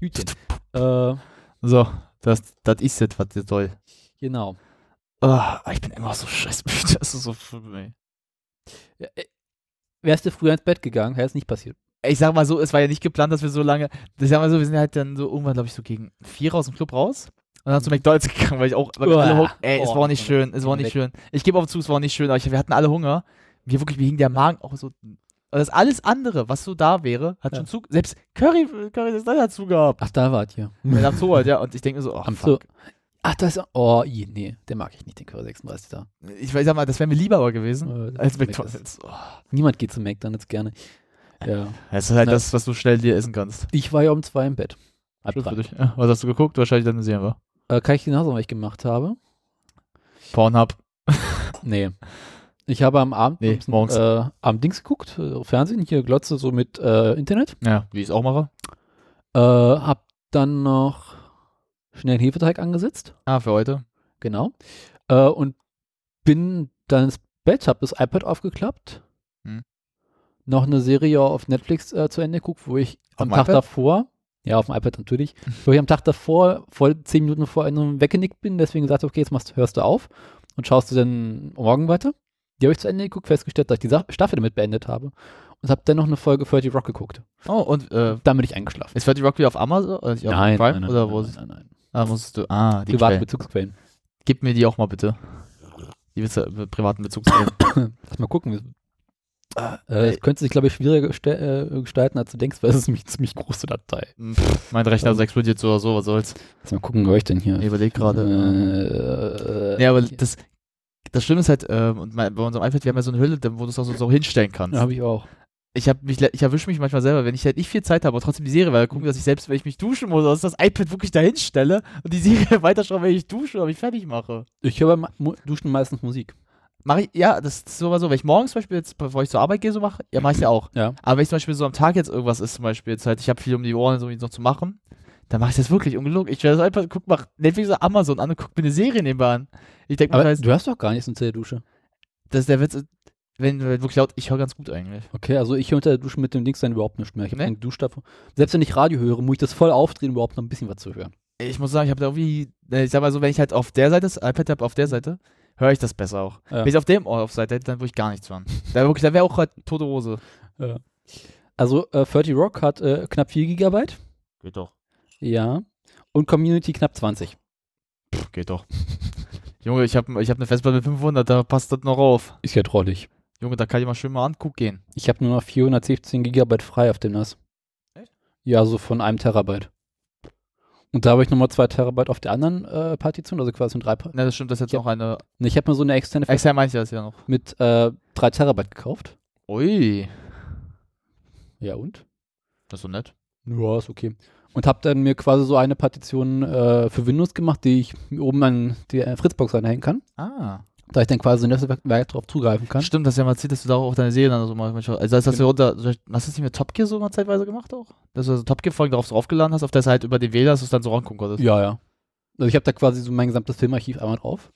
Hütchen. äh, So, das, das ist jetzt, was das soll. genau. Ah, ich bin immer so scheiße. Das ist so. Ja, Wärst du früher ins Bett gegangen, wäre es nicht passiert. Ich sag mal so, es war ja nicht geplant, dass wir so lange. Ich sag mal so, wir sind halt dann so irgendwann, glaube ich, so gegen vier aus dem Club raus. Und dann zu McDonalds gegangen, weil ich auch. Weil. Hunger, ey, es Oh, war nicht schön. Es war nicht Weg. schön. Ich gebe auf zu, es war nicht schön, aber ich, wir hatten alle Hunger. Wir wirklich, mir hing der Magen auch so. Und das alles andere, was so da wäre, hat Ja. schon zu. Selbst Curry, Curry das hat zu gehabt. Ach, da wart ihr. Ja, nach so halt, ja. Und ich denke mir so, ach, Am fuck. Ach, das ist. Oh, nee, den mag ich nicht, den Curry 36 da. Ich weiß sag mal, das wäre mir lieber aber gewesen Äh, als McDonalds. Oh. Niemand geht zu McDonalds gerne. Ja. Das ist halt Na. das, was du schnell dir essen kannst. Ich war ja um zwei im Bett. Für drei. dich. Ja, was hast du geguckt? Wahrscheinlich deine Serie war. Äh, kann ich genauso, was ich gemacht habe? Pornhub. Nee. Ich habe am Abend Nee, morgens. äh, am Dings geguckt, äh, Fernsehen, hier Glotze so mit äh, Internet. Ja, wie ich es auch mache. Äh, hab dann noch schnell einen Hefeteig angesetzt. Ah, für heute. Genau. Äh, und bin dann ins Bett, hab das iPad aufgeklappt. Hm. Noch eine Serie auf Netflix äh, zu Ende geguckt, wo ich Auf am Tag iPad? davor, ja, auf dem iPad natürlich, wo ich am Tag davor, voll zehn Minuten vor einem weggenickt bin, deswegen gesagt, okay, jetzt machst, hörst du auf und schaust du dann morgen weiter. Die habe ich zu Ende geguckt, festgestellt, dass ich die Staffel damit beendet habe und habe dann noch eine Folge 30 Rock geguckt. Oh, und äh, Dann bin ich eingeschlafen. ist 30 Rock wieder auf Amazon? Oder nicht auf Prime? oder wo nein, ist nein, nein. Ah, musst du. Ah, die Private Quellen. Bezugsquellen. Gib mir die auch mal bitte. Die äh, privaten Bezugsquellen. Lass mal gucken. Ah, Äh, es könnte sich, glaube ich, schwieriger äh, gestalten, als du denkst, weil es ist eine ziemlich große Datei. Pff, mein Rechner ist explodiert so oder so, was soll's. Lass mal gucken, wo ich denn hier. Ich überleg gerade. Äh, nee, aber das, das Schlimme ist halt, ähm, und bei unserem iPad, wir haben ja so eine Hülle, wo du es auch so, so hinstellen kannst. ja, habe ich auch. ich habe mich, le- ich erwische mich manchmal selber, wenn ich halt nicht viel Zeit habe, aber trotzdem die Serie, weil gucken, dass ich selbst, wenn ich mich duschen muss, dass das iPad wirklich dahin stelle und die Serie weiterschaue, wenn ich dusche oder mich fertig mache. Ich höre beim Duschen meistens Musik. Mache ich, ja, das ist so, wenn ich morgens zum Beispiel jetzt, bevor ich zur Arbeit gehe, so mache, ja, mache ich ja auch. Ja. Aber wenn ich zum Beispiel so am Tag jetzt irgendwas ist, zum Beispiel jetzt halt, ich habe viel um die Ohren so noch zu machen, dann mache ich das wirklich ungelogen. Ich stelle das iPad, guck, mach Netflix oder Amazon an und guck mir eine Serie nebenbei an. Ich denke mir, Aber du hörst doch gar nichts unter der Dusche. das ist der Witz, wenn du wirklich laut, ich höre ganz gut eigentlich. Okay, also ich höre unter der Dusche mit dem Dings dann überhaupt nichts mehr. Ich habe Nee? einen Duschstab. Selbst wenn ich Radio höre, muss ich das voll aufdrehen, um überhaupt noch ein bisschen was zu hören. ich muss sagen, ich habe da irgendwie, äh, ich sag mal so, wenn ich halt auf der Seite das iPad habe, auf der Seite, höre ich das besser auch. Ja. Wenn ich auf dem Ohr auf Seite hätte, dann würde ich gar nichts hören. Da wirklich, da wäre auch halt tote Hose. Also äh, 30 Rock hat äh, knapp 4 Gigabyte. Geht doch. Ja. Und Community knapp 20. Pff, geht doch. Junge, ich habe ich hab eine Festplatte mit 500, da passt das noch auf. Ist ja trollig. Junge, da kann ich mal schön mal angucken gehen. Ich habe nur noch 416 Gigabyte frei auf dem NAS. Echt? Ja, so von einem Terabyte. Und da habe ich nochmal 2 Terabyte auf der anderen äh, Partition, also quasi ein 3 pa Ne, das stimmt, das ist jetzt noch eine. Ne, Ich habe mir so eine externe Fest Extern meine ich das ja noch. mit äh, 3 Terabyte gekauft. Ui. Ja und? Das ist so nett. Ja, ist okay. Und habe dann mir quasi so eine Partition äh, für Windows gemacht, die ich mir oben an die äh, Fritzbox anhängen kann. Ah. Da ich dann quasi Netzwerk drauf zugreifen kann. Stimmt, das ja mal erzählt, dass du da auch deine Serien dann so mal manchmal. Also, das hast du runter. Hast du das nicht mit Top Gear so mal zeitweise gemacht auch? Dass du so Top Gear-Folgen darauf so aufgeladen hast, auf der Seite über den WLAN, dass du es dann so rangucken konntest. Ja, ja. Also ich habe da quasi so mein gesamtes Filmarchiv einmal drauf.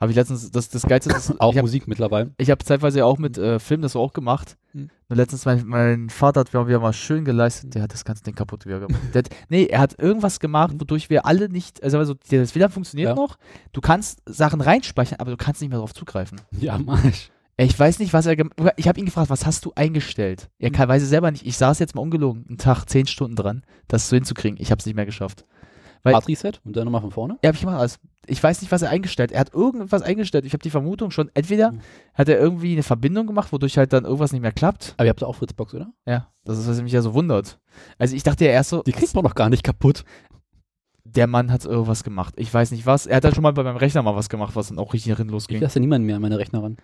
Habe ich letztens, das, das Geilste ist, Auch habe Musik mittlerweile. ich hab zeitweise ja auch mit äh, Film das auch gemacht. Mhm. Und letztens, mein, mein Vater hat wieder mal schön geleistet, der hat das ganze Ding kaputt wieder gemacht. der hat, nee, er hat irgendwas gemacht, wodurch wir alle nicht, also, also das WLAN funktioniert Ja. noch, du kannst Sachen reinspeichern, aber du kannst nicht mehr darauf zugreifen. Ja, Marsch. Ich weiß nicht, was er gemacht Ich habe ihn gefragt, was hast du eingestellt? Er Mhm. kann, weiß es selber nicht. Ich saß jetzt mal ungelogen, einen Tag, zehn Stunden dran, das so hinzukriegen. Ich habe es nicht mehr geschafft. Weil- Hard Reset und dann nochmal von vorne. Ja, habe ich gemacht alles. Ich weiß nicht, was er eingestellt. Er hat irgendwas eingestellt. Ich habe die Vermutung schon, entweder Mhm. hat er irgendwie eine Verbindung gemacht, wodurch halt dann irgendwas nicht mehr klappt. Aber ihr habt auch Fritzbox, oder? Ja, das ist, was mich ja so wundert. Also ich dachte ja erst so, Die kriegt man doch gar nicht kaputt. der Mann hat irgendwas gemacht. Ich weiß nicht was. Er hat dann schon mal bei meinem Rechner mal was gemacht, was dann auch richtig nach hinten Ich losging. lasse niemanden mehr an meine Rechner ran.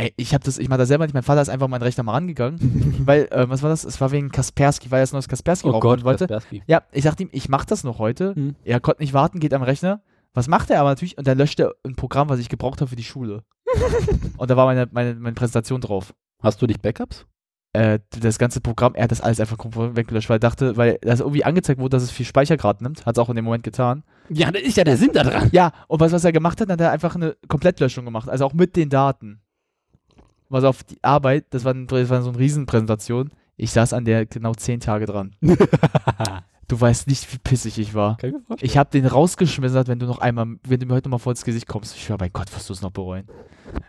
Ey, ich habe das, ich mache das selber nicht. Mein Vater ist einfach an meinen Rechner mal rangegangen, weil, äh, was war das? Es war wegen Kaspersky, weil er das neues Kaspersky Oh Gott, wollte. Kaspersky. Ja, ich sagte ihm, ich mache das noch heute. Mhm. Er konnte nicht warten, geht am Rechner. Was macht er aber natürlich? Und dann löscht er ein Programm, was ich gebraucht habe für die Schule. und da war meine, meine, meine Präsentation drauf. Hast du dich Backups? Äh, das ganze Programm, er hat das alles einfach komplett weggelöscht, weil er dachte, weil das irgendwie angezeigt wurde, dass es viel Speichergrad nimmt. Hat es auch in dem Moment getan. Ja, das ist ja der Sinn da dran. Ja, und was, was er gemacht hat, hat er einfach eine Komplettlöschung gemacht. Also auch mit den Daten. Was auf die Arbeit, das war, das war so eine Riesenpräsentation. Ich saß an der genau zehn Tage dran. Du weißt nicht, wie pissig ich war. Kann ich. Ich habe den rausgeschmissen, wenn du noch einmal, wenn du mir heute noch mal vor ins Gesicht kommst. Ich schwör, mein Gott, wirst du es noch bereuen.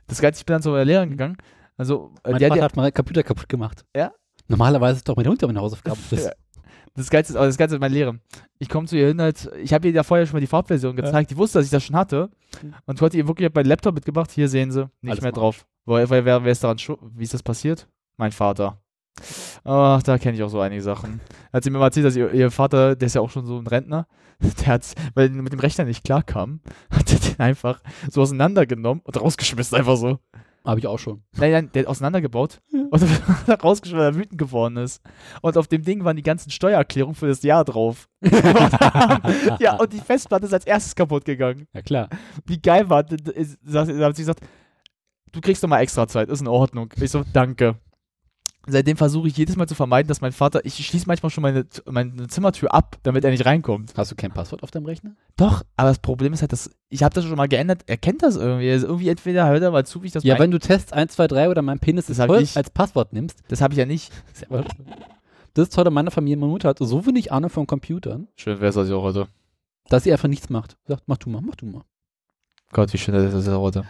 Das Ganze, ich bin dann zu meiner Lehrerin gegangen. Also, äh, mein der, Vater der, hat mal Computer kaputt gemacht. Ja? Normalerweise ist doch meine Mutter meine Hausaufgaben. Ja. Das Geilste ist, aber das Geilste ist meine Lehrerin. Ich komme zu ihr hin, halt, ich habe ihr ja vorher schon mal die Farbversion Ja. gezeigt. Die wusste, dass ich das schon hatte. Mhm. Und heute ihr wirklich hab meinen Laptop mitgebracht. Hier sehen sie, nicht Alles mehr im drauf. Wer, wer, wer, ist daran? Wie ist das passiert? Mein Vater. Ach, da kenne ich auch so einige Sachen. Hat sie mir mal erzählt, dass ihr, ihr Vater, der ist ja auch schon so ein Rentner, der hat, weil er mit dem Rechner nicht klarkam, hat er den einfach so auseinandergenommen und rausgeschmissen, einfach so. Habe ich auch schon. Nein, nein, der hat auseinandergebaut und dann rausgeschmissen, weil er wütend geworden ist. Und auf dem Ding waren die ganzen Steuererklärungen für das Jahr drauf. ja, und die Festplatte ist als erstes kaputt gegangen. Ja, klar. Wie geil war, da hat sie gesagt, du kriegst doch mal extra Zeit, ist in Ordnung. Ich so, danke. Seitdem versuche ich jedes Mal zu vermeiden, dass mein Vater, ich schließe manchmal schon meine, meine Zimmertür ab, damit er nicht reinkommt. Hast du kein Passwort auf deinem Rechner? Doch, aber das Problem ist halt, dass ich habe das schon mal geändert, er kennt das irgendwie. Also irgendwie entweder hört er mal zu, wie ich das Ja, wenn du Test 1, 2, 3 oder mein Penis Das ist voll ich. als Passwort nimmst, Das habe ich ja nicht. das ist heute meine Familie. Meine Mutter hat so wenig Ahnung von Computern, Schön wäre es also auch heute. dass sie einfach nichts macht. Sagt, mach du mal, mach du mal. Gott, wie schön das ist heute.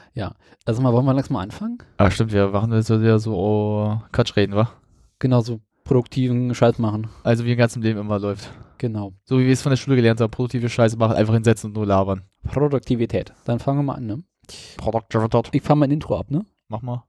Also mal, wollen wir langsam mal anfangen? Ah, stimmt, wir machen jetzt wieder so oh, Quatsch reden, wa? Genau, so produktiven Scheiß machen. Also wie im ganzen Leben immer läuft. Genau. So wie wir es von der Schule gelernt haben, produktive Scheiße machen, einfach hinsetzen und nur labern. Produktivität. Dann fangen wir mal an, ne? Produktivität. Ich fange mein Intro ab, ne? Mach mal.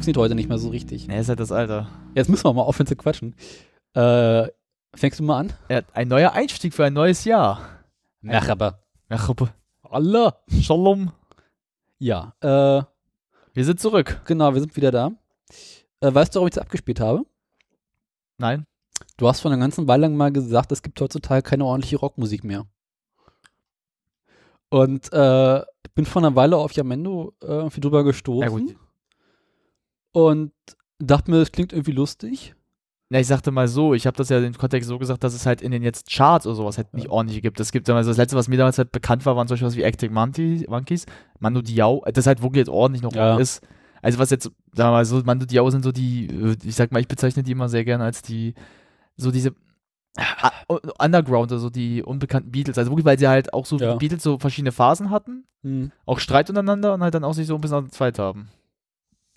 Funktioniert heute nicht mehr so richtig. Er ist halt das Alter. Jetzt müssen wir mal aufhören zu quatschen. Äh, fängst du mal an? Ja, ein neuer Einstieg für ein neues Jahr. Merhaba. Merhaba. Allah. Shalom. Ja, äh, Wir sind zurück. genau, wir sind wieder da. Äh, weißt du, warum ich das abgespielt habe? Nein? Du hast vor einer ganzen Weile lang mal gesagt, es gibt heutzutage keine ordentliche Rockmusik mehr. Und äh, ich bin vor einer Weile auf Yamendo äh, irgendwie drüber gestoßen Ja, gut. Und dachte mir, das klingt irgendwie lustig. Na, ich sagte mal so, ich habe das ja im Kontext so gesagt, dass es halt in den jetzt Charts oder sowas halt nicht ordentlich gibt. Es gibt ja also das letzte, was mir damals halt bekannt war, waren solche was wie Acting Monkey, Monkeys, Mando Diao, das halt wirklich jetzt ordentlich noch Ja. ist. Also was jetzt, sagen wir mal so, Mando Diao sind so die, ich sag mal, ich bezeichne die immer sehr gerne als die, so diese ah, Underground, also die unbekannten Beatles. Also wirklich, weil sie halt auch so Ja. die Beatles so verschiedene Phasen hatten, Hm. auch Streit untereinander und halt dann auch sich so ein bisschen an haben.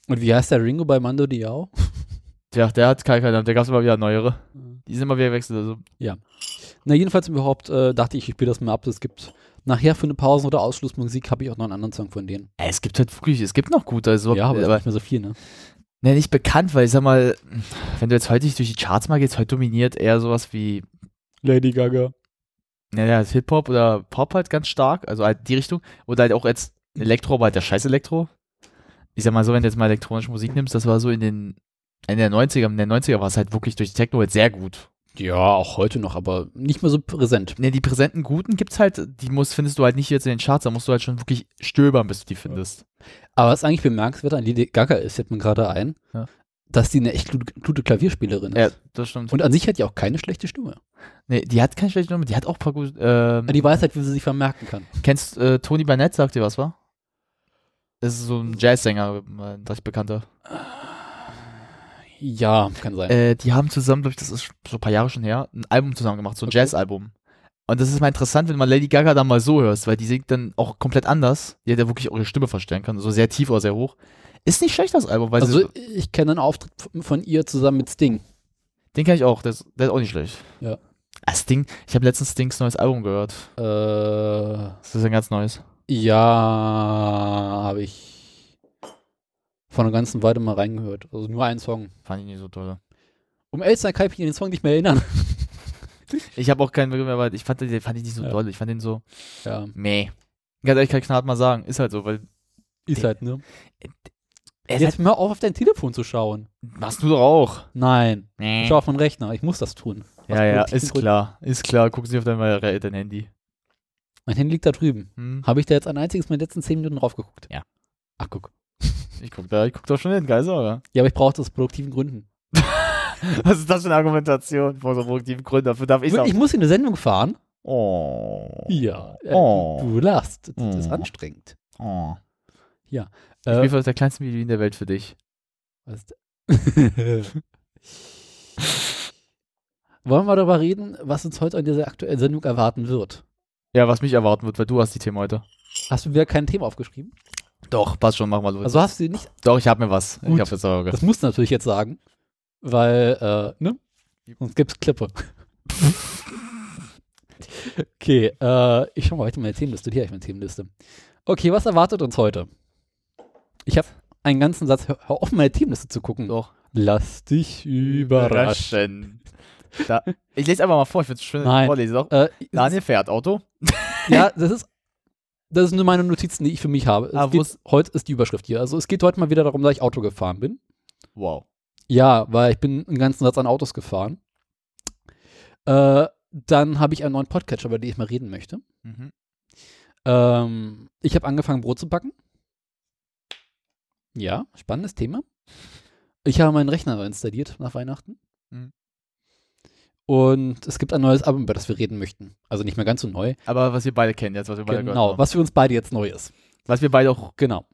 Und wie heißt der Ringo bei Mando Diao? Tja, der hat keine, keine der gab es immer wieder neuere. Die sind immer wieder gewechselt. Also. Na, jedenfalls überhaupt äh, dachte ich, ich spiele das mal ab. Es gibt nachher für eine Pause oder Ausschlussmusik habe ich auch noch einen anderen Song von denen. Äh, Es gibt halt wirklich, es gibt noch gute, also ja, aber, aber nicht mehr so viel, ne? ne, nicht bekannt, weil ich sag mal, wenn du jetzt heute durch die Charts mal gehst, heute dominiert eher sowas wie, Lady Gaga. naja, Hip-Hop oder Pop halt ganz stark, also halt die Richtung, oder halt auch jetzt Elektro, aber halt der scheiß Elektro. Ich sag mal so, wenn du jetzt mal elektronische Musik nimmst, das war so in den, in der 90er, in der 90er war es halt wirklich durch Techno jetzt sehr gut. Ja, auch heute noch, aber nicht mehr so präsent. Ne, die präsenten Guten gibt's halt, die muss, findest du halt nicht jetzt in den Charts, da musst du halt schon wirklich stöbern, bis du die findest. Aber was eigentlich bemerkenswert an Lady Gaga ist, fällt mir gerade ein, Ja. dass die eine echt gute, Klavierspielerin ist. Ja, das stimmt. Und an sich hat die auch keine schlechte Stimme. Nee, die hat keine schlechte Nummer, die hat auch ein paar gute. Ähm, Die weiß halt, wie sie sich vermerken kann. kennst äh, Tony Barnett, sagt dir was, wa? Das ist so ein Jazzsänger, äh, ein recht bekannter. Ja, kann sein. Äh, die haben zusammen, glaube ich, das ist so ein paar Jahre schon her, ein Album zusammen gemacht, so ein Okay. Jazzalbum. Und das ist mal interessant, wenn man Lady Gaga dann mal so hörst, weil die singt dann auch komplett anders. Die hat ja wirklich auch ihre Stimme verstellen kann, so sehr tief oder sehr hoch. Ist nicht schlecht, das Album, weil also, sie, ich kenne einen Auftritt von ihr zusammen mit Sting. den kann ich auch, der ist, der ist auch nicht schlecht. Ja. Ah, Sting, ich habe letztens Stings neues Album gehört. Äh, Das ist ein ganz neues. Ja, habe ich vor einer ganzen Weile mal reingehört. Also nur einen Song. Fand ich nicht so toll. Um ehrlich zu sein, kann ich mich an den Song nicht mehr erinnern. Ich habe auch keinen mehr, aber ich fand den, den fand ich nicht so Ja. toll. Ich fand den so, ja, meh. Ganz ehrlich, kann ich knallhart mal sagen. Ist halt so, weil. ist halt, ne? Er Jetzt hör auf, auf dein Telefon zu schauen. halt, machst du doch auch. Nein, Nee. ich schau auf meinen Rechner. Ich muss das tun. Ja, ja, ist Gründen. klar. Ist klar. Guck nicht auf dein, dein Handy. Mein Handy liegt da drüben. Hm? Habe ich da jetzt ein einziges Mal in den letzten 10 Minuten drauf geguckt? Ja. Ach, guck. Ich guck da, ich guck doch schon hin, geil Sorge. Ja, aber ich brauche das aus produktiven Gründen. Was ist das für eine Argumentation? Vor so produktiven Gründen. Dafür darf ich. Ich muss in eine Sendung fahren. Oh. Ja. Äh, Oh. Du, du lachst. Das ist Oh. anstrengend. Oh. Ja. Ich Äh, für der kleinste Violin der Welt für dich. was Wollen wir darüber reden, was uns heute in dieser aktuellen Sendung erwarten wird? Ja, was mich erwarten wird, weil du hast die Themen heute. Hast du wieder kein Thema aufgeschrieben? Doch, passt schon, mach mal los. Also hast du nicht. Doch, ich habe mir was. Gut. Ich habe Sorge. Das musst du natürlich jetzt sagen, weil, äh, ne? Sonst gibt's Klippe. okay, äh, ich schau mal heute meine Themenliste. Hier habe ich meine Themenliste. Okay, was erwartet uns heute? Ich habe einen ganzen Satz. Hör, hör auf, meine Themenliste zu gucken. Doch. Lass dich überraschen. Da, ich lese einfach mal vor, ich würde es schön Nein. vorlesen. Doch. Äh, Daniel fährt Auto. Ja, das ist, das sind nur meine Notizen, die ich für mich habe. Ah, geht, ist- heute ist die Überschrift hier. Also es geht heute mal wieder darum, dass ich Auto gefahren bin. Wow. Ja, weil ich bin einen ganzen Satz an Autos gefahren. Äh, dann habe ich einen neuen Podcatcher, über den ich mal reden möchte. Mhm. Ähm, ich habe angefangen, Brot zu backen. Ja, spannendes Thema. Ich habe meinen Rechner installiert nach Weihnachten. Mhm. Und es gibt ein neues Album, über das wir reden möchten. Also nicht mehr ganz so neu. Aber was wir beide kennen jetzt, was wir beide Genau, was für uns beide jetzt neu ist. Was wir beide auch Genau.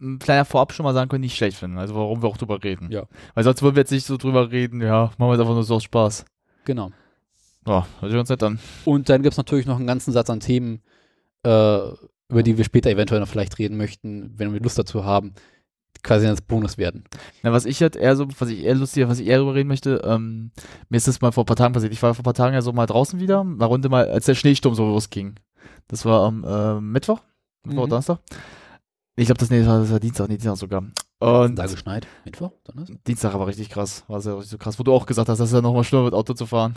ein kleiner Vorab schon mal sagen können, nicht schlecht finden. Also warum wir auch drüber reden. Ja. Weil sonst würden wir jetzt nicht so drüber reden, ja, machen wir jetzt einfach nur so aus Spaß. Genau. Ja, hört sich uns nett an. Und dann gibt es natürlich noch einen ganzen Satz an Themen, äh, über die wir später eventuell noch vielleicht reden möchten, wenn wir Lust dazu haben, quasi als Bonus werden. Na, was ich halt eher so, was ich eher lustig, was ich eher drüber reden möchte, ähm, mir ist das mal vor ein paar Tagen passiert. Ich war vor ein paar Tagen ja so mal draußen wieder, eine Runde mal, als der Schneesturm so losging. Das war am äh, Mittwoch, Mittwoch, Mhm. Donnerstag. Ich glaube, das, nee, das war, das war Dienstag, nee, Dienstag sogar. Und Da geschneit. Mittwoch? Donnerstag? Dienstag war richtig krass. War sehr richtig so krass, wo du auch gesagt hast, dass es ja nochmal schlimmer wird, Auto zu fahren.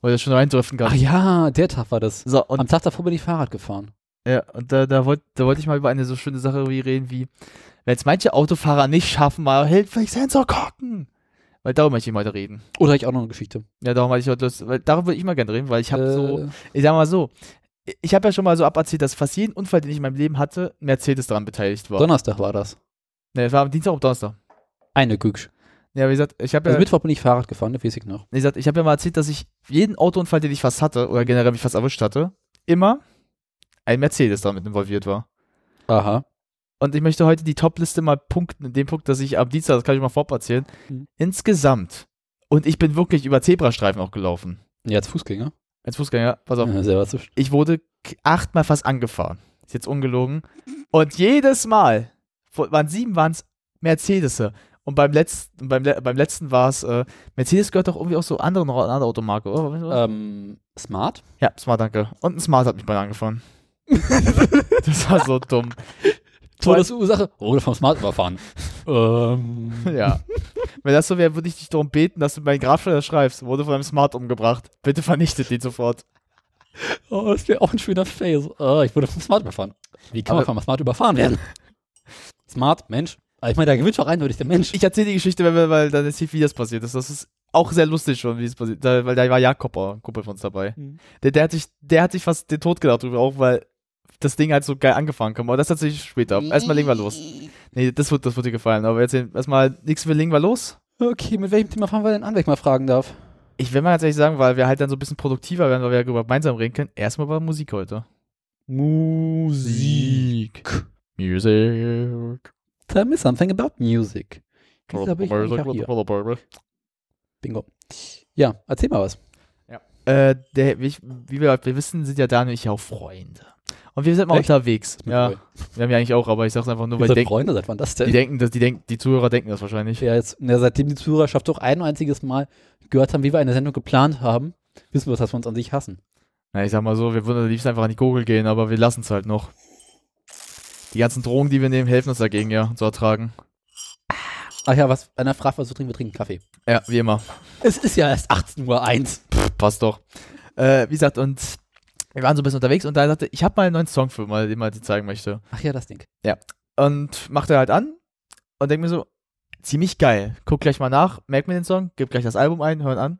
Weil du schon reindriften Ach kannst. ja, der Tag war das. So, und Am Tag davor bin ich Fahrrad gefahren. Ja, und da, da wollte da wollt ich mal über eine so schöne Sache wie reden, wie, wenn es manche Autofahrer nicht schaffen, mal hilfreich Sensor gucken. Weil darum möchte ich mal heute reden. Oder ich auch noch eine Geschichte. Ja, darum hatte ich heute Lust, weil darüber würde ich mal gerne reden, weil ich habe so, Äh, ich sag mal so, ich habe ja schon mal so aberzählt, dass fast jeden Unfall, den ich in meinem Leben hatte, Mercedes daran beteiligt war. Donnerstag war das. Ne, es war am Dienstag und Donnerstag. Eine Gügsch. Ja, wie gesagt, ich habe Also ja, Mittwoch bin ich Fahrrad gefahren, das weiß ich noch. wie gesagt, ich habe ja mal erzählt, dass ich jeden Autounfall, den ich fast hatte, oder generell mich fast erwischt hatte, immer ein Mercedes damit involviert war. Aha. Und ich möchte heute die Top-Liste mal punkten, in dem Punkt, dass ich am Dienstag, das kann ich mal erzählen, Mhm. insgesamt, und ich bin wirklich über Zebrastreifen auch gelaufen. Ja, als Fußgänger. Als Fußgänger, pass auf, Ja, ich wurde achtmal fast angefahren. Ist jetzt ungelogen. Und jedes Mal, waren sieben waren es Mercedes. Und beim letzten, beim, beim letzten war es, äh, Mercedes gehört doch irgendwie auch so anderen, einer anderen Automarke, oder? Ähm, Smart? Ja, Smart, danke. Und ein Smart hat mich beinahe angefahren. Das war so dumm. Todesursache? Wurde vom Smart überfahren. ähm. Ja. Wenn das so wäre, würde ich dich darum beten, dass du meinen Grabsteller schreibst. Wurde von einem Smart umgebracht. Bitte vernichtet ihn sofort. Oh, das wäre auch ein schöner Fail. Oh, ich wurde vom Smart überfahren. Wie kann Aber- man vom Smart überfahren werden? Smart, Mensch. Aber ich meine, da gewinnt doch eindeutig der Mensch. Ich erzähle die Geschichte, weil, wir- weil dann erzählt, wie das passiert ist. Das ist auch sehr lustig schon, wie es passiert da, Weil da war Jakob, ein Kumpel von uns dabei. Mhm. Der, der, hat sich, der hat sich fast den Tod gedacht drüber, auch weil das Ding halt so geil angefangen kam. Aber das tatsächlich später. Erstmal legen wir los. Nee, das wird, das wird dir gefallen. Aber jetzt erstmal nichts, wir legen wir los. Okay, mit welchem Thema fangen wir denn an, wenn ich mal fragen darf? Ich will mal ehrlich sagen, weil wir halt dann so ein bisschen produktiver werden, weil wir ja gemeinsam reden können. Erstmal über Musik heute. Musik. Music. Tell me something about music. Bingo. Ja, erzähl mal was. Äh, der, wie, wie wir, wir wissen, sind ja Daniel und ich auch Freunde. Und wir sind mal Echt? unterwegs. Ja, Boy. wir haben ja eigentlich auch, aber ich sag's einfach nur, Ihr weil die denken, Freunde, seit wann das die denn? denken, dass die denken, die Zuhörer denken das wahrscheinlich. Ja, jetzt, ja, seitdem die Zuhörerschaft doch ein einziges Mal gehört haben, wie wir eine Sendung geplant haben, wissen wir, dass wir uns an sich hassen. Na, ich sag mal so, wir würden am liebsten einfach an die Gurgel gehen, aber wir lassen es halt noch. Die ganzen Drogen, die wir nehmen, helfen uns dagegen, ja, zu ertragen. Ach ja, was, einer fragt, was wir trinken, wir trinken Kaffee. Ja, wie immer. Es ist ja erst 18.01 Uhr. Passt doch. Äh, wie gesagt, und wir waren so ein bisschen unterwegs und da sagte, ich habe mal einen neuen Song für mal, den mal dir zeigen möchte. Ach ja, das Ding. Und macht er halt an und denkt mir so, ziemlich geil. Guck gleich mal nach, merk mir den Song, gib gleich das Album ein, hören an.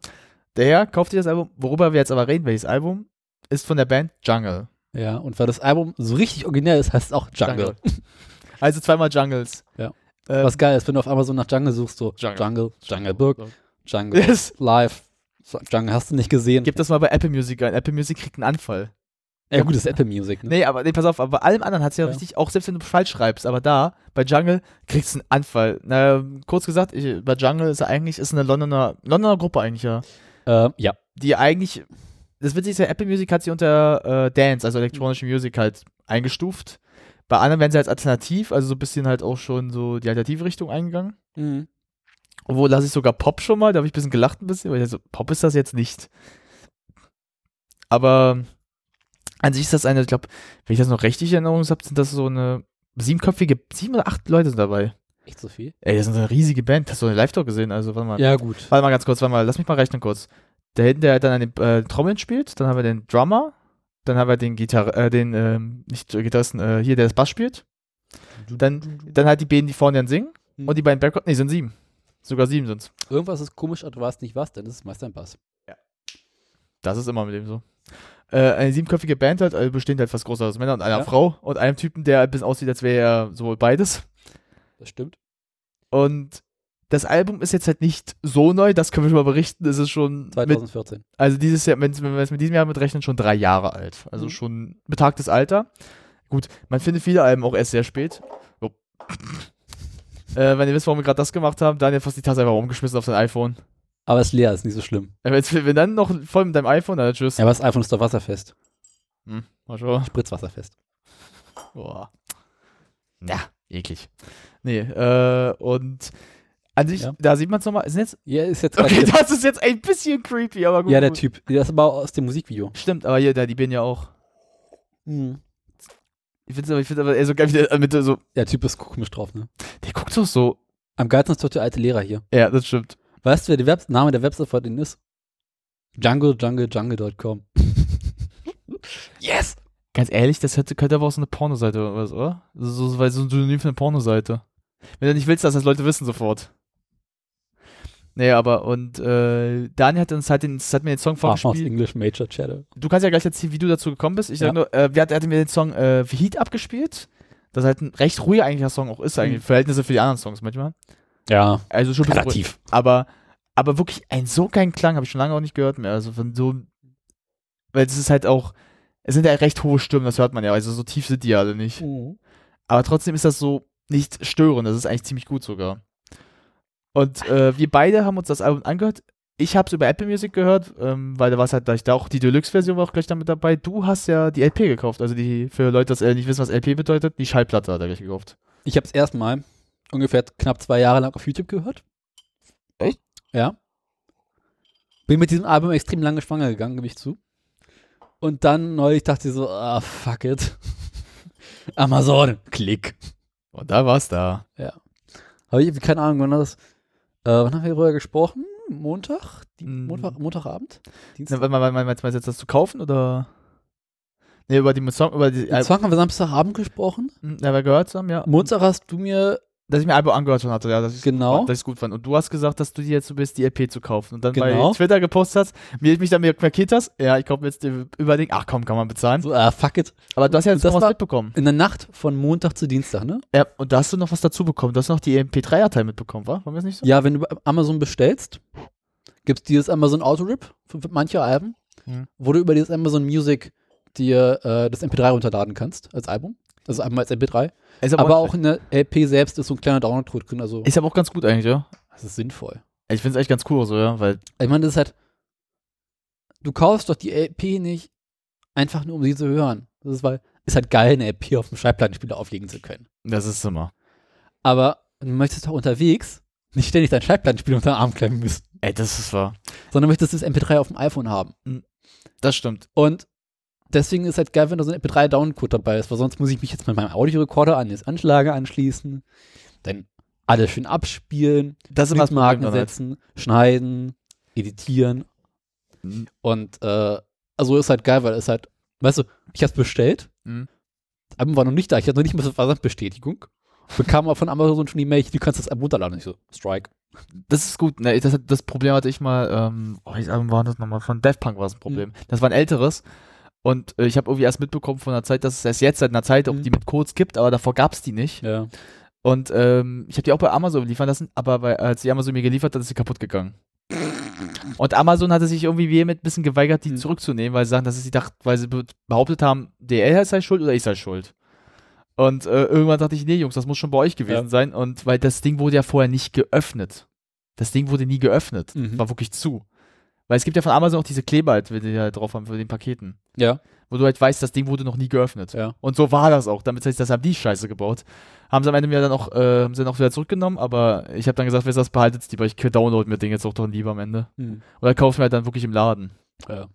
Der Herr kauft sich das Album. Worüber wir jetzt aber reden, welches Album, ist von der Band Jungle. Ja, und weil das Album so richtig originell ist, heißt es auch Jungle. Also zweimal Jungles. Ja. Ähm, Was geil ist, wenn du auf einmal so nach Jungle suchst, so Jungle. Jungle, Jungle Book, Jungle Das, Live. So, Jungle hast du nicht gesehen. gib das mal bei Apple Music ein. Apple Music kriegt einen Anfall. ja gut, das ist Apple Music. Ne? Nee, aber nee, pass auf, aber bei allem anderen hat es ja, Ja. richtig, auch selbst wenn du falsch schreibst, aber da, bei Jungle, kriegst du einen Anfall. Na, kurz gesagt, ich, bei Jungle ist eigentlich, ist eine Londoner, Londoner Gruppe eigentlich, ja. Äh, ja. Die eigentlich, das Witzige ist ja, Apple Music hat sie unter äh, Dance, also elektronische Musik halt eingestuft. Bei anderen werden sie als alternativ, also so ein bisschen halt auch schon so die alternative Richtung eingegangen. Mhm. Obwohl lasse ich sogar Pop schon mal, da habe ich ein bisschen gelacht ein bisschen, weil ich so, Pop ist das jetzt nicht. Aber an sich ist das eine, ich glaube, wenn ich das noch richtig in Erinnerung habe, sind das so eine siebenköpfige, sieben oder acht Leute sind dabei. Echt so viel? Ey, das ist eine riesige Band. Hast du eine Live-Talk gesehen? Also, warte mal. Ja, gut. Warte mal ganz kurz, warte mal, lass mich mal rechnen kurz. Da hinten, der dann an den äh, Trommeln spielt, dann haben wir den Drummer, dann haben wir den Gitarre, äh, den, ähm, nicht Gitarristen, äh, hier, der das Bass spielt. Dann, dann halt die beiden, die vorne dann singen. Mhm. Und die beiden Background, nee, sind sieben. Sogar sieben sind's. Irgendwas ist komisch, aber du weißt nicht was, denn es ist meist ein Bass. Das ist immer mit dem so. Äh, eine siebenköpfige Band halt, also bestehend halt fast groß aus Männern und einer Ja. Frau und einem Typen, der ein bisschen aussieht, als wäre er sowohl beides. Das stimmt. Und das Album ist jetzt halt nicht so neu, das können wir schon mal berichten. Es ist schon mit, 2014. also dieses Jahr, wenn, wir es mit diesem Jahr mitrechnen, schon drei Jahre alt. Also Mhm. schon betagtes Alter. Gut, man findet viele Alben auch erst sehr spät. So. Äh, wenn ihr wisst, warum wir gerade das gemacht haben, Daniel hat fast die Tasse einfach umgeschmissen auf sein iPhone. Aber es ist leer, ist nicht so schlimm. Äh, Wenn, wenn dann noch voll mit deinem iPhone, dann tschüss. Ja, aber das iPhone ist doch wasserfest. Hm, mal schauen. Spritzwasserfest. Boah. Ja, eklig. Nee, äh, und an sich, Ja. da sieht man es nochmal. Sind jetzt, Ja, ist jetzt okay, das ist jetzt ein bisschen creepy, aber gut. Ja, der. Typ. Das ist aber aus dem Musikvideo. Stimmt, aber hier, da, die bin ja auch. Mhm. Ich finde aber, ich find aber eher so geil, wie der, mit so, Der Typ ist komisch drauf, ne? der guckt doch so. Am geilsten ist doch der alte Lehrer hier. Ja, das stimmt. Weißt du, wer der Web Name der Website von denen ist? junglejunglejungle.com. yes! Ganz ehrlich, das hätte, könnte aber auch so eine Pornoseite oder was, oder? So, so, weil so ein Synonym für eine Pornoseite. Wenn du nicht willst, dass das Leute wissen sofort. Nee, aber und äh, Daniel hat uns halt den, hat mir den Song vorgespielt. English Major Channel. Du kannst ja gleich erzählen, wie du dazu gekommen bist. Ich Ja. sag nur, äh, hat, er hat mir den Song äh, Heat abgespielt. Das halt ein recht ruhiger eigentlicher Song auch ist, eigentlich. Mhm. Verhältnisse für die anderen Songs manchmal. Ja, Also schon ein relativ. aber, aber wirklich einen so geilen Klang habe ich schon lange auch nicht gehört mehr. Also von so, weil es ist halt auch, es sind ja recht hohe Stimmen, das hört man ja, also so tief sind die alle nicht. Aber trotzdem ist das so nicht störend, das ist eigentlich ziemlich gut sogar. Und äh, wir beide haben uns das Album angehört. Ich habe es über Apple Music gehört, ähm, weil da war es halt gleich da auch die Deluxe-Version war auch gleich damit dabei. Du hast ja die LP gekauft, also die für Leute, die nicht wissen, was LP bedeutet, die Schallplatte hat er gleich gekauft. Ich habe es erstmal ungefähr knapp zwei Jahre lang auf YouTube gehört. Echt? Ja. Bin mit diesem Album extrem lange schwanger gegangen, gebe ich zu. Und dann neulich dachte ich so, ah, fuck it. Amazon, klick. Und da war's da. Habe ich irgendwie keine Ahnung, wann das. Äh, wann haben wir darüber gesprochen? Montag? Mm. Montag Montagabend? Na, Dienstag? warte mal, meinst du jetzt das zu kaufen oder? Ne, über die Song, über die, Den Song haben wir Samstagabend gesprochen. Hm, Ja, wir gehört haben, ja. Montag hast du mir, Dass ich mir Album angehört schon hatte, ja, dass ich Genau. dass gut fand. Und du hast gesagt, dass du dir jetzt so bist, die LP zu kaufen. Und dann Genau. bei Twitter gepostet hast, mir mich dann mir markiert hast, ja, ich kaufe mir jetzt den Überding, ach komm, kann man bezahlen. so, ah, fuck it. Aber du hast ja jetzt noch was mitbekommen. In der Nacht von Montag zu Dienstag, ne? Ja, und da hast du noch was dazu bekommen. Du hast noch die MP3-Datei mitbekommen, wa? War das nicht so? Ja, wenn du Amazon bestellst, gibt es dieses Amazon Autorip für, für manche Alben, Mhm. wo du über dieses Amazon Music dir äh, das MP3 runterladen kannst als Album. Also Album als MP3. Ist Aber auch in der LP selbst ist so ein kleiner Download-Code drin. Also Ist aber auch ganz gut eigentlich, ja. das ist sinnvoll. Ich finde es echt ganz cool so, ja, weil Ich meine, das ist halt, du kaufst doch die LP nicht einfach nur, um sie zu hören. Das ist, weil, ist halt geil, eine LP auf dem Schallplattenspieler auflegen zu können. das ist immer. Aber du möchtest doch unterwegs nicht ständig dein Schallplattenspieler unter den Arm klemmen müssen, Ey, das ist wahr. sondern möchtest das MP3 auf dem iPhone haben. Das stimmt. Und deswegen ist halt geil, wenn da so ein MP3-Download-Code dabei ist, weil sonst muss ich mich jetzt mit meinem Audiorekorder an das Anschlager anschließen, dann alles schön abspielen, Das ist immer das Marken dann halt. setzen, schneiden, editieren. Mhm. Und äh, also ist halt geil, weil es halt, weißt du, ich hab's bestellt, Mhm. das Album war noch nicht da, ich hatte noch nicht mal so Versandbestätigung. Bekam aber von Amazon schon die Mail, du kannst das Album runterladen. Ich so, Strike. Das ist gut. Ne, das, das Problem hatte ich mal, ähm, oh, Album war das nochmal? Von Daft Punk war das ein Problem. Das war ein älteres. Und äh, ich habe irgendwie erst mitbekommen von einer Zeit, dass es erst jetzt seit einer Zeit auch Mhm. die mit Codes gibt, aber davor gab es die nicht. Ja. Und ähm, ich habe die auch bei Amazon liefern lassen, aber bei, als die Amazon mir geliefert hat, ist sie kaputt gegangen. Und Amazon hatte sich irgendwie vehement ein bisschen geweigert, die Mhm. zurückzunehmen, weil sie sagen, dass sie dacht, weil sie be behauptet haben, DL sei schuld oder ich sei schuld. Und äh, irgendwann dachte ich, nee, Jungs, das muss schon bei euch gewesen Ja. sein. Und weil das Ding wurde ja vorher nicht geöffnet. Das Ding wurde nie geöffnet. Mhm. War wirklich zu. Weil es gibt ja von Amazon auch diese Kleber, halt, die halt drauf haben für den Paketen. Ja. Wo du halt weißt, das Ding wurde noch nie geöffnet. Ja. Und so war das auch. Damit heißt, das haben die Scheiße gebaut. Haben sie am Ende mir dann auch, äh, haben sie dann auch wieder zurückgenommen, aber ich habe dann gesagt, wer das behaltet, die, weil ich download mir Ding jetzt auch doch lieber am Ende. Hm. Oder kaufen wir halt dann wirklich im Laden. ja.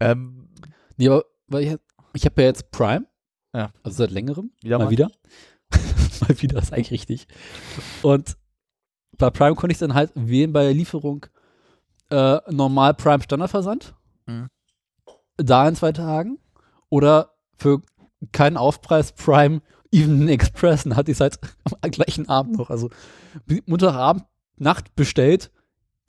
Ähm, Nee, aber weil ich, ich habe ja jetzt Prime. Ja. Also seit längerem. wieder mal, mal. wieder. mal wieder ist eigentlich richtig. Und bei Prime konnte ich dann halt wählen bei der Lieferung äh, normal Prime Standardversand. Mhm. Da in zwei Tagen. Oder für keinen Aufpreis Prime Evening Express. Dann hatte ich es halt am gleichen Abend noch. Also Montagabend, Nacht bestellt.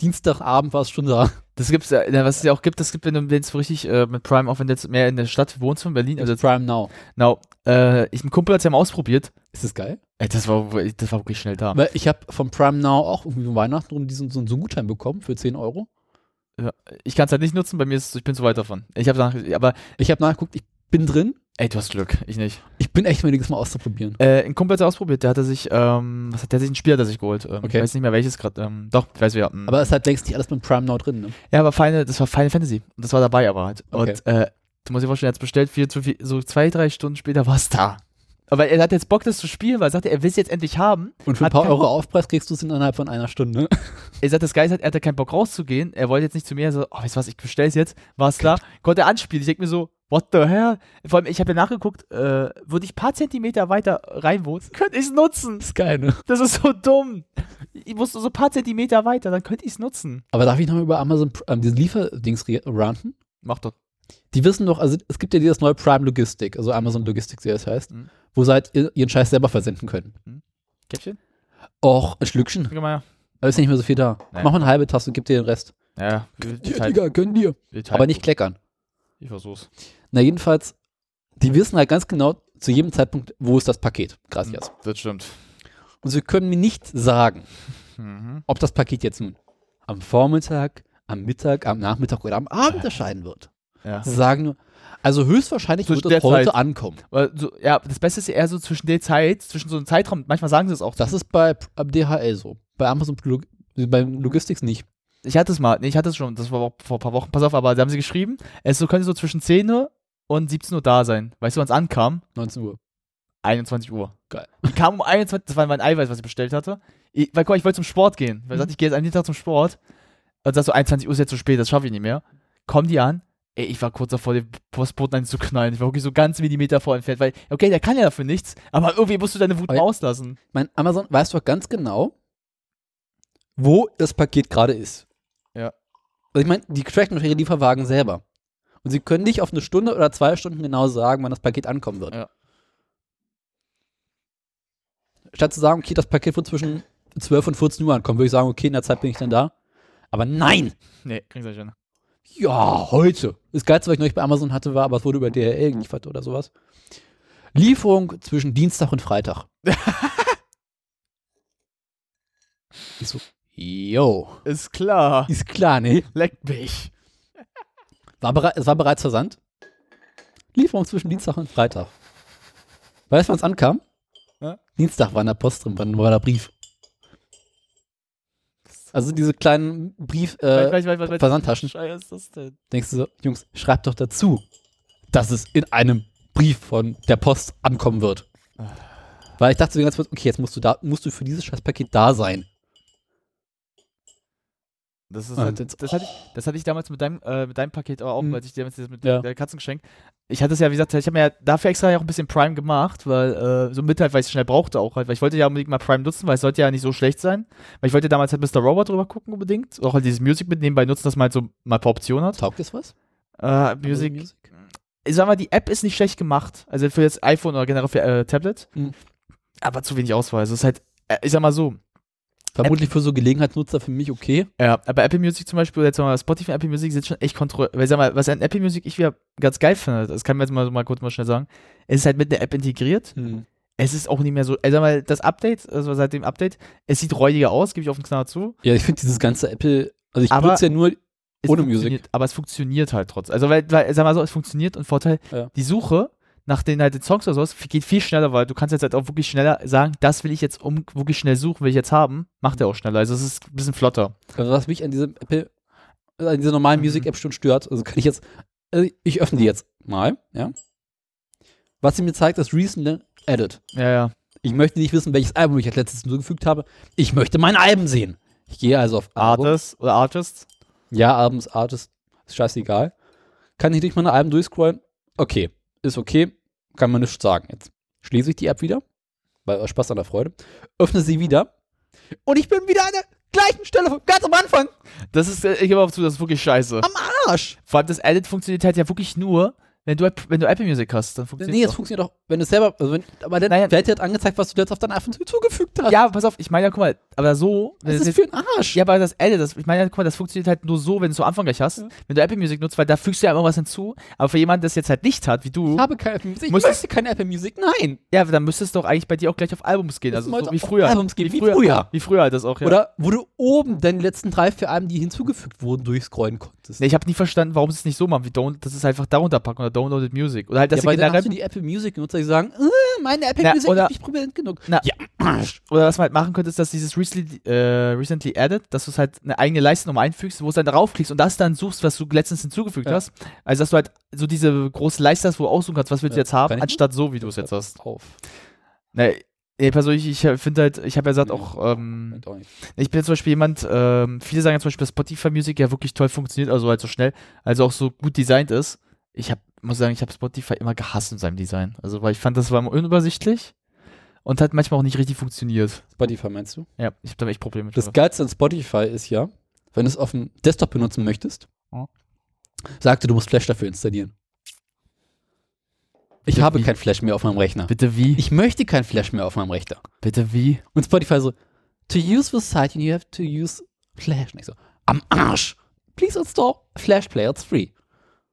Dienstagabend war es schon da. Das gibt's ja, ja, was es ja auch gibt, das gibt, wenn du jetzt so richtig äh, mit Prime, auch wenn du jetzt mehr in der Stadt wohnst von Berlin, also Prime Now. genau, äh, ich, ein Kumpel hat es ja mal ausprobiert. Ist das geil? Ey, das war, das war wirklich schnell da. Weil ich habe von Prime Now auch irgendwie um Weihnachten rum diesen so, einen Gutschein bekommen für 10 Euro. Ich kann es halt nicht nutzen, bei mir ist, ich bin zu weit davon. Ich habe aber, Ich habe nachgeguckt, ich bin drin. Ey, du hast Glück, ich nicht. Ich bin echt williges mal auszuprobieren. Äh, ein Kumpel hat es ausprobiert, der hatte sich, ähm, was hat der sich, ein Spiel hat er sich geholt. Ähm, Ich Okay. weiß nicht mehr welches gerade, ähm, doch, ich weiß wer. ähm, Aber es ist halt längst nicht alles mit Prime Now drin, ne? Ja, aber Final, das war Final Fantasy. Und das war dabei aber halt. Okay. Und äh, du musst dir vorstellen, er hat bestellt, viel zu viel, so zwei, drei Stunden später war es da. Aber er hat jetzt Bock, das zu spielen, weil er sagte, er will es jetzt endlich haben. Und für ein Hat paar Euro. Aufpreis kriegst du es innerhalb von einer Stunde. Er sagt, das Geist hat, er hatte keinen Bock rauszugehen. Er wollte jetzt nicht zu mir, so, oh, weißt du was, ich bestell's jetzt. War es klar. Konnte er anspielen. Ich denke mir so, What the hell? Vor allem, ich habe ja nachgeguckt, äh, würde ich ein paar Zentimeter weiter reinwohnen, könnte ich es nutzen. Das ist geil, ne? Das ist so dumm. Ich musste so ein paar Zentimeter weiter, dann könnte ich es nutzen. Aber darf ich noch mal über Amazon, ähm, diese Lieferdings ranten? Mach doch. Die wissen doch, also es gibt ja dieses neue Prime Logistic, also Amazon Logistics, wie das heißt, Mhm. wo sie halt ihr- ihren Scheiß selber versenden können. Käppchen? Och, ein Schlückchen. Guck mal. Da ist nicht mehr so viel da. Nee. Mach mal eine halbe Tasse und gib dir den Rest. Ja, Ja, teilen- Digga, können dir. Aber nicht kleckern. Ich versuch's. Na, jedenfalls, die wissen halt ganz genau zu jedem Zeitpunkt, wo ist das Paket. Gracias. Das stimmt. Und sie können mir nicht sagen, Mhm. ob das Paket jetzt nun am Vormittag, am Mittag, am Nachmittag oder am Abend erscheinen wird. Ja. Sie sagen nur, also höchstwahrscheinlich Zwischen wird es heute Zeit. ankommen. So, ja, das Beste ist eher so zwischen der Zeit, zwischen so einem Zeitraum, manchmal sagen sie es auch. Das ist bei DHL so. Bei Amazon Log beim Logistics nicht. Ich hatte es mal, nee, ich hatte es schon, das war auch vor ein paar Wochen, pass auf, aber da haben sie geschrieben, es so, könnte so zwischen 10 Uhr und 17 Uhr da sein. Weißt du, wann es ankam? 19 Uhr. 21 Uhr. Geil. Die kam um 21, das war mein Eiweiß, was ich bestellt hatte. Ich, weil, guck mal, ich wollte zum Sport gehen. Weil ich Mhm. sagte, ich gehe jetzt am Dienstag zum Sport. Und sagst so, 21 Uhr ist jetzt zu spät, das schaffe ich nicht mehr. Kommen die an, ey, ich war kurz davor, den Postboten einen zu knallen. Ich war wirklich so ganz Millimeter vor entfernt, weil, okay, der kann ja dafür nichts, aber irgendwie musst du deine Wut Aber- auslassen. Mein Amazon weiß doch ganz genau, wo das Paket gerade ist. Ja. Also ich meine, die tracken doch ihre Lieferwagen selber. Und sie können nicht auf eine Stunde oder zwei Stunden genau sagen, wann das Paket ankommen wird. Ja. Statt zu sagen, okay, das Paket wird zwischen 12 und 14 Uhr ankommen, würde ich sagen, okay, in der Zeit bin ich dann da. Aber nein! Nee, kriegst du nicht hin. Ja, heute. Das Geilste, was ich neulich bei Amazon hatte, war, aber es wurde über DHL geliefert oder sowas. Lieferung zwischen Dienstag und Freitag. ich so, yo. Ist klar. Ist klar, ne? Leck mich. War es war bereits versandt. Lieferung zwischen Dienstag und Freitag. Weißt du, wann es ankam? Ja. Dienstag war in der Post drin, wann war der Brief. Also diese kleinen Brief, äh, Weiß, weiß, weiß, Versandtaschen. Scheiße ist das denn? denkst du so, Jungs, schreibt doch dazu, dass es in einem Brief von der Post ankommen wird. Weil ich dachte so ganz kurz, okay, jetzt musst du da, musst du für dieses Scheißpaket da sein. Das, ist Ah, halt, jetzt- das, hatte ich, das hatte ich damals mit deinem, äh, mit deinem Paket aber auch, Hm. als ich dir das mit Ja. der Katzengeschenk. Ich hatte es ja, wie gesagt, ich habe mir ja dafür extra ja auch ein bisschen Prime gemacht, weil äh, so mit halt, weil ich es schnell brauchte auch halt, weil ich wollte ja unbedingt mal Prime nutzen, weil es sollte ja nicht so schlecht sein. Weil ich wollte damals halt Mr. Robot drüber gucken unbedingt. Auch halt dieses Music mit nebenbei nutzen, dass man halt so mal ein paar Optionen hat. Taugt das was? Äh, Music, Music? ich sag mal, die App ist nicht schlecht gemacht. Also für jetzt iPhone oder generell für äh, Tablet. Mhm. Aber zu wenig Auswahl. Also es ist halt, äh, ich sag mal so, Vermutlich für so Gelegenheitsnutzer für mich okay. Ja, aber Apple Music zum Beispiel, jetzt mal Spotify und Apple Music sind schon echt kontrolliert. Weil sag mal, was an Apple Music ich wieder ganz geil finde, das kann man jetzt mal, mal kurz mal schnell sagen, es ist halt mit der App integriert. Es ist auch nicht mehr so, also sag mal, das Update, also seit dem Update, es sieht räudiger aus, gebe ich auf den Knall zu. Ja, ich finde dieses ganze Apple, also ich benutze ja nur, Ohne Music. Aber es funktioniert halt trotzdem. Also, weil, weil, sag mal so, es funktioniert und Vorteil, Ja. die Suche nach den halt den Songs oder sowas geht viel schneller, weil du kannst jetzt halt auch wirklich schneller sagen, das will ich jetzt um wirklich schnell suchen, will ich jetzt haben, macht er auch schneller. Also es ist ein bisschen flotter. also was mich an diesem Apple, äh, an dieser normalen Mhm. Music-App schon stört, also kann ich jetzt, also ich öffne die jetzt mal, ja. Was sie mir zeigt, ist Recent Edit. Ja, ja. Ich möchte nicht wissen, welches Album ich als letztes hinzugefügt habe. Ich möchte mein Album sehen. Ich gehe also auf Album. Artist oder Artist. Ja, Albums, Artist, ist scheißegal. Kann ich durch meine Alben durchscrollen? Okay, ist okay, kann man nichts sagen. Jetzt schließe ich die App wieder, weil Spaß an der Freude, öffne sie wieder und ich bin wieder an der gleichen Stelle, ganz am Anfang, Das ist, äh, ich gebe auf zu, das ist wirklich scheiße. am Arsch. Vor allem das Edit funktioniert halt ja wirklich nur, wenn du, wenn du Apple Music hast. Dann funktioniert Nee, es funktioniert doch, wenn du es selber, also wenn, aber dann Naja. wird dir halt angezeigt, was du jetzt auf dein iPhone hinzugefügt hast. Ja, pass auf, ich meine ja, guck mal, aber so, das das ist jetzt, für ein Arsch. ja, aber das Edit, das, ich meine ja, guck mal, das funktioniert halt nur so, wenn du es am Anfang gleich hast. Ja. Wenn du Apple Music nutzt, weil da fügst du ja immer was hinzu. Aber für jemanden, der es jetzt halt nicht hat, wie du, Ich habe keine Apple Music. Ich Muss- möchte keine Apple Music. Nein. ja, dann müsste es doch eigentlich bei dir auch gleich auf Albums gehen. Es Also so wie früher. Albums gehen, wie früher. Wie früher halt das auch, ja. Oder wo du oben deine letzten drei, vier Alben, die hinzugefügt wurden, durchscrollen konntest. Nee, ich habe nie verstanden, warum sie es nicht so machen, wie Down das ist einfach darunter packen oder Downloaded Music. Oder halt, dass ja, sie generell die Apple Music Nutzer, die sagen, äh, meine Apple Na, Music oder- ist nicht prominent genug. Na, ja. Oder was man halt machen könnte, ist, dass dieses recently, äh, recently added, dass du es halt eine eigene Leiste nochmal einfügst, wo es dann darauf klickst und das dann suchst, was du letztens hinzugefügt Ja. hast. Also, dass du halt so diese große Leiste hast, wo du aussuchen kannst, was willst du Ja. jetzt haben, anstatt so, wie du es jetzt hast. Auf. Nee, nee persönlich, ich äh, finde halt, ich habe ja gesagt Nee. auch, ähm, auch ich bin ja zum Beispiel jemand, ähm, viele sagen ja zum Beispiel, dass Spotify Music ja wirklich toll funktioniert, also halt so schnell, also auch so gut designt ist. Ich habe muss sagen, ich habe Spotify immer gehasst in seinem Design. Also, weil ich fand, das war immer unübersichtlich und hat manchmal auch nicht richtig funktioniert. Spotify meinst du? Ja, ich habe da echt Probleme mit. Das Geilste an Spotify ist ja, wenn du es auf dem Desktop benutzen möchtest, Ja. sagte, du musst Flash dafür installieren. Ich Bitte habe wie? kein Flash mehr auf meinem Rechner. Bitte wie? Ich möchte kein Flash mehr auf meinem Rechner. Bitte wie? Und Spotify so, to use this site, you have to use Flash. Und ich so, am Arsch. Please install Flash Player, it's free.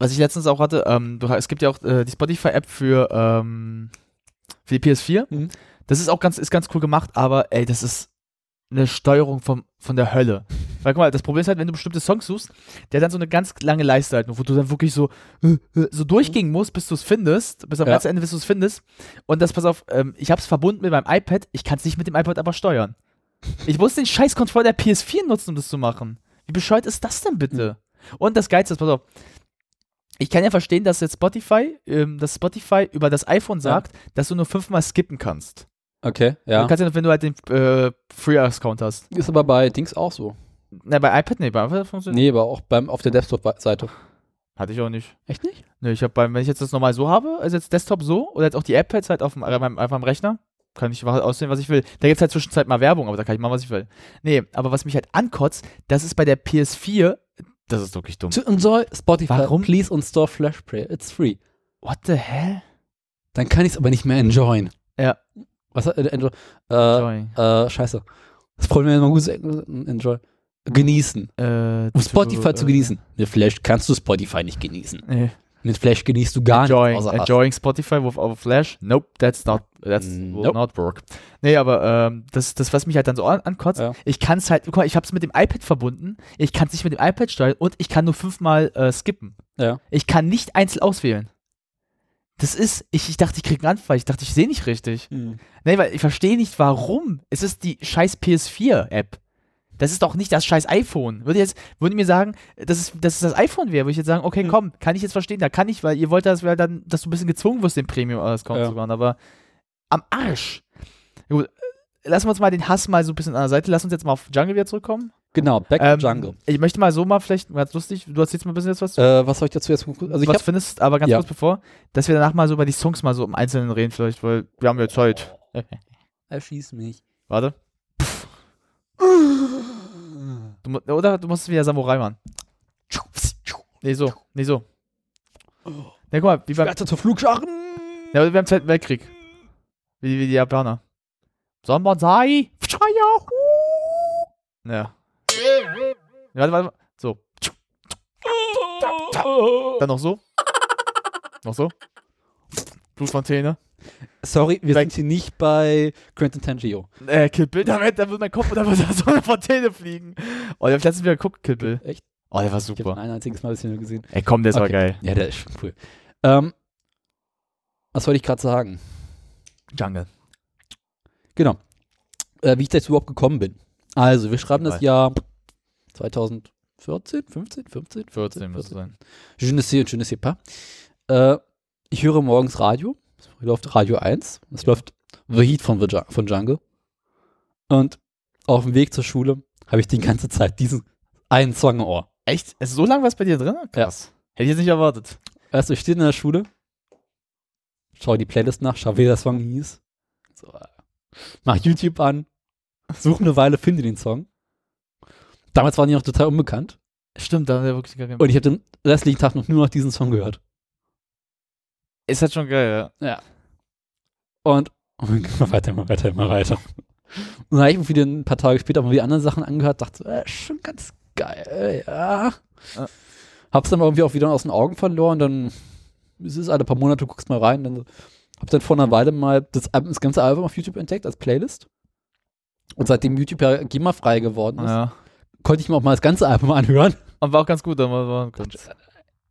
Was ich letztens auch hatte, ähm, du, es gibt ja auch äh, die Spotify-App für, ähm, für die PS4. Mhm. Das ist auch ganz, ist ganz cool gemacht, aber ey, das ist eine Steuerung vom, von der Hölle. Weil guck mal, das Problem ist halt, wenn du bestimmte Songs suchst, der hat dann so eine ganz lange Leiste halt, wo du dann wirklich so, äh, äh, so durchgehen musst, bis du es findest, bis am Ja. ganzen Ende, bis du es findest. Und das, pass auf, ähm, ich habe es verbunden mit meinem iPad, ich kann es nicht mit dem iPad aber steuern. Ich muss den scheiß Controller der PS4 nutzen, um das zu machen. Wie bescheuert ist das denn bitte? Und das Geilste ist, pass auf, ich kann ja verstehen, dass jetzt Spotify, ähm, dass Spotify über das iPhone sagt, dass du nur fünfmal skippen kannst. Okay, Du ja. kannst ja, wenn du halt den äh, Free-Account hast. Ist aber bei Dings auch so. Na, bei iPad, nee, bei iPad funktioniert. Nee, aber auch beim, auf der Desktop-Seite. Hatte ich auch nicht. Echt nicht? Nee, ich habe beim, wenn ich jetzt das normal so habe, also jetzt Desktop so, oder jetzt auch die App jetzt halt auf dem, äh, meinem, auf meinem Rechner, kann ich aussehen, was ich will. Da gibt es halt zwischenzeit mal Werbung, aber da kann ich machen, was ich will. Nee, aber was mich halt ankotzt, das ist bei der PS4, das ist wirklich dumm. To enjoy Spotify, Warum? please install Flash Player, it's free. What the hell? Dann kann ich es aber nicht mehr enjoyen. Ja. Was äh, enjoy? Äh, äh, scheiße. Das Problem ist immer gut, enjoy. Genießen. Äh, Um Spotify äh, zu genießen. Mit Flash kannst du Spotify nicht genießen. Nee. Mit Flash genießt du gar enjoying, nichts. enjoying Spotify without Flash? Nope, that's not, that's will Nope. not work. Nee, aber ähm, das, das, was mich halt dann so an, ankotzt, Ja. ich kann es halt, guck mal, ich habe es mit dem iPad verbunden, ich kann es nicht mit dem iPad steuern und ich kann nur fünfmal äh, skippen. Ja. Ich kann nicht einzeln auswählen. Das ist, ich, ich dachte, ich krieg einen Anfall, ich dachte, ich sehe nicht richtig. Hm. Nee, weil ich verstehe nicht, warum. Es ist die scheiß PS4-App. Das ist doch nicht das scheiß iPhone. Würde jetzt, würde mir sagen, dass es, dass es das iPhone wäre, würde ich jetzt sagen, okay, komm, kann ich jetzt verstehen, da kann ich, weil ihr wollt, dass wir dann, dass du ein bisschen gezwungen wirst, den Premium-Account Ja. zu machen, aber am Arsch. Gut, lassen wir uns mal den Hass mal so ein bisschen an der Seite, lass uns jetzt mal auf Jungle wieder zurückkommen. Genau, Back Ähm, to Jungle. Ich möchte mal so mal vielleicht, ganz lustig, du erzählst mal ein bisschen jetzt was. Äh, was soll ich dazu jetzt Also ich was findest, aber ganz Ja. kurz bevor, dass wir danach mal so über die Songs mal so im Einzelnen reden, vielleicht, weil wir haben ja Zeit. Erschieß mich. Warte. Du, oder du musst wieder Samurai machen. Nee, so. Nee, so. Ja, guck mal, wie beim, Schwerter zur Flugscharen. ja, wie beim Zweiten Weltkrieg. Wie, wie die Japaner. Sonbonsai. Ja. ja. Warte, warte. So. Dann noch so. Noch so. Blutfontäne. Sorry, wir Back- sind hier nicht bei Quentin Tangio. Äh, Kill Bill, da wird, da wird mein Kopf oder wird da so eine Fontäne fliegen. Oh, der hab ich letztens wieder geguckt, Kill Bill. Echt? Oh, der war Ich habe super. ein einziges Mal bisher nur gesehen. Ey, komm, der ist aber Okay. geil. Ja, der ist schon cool. Ähm, was wollte ich gerade sagen? Jungle. Genau. Äh, wie ich dazu überhaupt gekommen bin. Also, wir schreiben das. Jahr 2014, 15, 15, 14 muss es sein. Je ne sais, je ne sais pas. Äh, ich höre morgens Radio. Es läuft Radio 1. Es läuft The Heat von, von Jungle. Und auf dem Weg zur Schule habe ich die ganze Zeit diesen einen Song im Ohr. Echt? Ist so lange was bei dir drin? Krass. Hätte ich jetzt nicht erwartet. Weißt du, ich stehe in der Schule, schaue die Playlist nach, schaue, wie der Song hieß. So, äh, mach YouTube an, suche eine Weile, finde den Song. Damals war die noch total unbekannt. Stimmt, da er wirklich gar keinen. Und ich habe den restlichen Tag noch nur noch diesen Song gehört. Ist halt schon geil, ja. Und oh, immer weiter, immer weiter, immer weiter. Und dann habe ich mir wieder ein paar Tage später mal wieder andere Sachen angehört, dachte, so, äh, schon ganz geil, ja. Ja. Hab's dann irgendwie auch wieder aus den Augen verloren, dann es ist alle paar Monate, du guckst mal rein, dann hab dann vor einer Weile mal das, das ganze Album auf YouTube entdeckt als Playlist. Und seitdem YouTube ja GEMA-frei geworden ist, ja. konnte ich mir auch mal das ganze Album anhören. Und war auch ganz gut, aber war gut.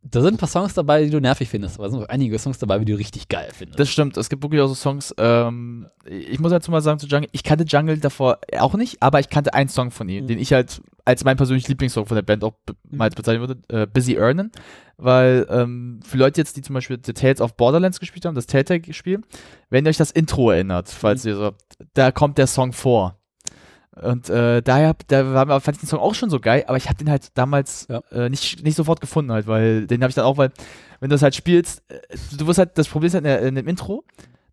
Da sind ein paar Songs dabei, die du nervig findest, aber es sind auch einige Songs dabei, die du richtig geil findest. Das stimmt, es gibt wirklich auch so Songs, ähm, ich muss dazu mal sagen zu Jungle, ich kannte Jungle davor auch nicht, aber ich kannte einen Song von ihm, Mhm. den ich halt als mein persönlicher Lieblingssong von der Band auch be- mal bezeichnen würde, äh, Busy Earnin, weil ähm, für Leute jetzt, die zum Beispiel The Tales of Borderlands gespielt haben, das Telltale-Spiel, wenn ihr euch das Intro erinnert, falls ihr so, da kommt der Song vor. Und äh, daher da war, mir- fand ich den Song auch schon so geil, aber ich habe den halt damals Ja. äh, nicht, nicht sofort gefunden halt, weil den habe ich dann auch, weil wenn du das halt spielst, äh, du wirst halt, das Problem ist halt in, der, in dem Intro,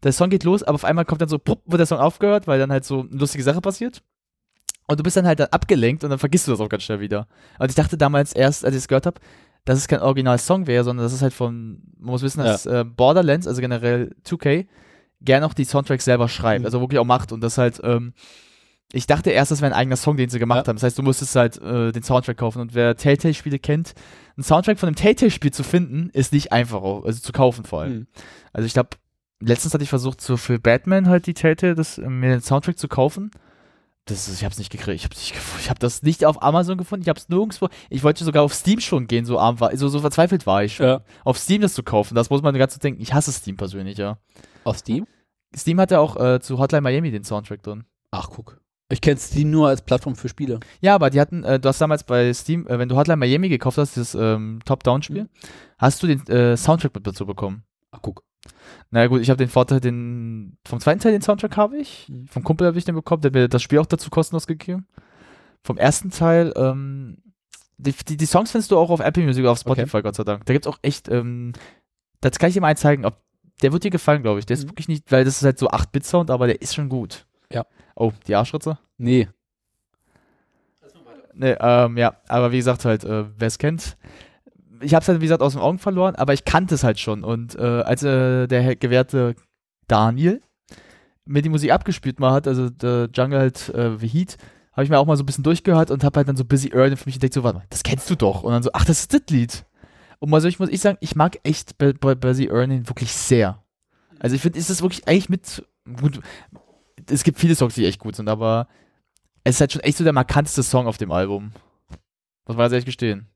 der Song geht los, aber auf einmal kommt dann so, pupp, wird der Song aufgehört, weil dann halt so eine lustige Sache passiert. Und du bist dann halt dann abgelenkt und dann vergisst du das auch ganz schnell wieder. Und ich dachte damals erst, als ich es gehört habe, dass es kein Original-Song wäre, sondern das ist halt von, man muss wissen, dass äh, Borderlands, also generell 2K, gerne auch die Soundtracks selber schreibt, Mhm. also wirklich auch macht und das halt, ähm, ich dachte erst, das wäre ein eigener Song, den sie gemacht Ja. haben. Das heißt, du musstest halt äh, den Soundtrack kaufen und wer Telltale-Spiele kennt, einen Soundtrack von einem Telltale-Spiel zu finden, ist nicht einfach, also zu kaufen vor allem. Mhm. Also ich glaube, letztens hatte ich versucht, so für Batman halt die Telltale, das, äh, mir den Soundtrack zu kaufen. Das ist, ich habe es nicht gekriegt. Ich habe nicht gefunden. Ich habe das nicht auf Amazon gefunden. Ich habe es nirgendwo. Ich wollte sogar auf Steam schon gehen, so arm war, so, so verzweifelt war ich schon. Ja. Auf Steam das zu kaufen, das muss man ganz so denken. Ich hasse Steam persönlich, ja. Auf Steam? Steam hat ja auch äh, zu Hotline Miami den Soundtrack drin. Ach, guck. Ich kenne Steam nur als Plattform für Spiele. Ja, aber die hatten, äh, du hast damals bei Steam, äh, wenn du Hotline Miami gekauft hast, das ähm, Top-Down-Spiel, hast du den äh, Soundtrack mit dazu bekommen. Ach, guck. Na gut, ich habe den Vorteil, den vom zweiten Teil den Soundtrack habe ich. Mhm. Vom Kumpel habe ich den bekommen, der hat mir das Spiel auch dazu kostenlos gegeben. Vom ersten Teil, ähm, die, die, die Songs findest du auch auf Apple Music oder auf Spotify, Gott sei Dank. Da gibt's auch echt, ähm, das kann ich dir mal zeigen, ob der wird dir gefallen, glaube ich. Der ist Mhm. wirklich nicht, weil das ist halt so 8-Bit-Sound, aber der ist schon gut. Ja. Oh, die Arschritze? Nee. Nee, ähm, ja, aber wie gesagt, halt, äh, wer es kennt, ich habe es halt, wie gesagt, aus den Augen verloren, aber ich kannte es halt schon. Und äh, als äh, der gewährte Daniel mir die Musik abgespielt mal hat, also der Jungle halt äh, The Heat, habe ich mir auch mal so ein bisschen durchgehört und habe halt dann so Busy Earn für mich entdeckt, so, warte mal, das kennst du doch. Und dann so, ach, das ist das Lied. Und mal so, ich muss ich sagen, ich mag echt Busy Earning wirklich sehr. Also ich finde, ist das wirklich eigentlich mit, gut, es gibt viele Songs, die echt gut sind, aber es ist halt schon echt so der markanteste Song auf dem Album. Muss man ganz ehrlich gestehen.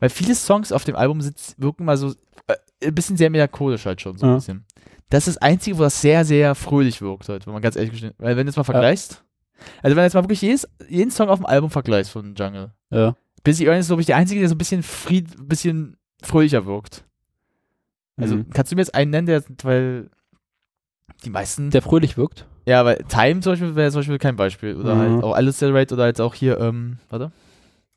Weil viele Songs auf dem Album sind, wirken mal so äh, ein bisschen sehr melancholisch halt schon, so ein Ja. bisschen. Das ist das Einzige, wo das sehr, sehr fröhlich wirkt halt, wenn man ganz ehrlich gestehen. Weil wenn du jetzt mal vergleichst, also wenn du jetzt mal wirklich jedes, jeden Song auf dem Album vergleichst von Jungle, Ja. Busy Earn ist, glaube ich, der Einzige, der so ein bisschen, fried, bisschen fröhlicher wirkt. Also Mhm. kannst du mir jetzt einen nennen, der, weil die meisten Der fröhlich wirkt. ja, weil Time zum Beispiel wäre zum Beispiel kein Beispiel. Oder Mhm. halt auch Alice Celebrate oder halt auch hier, ähm, warte.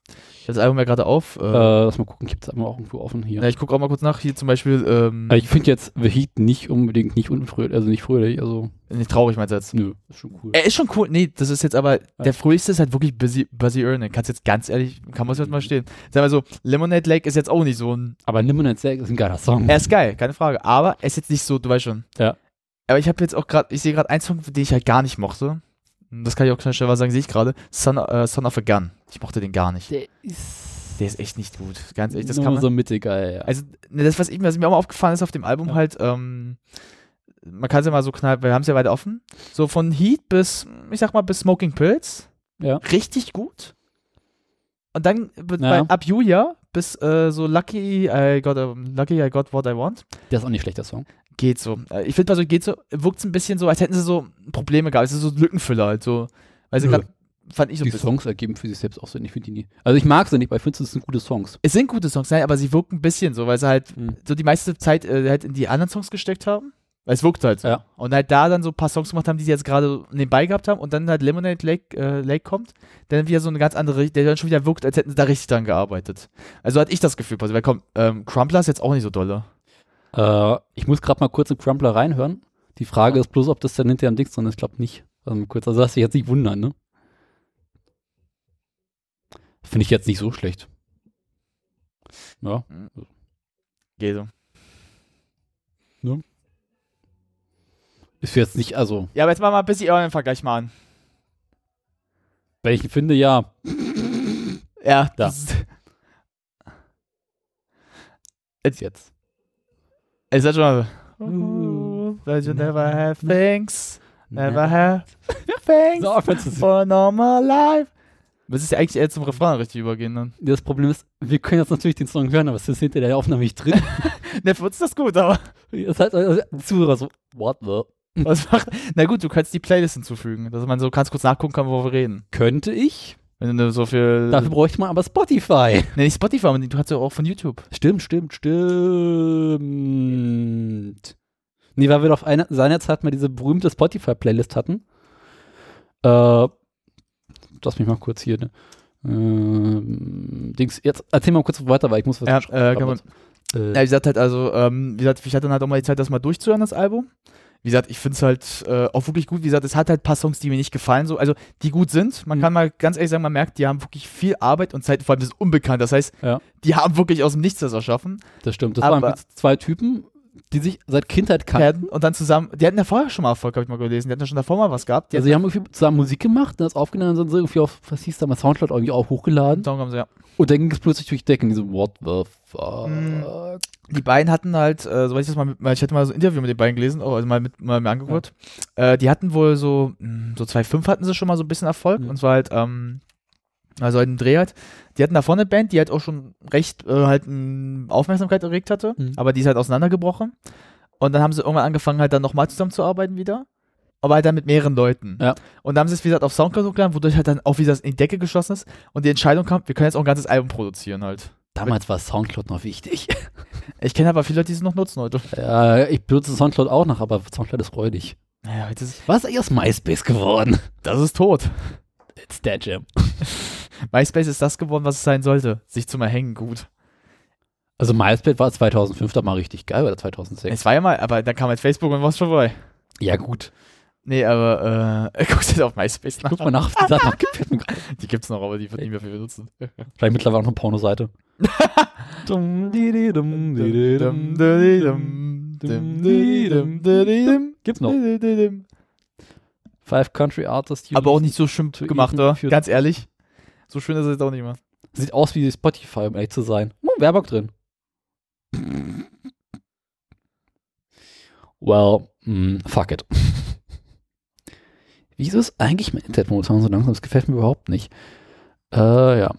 Ich habe das Album ja gerade auf. Äh, Äh, lass mal gucken, ich hab's einmal auch irgendwo offen hier. ja, ich gucke auch mal kurz nach. Hier zum Beispiel, ähm, Aber ich finde jetzt The Heat nicht unbedingt nicht unfröhlich, also nicht fröhlich, also nicht traurig meinst du jetzt. nö, ist schon cool. Er ist schon cool. Nee, das ist jetzt aber, der fröhlichste ist halt wirklich Busy, Busy Earning. Kannst jetzt ganz ehrlich, kann man es jetzt mal stehen. Sag mal so, Lemonade Lake ist jetzt auch nicht so ein, Aber Lemonade Sack ist ein geiler Song. er ist geil, keine Frage. Aber er ist jetzt nicht so, du weißt schon. Ja. Aber ich habe jetzt auch gerade, ich sehe gerade einen Song, den ich halt gar nicht mochte. Das kann ich auch schnell was sagen, sehe ich gerade. Son, äh, Son of a Gun. Ich mochte den gar nicht. Der ist, Der ist echt nicht gut. Ganz ehrlich, das nur kann man. so mittig geil, ja. Also, ne, das, was, ich, was mir auch mal aufgefallen ist auf dem Album Ja. halt, ähm, man kann es ja mal so knallen, wir haben es ja weiter offen. So von Heat bis, ich sag mal, bis Smoking Pills. Ja. Richtig gut. Und dann Ja. bei, ab Julia bis äh, so Lucky I, got, um, Lucky I Got What I Want. der ist auch nicht schlecht, der Song. Geht so. Äh, Ich finde mal so, geht so, wirkt es ein bisschen so, als hätten sie so Probleme gehabt. Es ist so Lückenfüller halt so. Weil sie gerade, fand ich so Die bisschen. Songs ergeben für sich selbst auch so nicht, finde die nie. Also ich mag sie nicht, weil ich finde, es sind gute Songs. Es sind gute Songs, nein, aber sie wirken ein bisschen so, weil sie halt Mhm. so die meiste Zeit äh, halt in die anderen Songs gesteckt haben. Weil es wirkt halt so. Ja. Und halt da dann so ein paar Songs gemacht haben, die sie jetzt gerade nebenbei gehabt haben und dann halt Lemonade Lake, äh, Lake kommt, dann wieder so eine ganz andere, der dann schon wieder wirkt, als hätten sie da richtig dran gearbeitet. Also hatte ich das Gefühl, weil komm, ähm, Crumpler ist jetzt auch nicht so dolle. Äh, ich muss gerade mal kurz in Crumpler reinhören. Die Frage ist bloß, ob das dann hinterher am Dings drin ist. Ich glaube nicht. Also kurz, also lass dich jetzt nicht wundern, ne? Finde ich jetzt nicht so schlecht. Ja. Geht so. Ist jetzt nicht, also, Ja, aber jetzt machen wir mal ein bisschen euren Vergleich mal an. ihn finde, ja. Ja, Da. das ist, Jetzt jetzt. Ist halt schon mal so. But you never have things, never have things So, for normal life. Das ist ja eigentlich eher zum Refrain richtig übergehen dann. Das Problem ist, wir können jetzt natürlich den Song hören, aber es ist hinter der Aufnahme nicht drin. Ne, für uns ist das gut, aber das heißt, also, die Zuhörer so, what the? was macht. Na gut, du kannst die Playlist hinzufügen, dass man so ganz kurz nachgucken kann, wo wir reden. Könnte ich. Wenn du so viel. Dafür bräuchte man aber Spotify. Ne, nicht Spotify, aber du hast ja auch von YouTube. Stimmt, stimmt, stimmt. Nee, weil wir doch eine, seinerzeit mal diese berühmte Spotify-Playlist hatten. Äh, lass mich mal kurz hier. Ne? Ähm, Dings, jetzt erzähl mal kurz weiter, weil ich muss was Ja, äh, kann man, Äh, Ja, wie gesagt, halt, also, ähm, wie gesagt, ich hatte dann halt auch mal die Zeit, das mal durchzuhören, das Album. Wie gesagt, ich finde es halt äh, auch wirklich gut. Wie gesagt, es hat halt ein paar Songs, die mir nicht gefallen, so, also die gut sind. Man Mhm. kann mal ganz ehrlich sagen, man merkt, die haben wirklich viel Arbeit und Zeit, vor allem das ist unbekannt. Das heißt, Ja. die haben wirklich aus dem Nichts das erschaffen. das stimmt. Das aber- waren zwei Typen, die sich seit Kindheit kannten. Und dann zusammen, die hatten ja vorher schon mal Erfolg, habe ich mal gelesen. Die hatten ja schon davor mal was gehabt. Die Also, die haben irgendwie zusammen Musik gemacht, dann das aufgenommen und sind sie irgendwie auf, was hieß da mal, Soundcloud irgendwie auch hochgeladen. Song haben sie, ja. Und dann ging es plötzlich durch die Decke, diese What the fuck. Mhm. Die beiden hatten halt, äh, soweit ich das mal, mit, ich hatte mal so ein Interview mit den beiden gelesen, also mal, mit, mal mir angeguckt. Äh, die hatten wohl so, mh, so 2,5 hatten sie schon mal so ein bisschen Erfolg. Mhm. Und zwar halt, ähm, also halt ein Dreh halt. Die hatten davor eine Band, die halt auch schon recht äh, halt mh, Aufmerksamkeit erregt hatte, Mhm. aber die ist halt auseinandergebrochen. Und dann haben sie irgendwann angefangen, halt dann nochmal zusammenzuarbeiten wieder. Aber halt dann mit mehreren Leuten. Ja. Und dann haben sie es, wie gesagt, auf Soundcloud hochgeladen, wodurch halt dann auch wieder in die Decke geschossen ist. Und die Entscheidung kam, wir können jetzt auch ein ganzes Album produzieren halt. Damals war Soundcloud noch wichtig. Ich kenne aber viele Leute, die es noch nutzen heute. ja, ich benutze Soundcloud auch noch, aber Soundcloud ist räudig. Naja, heute ist, Was ist eigentlich aus MySpace geworden? das ist tot. It's der Jam. MySpace ist das geworden, was es sein sollte. Sich zum Erhängen gut. Also MySpace war 2005 da mal richtig geil, oder 2006? Es war ja mal, aber dann kam halt Facebook und war es vorbei. Ja gut. Nee, aber äh, guckst du jetzt auf MySpace nach? Guck mal nach, die da noch gibt. Die gibt's noch, aber die wird nicht mehr viel benutzen. Vielleicht mittlerweile auch eine Pornoseite. Gibt's noch. Five Country Artists. Aber auch nicht so To gemacht, oder? Ganz ehrlich. So schön ist es jetzt auch nicht mehr. Sieht aus wie Spotify, um ehrlich zu sein. Oh, Werbung drin. Well, mm, fuck it. Wieso ist eigentlich mein Internet momentan so langsam? Das gefällt mir überhaupt nicht. Äh, ja.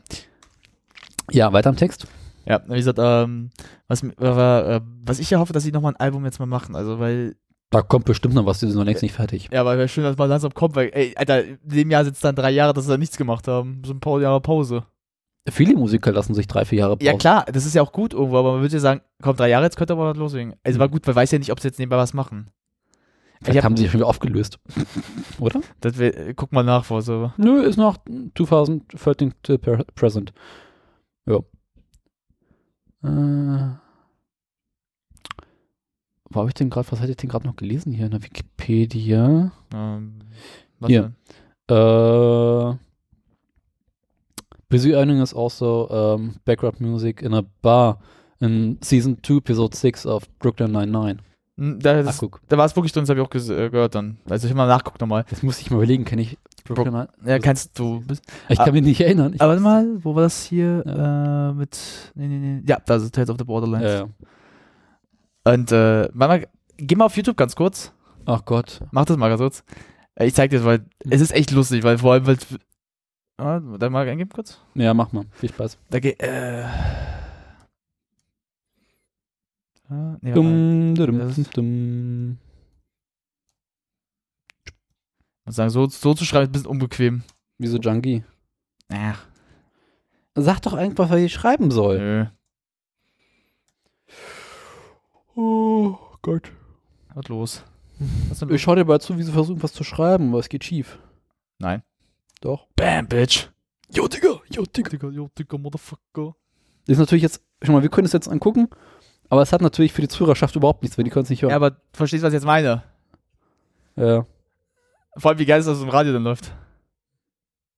Ja, weiter am Text. Ja, wie gesagt, ähm, was, aber, äh, was ich ja hoffe, dass sie nochmal ein Album jetzt mal machen. Also, weil, Da kommt bestimmt noch was, die sind noch längst nicht fertig. ja, weil wäre schön, dass mal langsam kommt, weil, ey, Alter, in dem Jahr sitzt dann drei Jahre, dass sie da nichts gemacht haben. So ein paar Jahre Pause. Viele Musiker lassen sich drei, vier Jahre Ja, Pause. klar, das ist ja auch gut irgendwo, aber man würde ja sagen, komm, drei Jahre, jetzt könnte aber was loslegen. Also, war gut, weil weiß ja nicht, ob sie jetzt nebenbei was machen. Vielleicht hab- haben sie sich schon wieder aufgelöst. Oder? Das wär, äh, guck mal nach, vor so. Nö, ist noch 2013 to per- present. Ja. Äh, wo habe ich denn gerade, was hatte ich denn gerade noch gelesen hier in der Wikipedia? Ähm, was Hier. denn? Äh, Busy Earning is also um, background music in a bar in Season 2, Episode 6 of Brooklyn Nine-Nine. Hm, Da, das, guck. da war es wirklich drin, das habe ich auch äh, gehört dann. Also, ich mal nachguckt nochmal. Jetzt muss ich mal überlegen, kenne ich Brooklyn Nine? Ja, kannst du. Ich kann mich nicht erinnern. Ich, Aber warte mal, wo war das hier äh, mit. Nee, nee, nee. Ja, da ist Tales of the Borderlands. ja, ja. Und, äh, mal, geh mal auf YouTube ganz kurz. Ach Gott. Mach das mal ganz kurz. Äh, Ich zeig dir das, weil es ist echt lustig, weil vor allem, weil. Ah, da mal eingeben kurz. Ja, mach mal. Viel Spaß. Da geht. Äh. Ah, nee, warte mal. Dum, dum, Das dum, ist- dum. Ich muss sagen, so, so zu schreiben ist ein bisschen unbequem. Wieso Junkie? Ach, Sag doch einfach, was ich schreiben soll. nö. Oh Gott. Was los? Was denn Ich schau dir mal zu, wie sie versuchen, was zu schreiben, aber es geht schief. Nein. Doch. Bam, Bitch. Jo, Digga, jo, Digga. Digga, yo, Digga, Motherfucker. Das ist natürlich jetzt, schau mal, wir können es jetzt angucken, aber es hat natürlich für die Zuhörerschaft überhaupt nichts, weil die können es nicht Ja, hören. aber du verstehst, was ich jetzt meine. Ja, Vor allem, wie geil ist, dass es im Radio dann läuft.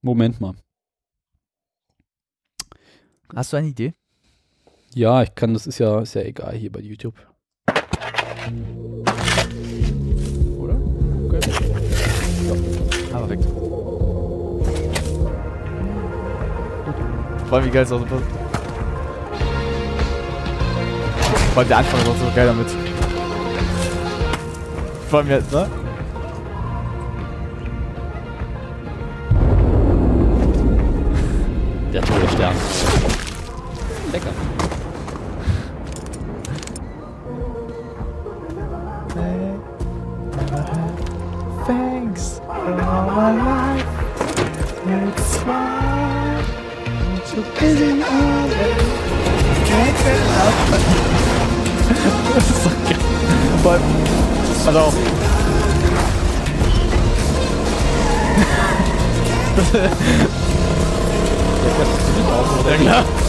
Moment mal. Hast du eine Idee? Ja, ich kann, das ist ja, ist ja egal hier bei YouTube. Oder? Okay. Ah, perfekt. Vor allem, wie geil ist das aus Vor allem der Anfang ist auch so geil damit. Vor allem jetzt, ne? Der Todesstern. Lecker. I'm so busy all day. Can't get enough. das ist so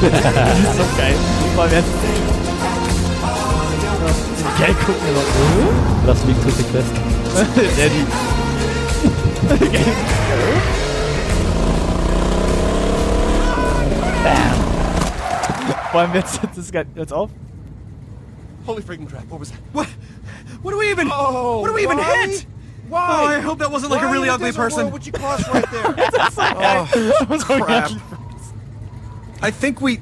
geil. Vor allem jetzt. So geil gucken wir noch. Das liegt zu Quest. Der die. Vor allem jetzt, jetzt ist geil. Jetzt auf. Holy freaking crap! What was that? What? What do we even? Oh, what do we even why? hit? Why? Oh, I hope that wasn't like a really ugly desert world person. Would you cross right there? Oh, Das war crap. Geil. I think we.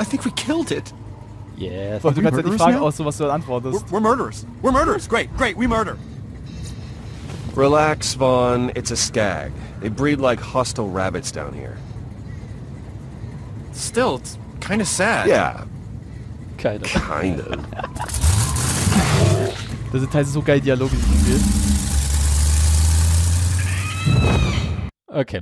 I think we killed it. Yes. Boah, Du we kannst ja die murderers Frage now? aus, so was du dann antwortest. We're, we're murderers. We're murderers. Great, great. We murder. Relax, Vaughn. It's a skag. They breed like hostile rabbits down here. Still, it's kind of sad. Yeah, Keine. kind of. Das sind teilweise so geile Dialoge in diesem Spiel. Okay.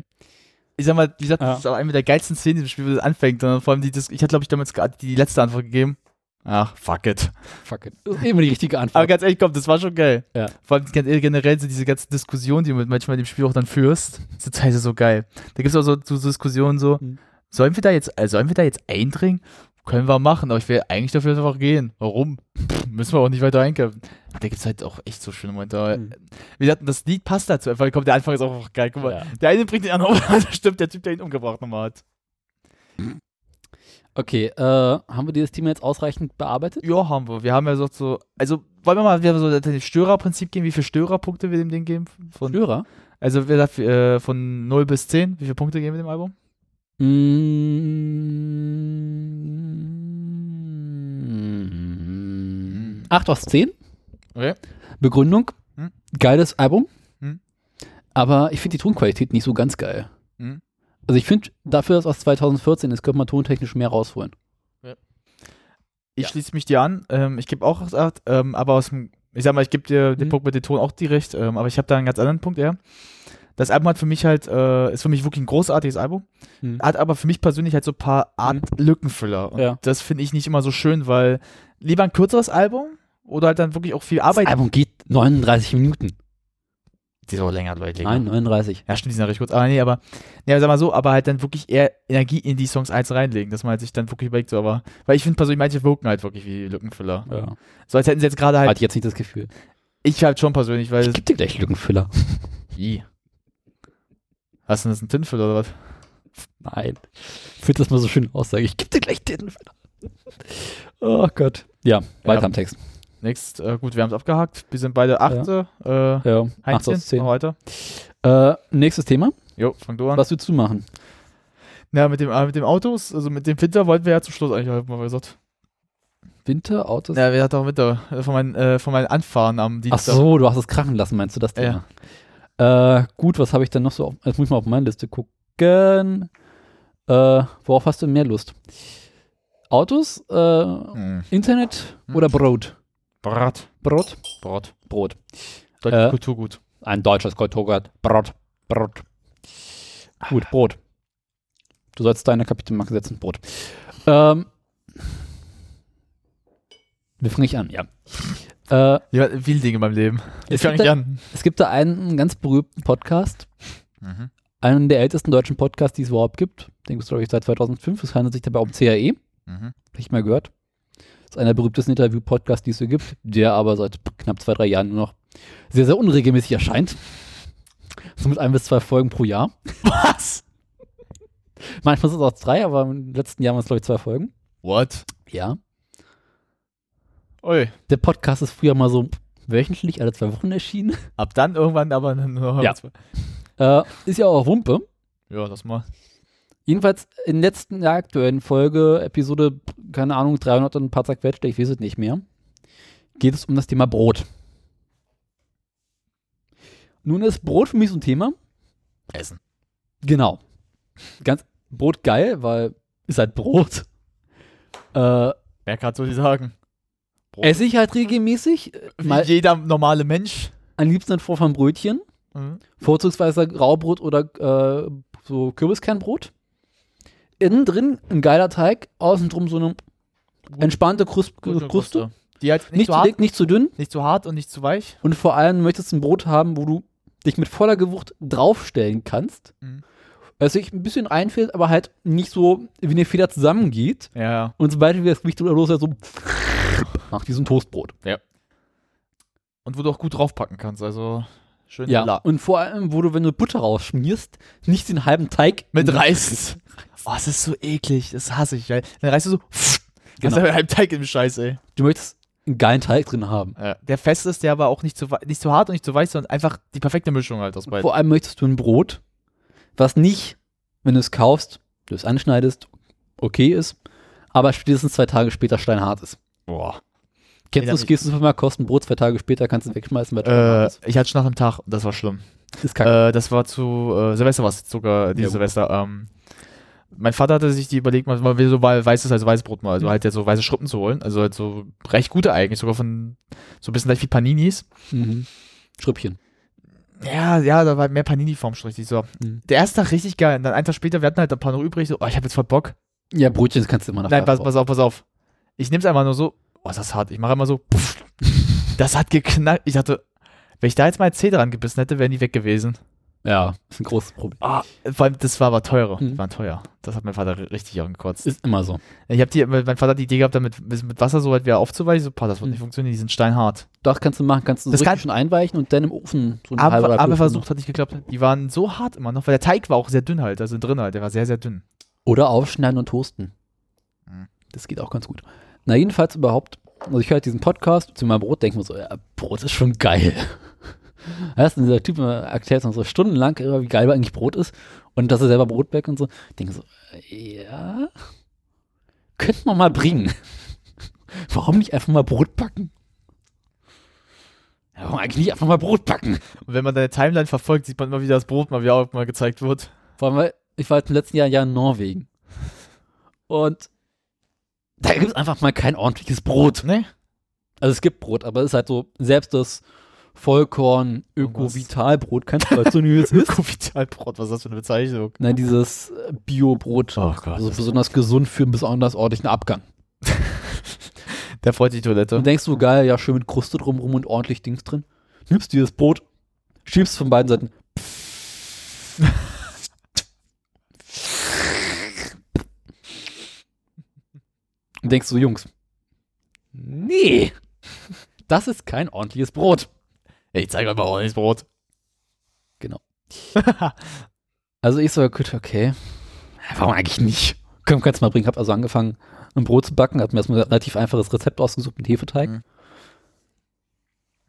Ich sag mal, wie gesagt, Ja. das ist auch eine der geilsten Szenen in diesem Spiel, wo das anfängt. Und vor allem die, Dis- ich hatte, glaube ich, damals gerade die letzte Antwort gegeben. Ach, fuck it. Fuck it. Das immer die richtige Aber Antwort. ganz ehrlich, komm, das war schon geil. Ja. Vor allem ganz- generell so diese ganzen Diskussionen, die du manchmal in dem Spiel auch dann führst, sind teilweise so geil. Da gibt es auch so, so Diskussionen so, Mhm. sollen wir da jetzt, äh, sollen wir da jetzt eindringen? Können wir machen, aber ich will eigentlich dafür einfach gehen. Warum? Pff, müssen wir auch nicht weiter einkämpfen. Da gibt es halt auch echt so schöne Momente. Mhm. Wie gesagt, das Lied passt dazu, weil kommt der Anfang ist auch einfach geil. Guck mal, Ja. der eine bringt den anderen um, das stimmt, der Typ, der ihn umgebracht nochmal hat. Okay, äh, haben wir dieses Thema jetzt ausreichend bearbeitet? Ja, haben wir. Wir haben ja so, so also wollen wir mal wieder so das Störerprinzip geben, wie viele Störerpunkte wir dem Ding geben? Von, Hörer? Also gesagt, äh, von 0 bis 10, wie viele Punkte geben wir dem Album? Mm, 8 aus 10. Okay. Begründung. Hm. Geiles Album. Hm. Aber ich finde die Tonqualität nicht so ganz geil. Hm. Also ich finde, dafür, dass es aus 2014 ist, könnte man tontechnisch mehr rausholen. Ich Ja. schließe mich dir an. Ähm, ich gebe auch 8, ähm, aber aus dem, ich sag mal, ich gebe dir den Mhm. Punkt mit dem Ton auch dir recht, ähm, aber ich habe da einen ganz anderen Punkt eher. Das Album hat für mich halt, äh, ist für mich wirklich ein großartiges Album, Mhm. hat aber für mich persönlich halt so ein paar Art Lückenfüller. Und Ja. das finde ich nicht immer so schön, weil lieber ein kürzeres Album oder halt dann wirklich auch viel Arbeit. Das Album geht 39 Minuten. Die ist auch länger, Leute. länger. Nein, 39. Ja, stimmt, die sind ja recht kurz. Aber nee, aber, nee, sag mal so, aber halt dann wirklich eher Energie in die Songs eins reinlegen, dass man halt sich dann wirklich überlegt, so, aber, weil ich finde persönlich, manche wirken halt wirklich wie Lückenfüller. Ja. So als hätten sie jetzt gerade halt, Hatte ich jetzt nicht das Gefühl. ich halt schon persönlich, weil, Ich gebe dir gleich Lückenfüller. wie? Hast du das ein Tintenfüller oder was? Nein. Ich finde das mal so schön aussage. Ich gebe dir gleich den. Oh Gott. Ja, weiter Ja. am Text. Nächst, äh, gut, wir haben es abgehakt. Wir sind beide Achte. Äh, Ja, 8 Heinzchen, aus 10. noch weiter. Äh, nächstes Thema. Jo, fang du an. Was willst du machen? Ja, mit dem, äh, mit dem Autos, also mit dem Winter wollten wir ja zum Schluss eigentlich halt mal gesagt. Winter, Autos? Ja, wir hatten auch Winter, äh, von meinen, äh, von meinen Anfahren am Ach Dienstag. so, du hast es krachen lassen, meinst du das Thema? Äh, gut, was habe ich denn noch so? Auf, jetzt muss ich mal auf meine Liste gucken. Äh, worauf hast du mehr Lust? Autos, äh, Hm. Internet Hm. oder Brot? Brat. Brot? Brot. Brot. Deutsche Äh, Kulturgut. Ein deutsches Kulturgut. Brot. Brot. Gut, Brot. Du sollst deine Kapitelmarke setzen. Brot. Ähm, wie fange ich an? Ja. Äh, Ja, viele Dinge in meinem Leben. Es Ich fange da- an. es gibt da einen ganz berühmten Podcast, Mhm. einen der ältesten deutschen Podcasts, die es überhaupt gibt. Den gibt es, glaube ich, seit 2005. Es handelt sich dabei um CAE. Mhm. Ich mal gehört. Das ist einer der berühmtesten Interview-Podcasts, die es so gibt, der aber seit knapp zwei, drei Jahren nur noch sehr, sehr unregelmäßig erscheint. So mit ein bis zwei Folgen pro Jahr. Was? Manchmal sind es auch drei, aber im letzten Jahr waren es, glaube ich, zwei Folgen. What? Ja. Ui. Der Podcast ist früher mal so wöchentlich, alle zwei Wochen erschienen. Ab dann irgendwann aber nur Ja. Äh, ist ja auch Wumpe. Ja, das mal. Jedenfalls in der letzten der aktuellen Folge, Episode, keine Ahnung, 300 und ein paar zerquetschte, ich weiß es nicht mehr, geht es um das Thema Brot. Nun ist Brot für mich so ein Thema. Essen. Genau. Ganz Brot geil, weil ist halt Brot. Äh, Wer kann so die sagen? Brot. esse ich halt regelmäßig. Wie Mal, jeder normale Mensch. am liebsten in Form von Brötchen. Mhm. Vorzugsweise Graubrot oder äh, so Kürbiskernbrot. Innen drin ein geiler Teig, außen drum so eine entspannte Krust Gute Kruste. Die halt nicht, Nicht zu hart, dick, nicht zu dünn. nicht zu hart und nicht zu weich. Und vor allem möchtest du ein Brot haben, wo du dich mit voller Gewucht draufstellen kannst. Mhm. es sich ein bisschen reinfällt, aber halt nicht so wie eine Feder zusammengeht. Ja. Und sobald wir das Gewicht drüber los ist, so macht diesen Toastbrot. Und wo du auch gut draufpacken kannst, also schön Ja. Und vor allem, wo du, wenn du Butter rausschmierst, nicht den halben Teig Mit Reis. Oh, das ist so eklig. Das hasse ich, weil dann reißt du so. Genau. Genau. Das ist halb Teig im Scheiß, ey. Du möchtest einen geilen Teig drin haben. Der fest ist, der aber auch nicht zu, nicht zu hart und nicht zu weich, sondern einfach die perfekte Mischung halt aus beiden. Vor allem möchtest du ein Brot, was nicht, wenn du es kaufst, du es anschneidest, okay ist, aber spätestens zwei Tage später steinhart ist. Boah. Kennst du es, gehst du kostet ein Brot, zwei Tage später kannst du es wegschmeißen, weil es Äh, ist. ich hatte schon nach einem Tag und das war schlimm. Das ist kacke. Äh, das war zu äh, Silvester was sogar dieses Ja. Silvester. Ähm, mein Vater hatte sich die überlegt, mal, so weißes als Weißbrot mal, also halt ja so weiße Schrippen zu holen. Also halt so recht gute eigentlich, sogar von so ein bisschen gleich wie Paninis. mhm. Schrippchen. Ja, ja, da war mehr Panini-Form schon richtig so. Mhm. Der erste Tag richtig geil. Und dann einen Tag später, wir hatten halt ein paar noch übrig, so, oh, ich habe jetzt voll Bock. Ja, Brötchen das kannst du immer nach Nein, pass, pass auf, pass auf. Ich nehme es einfach nur so, oh, ist das hart. Ich mache immer so, puff. das hat geknallt. Ich dachte, wenn ich da jetzt mal ein C dran gebissen hätte, wären die weg gewesen. Ja, ist ein großes Problem. Ah, vor allem, das war aber teurer. Mhm. Die waren teuer. Das hat mein Vater ri- richtig angekotzt. Ist immer so. Ich habe die, mein Vater hat die Idee gehabt, damit mit Wasser so weit wieder aufzuweichen. So, das wird Mhm. nicht funktionieren, die sind steinhart. Doch, kannst du machen, kannst du so Das richtig kann- schon einweichen und dann im Ofen so eine Aber, aber versucht hat nicht geklappt. Die waren so hart immer noch, weil der Teig war auch sehr dünn halt, also drin halt. Der war sehr, sehr dünn. Oder aufschneiden und toasten. Mhm. Das geht auch ganz gut. Na, jedenfalls überhaupt, also ich höre diesen Podcast zu meinem Brot, denke mir so, ja, Brot ist schon geil. Weißt du, dieser Typ erklärt uns so stundenlang, wie geil eigentlich Brot ist und dass er selber Brot backt und so. Ich denke so, ja, könnte man mal bringen. Warum nicht einfach mal Brot backen? Ja, warum eigentlich nicht einfach mal Brot backen? Und wenn man deine Timeline verfolgt, sieht man immer wieder das Brot mal, wie auch mal gezeigt wird. Vor allem, weil ich war jetzt im letzten Jahr, Jahr in Norwegen. Und da gibt es einfach mal kein ordentliches Brot. Ne? Also es gibt Brot, aber es ist halt so, selbst das Vollkorn Öko-Vital-Brot kannst du so wie es ist. Öko-Vitalbrot, was ist das für eine Bezeichnung? Nein, dieses Bio-Brot. Oh Gott. Also besonders gesund für einen besonders ordentlichen Abgang. Der freut die Toilette. Und denkst du, geil, ja, schön mit Kruste drumrum und ordentlich Dings drin. Nimmst dieses Brot, schiebst von beiden Seiten. Und denkst du, Jungs, nee, das ist kein ordentliches Brot. Ich zeige euch mal ordentliches Brot. Genau. Also ich so, gut, okay, warum eigentlich nicht? Können wir jetzt mal bringen. Hab also angefangen, ein Brot zu backen, hab mir erstmal ein relativ einfaches Rezept ausgesucht mit Hefeteig. Mhm.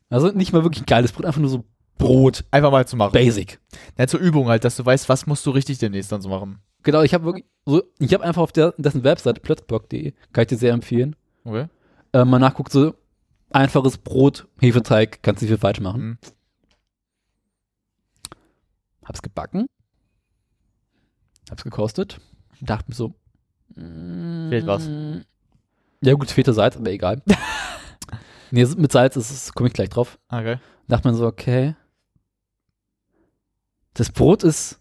Also nicht mal wirklich ein geiles Brot, einfach nur so Brot, Einfach mal zu machen. basic. Ja, zur Übung halt, dass du weißt, was musst du richtig demnächst dann so machen. Genau, ich habe wirklich so, ich habe einfach auf der, dessen Webseite plötzblog.de, kann ich dir sehr empfehlen, Okay. äh, mal nachguckt, so einfaches Brot, Hefeteig, kannst nicht viel falsch machen. Mhm. Hab's gebacken, hab's gekostet, dachte mir so, mm, Fehlt was. Ja gut, fehlte Salz, aber egal. nee, mit Salz ist es, komme ich gleich drauf. Okay. Dachte man so, okay, das Brot ist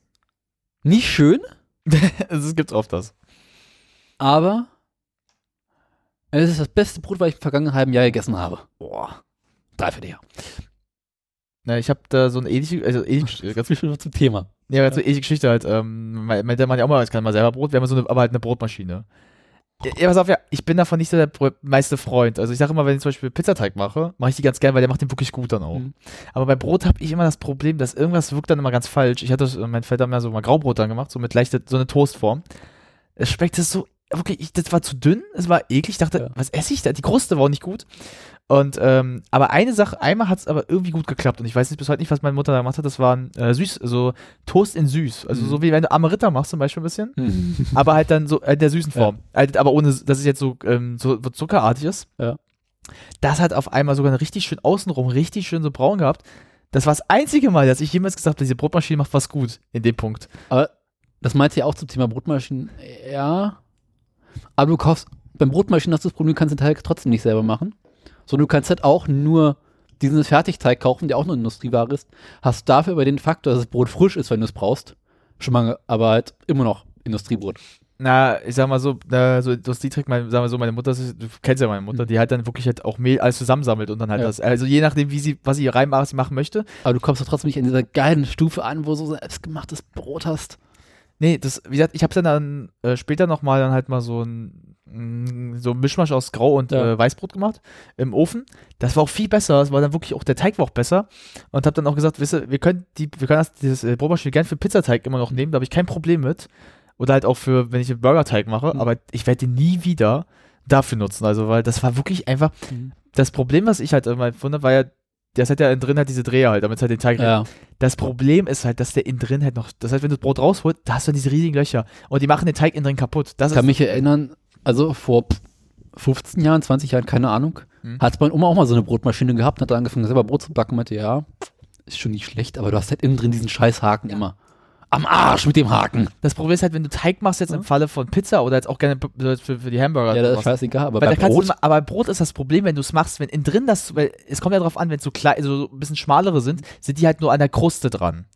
nicht schön, Es gibt oft das. aber es ist das beste Brot, was ich im vergangenen halben Jahr gegessen habe. Boah. Dreiviertel Jahr. Na, ich habe da so eine ähnliche, also ähnliche, ganz, Viel zum Thema. ja, ganz so ähnliche Geschichte halt. Ähm, mein, mein, der meinte auch mal, ich kann mal selber Brot, wir haben so eine, aber halt eine Brotmaschine. Ja, pass auf, ja, ich bin davon nicht so der meiste Freund. Also ich sage immer, wenn ich zum Beispiel Pizzateig mache, mache ich die ganz gern, weil der macht den wirklich gut dann auch. Mhm. Aber bei Brot habe ich immer das Problem, dass irgendwas wirkt dann immer ganz falsch. Ich hatte, das- mein Vater hat mir so mal Graubrot dann gemacht, so mit leichter, so eine Toastform. Es schmeckte so, wirklich, ich, das war zu dünn, es war eklig. Ich dachte, Ja. was esse ich da? Die Kruste war auch nicht gut. Und, ähm, aber eine Sache, einmal hat es aber irgendwie gut geklappt und ich weiß nicht bis heute nicht, was meine Mutter da gemacht hat. Das waren äh, süß, so Toast in süß. Also Mhm. so wie wenn du Amerita machst zum Beispiel ein bisschen. aber halt dann so in der süßen Form. Halt, aber ohne, dass es jetzt so, ähm, so zuckerartig ist. Ja. Das hat auf einmal sogar richtig schön außenrum, richtig schön so braun gehabt. Das war das einzige Mal, dass ich jemals gesagt habe, diese Brotmaschine macht was gut in dem Punkt. Aber das meinte ja auch zum Thema Brotmaschinen. Ja. Aber du kaufst, beim Brotmaschinen hast du das Problem, du kannst den Teig trotzdem nicht selber machen. Sondern du kannst halt auch nur diesen Fertigteig kaufen, der auch nur Industrieware ist. Hast dafür über den Faktor, dass das Brot frisch ist, wenn du es brauchst. Schon mal, aber halt immer noch Industriebrot. Na, ich sag mal so, äh, so Industrietrick, mein, sagen wir so, meine Mutter, ist- du kennst ja meine Mutter, die halt dann wirklich halt auch Mehl alles zusammensammelt und dann halt Ja. das, also je nachdem, wie sie, was sie reinmachen machen möchte. Aber du kommst doch trotzdem nicht an dieser geilen Stufe an, wo du so selbstgemachtes Brot hast. Nee, das, wie gesagt, ich habe dann, dann äh, später nochmal dann halt mal so ein, mm, so ein Mischmasch aus Grau und Ja. äh, Weißbrot gemacht im Ofen. Das war auch viel besser. Das war dann wirklich auch, der Teig war auch besser. Und habe dann auch gesagt, wisst ihr, wir können, die, wir können das, dieses äh, Brotmaschine gerne für Pizzateig immer noch nehmen, da habe ich kein Problem mit. Oder halt auch für, wenn ich einen Burgerteig mache, Mhm. aber ich werde den nie wieder dafür nutzen. Also, weil das war wirklich einfach, Mhm. das Problem, was ich halt immer empfunden war ja, das hat ja innen drin halt diese Dreher halt, damit es halt den Teig Ja. das Problem ist halt, dass der innen drin halt noch, das heißt, wenn du das Brot rausholst, da hast du diese riesigen Löcher und die machen den Teig innen drin kaputt. Das Ich kann mich erinnern, also vor pff, 15 Jahren, 20 Jahren, keine Ahnung, Hm. hat meine Oma auch mal so eine Brotmaschine gehabt, hat angefangen selber Brot zu backen, meinte, ja, ist schon nicht schlecht, aber du hast halt innen drin diesen scheiß Haken immer. Am Arsch mit dem Haken. das Problem ist halt, wenn du Teig machst jetzt im Falle von Pizza oder jetzt auch gerne für, für die Hamburger. Ja, das ist scheißegal, aber bei da Brot, Du, aber Brot ist das Problem, wenn du es machst, wenn innen drin das, weil es kommt ja darauf an, wenn es so klein, so ein bisschen schmalere sind, sind die halt nur an der Kruste dran.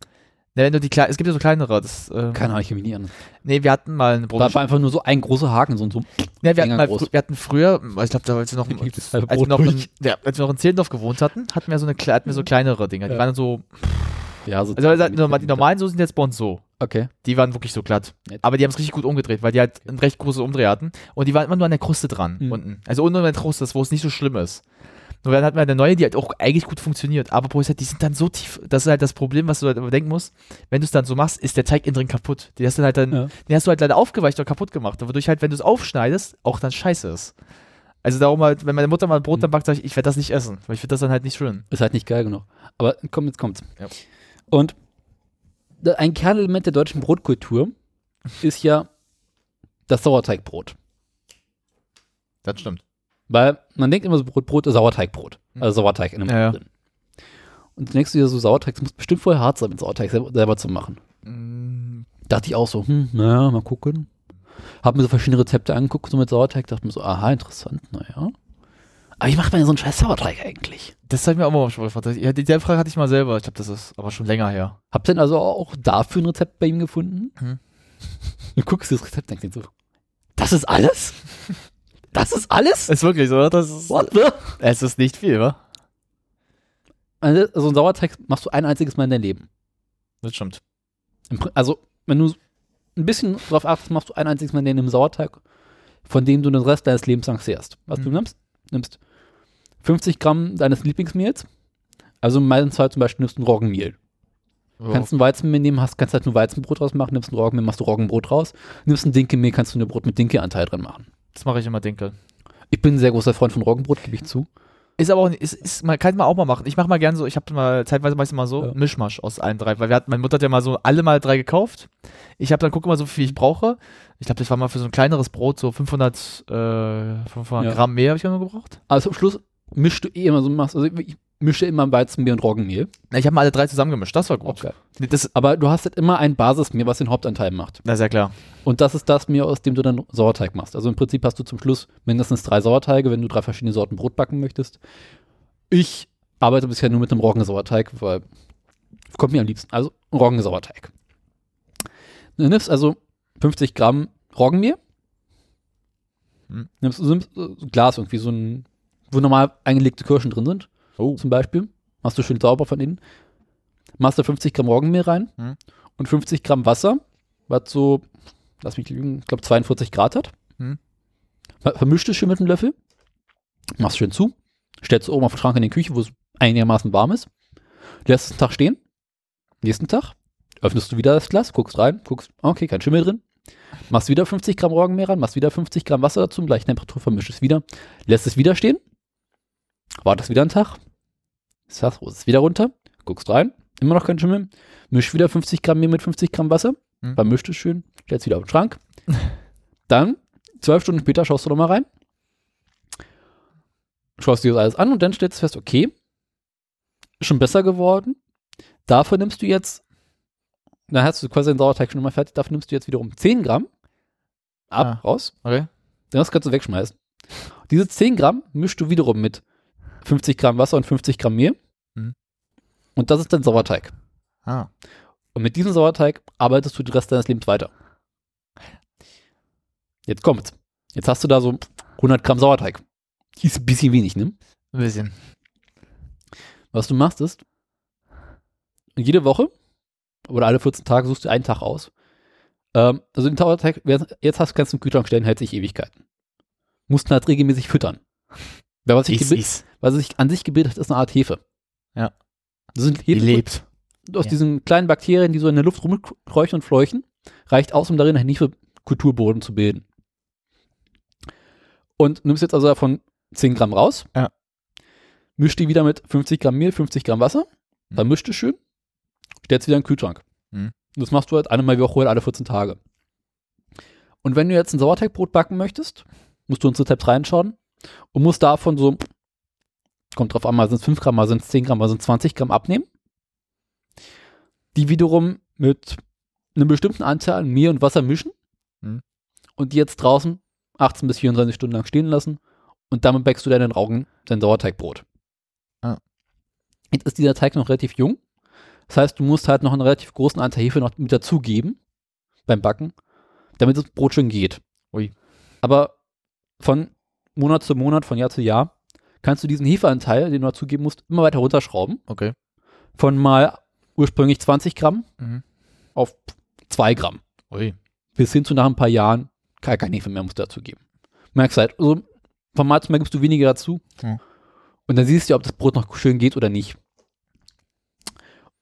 Ne, wenn du die klei- es gibt ja so kleinere, das, äh, keine Ahnung, ich kann mich nie an. nee, wir hatten mal eine War, Brot. war einfach nur so ein großer Haken, so, so Ja, wir, hatten mal, wir hatten früher, ich glaube, da als wir noch, Gibt es als halbe wir noch, Brot in, ja, als wir noch in Zehlendorf gewohnt hatten, hatten wir so eine, hatten wir so kleinere Dinger. Die Ja. waren so, ja, so also die, die normalen so sind jetzt bei uns so. Okay. Die waren wirklich so glatt. Nett. Aber die haben es richtig gut umgedreht, weil die halt ein recht großes Umdreh hatten. Und die waren immer nur an der Kruste dran, Mhm. unten. Also unten an der Kruste, wo es nicht so schlimm ist. Nur dann hatten wir eine neue, die halt auch eigentlich gut funktioniert. Aber halt, die sind dann so tief. Das ist halt das Problem, was du halt überdenken musst. Wenn du es dann so machst, ist der Teig innen drin kaputt. Den hast du halt dann, Ja. den hast du halt leider aufgeweicht oder kaputt gemacht. Wodurch halt, wenn du es aufschneidest, auch dann scheiße ist. Also darum halt, wenn meine Mutter mal Brot Mhm. dann backt, sag ich, ich werde das nicht essen. Weil ich finde das dann halt nicht schön. Ist halt nicht geil genug. Aber komm, jetzt kommt's. Ja. Und ein Kernelement der deutschen Brotkultur ist ja das Sauerteigbrot. Das stimmt. Weil man denkt immer so, Brot, Brot ist Sauerteigbrot. Mhm. Also Sauerteig in einem Ja, drin. Und dann denkst du dir so, Sauerteig, das muss bestimmt vorher hart sein, mit Sauerteig selber, selber zu machen. Mm, Dachte ich auch so, hm, naja, mal gucken. Hab mir so verschiedene Rezepte angeguckt, so mit Sauerteig, dachte mir so, aha, interessant, naja. Aber wie macht man denn so einen scheiß Sauerteig eigentlich? Das habe ich mir auch mal schon gefragt. Ja, die, die Frage hatte ich mal selber. Ich glaube, das ist aber schon länger her. Habt ihr denn also auch dafür ein Rezept bei ihm gefunden? Mhm. Du guckst das Rezept und denkst dir so, das ist alles? Das ist alles? Ist wirklich so, oder? Das ist, What the? es ist nicht viel, wa? Also so einen Sauerteig machst du ein einziges Mal in deinem Leben. Das stimmt. Also, wenn du ein bisschen drauf achtest, machst du ein einziges Mal in deinem Sauerteig, von dem du den Rest deines Lebens lang zehrst. Was du Mhm. nimmst? Nimmst 50 Gramm deines Lieblingsmehls. Also in meinem Fall zum Beispiel nimmst du ein Roggenmehl. Ja. Kannst ein Weizenmehl nehmen, hast, kannst halt nur Weizenbrot draus machen, nimmst ein Roggenmehl, machst du Roggenbrot raus. Nimmst ein Dinkelmehl, kannst du ein Brot mit Dinkelanteil drin machen. Das mache ich immer Dinkel. Ich bin ein sehr großer Freund von Roggenbrot, gebe ich zu. Ist aber auch nicht, ist, ist, man kann man auch mal machen. Ich mache mal gern so, ich habe mal zeitweise meistens mal so Ja. Mischmasch aus allen drei, weil wir hatten, meine Mutter hat ja mal so alle mal drei gekauft. Ich habe dann gucke mal so viel ich brauche. Ich glaube, das war mal für so ein kleineres Brot so 500, äh, 500 Ja. Gramm mehr habe ich ja nur gebraucht. Also am Schluss mischst du eh immer so, machst, also ich mische immer Weizenmehl und Roggenmehl. Na, ich habe mal alle drei zusammengemischt. Das war gut. Okay. Nee, das, Aber du hast halt immer ein Basismehl, was den Hauptanteil macht. na, sehr klar. Und das ist das Mehl, aus dem du dann Sauerteig machst. Also im Prinzip hast du zum Schluss mindestens drei Sauerteige, wenn du drei verschiedene Sorten Brot backen möchtest. Ich arbeite bisher nur mit einem Roggensauerteig, weil kommt mir am liebsten. Also ein Roggensauerteig. Du nimmst also 50 Gramm Roggenmehl. Hm. Nimmst, nimmst so ein Glas irgendwie, so ein, wo normal eingelegte Kirschen drin sind, Oh. zum Beispiel. Machst du schön sauber von innen. Machst da 50 Gramm Roggenmehl rein Hm. und 50 Gramm Wasser, was so, lass mich lügen, ich glaube 42 Grad hat. Hm. Ver- Vermischt es schön mit einem Löffel. Machst schön zu. Stellst es oben auf den Schrank in die Küche, wo es einigermaßen warm ist. Lässt es einen Tag stehen. Nächsten Tag öffnest du wieder das Glas, guckst rein, guckst, okay, kein Schimmel drin. Machst wieder 50 Gramm Roggenmehl ran, machst wieder 50 Gramm Wasser dazu, gleiche Temperatur, vermischst es wieder. Lässt es wieder stehen. Wartest wieder einen Tag. Holst es wieder runter, guckst rein, immer noch kein Schimmel. Misch wieder 50 Gramm Mehl mit 50 Gramm Wasser. Hm. Vermischt es schön, stellst wieder auf den Schrank. Dann, zwölf Stunden später, schaust du nochmal rein. Schaust dir das alles an und dann stellst du fest, okay, ist schon besser geworden. Dafür nimmst du jetzt, dann hast du quasi den Sauerteig schon mal fertig, dafür nimmst du jetzt wiederum 10 Gramm ab, Ah. raus, Okay. den Rest kannst du wegschmeißen. Diese 10 Gramm mischst du wiederum mit 50 Gramm Wasser und 50 Gramm Mehl. Mhm. Und das ist dein Sauerteig. Ah. Und mit diesem Sauerteig arbeitest du den Rest deines Lebens weiter. Jetzt kommt's. Jetzt hast du da so 100 Gramm Sauerteig. Ist ein bisschen wenig, ne? Ein bisschen. Was du machst ist, jede Woche oder alle 14 Tage suchst du einen Tag aus, Ähm, also den Sauerteig, jetzt hast du kannst du im Kühlschrank stellen, hält sich Ewigkeiten. Mussten halt regelmäßig füttern. Weil was gebi- ist. was sich an sich gebildet hat, ist eine Art Hefe. Ja. Das sind Die Hefe lebt. aus Ja. diesen kleinen Bakterien, die so in der Luft rumkreuchen und fleuchen, reicht aus, um darin einen Hefe-Kulturboden zu bilden. Und nimmst jetzt also davon 10 Gramm raus, Ja. misch die wieder mit 50 Gramm Mehl, 50 Gramm Wasser, dann mischt es schön, stellst wieder in den Kühlschrank. Mhm. Und das machst du halt einmal die Woche oder alle 14 Tage. Und wenn du jetzt ein Sauerteigbrot backen möchtest, musst du ins Rezept reinschauen und musst davon so, kommt drauf an, mal sind es 5 Gramm, mal sind es 10 Gramm, mal sind es 20 Gramm abnehmen. Die wiederum mit einem bestimmten Anteil an Mehl und Wasser mischen Mhm. und die jetzt draußen 18 bis 24 Stunden lang stehen lassen und damit backst du deinen Raugen, dein Sauerteigbrot. Ah. Jetzt ist dieser Teig noch relativ jung. Das heißt, du musst halt noch einen relativ großen Anteil Hefe noch mit dazugeben beim Backen, damit das Brot schön geht. Ui. Aber von Monat zu Monat, von Jahr zu Jahr, kannst du diesen Hefeanteil, den du dazugeben musst, immer weiter runterschrauben. Okay. Von mal ursprünglich 20 Gramm Mhm. auf 2 Gramm. Ui. Bis hin zu nach ein paar Jahren gar kein Hefe mehr musst du dazugeben. Merkst halt, also von Mal zu Mal gibst du weniger dazu. Hm. Und dann siehst du, ob das Brot noch schön geht oder nicht.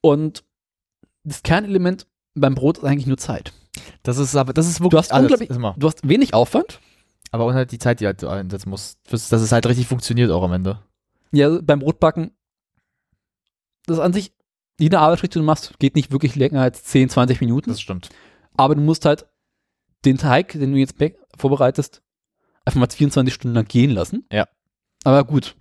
Und das Kernelement beim Brot ist eigentlich nur Zeit. Das ist aber, das ist wirklich Du hast alles. Du hast wenig Aufwand. Aber und halt die Zeit, die halt du einsetzen musst, dass es halt richtig funktioniert auch am Ende. Ja, beim Brotbacken, das ist an sich, jede Arbeitsschritt, die du machst, geht nicht wirklich länger als 10, 20 Minuten. Das stimmt. Aber du musst halt den Teig, den du jetzt vorbereitest, einfach mal 24 Stunden lang gehen lassen. Ja. Aber gut,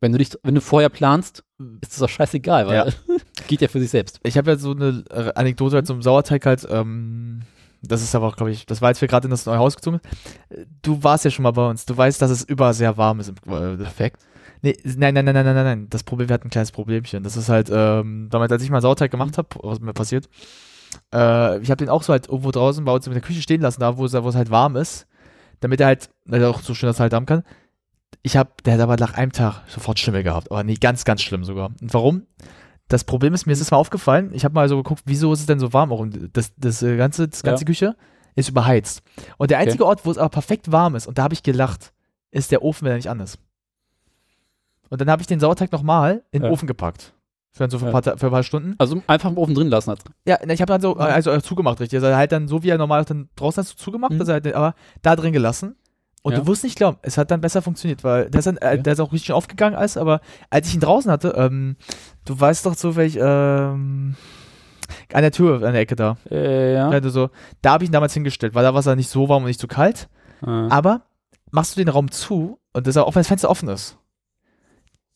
wenn du dich, wenn du vorher planst, ist das doch scheißegal, weil Ja. geht ja für sich selbst. Ich habe ja so eine Anekdote halt zum Sauerteig halt, ähm, das ist aber auch, glaube ich, das war, als wir gerade in das neue Haus gezogen sind. Äh, Du warst ja schon mal bei uns. Du weißt, dass es überall sehr warm ist im äh, Effekt. Nee, nein, nein, nein, nein, nein, nein. Das Problem, wir hatten ein kleines Problemchen. Das ist halt, ähm, damals, als ich mal Sauerteig gemacht habe, was mir passiert, äh, ich habe den auch so halt irgendwo draußen bei uns in der Küche stehen lassen, da wo es, halt warm ist, damit er halt, weil er auch so schön das halt haben kann. Ich habe, der hat aber nach einem Tag sofort Schimmel gehabt, aber nee, ganz, ganz schlimm sogar. Und warum? Das Problem ist, mir ist es mal aufgefallen, ich habe mal so geguckt, wieso ist es denn so warm? Auch das, das äh, ganze, das ganze Ja. Küche ist überheizt. Und der Okay. einzige Ort, wo es aber perfekt warm ist, und da habe ich gelacht, ist der Ofen, wenn er nicht an ist. Und dann habe ich den Sauerteig nochmal in den Ja. Ofen gepackt. Für, so für, ein paar, für ein paar Stunden. Also einfach im Ofen drin lassen. Hat. Ja, na, ich habe dann so, äh, also äh, zugemacht, richtig. Also halt dann so, wie er normal dann draußen hast, zugemacht, Mhm. also halt, aber da drin gelassen. Und Ja. du wirst nicht glauben, es hat dann besser funktioniert, weil der ist, dann, äh, der ist auch richtig schön aufgegangen alles, aber als ich ihn draußen hatte, ähm, du weißt doch zufällig, ähm, an der Tür, an der Ecke da. Äh, ja. Ja. So, da habe ich ihn damals hingestellt, weil da war es ja nicht so warm und nicht so kalt. Ah. Aber machst du den Raum zu und das ist auch, wenn das Fenster offen ist.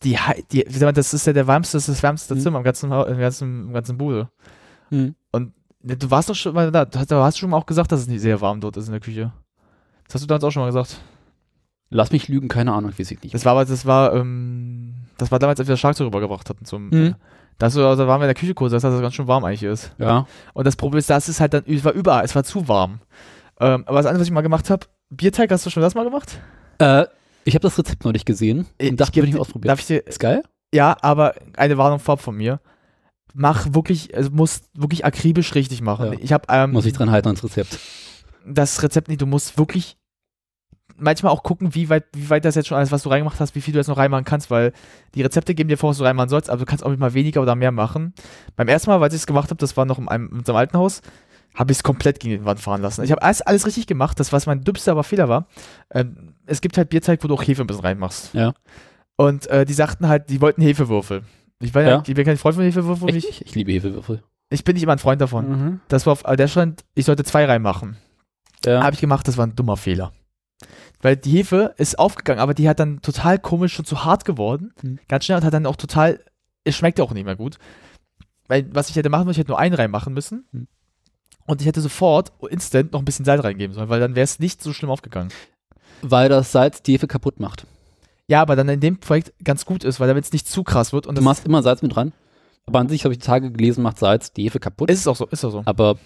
Die, die, das ist ja der wärmste, das ist das wärmste Mhm. Zimmer im ganzen, im ganzen, im ganzen Bude. Hm. Ne, Du warst doch schon mal da. Du hast schon mal auch gesagt, dass es nicht sehr warm dort ist in der Küche. Das hast du damals auch schon mal gesagt. Lass mich lügen, keine Ahnung, weiß ich nicht. Das war aber, das war, ähm, das war damals, als wir das Schlagzeug rübergebracht hatten zum. Mhm. Da, hast du, also, da waren wir in der Küche kurz, das heißt, dass es ganz schön warm eigentlich ist. ja. Und das Problem ist, das ist halt dann, es war überall, es war zu warm. Ähm, aber das andere, was ich mal gemacht habe, Bierteig, hast du schon das mal gemacht? Äh, ich habe das Rezept noch nicht gesehen und dachte, ich dir- mal ausprobieren. Darf ich dir, Ist geil? ja, aber eine Warnung vorab von mir. Mach wirklich, also musst wirklich akribisch richtig machen. Ja. Ich habe, ähm, Muss ich dran halten ans Rezept. das Rezept nicht. Du musst wirklich manchmal auch gucken, wie weit, wie weit das jetzt schon alles, was du reingemacht hast, wie viel du jetzt noch reinmachen kannst, weil die Rezepte geben dir vor, was du reinmachen sollst, aber du kannst auch mal weniger oder mehr machen. Beim ersten Mal, als ich es gemacht habe, das war noch in, einem, in unserem alten Haus, habe ich es komplett gegen die Wand fahren lassen. Ich habe alles, alles richtig gemacht, das was mein dümmster aber Fehler war. Ähm, es gibt halt Bierteig, wo du auch Hefe ein bisschen reinmachst. Ja. Und äh, die sagten halt, die wollten Hefewürfel. Ich bin, ja. Ja. ich bin kein Freund von Hefewürfeln. Ich, nicht? Ich liebe Hefewürfel. ich bin nicht immer ein Freund davon. Mhm. Das war auf, äh, der stand, ich sollte zwei reinmachen. Ja. Habe ich gemacht, das war ein dummer Fehler. Weil die Hefe ist aufgegangen, aber die hat dann total komisch und zu hart geworden. Mhm. Ganz schnell und hat dann auch total, es schmeckt auch nicht mehr gut. Weil, was ich hätte machen müssen, ich hätte nur einen reinmachen müssen. Mhm. Und ich hätte sofort instant noch ein bisschen Salz reingeben sollen, weil dann wäre es nicht so schlimm aufgegangen. Weil das Salz die Hefe kaputt macht. Ja, aber dann in dem Projekt ganz gut ist, weil damit es nicht zu krass wird. Und Du machst immer Salz mit dran. Aber an sich habe ich die Tage gelesen, macht Salz die Hefe kaputt. ist es auch so, ist auch so. aber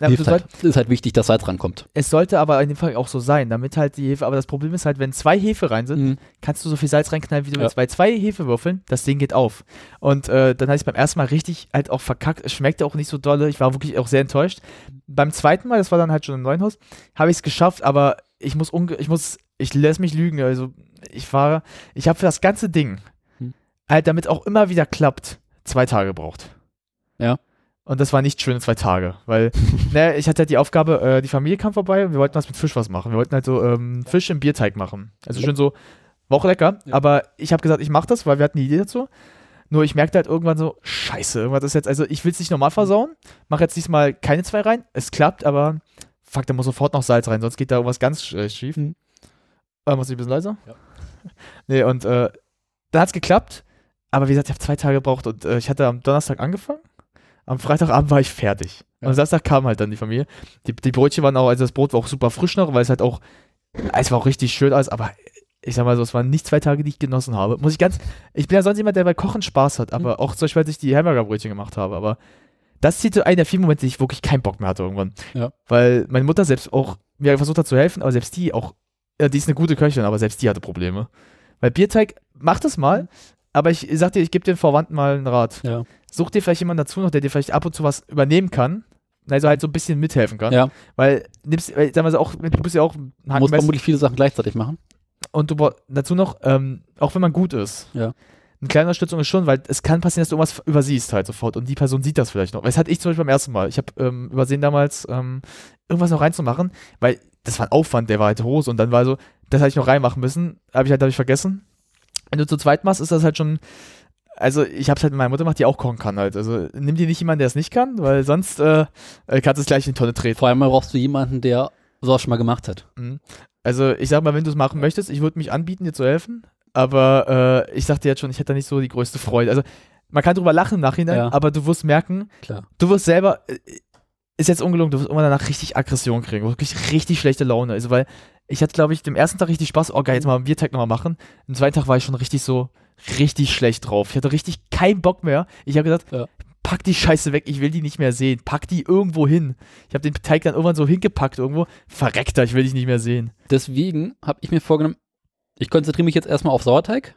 Na, Hilft halt. Ist halt wichtig, dass Salz rankommt. Es sollte aber in dem Fall auch so sein, damit halt die Hefe, aber das Problem ist halt, wenn zwei Hefe rein sind, Mhm. kannst du so viel Salz reinknallen, wie du Ja. willst. Bei zwei Hefewürfeln, das Ding geht auf. Und äh, dann habe ich beim ersten Mal richtig halt auch verkackt. Es schmeckte auch nicht so dolle. Ich war wirklich auch sehr enttäuscht. Beim zweiten Mal, das war dann halt schon im neuen Haus, habe ich es geschafft, aber ich muss, unge ich muss, ich lasse mich lügen. Also ich war, ich habe für das ganze Ding, Hm. halt damit auch immer wieder klappt, zwei Tage gebraucht. Ja. Und das war nicht schöne zwei Tage, weil ne, ich hatte halt die Aufgabe, äh, die Familie kam vorbei und wir wollten was mit Fisch was machen. Wir wollten halt so ähm, Fisch im Bierteig machen. Also schön so, war auch lecker, Ja. aber ich habe gesagt, ich mache das, weil wir hatten die Idee dazu. Nur ich merkte halt irgendwann so, scheiße, irgendwas ist jetzt, also ich will es nicht normal versauen, mache jetzt diesmal keine zwei rein, es klappt, aber fuck, da muss sofort noch Salz rein, sonst geht da irgendwas ganz äh, schief. Mhm. Äh, muss ich ein bisschen leiser? Ja. Nee, und äh, dann hat es geklappt, aber wie gesagt, ich habe zwei Tage gebraucht und äh, ich hatte am Donnerstag angefangen, am Freitagabend war ich fertig. Und Ja. am Samstag kam halt dann die Familie. Die, die Brötchen waren auch, also das Brot war auch super frisch noch, weil es halt auch, es war auch richtig schön alles, aber ich sag mal so, es waren nicht zwei Tage, die ich genossen habe. Muss ich ganz, ich bin ja sonst jemand, der bei Kochen Spaß hat, aber auch zum Beispiel, als ich die Hamburgerbrötchen gemacht habe, aber das zieht so einen der vielen Momente, die ich wirklich keinen Bock mehr hatte irgendwann. Ja. Weil meine Mutter selbst auch mir versucht hat zu helfen, aber selbst die auch, ja, die ist eine gute Köchin, aber selbst die hatte Probleme. Weil Bierteig, mach das mal, aber ich sag dir, ich gebe den Verwandten mal einen Rat. Ja. Such dir vielleicht jemanden dazu noch, der dir vielleicht ab und zu was übernehmen kann. Also halt so ein bisschen mithelfen kann. Ja. Weil, nimmst, weil, sagen wir so, auch, du bist ja auch ein Man muss Handmeister vermutlich viele Sachen gleichzeitig machen. und du dazu noch, ähm, auch wenn man gut ist, Ja. eine kleine Unterstützung ist schon, weil es kann passieren, dass du irgendwas übersiehst halt sofort und die Person sieht das vielleicht noch. Das hatte ich zum Beispiel beim ersten Mal. Ich habe ähm, übersehen damals, ähm, irgendwas noch reinzumachen, weil das war ein Aufwand, der war halt Hose und dann war so, das hätte ich noch reinmachen müssen, habe ich halt dadurch vergessen. Wenn du zu zweit machst, ist das halt schon, also ich habe es halt mit meiner Mutter gemacht, die auch kochen kann halt. Also nimm dir nicht jemanden, der es nicht kann, weil sonst äh, äh, kannst du es gleich in die Tonne treten. Vor allem brauchst du jemanden, der sowas schon mal gemacht hat. Mhm. Also ich sag mal, wenn du es machen möchtest, ich würde mich anbieten, dir zu helfen. Aber äh, ich sag dir jetzt schon, ich hätte da nicht so die größte Freude. Also man kann drüber lachen im Nachhinein, Ja. aber du wirst merken, Klar. du wirst selber, äh, ist jetzt ungelungen, du wirst irgendwann danach richtig Aggression kriegen, wirklich richtig schlechte Laune. Also weil ich hatte, glaube ich, dem ersten Tag richtig Spaß, oh geil, jetzt mal einen Biertag nochmal machen. Am zweiten Tag war ich schon richtig so, richtig schlecht drauf. Ich hatte richtig keinen Bock mehr. Ich habe gesagt, Ja. pack die Scheiße weg, ich will die nicht mehr sehen. Pack die irgendwo hin. Ich habe den Teig dann irgendwann so hingepackt irgendwo. Verreckter, ich will dich nicht mehr sehen. Deswegen habe ich mir vorgenommen, ich konzentriere mich jetzt erstmal auf Sauerteig,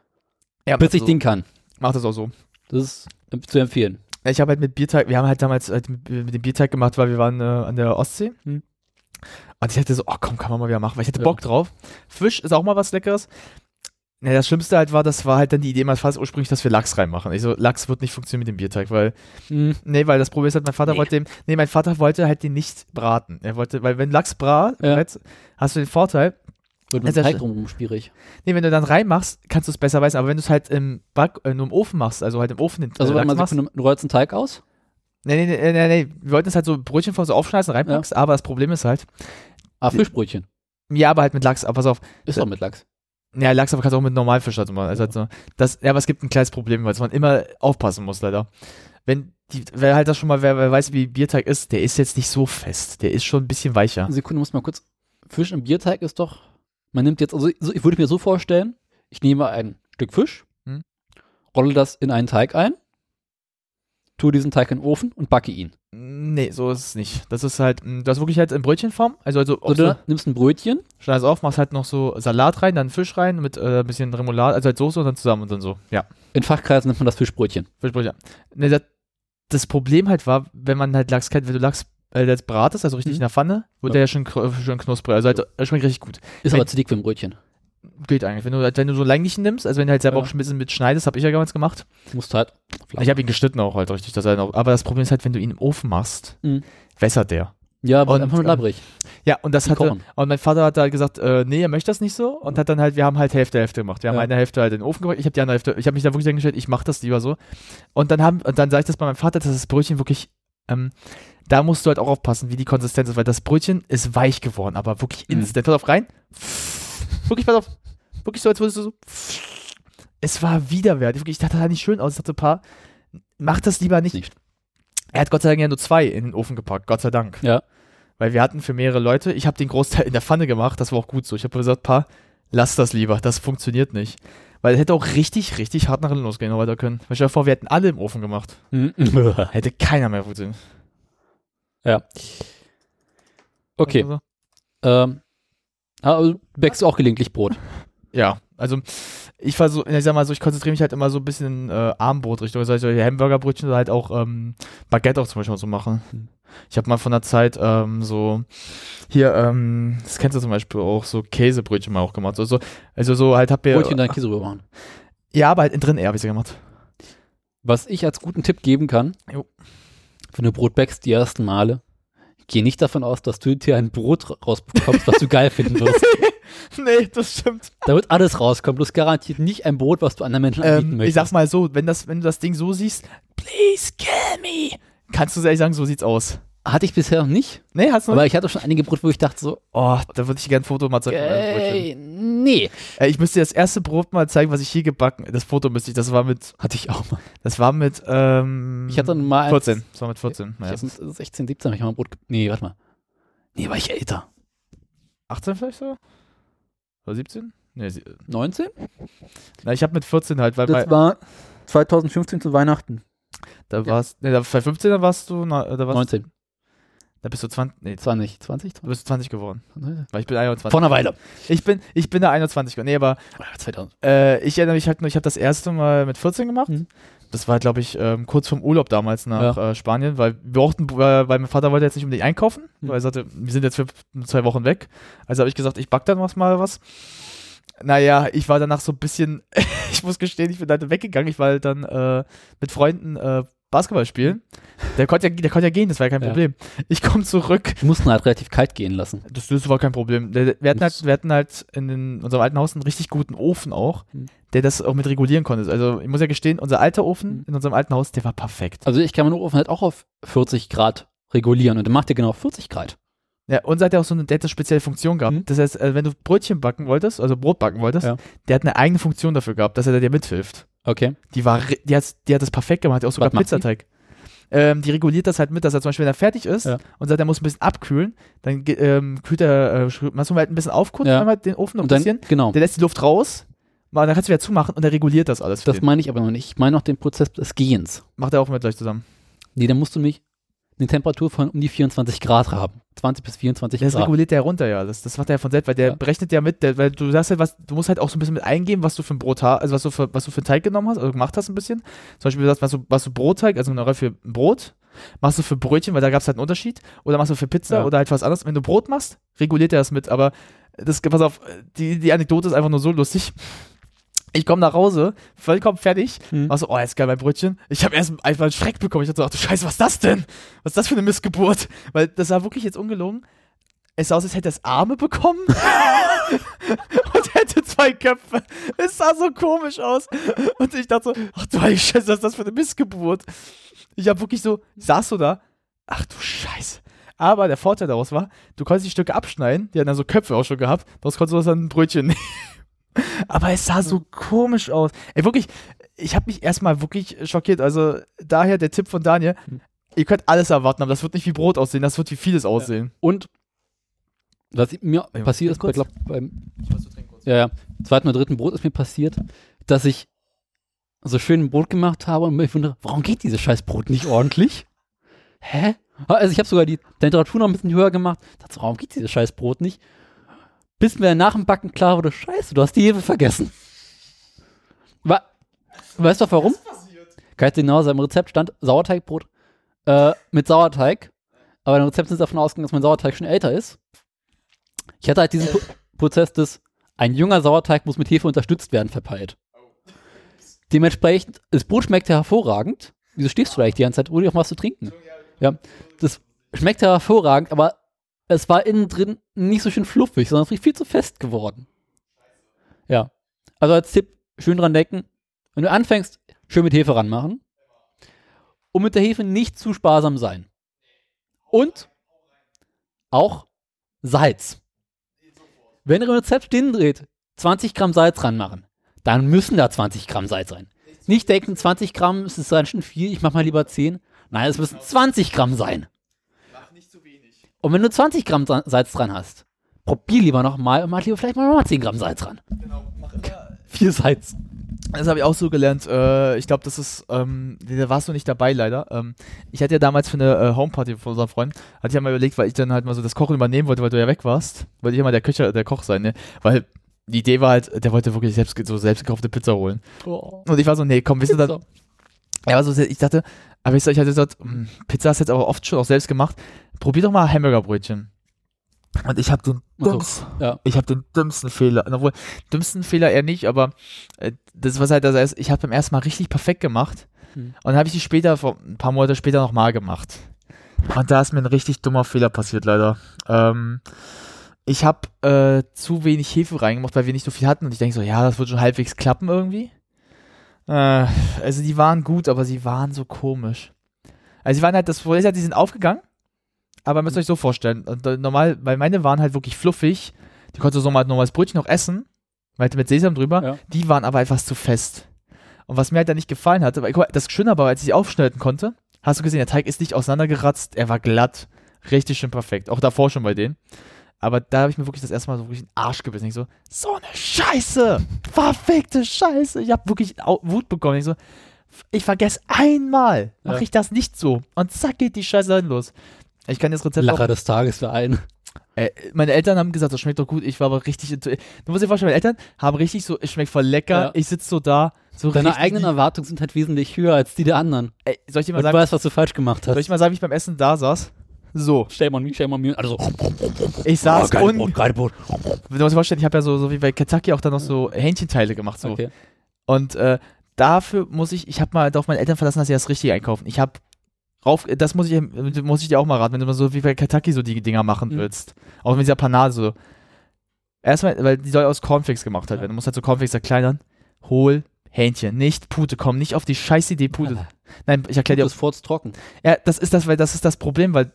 Ja, bis ich so. den kann. Mach das auch so. Das ist zu empfehlen. Ja, Ich habe halt mit Bierteig, wir haben halt damals halt mit, mit dem Bierteig gemacht, weil wir waren äh, an der Ostsee. Hm. Und ich hatte so, oh komm, kann man mal wieder machen, weil ich hatte Ja. Bock drauf. Fisch ist auch mal was Leckeres. Ja, das Schlimmste halt war, das war halt dann die Idee mal fast ursprünglich, dass wir Lachs reinmachen. Ich so, Lachs wird nicht funktionieren mit dem Bierteig, weil, Hm. nee, weil das Problem ist halt, mein Vater Nee. wollte dem, nee, mein Vater wollte halt den nicht braten. Er wollte, weil wenn Lachs brat, Ja. hast du den Vorteil, Wird Ja, mit Teig drumherum schwierig. nee, wenn du dann reinmachst, kannst du es besser weißen, aber wenn du es halt im Back, äh, nur im Ofen machst, also halt im Ofen den Also äh, warte Lachs mal, machst, du rollst einen Teig aus. Nee, nee, nee, nee, nee. Wir wollten es halt so Brötchen vor so aufschneiden, reinpackst, aber das Problem ist halt, Ah, Fischbrötchen. ja, aber halt mit Lachs, aber pass auf. Ist Ja. doch mit Lachs. Ja, Lachs aber kannst du auch mit Normalfisch halt machen. Also halt so, das, ja, aber es gibt ein kleines Problem, weil man immer aufpassen muss, leider. Wenn die, wer halt das schon mal, wer, wer weiß, wie Bierteig ist, der ist jetzt nicht so fest. Der ist schon ein bisschen weicher. Eine Sekunde, muss mal kurz. Fisch im Bierteig ist doch. Man nimmt jetzt, also so, ich würde mir so vorstellen, ich nehme ein Stück Fisch, Hm. rolle das in einen Teig ein, tue diesen Teig in den Ofen und backe ihn. Nee, so ist es nicht. Das ist halt, mh, das ist wirklich halt in Brötchenform. Also, also so, du nimmst ein Brötchen, schneidest auf, machst halt noch so Salat rein, dann Fisch rein mit äh, ein bisschen Remoulade, also halt Soße und dann zusammen und dann so. Ja. in Fachkreisen nennt man das Fischbrötchen. Fischbrötchen. Ne, das, das Problem halt war, wenn man halt Lachs kennt, wenn du Lachs äh, das bratest, also richtig Mhm. in der Pfanne, wird Ja. der ja schon, schön knusprig. Also halt, er schmeckt richtig gut. Ist Wenn- aber zu dick für ein Brötchen. Geht eigentlich. Wenn du, halt- wenn du so länglichen nimmst, also wenn du halt selber Ja. auch schon ein bisschen mit schneidest, habe ich ja damals gemacht. Musst halt. Ich habe ihn geschnitten auch halt richtig. Dass er noch, aber das Problem ist halt, wenn du ihn im Ofen machst, Mhm. wässert der. Ja, aber Und, einfach nur ähm, labrig. Ja, und das hatte, kochen. und mein Vater hat halt gesagt, äh, nee, er möchte das nicht so und hat dann halt, wir haben halt Hälfte, Hälfte gemacht. Wir haben Ja. eine Hälfte halt in den Ofen gebracht, ich habe die andere Hälfte, ich habe mich da wirklich hingestellt, ich mache das lieber so. Und dann haben, und dann sage ich das bei meinem Vater, dass das Brötchen wirklich, ähm, da musst du halt auch aufpassen, wie die Konsistenz ist, weil das Brötchen ist weich geworden, aber wirklich Mhm. instant. Pass auf, rein. Wirklich, pass auf. Wirklich so, als würdest du so. Es war widerwärtig. Wirklich, ich dachte, das sah nicht schön aus. Ich dachte, Paar, mach das lieber nicht. Nicht. Er hat Gott sei Dank ja nur zwei in den Ofen gepackt, Gott sei Dank. Ja. Weil wir hatten für mehrere Leute, ich habe den Großteil in der Pfanne gemacht, das war auch gut so. Ich habe gesagt, Pa, lass das lieber, das funktioniert nicht. Weil es hätte auch richtig, richtig hart nach hinten losgehen weiter können. Weil dir vor, wir hätten alle im Ofen gemacht. Mhm. Hätte keiner mehr funktioniert. Ja. Okay. Also, Ähm, aber du backst auch gelegentlich Brot. ja, also ich versuche, ich sag mal so, ich konzentriere mich halt immer so ein bisschen äh, Armbrot-Richtung. Also solche Hamburgerbrötchen oder halt auch ähm, Baguette auch zum Beispiel so machen. Ich habe mal von der Zeit ähm, so hier, ähm, das kennst du zum Beispiel auch, so Käsebrötchen mal auch gemacht. Also, also so halt hab ihr. Brötchen dann Käse rüber machen. Ja, aber halt innen drin eher, habe ich sie gemacht. Was ich als guten Tipp geben kann, Jo. Wenn du Brot backst die ersten Male, geh nicht davon aus, dass du dir ein Brot rausbekommst, was du geil finden wirst. nee, das stimmt. Da wird alles rauskommen, bloß garantiert nicht ein Brot, was du anderen Menschen anbieten Ähm, ich möchtest. sag's mal so, wenn, das, wenn du das Ding so siehst, please kill me, kannst du ehrlich sagen, so sieht's aus. Hatte ich bisher noch nicht, Nee, hast du aber ich hatte schon einige Brot, wo ich dachte so, Oh, da würde ich gerne ein Foto mal zeigen. ey, nee. Äh, ich müsste dir das erste Brot mal zeigen, was ich hier gebacken Das Foto müsste ich, das war mit, Hatte ich auch mal. das war mit, ähm, Ich hatte mal eins- 14. Das war mit 14. Ich Ja. hab mit 16, 17 habe ich mal ein Brot. ge- Nee, warte mal. Nee, war ich älter. 18 vielleicht so? Oder 17? Nee, sie, 19? na, ich habe mit 14 halt, weil bei, Das war 2015 zu Weihnachten. da warst, nee, da, bei 15 da warst du, na, da, warst, 19, da bist du 20, nee, 20, 20, du bist 20 geworden. 20. Weil ich bin 21. Vor einer Weile. Ich bin, ich bin da 21 geworden. Nee, aber 2000. Äh, ich erinnere mich halt nur, ich habe das erste Mal mit 14 gemacht. Mhm. Das war, glaube ich, ähm, kurz vorm Urlaub damals nach äh, Spanien, weil wir brauchten, weil, weil mein Vater wollte jetzt nicht unbedingt einkaufen, Mhm. weil er sagte, wir sind jetzt für zwei Wochen weg. Also habe ich gesagt, ich back dann was mal was. Naja, ich war danach so ein bisschen, ich muss gestehen, ich bin dann weggegangen. Ich war halt dann äh, mit Freunden äh, Basketball spielen. Der konnte ja, der konnte ja gehen, das war ja kein Ja. Problem. Ich komme zurück, Wir mussten halt relativ kalt gehen lassen. das, das war kein Problem. Wir, hatten halt, wir hatten halt in den, unserem alten Haus einen richtig guten Ofen auch, Mhm. der das auch mit regulieren konnte. Also ich muss ja gestehen, unser alter Ofen Mhm. in unserem alten Haus, der war perfekt. Also ich kann meinen Ofen halt auch auf 40 Grad regulieren und dann macht er genau 40 Grad. Ja, unser hat ja auch so eine, der hat spezielle Funktion gehabt. Mhm. Das heißt, äh, wenn du Brötchen backen wolltest, also Brot backen wolltest, Ja. der hat eine eigene Funktion dafür gehabt, dass er dir mithilft. Okay. Die war, die hat, die hat das perfekt gemacht, die hat auch sogar? Pizzateig. Ähm, die reguliert das halt mit, dass er zum Beispiel, wenn er fertig ist Ja. und sagt, er muss ein bisschen abkühlen, dann ähm, kühlt er, äh, machst du mal halt ein bisschen aufkurzen, Ja. einmal den Ofen noch ein dann, bisschen. genau. Der lässt die Luft raus, dann kannst du wieder zumachen und der reguliert das alles. Das den. meine ich aber noch nicht. Ich meine noch den Prozess des Gehens. Macht er auch mit gleich zusammen. Nee, dann musst du mich eine Temperatur von um die 24 Grad haben. 20 bis 24 Das Grad. reguliert der runter, ja. Das, das macht er ja von selbst, weil der Ja. berechnet ja mit, der, weil du sagst halt, was, du musst halt auch so ein bisschen mit eingeben, was du für ein Brot hast, also was du für, was du für einen Teig genommen hast, also gemacht hast ein bisschen. Zum Beispiel, du sagst, was du, was du Brotteig, also generell für ein Brot, machst du für Brötchen, weil da gab es halt einen Unterschied, oder machst du für Pizza Ja. oder halt was anderes. Wenn du Brot machst, reguliert er das mit, aber das, pass auf, die, die Anekdote ist einfach nur so lustig. Ich komme nach Hause, vollkommen fertig, Hm. war so, oh, jetzt geil mein Brötchen. Ich habe erst einfach einen Schreck bekommen. Ich dachte, so, ach du Scheiße, was ist das denn? Was ist das für eine Missgeburt? Weil das war wirklich jetzt ungelogen. Es sah aus, als hätte es Arme bekommen und hätte zwei Köpfe. Es sah so komisch aus. Und ich dachte so, ach du heilige Scheiße, was ist das für eine Missgeburt? Ich habe wirklich so, saß so da, ach du Scheiße. Aber der Vorteil daraus war, du konntest die Stücke abschneiden, die hatten dann so Köpfe auch schon gehabt, daraus konntest du dann ein Brötchen nehmen. Aber es sah so komisch aus. Ey, wirklich, ich habe mich erstmal wirklich schockiert. Also daher der Tipp von Daniel, Hm. ihr könnt alles erwarten, aber das wird nicht wie Brot aussehen, das wird wie vieles aussehen. Und was mir Ey, passiert ist, bei, kurz? glaub, beim ja, ja, zweiten oder dritten Brot ist mir passiert, dass ich so schön ein Brot gemacht habe und mir wundere, warum geht dieses scheiß Brot nicht ordentlich? Hä? Also ich habe sogar die Temperatur noch ein bisschen höher gemacht. Dachte, warum geht dieses scheiß Brot nicht? Bis mir nach dem Backen klar wurde, scheiße, du hast die Hefe vergessen. Wa weißt du warum? Kann ich genau im Rezept stand Sauerteigbrot äh, mit Sauerteig. Aber im Rezept sind sie davon ausgegangen, dass mein Sauerteig schon älter ist. Ich hatte halt diesen Pro Prozess des, ein junger Sauerteig muss mit Hefe unterstützt werden, verpeilt. Dementsprechend, das Brot schmeckt ja hervorragend. Wieso stehst du da eigentlich die ganze Zeit, ohne auch was zu trinken? Ja, das schmeckt ja hervorragend, aber es war innen drin nicht so schön fluffig, sondern es ist viel zu fest geworden. Ja. Also als Tipp, schön dran denken, wenn du anfängst, schön mit Hefe ranmachen. Und mit der Hefe nicht zu sparsam sein. Und auch Salz. Wenn ihr im Rezept stehen dreht, 20 Gramm Salz ranmachen, dann müssen da 20 Gramm Salz rein. Nicht denken, 20 Gramm ist es dann schon viel, ich mach mal lieber 10. Nein, es müssen 20 Gramm sein. Und wenn du 20 Gramm Sa- Salz dran hast, probier lieber nochmal und mach lieber vielleicht mal nochmal 10 Gramm Salz ran. Viel Salz. Das habe ich auch so gelernt. Äh, ich glaube, das ist, ähm, da warst du nicht dabei leider. Ähm, ich hatte ja damals für eine äh, Homeparty von unserem Freund, hatte ich ja mal überlegt, weil ich dann halt mal so das Kochen übernehmen wollte, weil du ja weg warst, wollte ich ja mal der Köcher, der Koch sein, ne? Weil die Idee war halt, der wollte wirklich selbst, so selbst gekaufte Pizza holen. Oh. Und ich war so, nee, komm, wisst ihr dann, ja, also ich dachte, aber ich, ich hatte gesagt, Pizza hast du jetzt aber oft schon auch selbst gemacht. Probier doch mal Hamburgerbrötchen. Und ich habe den so, dümmsten, ja. ich habe den dümmsten Fehler, obwohl dümmsten Fehler eher nicht, aber äh, das was halt das heißt, ich habe beim ersten Mal richtig perfekt gemacht Hm. und dann habe ich die später, vor, ein paar Monate später nochmal gemacht. Und da ist mir ein richtig dummer Fehler passiert leider. Ähm, ich habe äh, zu wenig Hefe reingemacht, weil wir nicht so viel hatten und ich denke so, ja, das wird schon halbwegs klappen irgendwie. Äh, also die waren gut, aber sie waren so komisch. Also sie waren halt, das Problem ist halt, die sind aufgegangen, aber müsst ihr euch so vorstellen, und, äh, normal, weil meine waren halt wirklich fluffig, die konntest du so mal ein normales Brötchen noch essen, weil mit Sesam drüber, Ja. die waren aber etwas zu fest. Und was mir halt da nicht gefallen hatte, weil, mal, das Schöne aber, als ich sie aufschneiden konnte, hast du gesehen, der Teig ist nicht auseinandergeratzt, er war glatt, richtig schön perfekt, auch davor schon bei denen. Aber da habe ich mir wirklich das erste Mal so wirklich einen Arsch gebissen. Ich so, so eine Scheiße! Verfickte Scheiße! Ich habe wirklich Wut bekommen. Ich so, ich vergesse einmal, mache Ja. ich das nicht so. Und zack geht die Scheiße dann los. Ich kann das Rezept auch Lacher des Tages für einen. äh, meine Eltern haben gesagt, das schmeckt doch gut. Ich war aber richtig. Du musst dir vorstellen, meine Eltern haben richtig so, es schmeckt voll lecker. Ja. Ich sitze so da. So Deine eigenen. Erwartungen sind halt wesentlich höher als die der anderen. Ey, soll ich dir mal Und du sagen, weißt, was du falsch gemacht soll hast. ich mal sagen, wie ich beim Essen da saß? So, Shame on me, shame on me. Also, ich saß geile und Brot, geile Brot. du musst dir vorstellen, ich habe ja so, so wie bei Kentucky auch dann noch so Hähnchenteile gemacht. So. Okay. Und äh, dafür muss ich, ich habe mal auf meine Eltern verlassen, dass sie das richtig einkaufen. Ich habe rauf, das muss ich, muss ich dir auch mal raten, wenn du mal so wie bei Kentucky so die Dinger machen Mhm. willst. Auch mit dieser Panade so. Erstmal, weil die soll aus Cornflakes gemacht halt Ja. werden. Du musst halt so Cornflakes erkleinern. Hol Hähnchen, nicht Pute. Komm nicht auf die scheiß Idee Pute. Nein, ich erkläre dir Das Furz trocken. ja, das ist das, weil das ist das Problem, weil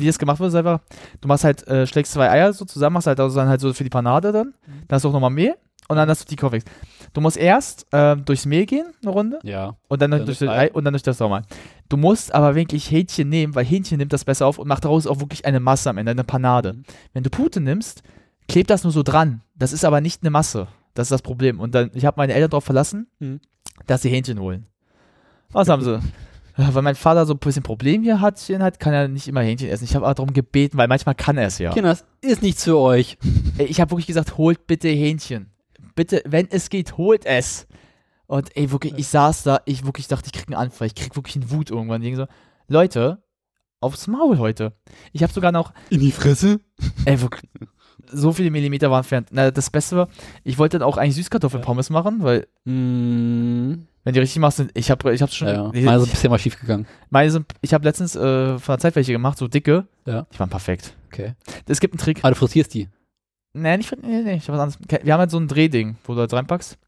wie das gemacht wird, ist einfach, du machst halt, äh, schlägst zwei Eier so zusammen, machst halt also dann halt so für die Panade dann, dann hast du auch nochmal Mehl und dann hast du die Cornflakes. Du musst erst ähm, durchs Mehl gehen, eine Runde, Ja. und dann, Dann durch das. Ei und dann durch das nochmal. Du musst aber wirklich Hähnchen nehmen, weil Hähnchen nimmt das besser auf und macht daraus auch wirklich eine Masse am Ende, eine Panade. Mhm. Wenn du Pute nimmst, klebt das nur so dran. Das ist aber nicht eine Masse. Das ist das Problem. Und dann, ich habe meine Eltern darauf verlassen, Mhm. dass sie Hähnchen holen. Was haben sie? Ja, Weil mein Vater so ein bisschen Problem hier hat, hat, kann er nicht immer Hähnchen essen. Ich habe aber darum gebeten, weil manchmal kann er es ja. Kinder, das ist nichts für euch. Ey, Ich habe wirklich gesagt, holt bitte Hähnchen. Bitte, wenn es geht, holt es. Und ey, wirklich, ich saß da, ich wirklich dachte, ich krieg einen Anfall, ich krieg wirklich einen Wut irgendwann. Ich so, Leute, aufs Maul heute. Ich habe sogar noch, In die Fresse? ey, wirklich, so viele Millimeter waren entfernt. Na, das Beste war, ich wollte dann auch eigentlich Süßkartoffelpommes machen, weil, Mm, wenn die richtig machst, sind, ich habe ich hab schon, ja, ja. Meine ich, bisschen mal schief gegangen. meine sind, ich habe letztens äh, von der Zeit welche gemacht, so dicke, Ja. die waren perfekt. Okay. Es gibt einen Trick, Ah, du frittierst die. Nee, nicht, nee, nee, ich hab was anderes. Wir haben halt so ein Drehding, wo du halt reinpackst.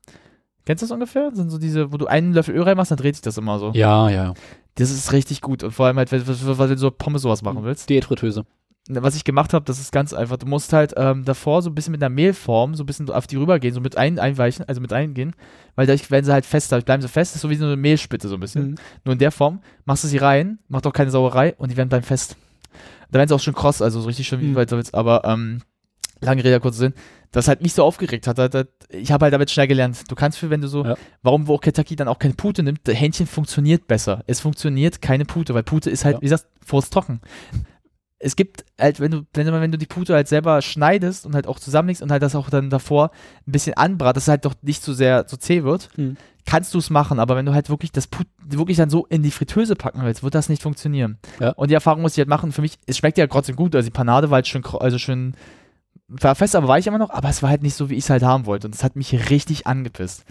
Kennst du das ungefähr? Das sind so diese, wo du einen Löffel Öl reinmachst, dann dreht sich das immer so. Ja, ja. Das ist richtig gut. Und vor allem halt, wenn, wenn, wenn du so Pommes sowas machen willst. Diätfritteuse. Was ich gemacht habe, das ist ganz einfach. Du musst halt ähm, davor so ein bisschen mit einer Mehlform, so ein bisschen auf die rübergehen, so mit ein, einweichen, also mit eingehen, weil dadurch werden sie halt fester, bleiben sie fest, das ist so wie so eine Mehlspitze so ein bisschen. Mhm. Nur in der Form machst du sie rein, macht auch keine Sauerei und die werden bleiben fest. Da werden sie auch schon kross, also so richtig schön, wie Mhm. du weit willst. Aber ähm, lange Rede, kurzer Sinn, das halt mich so aufgeregt hat. hat, hat ich habe halt damit schnell gelernt. Du kannst für, wenn du so, Ja. warum wo auch Kentucky dann auch keine Pute nimmt, der Hähnchen funktioniert besser. Es funktioniert keine Pute, weil Pute ist halt, Ja. wie gesagt, trocken. Es gibt halt, wenn du, wenn du, wenn du die Pute halt selber schneidest und halt auch zusammenlegst und halt das auch dann davor ein bisschen anbratst, dass es halt doch nicht so sehr so zäh wird, Mhm. kannst du es machen, aber wenn du halt wirklich das Put wirklich dann so in die Fritteuse packen willst, wird das nicht funktionieren. Ja. Und die Erfahrung muss ich halt machen, für mich, es schmeckt ja trotzdem gut, also die Panade war halt schön, also schön, war fest, aber weich immer noch, aber es war halt nicht so, wie ich es halt haben wollte und das hat mich richtig angepisst.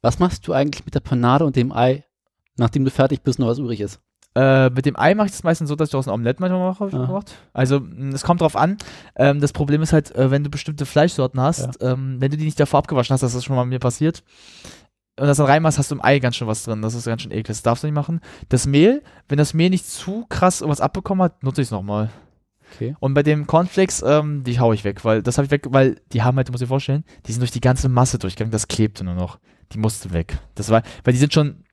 Was machst du eigentlich mit der Panade und dem Ei, nachdem du fertig bist und noch was übrig ist? Äh, mit dem Ei mache ich es meistens so, dass ich daraus ein Omelette manchmal mache. Aha. gemacht. Also, mh, es kommt drauf an. Ähm, das Problem ist halt, äh, wenn du bestimmte Fleischsorten hast, ähm, wenn du die nicht davor abgewaschen hast, das ist schon mal mir passiert, und das dann reinmachst, hast du im Ei ganz schön was drin. Das ist ganz schön eklig. Das darfst du nicht machen. Das Mehl, wenn das Mehl nicht zu krass was abbekommen hat, nutze ich es nochmal. Okay. Und bei den Cornflakes, ähm, die hau ich weg, weil das habe ich weg, weil die haben halt, du musst dir vorstellen, die sind durch die ganze Masse durchgegangen, das klebte nur noch. Die musste weg. Das war, weil die sind schon.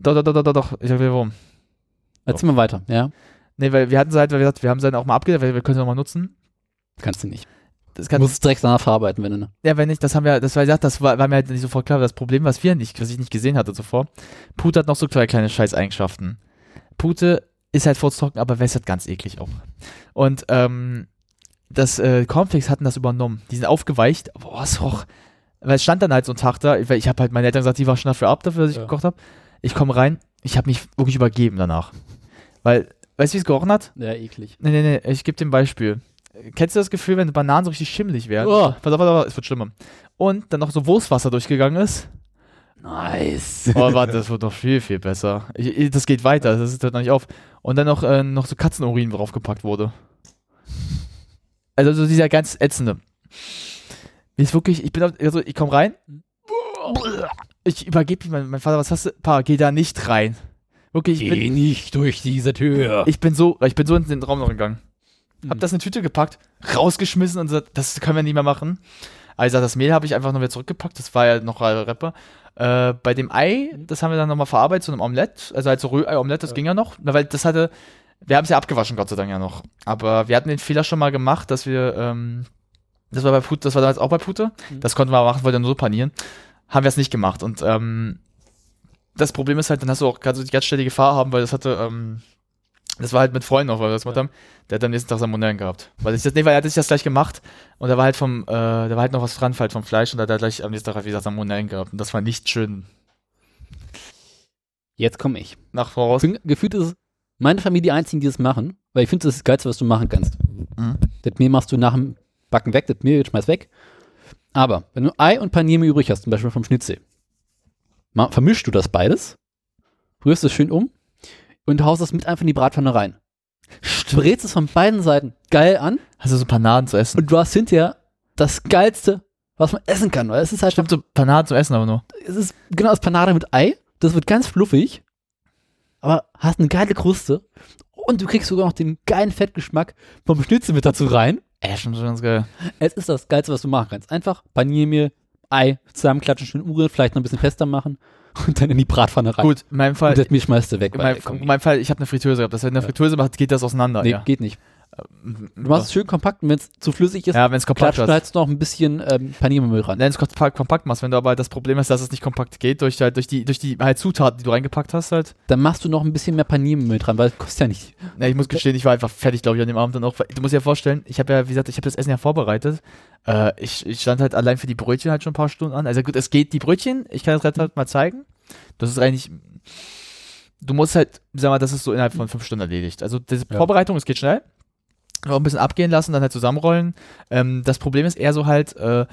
Doch, doch, doch, doch, doch, doch. Ich sag dir warum. Erzähl mal weiter, ja? Nee, weil wir hatten sie halt, weil wir gesagt, wir haben sie dann auch mal abgedeckt, weil wir können sie nochmal nutzen. Kannst du nicht. das Du kann, musst direkt danach verarbeiten, wenn du. ne? ja, wenn nicht, das haben wir, das war gesagt, das war, war mir halt nicht sofort klar. Das Problem, was wir nicht, was ich nicht gesehen hatte zuvor, Pute hat noch so zwei kleine Scheißeigenschaften. Pute ist halt furztrocken, aber wässert ganz eklig auch. Und ähm, das äh, Cornflakes hatten das übernommen. Die sind aufgeweicht. Boah, es roch. Weil es stand dann halt so ein Tag da, weil ich habe halt meine Eltern gesagt, die war schon dafür ab, dafür, dass ich Ja. gekocht habe. Ich komme rein, ich habe mich wirklich übergeben danach. Weil, weißt du, wie es gerochen hat? Ja, eklig. Nee, nee, nee, ich gebe dir ein Beispiel. Kennst du das Gefühl, wenn Bananen so richtig schimmelig werden? Oh. Pass auf, pass auf, es wird schlimmer. Und dann noch so Wurstwasser durchgegangen ist. Nice. Oh, warte, das wird noch viel, viel besser. Ich, ich, das geht weiter, das hört noch nicht auf. Und dann noch, äh, noch so Katzenurin draufgepackt wurde. Also so dieser ganz ätzende. Mir ist wirklich, ich bin, auf- also ich komme rein. Ich übergebe mich, mein, mein Vater, was hast du? Pa, geh da nicht rein. Wirklich, ich bin, nicht durch diese Tür. ich bin so, ich bin so in den Raum noch gegangen. Hab Mhm. das in eine Tüte gepackt, rausgeschmissen und gesagt, das können wir nicht mehr machen. Also das Mehl habe ich einfach noch wieder zurückgepackt, das war ja noch ein Rapper. Äh, bei dem Ei, das haben wir dann nochmal verarbeitet zu einem Omelett, also halt so Rührei-Omelett, das Ja. ging ja noch, weil das hatte, wir haben es ja abgewaschen, Gott sei Dank ja noch. Aber wir hatten den Fehler schon mal gemacht, dass wir, ähm, das war bei Pute, das war damals auch bei Pute, Mhm. das konnten wir aber machen, wollte nur so panieren. Haben wir es nicht gemacht und ähm, das Problem ist halt, dann hast du auch gerade so die ganz schnelle Gefahr haben, weil das hatte, ähm, das war halt mit Freunden auch, weil wir das gemacht haben. Der hat am nächsten Tag Salmonellen gehabt. Weil ich das, nee, weil er hat sich das gleich gemacht und da war halt vom, äh, da war halt noch was dran, halt vom Fleisch und da hat er gleich am nächsten Tag halt, wie gesagt, Salmonellen gehabt. Und das war nicht schön Jetzt komme ich. nach voraus. Gefühlt ist meine Familie die einzigen, die das machen, weil ich finde, das ist das Geilste, was du machen kannst. Mhm. Das Mehl machst du nach dem Backen weg, das Mehl schmeißt weg. Aber wenn du Ei und Paniermehl übrig hast, zum Beispiel vom Schnitzel, vermischst du das beides, rührst es schön um und haust es mit einfach in die Bratpfanne rein. Brätst es von beiden Seiten geil an Hast du so Panaden zu essen? und du hast hinterher das Geilste, was man essen kann. Weil es ist halt Stimmt, so Panaden zu essen aber nur. es ist genau das Panade mit Ei. Das wird ganz fluffig, aber hast eine geile Kruste und du kriegst sogar noch den geilen Fettgeschmack vom Schnitzel mit dazu rein. Ey, stimmt schon ganz geil. Es ist das Geilste, was du machen kannst. Einfach Paniermehl, Ei zusammenklatschen, schön umrühren, vielleicht noch ein bisschen fester machen und dann in die Bratpfanne rein. Gut, in meinem Fall, Und das Mehl schmeißt du weg. in komm, in meinem Fall, ich habe eine Fritteuse gehabt. Das wenn eine. Fritteuse macht, geht das auseinander. nee, ja. geht nicht. Du machst es schön kompakt und wenn es zu flüssig ist, Ja, wenn es kompakt klatscht du halt noch ein bisschen ähm, Paniermehl ran. Wenn es kompakt, machst, wenn du aber das Problem ist, dass es nicht kompakt geht, durch, halt, durch die, durch die halt Zutaten, die du reingepackt hast, halt. Dann machst du noch ein bisschen mehr Paniermehl dran, weil es kostet ja nicht. Ja, ich muss gestehen, ich war einfach fertig, glaube ich, an dem Abend dann auch. Du musst dir ja vorstellen, ich habe ja, wie gesagt, ich habe das Essen ja vorbereitet. Äh, ich, ich stand halt allein für die Brötchen halt schon ein paar Stunden an. Also gut, es geht die Brötchen, ich kann das Rezept mal zeigen. Das ist eigentlich. Du musst halt, sag mal, das ist so innerhalb von fünf Stunden erledigt. Also diese Ja. Vorbereitung, es geht schnell. Ein bisschen abgehen lassen, dann halt zusammenrollen. Ähm, das Problem ist eher so halt, äh,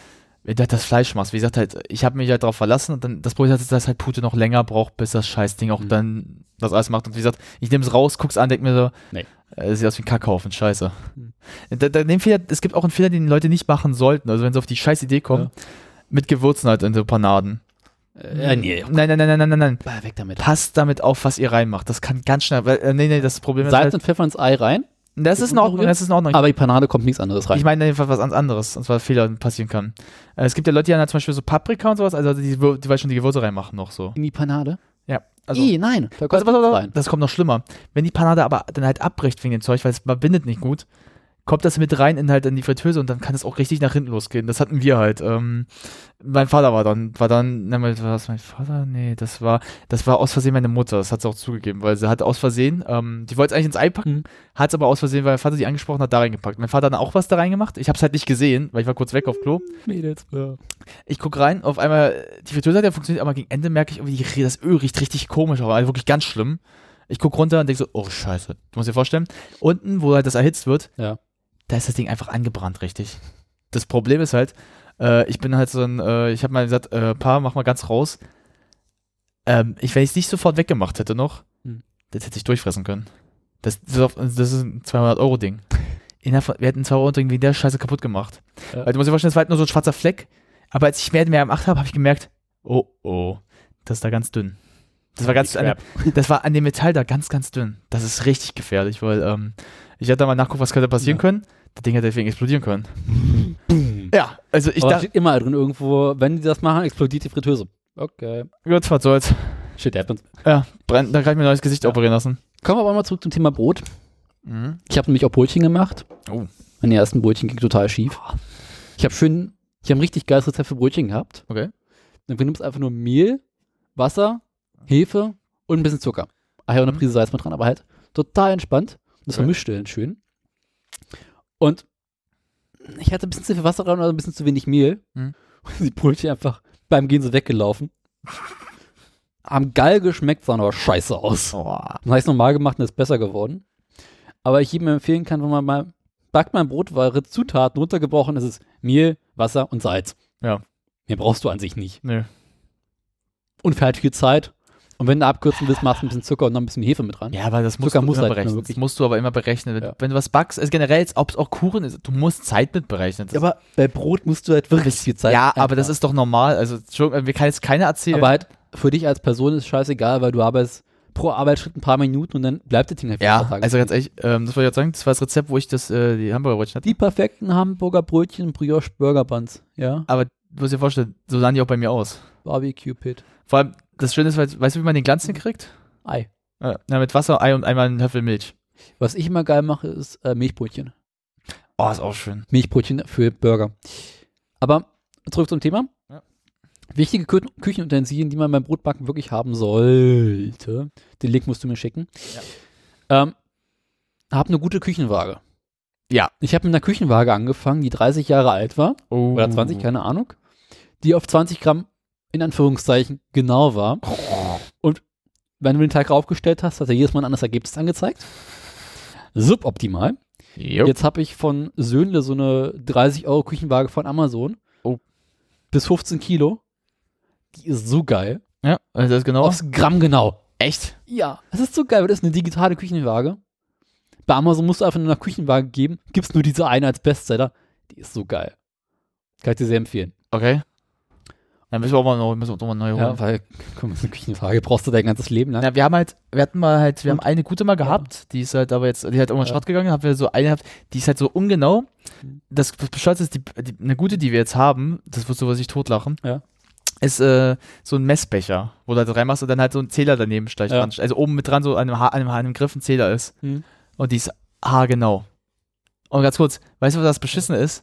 du halt das Fleisch machst. Wie gesagt, halt, ich habe mich halt darauf verlassen und dann das Problem ist, dass halt Pute noch länger braucht, bis das Scheißding auch Mhm. dann das alles macht. Und wie gesagt, ich nehme es raus, guck's an, denk mir so, Nee. äh, sieht aus wie ein Kackhaufen, scheiße. Mhm. Da, da, den Fehler, es gibt auch einen Fehler, den die Leute nicht machen sollten. Also wenn sie auf die scheiß Idee kommen, mit Gewürzen halt in so Panaden. Äh, nee. Nein, nein, nein, nein, nein, nein, nein. Bah, weg damit. Passt damit auf, was ihr reinmacht. Das kann ganz schnell, weil, äh, nee, nee, das Problem ist Salz halt, und Pfeffer ins Ei rein, das ist in Ordnung, das ist in Ordnung. aber die Panade kommt nichts anderes rein. Ich meine einfach was anderes, und zwar Fehler passieren kann. Äh, es gibt ja Leute, die dann halt zum Beispiel so Paprika und sowas, also die, die weil schon die Gewürze reinmachen noch so. in die Panade? Ja. Also, Ih, nein. Da kommt pass, nichts pass, rein. das kommt noch schlimmer. Wenn die Panade aber dann halt abbricht wegen dem Zeug, weil es bindet nicht gut, kommt das mit rein in halt in die Fritteuse und dann kann es auch richtig nach hinten losgehen. Das hatten wir halt. Ähm, mein Vater war dann, war dann, ne, war das mein Vater? Nee, das war, das war aus Versehen meine Mutter. Das hat sie auch zugegeben, weil sie hat aus Versehen, ähm, die wollte es eigentlich ins Ei packen, Mhm. hat es aber aus Versehen, weil mein Vater sie angesprochen hat, da reingepackt. Mein Vater hat dann auch was da reingemacht. Ich habe es halt nicht gesehen, weil ich war kurz weg auf Klo. Mädels. Ja. Ich guck rein, auf einmal, die Fritteuse hat ja funktioniert, aber gegen Ende merke ich irgendwie, die- das Öl riecht richtig komisch, aber also wirklich ganz schlimm. Ich guck runter und denke so, oh scheiße. Du musst dir vorstellen, unten, wo halt das erhitzt wird, Ja. Da ist das Ding einfach angebrannt, richtig. Das Problem ist halt, äh, ich bin halt so ein, äh, ich habe mal gesagt, äh, Pa, mach mal ganz raus. Ähm, ich, wenn ich es nicht sofort weggemacht hätte noch, Hm. das hätte ich durchfressen können. Das, das, ist auf- das ist ein 200-Euro-Ding. Innerhalb von, wir hätten 200 Euro Ding wie der Scheiße kaputt gemacht. Ja. Weil du musst dir vorstellen, das war halt nur so ein schwarzer Fleck. Aber als ich mehr und mehr gemacht habe, habe ich gemerkt, oh, oh, das ist da ganz dünn. Das war ganz, an, das war an dem Metall da ganz, ganz dünn. Das ist richtig gefährlich, weil ähm, ich hatte da mal nachgucken, was könnte passieren Ja. können. Das Ding hätte deswegen explodieren können. Ja, also ich dachte, steht immer drin irgendwo, wenn die das machen, explodiert die Fritteuse. Okay. gut, was soll's. Shit happens. Ja, brennt, da kann ich mir ein neues Gesicht operieren lassen. Kommen wir aber mal zurück zum Thema Brot. Mhm. Ich habe nämlich auch Brötchen gemacht. Oh. Meine ersten Brötchen ging total schief. Ich habe schön, ich habe ein richtig geiles Rezept für Brötchen gehabt. Okay. Dann nimmst einfach nur Mehl, Wasser, Hefe und ein bisschen Zucker. Ach ja, und eine Mhm. Prise Salz mit dran, aber halt total entspannt. Und das Okay. vermischt dann schön. Und ich hatte ein bisschen zu viel Wasser rein oder ein bisschen zu wenig Mehl. Mhm. Und die Brötchen einfach beim Gehen so weggelaufen. Haben geil geschmeckt, sahen aber scheiße aus. Oh. Dann habe ich es nochmal gemacht und ist besser geworden. Aber ich jedem empfehlen kann, wenn man mal backt mein Brot, weil Zutaten runtergebrochen ist es Mehl, Wasser und Salz. Ja. Mehr brauchst du an sich nicht. Nö. Und für halt viel Zeit. Und wenn du abkürzen willst, machst du ein bisschen Zucker und noch ein bisschen Hefe mit dran. Ja, aber das musst Zucker du muss immer halt berechnen. Das musst du aber immer berechnen. Wenn, Ja. wenn du was backst, also generell, ob es auch Kuchen ist, du musst Zeit mit berechnen. Das- aber bei Brot musst du halt wirklich viel Zeit ja, aber das ist doch normal. Also, mir kann jetzt keiner erzählen. Aber halt für dich als Person ist scheißegal, weil du arbeitest pro Arbeitsschritt ein paar Minuten und dann bleibt das Ding halt ja, also ganz ehrlich, ähm, das wollte ich jetzt sagen, das war das Rezept, wo ich das, äh, die Hamburgerbrötchen hatte. Die perfekten Hamburger Brötchen, Brioche Burger Buns. Ja, Aber du musst dir vorstellen, so sahen die auch bei mir aus. Barbecue Pit. Vor allem, das Schöne ist, weißt du, wie man den Glanz hinkriegt? Ei. Äh, na, mit Wasser, Ei und einmal einen Löffel Milch. Was ich immer geil mache, ist äh, Milchbrötchen. Oh, ist auch schön. Milchbrötchen für Burger. Aber zurück zum Thema. Ja. Wichtige Kü Küchenutensilien, die man beim Brotbacken wirklich haben sollte. Den Link musst du mir schicken. Ähm, hab eine gute Küchenwaage. Ja. Ich habe mit einer Küchenwaage angefangen, die 30 Jahre alt war. Oh. Oder 20, keine Ahnung. Die auf 20 Gramm in Anführungszeichen genau war. Und wenn du den Teig raufgestellt hast, hat er jedes Mal ein anderes Ergebnis angezeigt. Suboptimal. Jo. Jetzt habe ich von Söhnle so eine 30 Euro Küchenwaage von Amazon. Oh. Bis 15 Kilo. Die ist so geil. Ja, das ist genau. Aufs Gramm genau. Echt? Ja, es ist so geil, weil das ist eine digitale Küchenwaage. Bei Amazon musst du einfach nur eine Küchenwaage geben. Gibt's nur diese eine als Bestseller. Die ist so geil. Kann ich dir sehr empfehlen. Okay. Dann müssen wir auch mal noch, müssen wir doch mal neu holen. Ja, weil, komm, so eine Küchenwaage brauchst du dein ganzes Leben lang. Ja, wir haben halt, wir hatten mal halt, wir Und- haben eine gute mal gehabt, die ist halt aber jetzt, die ist halt irgendwann Ja. Schrott gegangen, haben wir so eine gehabt, die ist halt so ungenau. Mhm. Das Bescheid ist, die, die, eine gute, die wir jetzt haben, das wirst du was ich totlachen, Ja. ist äh, so ein Messbecher, wo du halt reinmachst und dann halt so ein Zähler daneben steigt. Ja. Also oben mit dran so an einem, ha einem, einem Griff ein Zähler ist. Mhm. Und die ist haargenau. Und ganz kurz, weißt du, was das beschissen ist?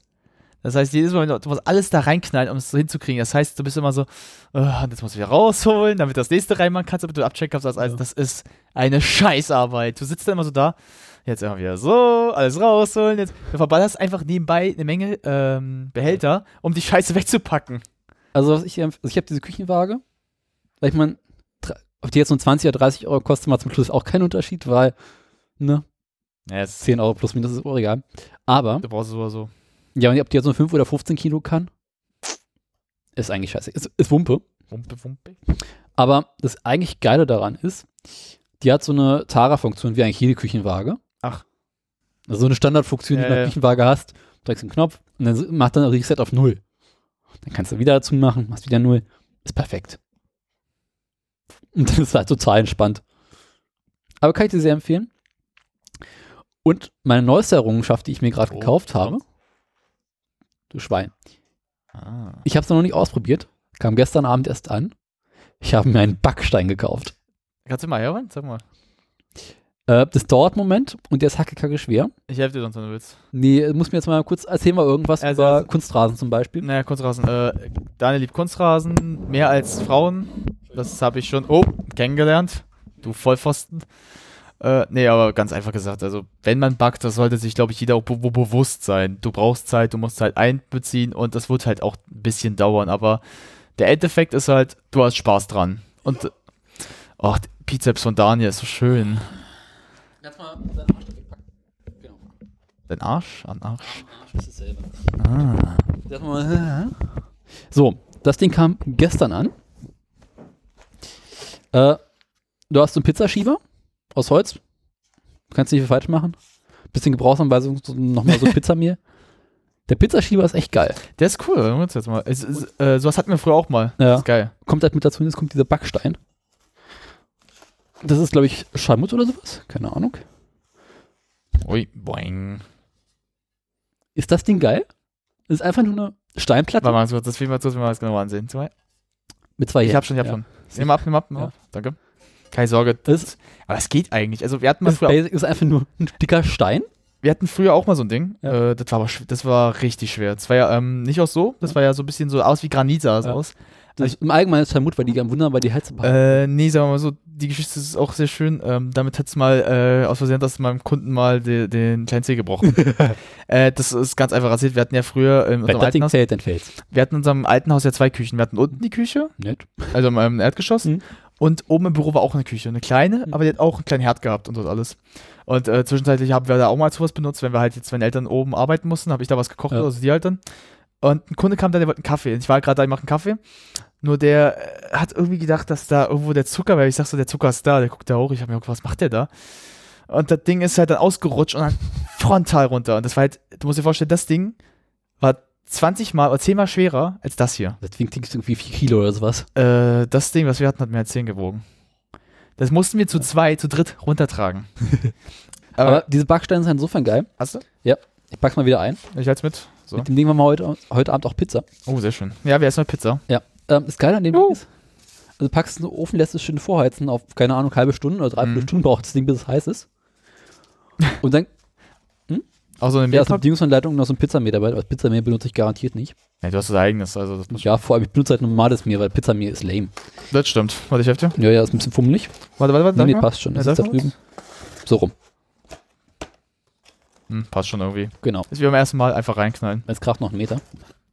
Das heißt, jedes Mal, du, musst alles da reinknallen, um es so hinzukriegen. Das heißt, du bist immer so, und jetzt musst du wieder rausholen, damit du das nächste reinmachen kannst, damit du abchecken kannst. Das, alles. Ja. das ist eine Scheißarbeit. Du sitzt dann immer so da, jetzt immer wieder so, alles rausholen. Jetzt, du verballerst einfach nebenbei eine Menge ähm, Behälter, um die Scheiße wegzupacken. Also, was ich, also ich habe diese Küchenwaage. Weil ich meine, ob die jetzt nur 20 oder 30 Euro kostet, macht zum Schluss auch keinen Unterschied, weil, ne, Ja, jetzt, 10 Euro plus minus ist auch egal. Aber, du brauchst es sowieso. Ja, und ob die jetzt nur 5 oder 15 Kilo kann, ist eigentlich scheiße. Ist, ist Wumpe. Wumpe, wumpe. Aber das eigentlich Geile daran ist, die hat so eine Tara-Funktion wie eigentlich jede Küchenwaage. Ach. Also so eine Standardfunktion, die du ja. der Küchenwaage hast. Drückst den Knopf und dann macht dann Reset auf Null. Dann kannst du wieder dazu machen, machst wieder Null. Ist perfekt. Und das ist halt total entspannt. Aber kann ich dir sehr empfehlen. Und meine neueste Errungenschaft, die ich mir gerade Oh, gekauft habe. Du Schwein. Ah. Ich habe es noch nicht ausprobiert. Kam gestern Abend erst an. Ich habe mir einen Backstein gekauft. Kannst du mal herholen? Sag mal. Äh, das dauert einen Moment und der ist hackekacke schwer. Ich helfe dir sonst, wenn du willst. Nee, muss mir jetzt mal kurz erzählen wir irgendwas Also- über Kunstrasen zum Beispiel. Naja, Kunstrasen. Äh, Daniel liebt Kunstrasen mehr als Frauen. Das habe ich schon, oh, kennengelernt. Du Vollpfosten. Äh, nee, aber ganz einfach gesagt, also wenn man backt, das sollte sich, glaube ich, jeder auch be be- bewusst sein. Du brauchst Zeit, du musst Zeit einbeziehen und das wird halt auch ein bisschen dauern, aber der Endeffekt ist halt, du hast Spaß dran. Und, ach, Bizeps von Daniel ist so schön. Jetzt mal deinen Arsch dafür packen. Genau. Dein Arsch? An Arsch. Arsch ist dasselbe. Ah. Jetzt mal- So, das Ding kam gestern an. Äh, du hast so einen Pizzaschieber aus Holz. Kannst nicht viel falsch machen. Bisschen Gebrauchsanweisung, nochmal so Pizzamehl. Der Pizzaschieber ist echt geil. Der ist cool, hören wir uns jetzt mal. Es, ist, äh, sowas hatten wir früher auch mal. Ja. Das ist geil. Kommt halt mit dazu, jetzt kommt dieser Backstein. Das ist, glaube ich, Schalmut oder sowas. Keine Ahnung. Ui, boing. Ist das Ding geil? Das ist einfach nur eine Steinplatte Warte mal, das ich mal, das mal genau ansehen. Zwei. mit zwei Ich hab schon, ich hab Ja. schon. Nimm ab, nimm ab, nimm Ja. ab. Danke. Keine Sorge. Das, Aber es geht eigentlich. Also wir hatten mal das früher. Basic ist einfach nur ein dicker Stein wir hatten früher auch mal so ein Ding. Ja. Äh, das, war aber, das war richtig schwer. Das war ja ähm, nicht auch so, das war ja so ein bisschen so aus wie Granit sah es Ja. aus. Das Im Allgemeinen ist Talmud, weil die wunderbar die Hälse behalten. Äh, nee, sagen wir mal so, die Geschichte ist auch sehr schön. Ähm, damit hat es mal äh, aus Versehen, dass meinem Kunden mal de, den kleinen Zeh gebrochen. äh, das ist ganz einfach erzählt. Wir hatten ja früher in Wenn unserem alten Haus, wir hatten in unserem alten Haus ja zwei Küchen. Wir hatten unten die Küche, Nett. also im Erdgeschoss. Mhm. Und oben im Büro war auch eine Küche. Eine kleine, Mhm. aber die hat auch einen kleinen Herd gehabt und so alles. Und äh, zwischenzeitlich haben wir da auch mal sowas benutzt, wenn wir halt jetzt, wenn Eltern oben arbeiten mussten, habe ich da was gekocht, Ja. also die halt dann. Und ein Kunde kam da, der wollte einen Kaffee. Ich war gerade da, ich mache einen Kaffee. Nur der äh, hat irgendwie gedacht, dass da irgendwo der Zucker wäre. Ich sag so, der Zucker ist da. Der guckt da hoch. Ich habe mir gedacht, was macht der da? Und das Ding ist halt dann ausgerutscht und dann frontal runter. Und das war halt, du musst dir vorstellen, das Ding 20 mal oder 10 mal schwerer als das hier. Das Ding klingt irgendwie 4 Kilo oder sowas. Äh, das Ding, was wir hatten, hat mehr als 10 gewogen. Das mussten wir zu zwei, zu dritt runtertragen. Aber, Aber, diese Backsteine sind insofern geil. hast du? Ich pack's mal wieder ein. Ich halt's mit. So. Mit dem Ding machen wir heute, heute Abend auch Pizza. Oh, sehr schön. Ja, wir essen mal Pizza. Ja. Ähm, das Geile an dem Uh. Ding ist, also packst du in den Ofen, lässt es schön vorheizen auf, keine Ahnung, halbe Stunde oder dreiviertel Mhm. Stunden braucht das Ding, bis es heiß ist. Und dann, Auch so eine ja, Bedienungsanleitung und noch so ein Pizzamehl dabei, aber Pizzamehl benutze ich garantiert nicht. Nee, du hast das eigenes, also das muss Ja, vor allem, ich benutze halt normales Mehl, weil Pizzamehl ist lame. Das stimmt. Warte, ich helfe dir. Ja, ja, ist ein bisschen fummelig. Warte, warte, warte. Nee, nee, passt schon. Ja, Das ist da drüben. So rum, Hm, passt schon irgendwie. genau. Ist wie beim ersten Mal einfach reinknallen. Jetzt kracht noch einen Meter.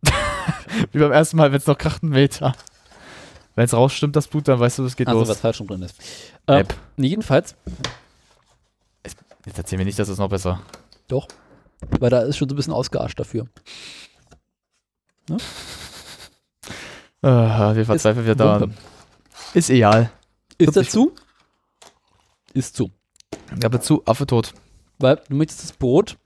Wie beim ersten Mal, wenn es noch kracht, einen Meter. Wenn es rausstimmt, das Blut, dann weißt du, es geht Also, los. was falsch rum drin ist. Äh, nee, jedenfalls, Jetzt erzähl mir nicht, das ist noch besser. doch. Weil da ist schon so ein bisschen ausgearscht dafür. Äh, wir verzweifeln wieder daran. Wumpe. Ist egal. Ist dazu? Ist zu. Ich habe dazu Affe tot. Weil du möchtest das Brot,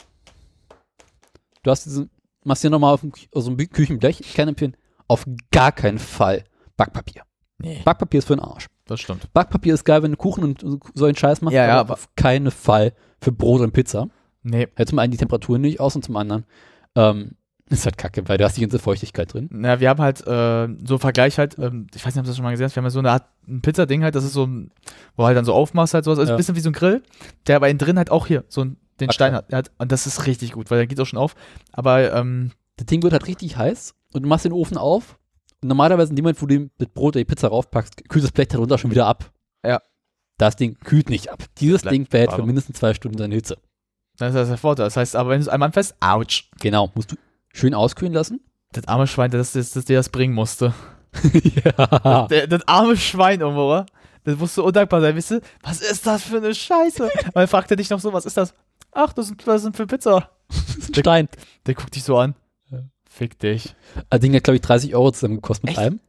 du hast diesen, machst hier nochmal auf dem, also ein Bü- Küchenblech, ich kann empfehlen, auf gar keinen Fall Backpapier. Nee. Backpapier ist für den Arsch. Das stimmt. Backpapier ist geil, wenn du Kuchen und so einen Scheiß machst, Ja, ja, aber aber- auf keinen Fall für Brot und Pizza. Nee. Hält zum einen die Temperatur nicht aus und zum anderen ähm, ist halt kacke, weil du hast die ganze Feuchtigkeit drin. Na, wir haben halt äh, so einen Vergleich halt, ähm, ich weiß nicht, ob du das schon mal gesehen hast, wir haben ja so eine Art ein Pizzading halt, das ist so ein, wo halt dann so aufmachst halt sowas, also Ja. ein bisschen wie so ein Grill, der aber innen drin halt auch hier so ein, den Okay. Stein hat. Und das ist richtig gut, weil der geht auch schon auf. Aber ähm, Das Ding wird halt richtig heiß und du machst den Ofen auf und normalerweise in dem Moment, wo du das Brot oder die Pizza raufpackst, kühlt das Blech darunter schon wieder ab. Ja. Das Ding kühlt nicht ab. Dieses Ding behält für mindestens zwei Stunden seine Hitze. Das ist der Vorteil. Das heißt, aber wenn du es einmal anfasst, ouch. Genau, musst du schön auskühlen lassen. Das arme Schwein, das, das, das dir das bringen musste. ja. Der, das arme Schwein, irgendwo, oder? Das musst du undankbar sein, weißt du? Was ist das für eine Scheiße? Weil fragt er dich noch so, was ist das? Ach, das sind, das sind für Pizza. Stein. Der guckt dich so an. Fick dich. Das Ding hat, glaube ich, 30 Euro zusammen gekostet mit Echt? allem.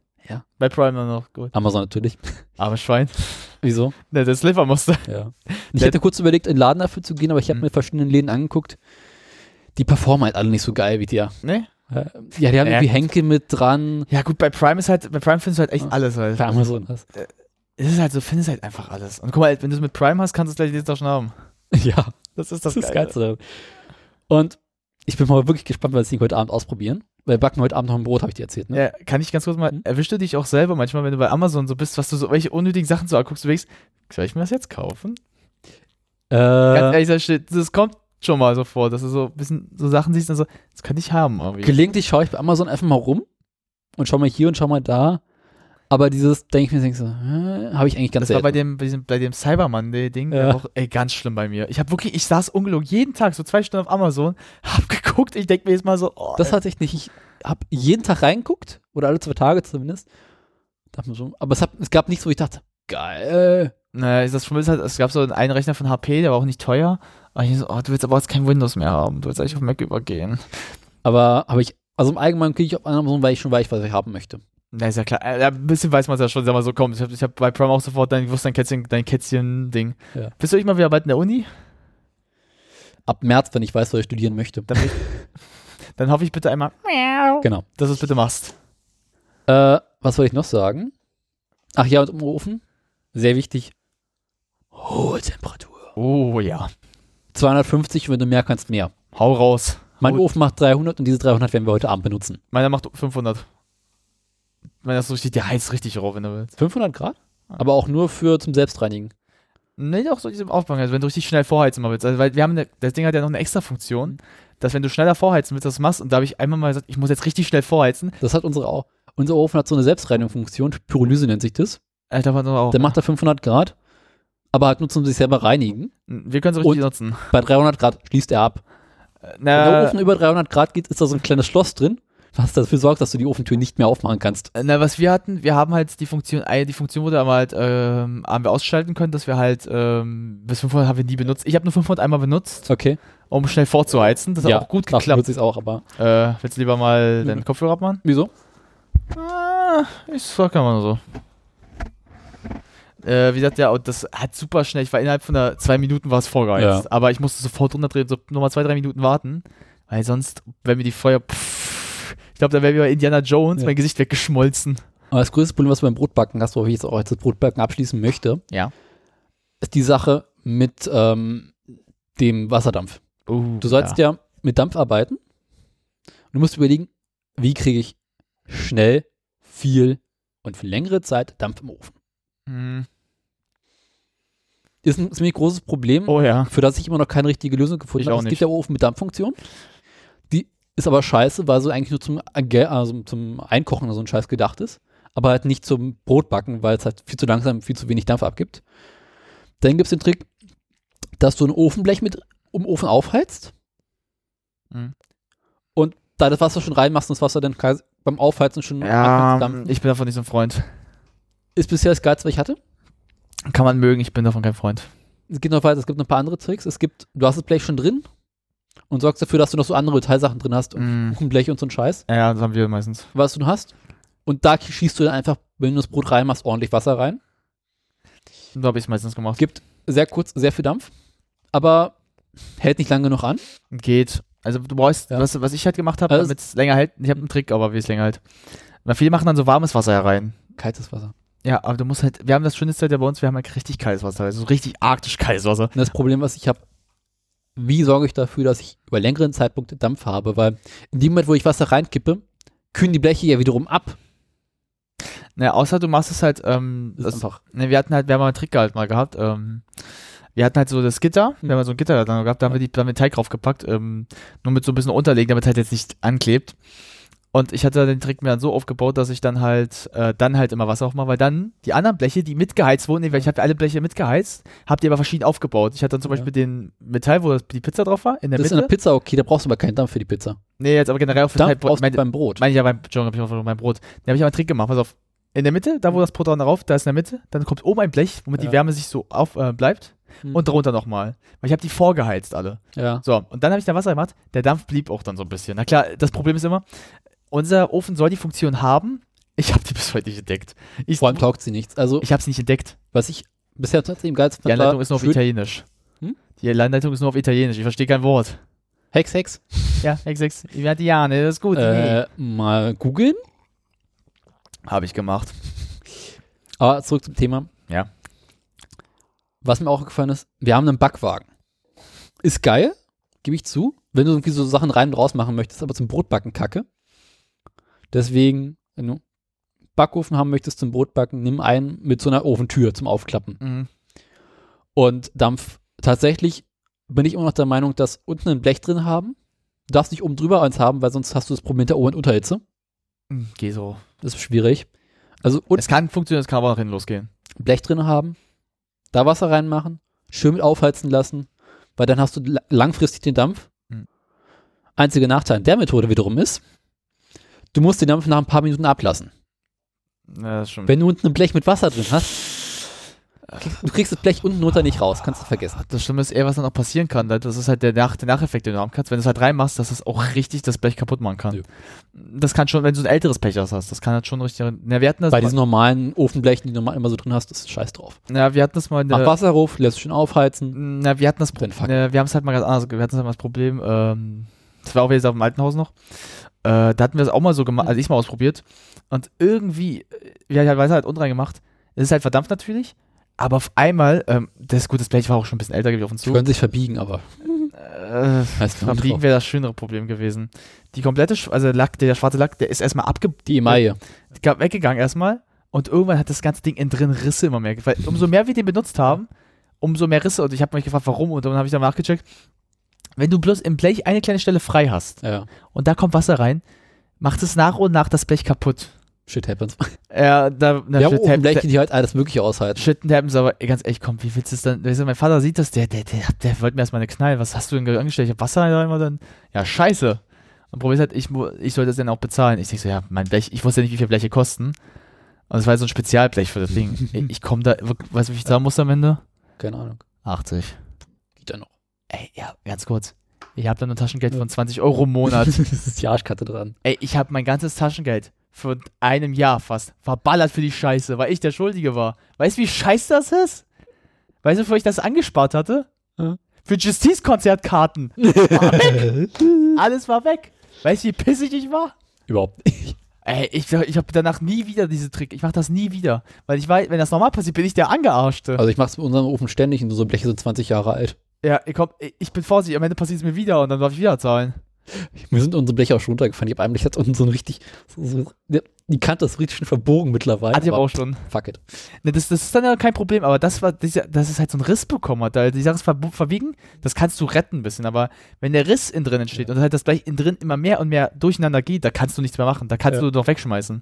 Bei Prime dann noch, gut. Amazon natürlich. Arme Schwein. Wieso? Ne, das musste. Ja. Ich hätte kurz überlegt, in den Laden dafür zu gehen, aber ich habe Mhm. mir verschiedene Läden angeguckt. Die performen halt alle nicht so geil wie der. Ne? Äh, Ja, die haben Ja. irgendwie Henke mit dran. Ja, gut, bei Prime ist halt, bei Prime findest du halt echt Ja. alles halt. Bei Amazon das. Es ist halt so, findest halt einfach alles. Und guck mal, wenn du es mit Prime hast, kannst du es gleich jeden Tag schon haben. Ja, Das ist das das, ist das. Geilste. Und ich bin mal wirklich gespannt, weil wir Ding heute Abend ausprobieren. Weil wir backen heute Abend noch ein Brot, habe ich dir erzählt. Ne? Ja, kann ich ganz kurz mal, Mhm. erwischst du dich auch selber manchmal, wenn du bei Amazon so bist, was du so, welche unnötigen Sachen so anguckst, du denkst, soll ich mir das jetzt kaufen? Ganz Äh, ehrlich, das, kommt schon mal so vor, dass du so ein bisschen so Sachen siehst und so, das könnte ich haben irgendwie. gelegentlich schaue ich bei Amazon einfach mal rum und schau mal hier und schau mal da. Aber dieses, denke ich mir, denk so, äh, habe ich eigentlich ganz das war selten. bei dem, bei diesem, bei dem Cyberman-Ding Ja. auch, ey, ganz schlimm bei mir. Ich habe wirklich, ich saß ungelogen jeden Tag so zwei Stunden auf Amazon, hab geguckt, ich denke mir jetzt mal so, oh, Das hatte ich nicht. Ich habe jeden Tag reingeguckt, oder alle zwei Tage zumindest. Dachte mir so, aber es, hat, es gab nichts, wo ich dachte, geil. Naja, das ist halt, es gab so einen Rechner von HP, der war auch nicht teuer. Aber ich so, oh, du willst aber jetzt kein Windows mehr haben. Du willst eigentlich auf Mac übergehen. Aber habe ich, also im Allgemeinen kriege ich auf Amazon, weil ich schon weiß, was ich haben möchte. Na, ist ja klar. Äh, ein bisschen weiß man es ja schon, sag mal so, komm. Ich habe ich hab bei Prime auch sofort dein, dein Kätzchen, dein Kätzchen-Ding. Ja. Bist du nicht mal wieder bald in der Uni? Ab März, wenn ich weiß, was ich studieren möchte. Dann, ich, dann hoffe ich bitte einmal, Genau. dass du es bitte machst. Äh, was wollte ich noch sagen? Ach ja, und Ofen, sehr wichtig, hohe Temperatur. Oh ja. 250, wenn du mehr kannst, mehr. Hau raus. Mein Ofen macht 300 und diese 300 werden wir heute Abend benutzen. Meiner macht 500. Meiner ist so richtig, der heizt richtig rauf, wenn du willst. 500 Grad? Aber auch nur für zum Selbstreinigen. Nee, doch so diesem Aufbau, also wenn du richtig schnell vorheizen mal willst. Also, weil wir haben eine, das Ding hat ja noch eine extra Funktion, dass wenn du schneller vorheizen willst, das machst. Und da habe ich einmal mal gesagt, ich muss jetzt richtig schnell vorheizen. Das hat unsere auch. Unser Ofen hat so eine Selbstreinigungsfunktion, Pyrolyse nennt sich das. Alter, doch auch. Der macht da 500 Grad, aber halt nur zum sich selber reinigen. wir können es richtig Und- nutzen. Bei 300 Grad schließt er ab. Wenn der Na, Ofen über 300 Grad geht, ist da so ein kleines Schloss drin, was dafür sorgt, dass du die Ofentür nicht mehr aufmachen kannst. na, was wir hatten, wir haben halt die Funktion, äh, die Funktion wurde aber halt, ähm, haben wir ausschalten können, dass wir halt, ähm, bis 500 haben wir nie benutzt. Ich habe nur 500 einmal benutzt, Okay. um schnell vorzuheizen. Das hat auch gut geklappt. nutze ich's auch, aber Äh, willst du lieber mal Mhm. deinen Kopfhörer abmachen? wieso? Ah, ich sag mal nur so. Äh, wie gesagt, ja, und das hat super schnell. Ich war innerhalb von der zwei Minuten war es vorgeheizt. Ja. Aber ich musste sofort runterdrehen, so nochmal zwei, drei Minuten warten. Weil sonst, wenn mir die Feuer. Pff, ich glaube, da wäre wie bei Indiana Jones Ja. mein Gesicht weggeschmolzen. Aber das größte Problem, was du beim Brotbacken hast, wo ich jetzt auch jetzt das Brotbacken abschließen möchte, Ja. ist die Sache mit ähm, dem Wasserdampf. Uh, Du sollst ja. mit Dampf arbeiten. Und du musst überlegen, wie kriege ich schnell, viel und für längere Zeit Dampf im Ofen. Hm. Ist ein ziemlich großes Problem, Oh ja. für das ich immer noch keine richtige Lösung gefunden Ich habe. Es nicht. gibt ja Ofen mit Dampffunktion. Ist aber scheiße, weil so eigentlich nur zum, also zum Einkochen oder so ein Scheiß gedacht ist. Aber halt nicht zum Brotbacken, weil es halt viel zu langsam, viel zu wenig Dampf abgibt. Dann gibt es den Trick, dass du ein Ofenblech mit um den Ofen aufheizt Mhm. und da das Wasser schon reinmachst und das Wasser dann beim Aufheizen schon Ja, ich bin davon nicht so ein Freund. Ist bisher das Geilste, was ich hatte. Kann man mögen, ich bin davon kein Freund. Es gibt noch weiter, es gibt noch ein paar andere Tricks. Es gibt, du hast das Blech schon drin und sorgst dafür, dass du noch so andere Teilsachen drin hast, Mm. Kuchenblech und so ein Scheiß, Ja, das haben wir meistens. was du hast. Und da schießt du dann einfach, wenn du das Brot reinmachst, ordentlich Wasser rein. So habe ich es meistens gemacht. Gibt sehr kurz, sehr viel Dampf, aber hält nicht lange genug an. Geht. Also du brauchst, Ja. was, was ich halt gemacht habe, Also- damit es länger hält, ich habe einen Trick, aber wie es länger hält. Weil viele machen dann so warmes Wasser herein. Kaltes Wasser. Ja, aber du musst halt, wir haben das schöne Zeit ja bei uns, wir haben halt richtig kaltes Wasser, also so richtig arktisch kaltes Wasser. Und das Problem, was ich habe, wie sorge ich dafür, dass ich über längeren Zeitpunkt Dampf habe? Weil in dem Moment, wo ich Wasser reinkippe, kühlen die Bleche ja wiederum ab. Naja, außer du machst es halt, ähm, Das das, ist einfach. ne, wir hatten halt, wir haben mal einen Trick halt mal gehabt, ähm, wir hatten halt so das Gitter, wir haben halt so ein Gitter dann gehabt, da haben wir, die, da haben wir Teig draufgepackt, ähm, nur mit so ein bisschen unterlegen, damit halt jetzt nicht anklebt. Und ich hatte den Trick mir dann so aufgebaut, dass ich dann halt, äh, dann halt immer Wasser aufmache, weil dann die anderen Bleche, die mitgeheizt wurden, weil ich habe alle Bleche mitgeheizt, habt ihr aber verschieden aufgebaut. Ich hatte dann zum Ja. Beispiel den Metall, wo das, die Pizza drauf war, in der Das ist in Mitte. der Pizza okay, da brauchst du aber keinen Dampf für die Pizza. nee, jetzt aber generell auf dem Dampf du Meine, beim Brot. meine ich ja beim, Entschuldigung, hab ich auf mein Brot. Da habe ich aber einen Trick gemacht, pass auf. In der Mitte, da wo das Brot drauf, da ist in der Mitte, dann kommt oben ein Blech, womit Ja. die Wärme sich so auf äh, bleibt Hm. und darunter nochmal. Weil ich habe die vorgeheizt alle. ja. So, und dann habe ich da Wasser gemacht, der Dampf blieb auch dann so ein bisschen. Na klar, das Problem ist immer, unser Ofen soll die Funktion haben, ich habe die bis heute nicht entdeckt. Ich, Vor allem taugt sie nichts. Also, ich habe es nicht entdeckt. was ich bisher tatsächlich im geilsten Die fand, war Anleitung ist nur auf Italienisch. Hm? Die Anleitung ist nur auf Italienisch, ich verstehe kein Wort. Hex, Hex. Ja, X6, Ivertiane, das ist gut. Äh, mal googeln. Habe ich gemacht. Aber zurück zum Thema. Ja. Was mir auch gefallen ist, wir haben einen Backwagen. Ist geil, gebe ich zu. Wenn du irgendwie so Sachen rein und raus machen möchtest, aber zum Brotbacken kacke. Deswegen, wenn du Backofen haben möchtest zum Brotbacken, nimm einen mit so einer Ofentür zum Aufklappen. Mhm. Und Dampf, tatsächlich bin ich immer noch der Meinung, dass unten ein Blech drin haben. Du darfst nicht oben drüber eins haben, weil sonst hast du das Problem mit der Ober- und Unterhitze. Mhm, Geh so. Das ist schwierig. Also Es kann funktionieren, es kann aber nach hinten losgehen. Blech drin haben, da Wasser reinmachen, schön mit aufheizen lassen, weil dann hast du la- langfristig den Dampf. Mhm. Einziger Nachteil der Methode wiederum ist, du musst den Dampf nach ein paar Minuten ablassen. Ja, das schon. Wenn du unten ein Blech mit Wasser drin hast, du kriegst das Blech unten runter nicht raus, kannst du vergessen. Das Schlimme ist eher, was dann auch passieren kann. Das ist halt der, Nach der Nacheffekt, den du haben kannst. Wenn du es halt reinmachst, dass es auch richtig das Blech kaputt machen kann. Ja. Das kann schon, wenn du ein älteres Blech hast, das kann halt schon richtig. Na, wir hatten das Bei diesen normalen Ofenblechen, die du normal immer so drin hast, ist scheiß drauf. na, wir hatten das mal Mach Wasser lässt schön aufheizen. na, wir hatten das. Problem, wir haben es halt mal ganz anders, wir hatten halt mal das Problem, ähm, das war auch jetzt auf dem alten Haus noch, äh, da hatten wir es auch mal so gemacht, also ich mal ausprobiert und irgendwie, äh, wir haben halt Wasser halt unten rein gemacht, es ist halt verdampft natürlich, aber auf einmal, ähm, das gut, das Blech war auch schon ein bisschen älter, ich auf uns zu, können sich verbiegen, aber äh, Verbiegen wäre das schönere Problem gewesen. Die komplette, Sch- also Lack, der schwarze Lack, der ist erstmal abge die Emaille. ga- weggegangen erstmal und irgendwann hat das ganze Ding innen drin Risse immer mehr. Weil umso mehr wir den benutzt haben, umso mehr Risse. Und ich habe mich gefragt, warum. Und dann habe ich dann nachgecheckt. Wenn du bloß im Blech eine kleine Stelle frei hast Ja. und da kommt Wasser rein, macht es nach und nach das Blech kaputt. Shit happens. Ja, da, na, haben shit oben hap- Bleche, die halt alles Mögliche aushalten. Shit happens, aber ganz ehrlich, komm, wie willst du es dann? Weißt du, mein Vater sieht das, der, der, der, der wollte mir erstmal eine knallen. Was hast du denn angestellt? Ich hab Wasser da immer dann. Ja, scheiße. Und Problem ist halt, ich, ich sollte das dann auch bezahlen. Ich denk so, ja, mein Blech, ich wusste ja nicht, wie viel Bleche kosten. Und es war so ein Spezialblech für das Ding. Ey, ich komme da, weißt du, wie ich zahlen muss am Ende? Keine Ahnung. 80. Geht ja noch. Ey, ja, ganz kurz. Ich habe da nur Taschengeld von 20 Euro im Monat. das ist die Arschkarte dran. Ey, ich habe mein ganzes Taschengeld von einem Jahr fast verballert für die Scheiße, weil ich der Schuldige war. Weißt du, wie scheiße das ist? Weißt du, wofür ich das angespart hatte? Ja. Für Justice-Konzertkarten. Alles war weg. Weißt du, wie pissig ich war? Überhaupt nicht. Ey, ich, ich habe danach nie wieder diese Trick. Ich mache das nie wieder. Weil ich weiß, wenn das normal passiert, bin ich der Angearschte. Also ich mach's mit unserem Ofen ständig und so Bleche sind 20 Jahre alt. Ja, ich, komm, ich bin vorsichtig. Am Ende passiert es mir wieder und dann darf ich wieder zahlen. Mir sind unsere Bleche auch schon runtergefallen. Ich habe einem Blech jetzt unten so ein richtig, so, so, die- Kante ist richtig schön verbogen mittlerweile. Hatte ich aber auch schon. Fuck it. Ne, das, das ist dann ja kein Problem, aber das war, dass es halt so einen Riss bekommen hat, die Sache ist ver verbiegen, das kannst du retten ein bisschen, aber wenn der Riss innen drin entsteht und halt das Blech innen drin immer mehr und mehr durcheinander geht, da kannst du nichts mehr machen, da kannst Ja. du doch wegschmeißen.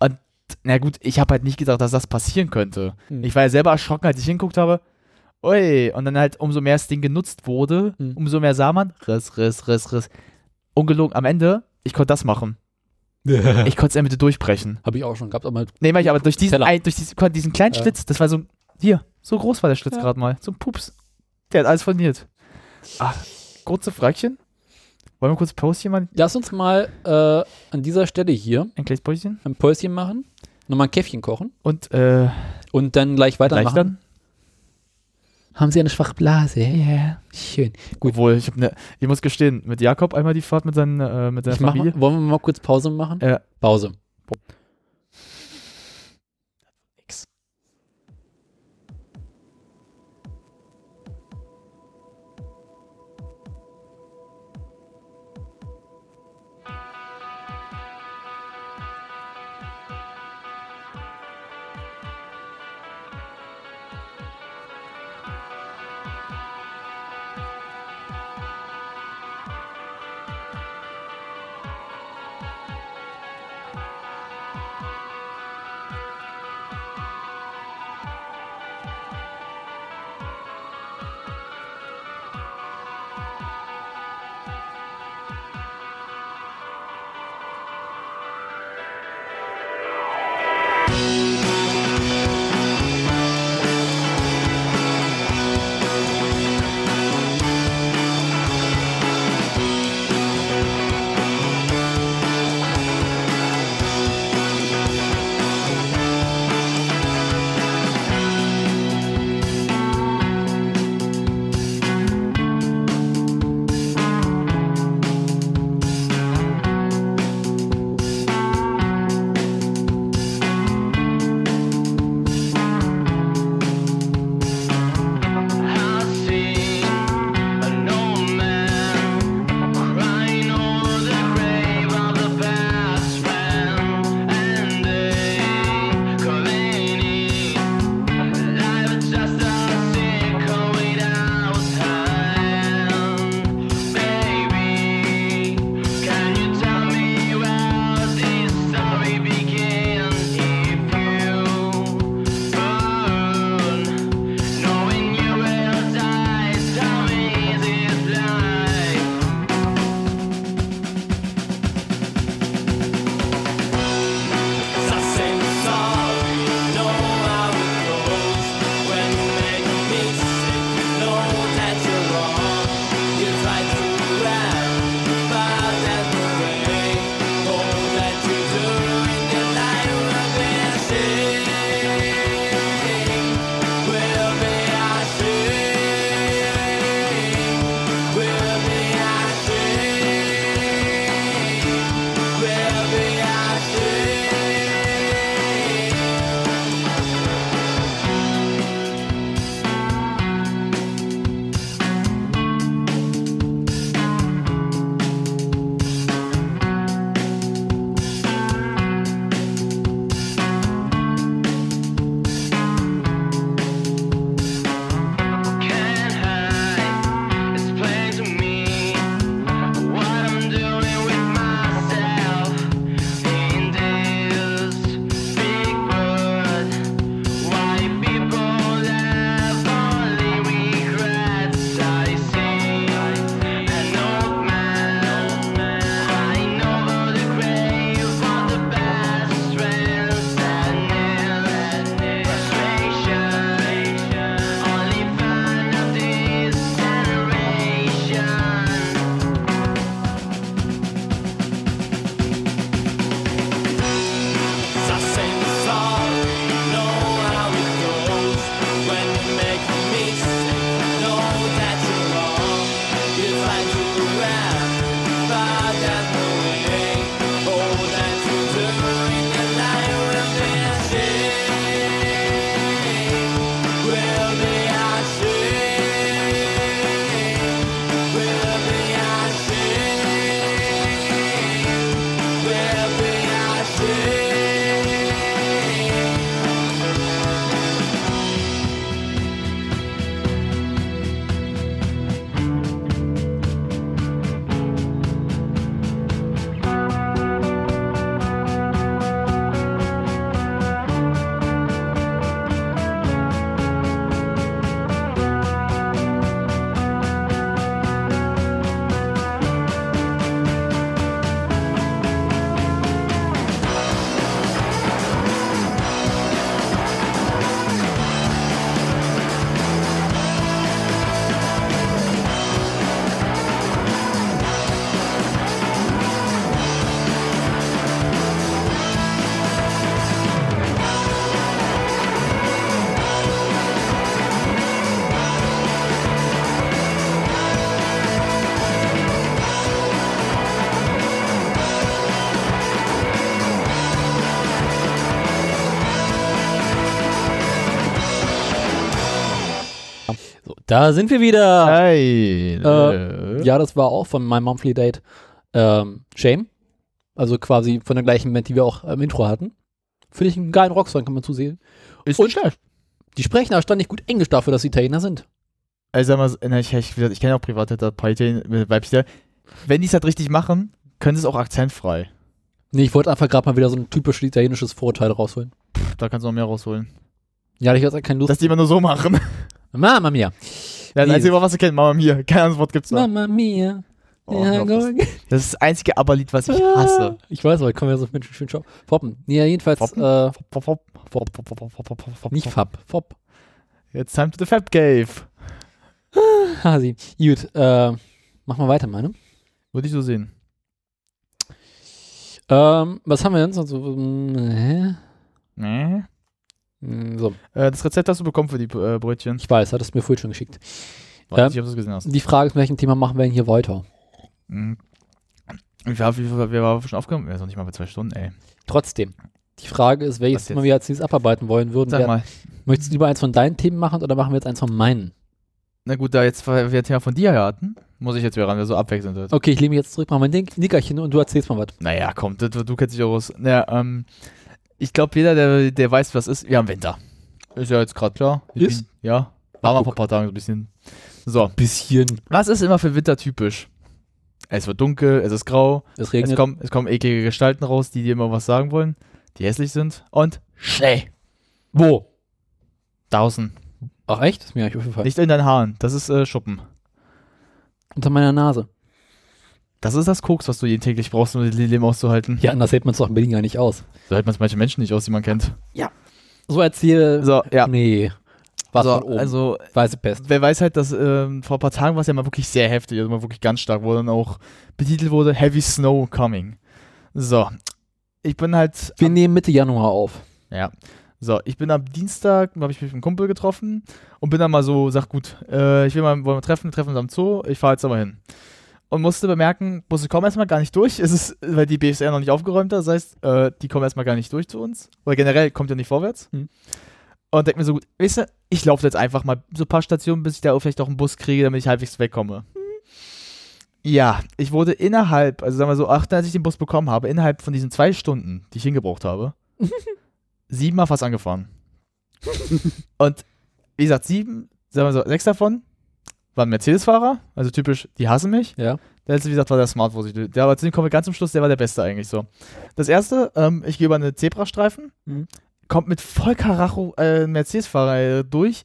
Und na gut, ich habe halt nicht gedacht, dass das passieren könnte. Hm. Ich war ja selber erschrocken, als ich hinguckt habe. Ui, und dann halt umso mehr das Ding genutzt wurde, Hm. umso mehr sah man, Riss, Riss, Riss, Riss. Ungelogen, am Ende, ich konnte das machen. Ich konnte es ja bitte durchbrechen. Habe ich auch schon gehabt, aber Nee, mach ich, aber durch diesen, ein, durch diesen, diesen kleinen Ja. Schlitz, das war so, hier, so groß war der Schlitz Ja. gerade mal. So ein Pups. Der hat alles verniert. Ach, kurze Fragchen. Wollen wir kurz Päuschen machen? lass uns mal äh, an dieser Stelle hier Ein kleines Päuschen. ein Päuschen machen, nochmal ein Käffchen kochen Und, äh, und dann gleich gleich weitermachen. dann? Haben Sie eine schwache Blase? Yeah. Schön. Gut. Obwohl, ich, ne, ich muss gestehen, mit Jakob einmal die Fahrt mit, seinen, äh, mit seiner Ich Familie. mal- wollen wir mal kurz Pause machen? Ja. Pause. Da sind wir wieder. Hey. Äh, Ja, das war auch von My Monthly Date ähm, Shame. Also quasi von der gleichen Band, die wir auch im Intro hatten. Finde ich einen geilen Rocksong, kann man zusehen. Ist Und- schlecht. Die sprechen erstaunlich gut Englisch dafür, dass sie Italiener sind. Also ich, ich, ich kenne auch private Parteien, Weibchen. Wenn die es halt richtig machen, können sie es auch akzentfrei. Nee, ich wollte einfach gerade mal wieder so ein typisches italienisches Vorurteil rausholen. Pff, Da kannst du noch mehr rausholen. Ja, ich hatte keine Lust. Dass die immer nur so machen. Mama Mia. Ja, Das Dieses. einzige, was ich kenne, Mama Mia. Kein anderes Wort gibt's noch. Mama Mia. Oh, ja, das, das, ist das einzige Aber-Lied, was ich ah, hasse. Ich weiß, aber ich komme ja so schön, schön, schön Foppen. Ja, jedenfalls. Äh, nicht Fab, Fopp. Jetzt time to the Fab Cave. Ah, Hasi. Gut, äh, mach mal weiter, meine. Würde ich so sehen. Ähm, was haben wir denn sonst? Hä? Nee. Hm, So, Äh, das Rezept hast du bekommen für die äh, Brötchen. ich weiß, hattest du mir vorhin schon geschickt. Weiß Ähm, nicht, ob du es gesehen hast. Die Frage ist, mit welchem Thema machen wir denn hier weiter? Mhm. Wie, wie, wir waren schon aufgenommen? Ja, ist noch nicht mal bei zwei Stunden, ey. Trotzdem. Die Frage ist, welches Thema wir als nächstes abarbeiten wollen würden. Sag mal. Möchtest du lieber eins von deinen Themen machen oder machen wir jetzt eins von meinen? Na gut, da jetzt wir ein Thema von dir hatten, muss ich jetzt wieder ran, wer so abwechselnd wird. Okay, ich lehne mich jetzt zurück, mach mein Ding- Nickerchen und du erzählst mal was. Naja, komm, das, du kennst dich auch aus. Naja, ähm, ich glaube, jeder, der, der weiß, was ist, wir haben Winter. Ist ja jetzt gerade klar. Ich Ist? Bin, ja. War mal vor ein paar Tagen so ein bisschen. So, Bisschen. was ist immer für Winter typisch? Es wird dunkel, es ist grau, Es es regnet. kommen, es kommen eklige Gestalten raus, die dir immer was sagen wollen, die hässlich sind und Schnee. Wo? Draußen. Ach echt? Das ist mir eigentlich aufgefallen. Nicht in deinen Haaren, das ist äh, Schuppen. Unter meiner Nase. Das ist das Koks, was du jeden täglich brauchst, um die Leben auszuhalten. Ja, anders hält man es doch in Berlin gar nicht aus. So hält man es manche Menschen nicht aus, die man kennt. So erzähl. So, ja. Nee. Was so, von oben. also Weiße Pest. wer weiß halt, dass ähm, vor ein paar Tagen war es ja mal wirklich sehr heftig, also mal wirklich ganz stark, wo dann auch betitelt wurde, Heavy Snow Coming. So, ich bin halt, Wir nehmen Mitte Januar auf. ja, so, ich bin am Dienstag, habe ich mich mit einem Kumpel getroffen und bin dann mal so, sag gut, äh, ich will mal, wollen wir treffen, wir treffen uns am Zoo, ich fahre jetzt aber hin. Und musste bemerken, Busse kommen erstmal gar nicht durch, es ist, weil die BSR noch nicht aufgeräumt hat, das heißt, äh, die kommen erstmal gar nicht durch zu uns, oder generell kommt ja nicht vorwärts. Hm. Und denk mir so gut, weißt du, ich laufe jetzt einfach mal so ein paar Stationen, bis ich da vielleicht auch einen Bus kriege, damit ich halbwegs wegkomme. Ja, ich wurde innerhalb, also sagen wir so, ach, als ich den Bus bekommen habe, innerhalb von diesen zwei Stunden, die ich hingebraucht habe, siebenmal fast angefahren. Und wie gesagt, sieben, sagen wir so, sechs davon waren Mercedes-Fahrer, also typisch, die hassen mich. Ja. Der letzte, wie gesagt, war der Smart, wo ich, der war zu dem kommen wir ganz zum Schluss, der war der Beste eigentlich so. Das erste, ähm, ich gehe über eine Zebrastreifen, Mhm. kommt mit voll Karacho äh, ein Mercedes-Fahrer äh, durch,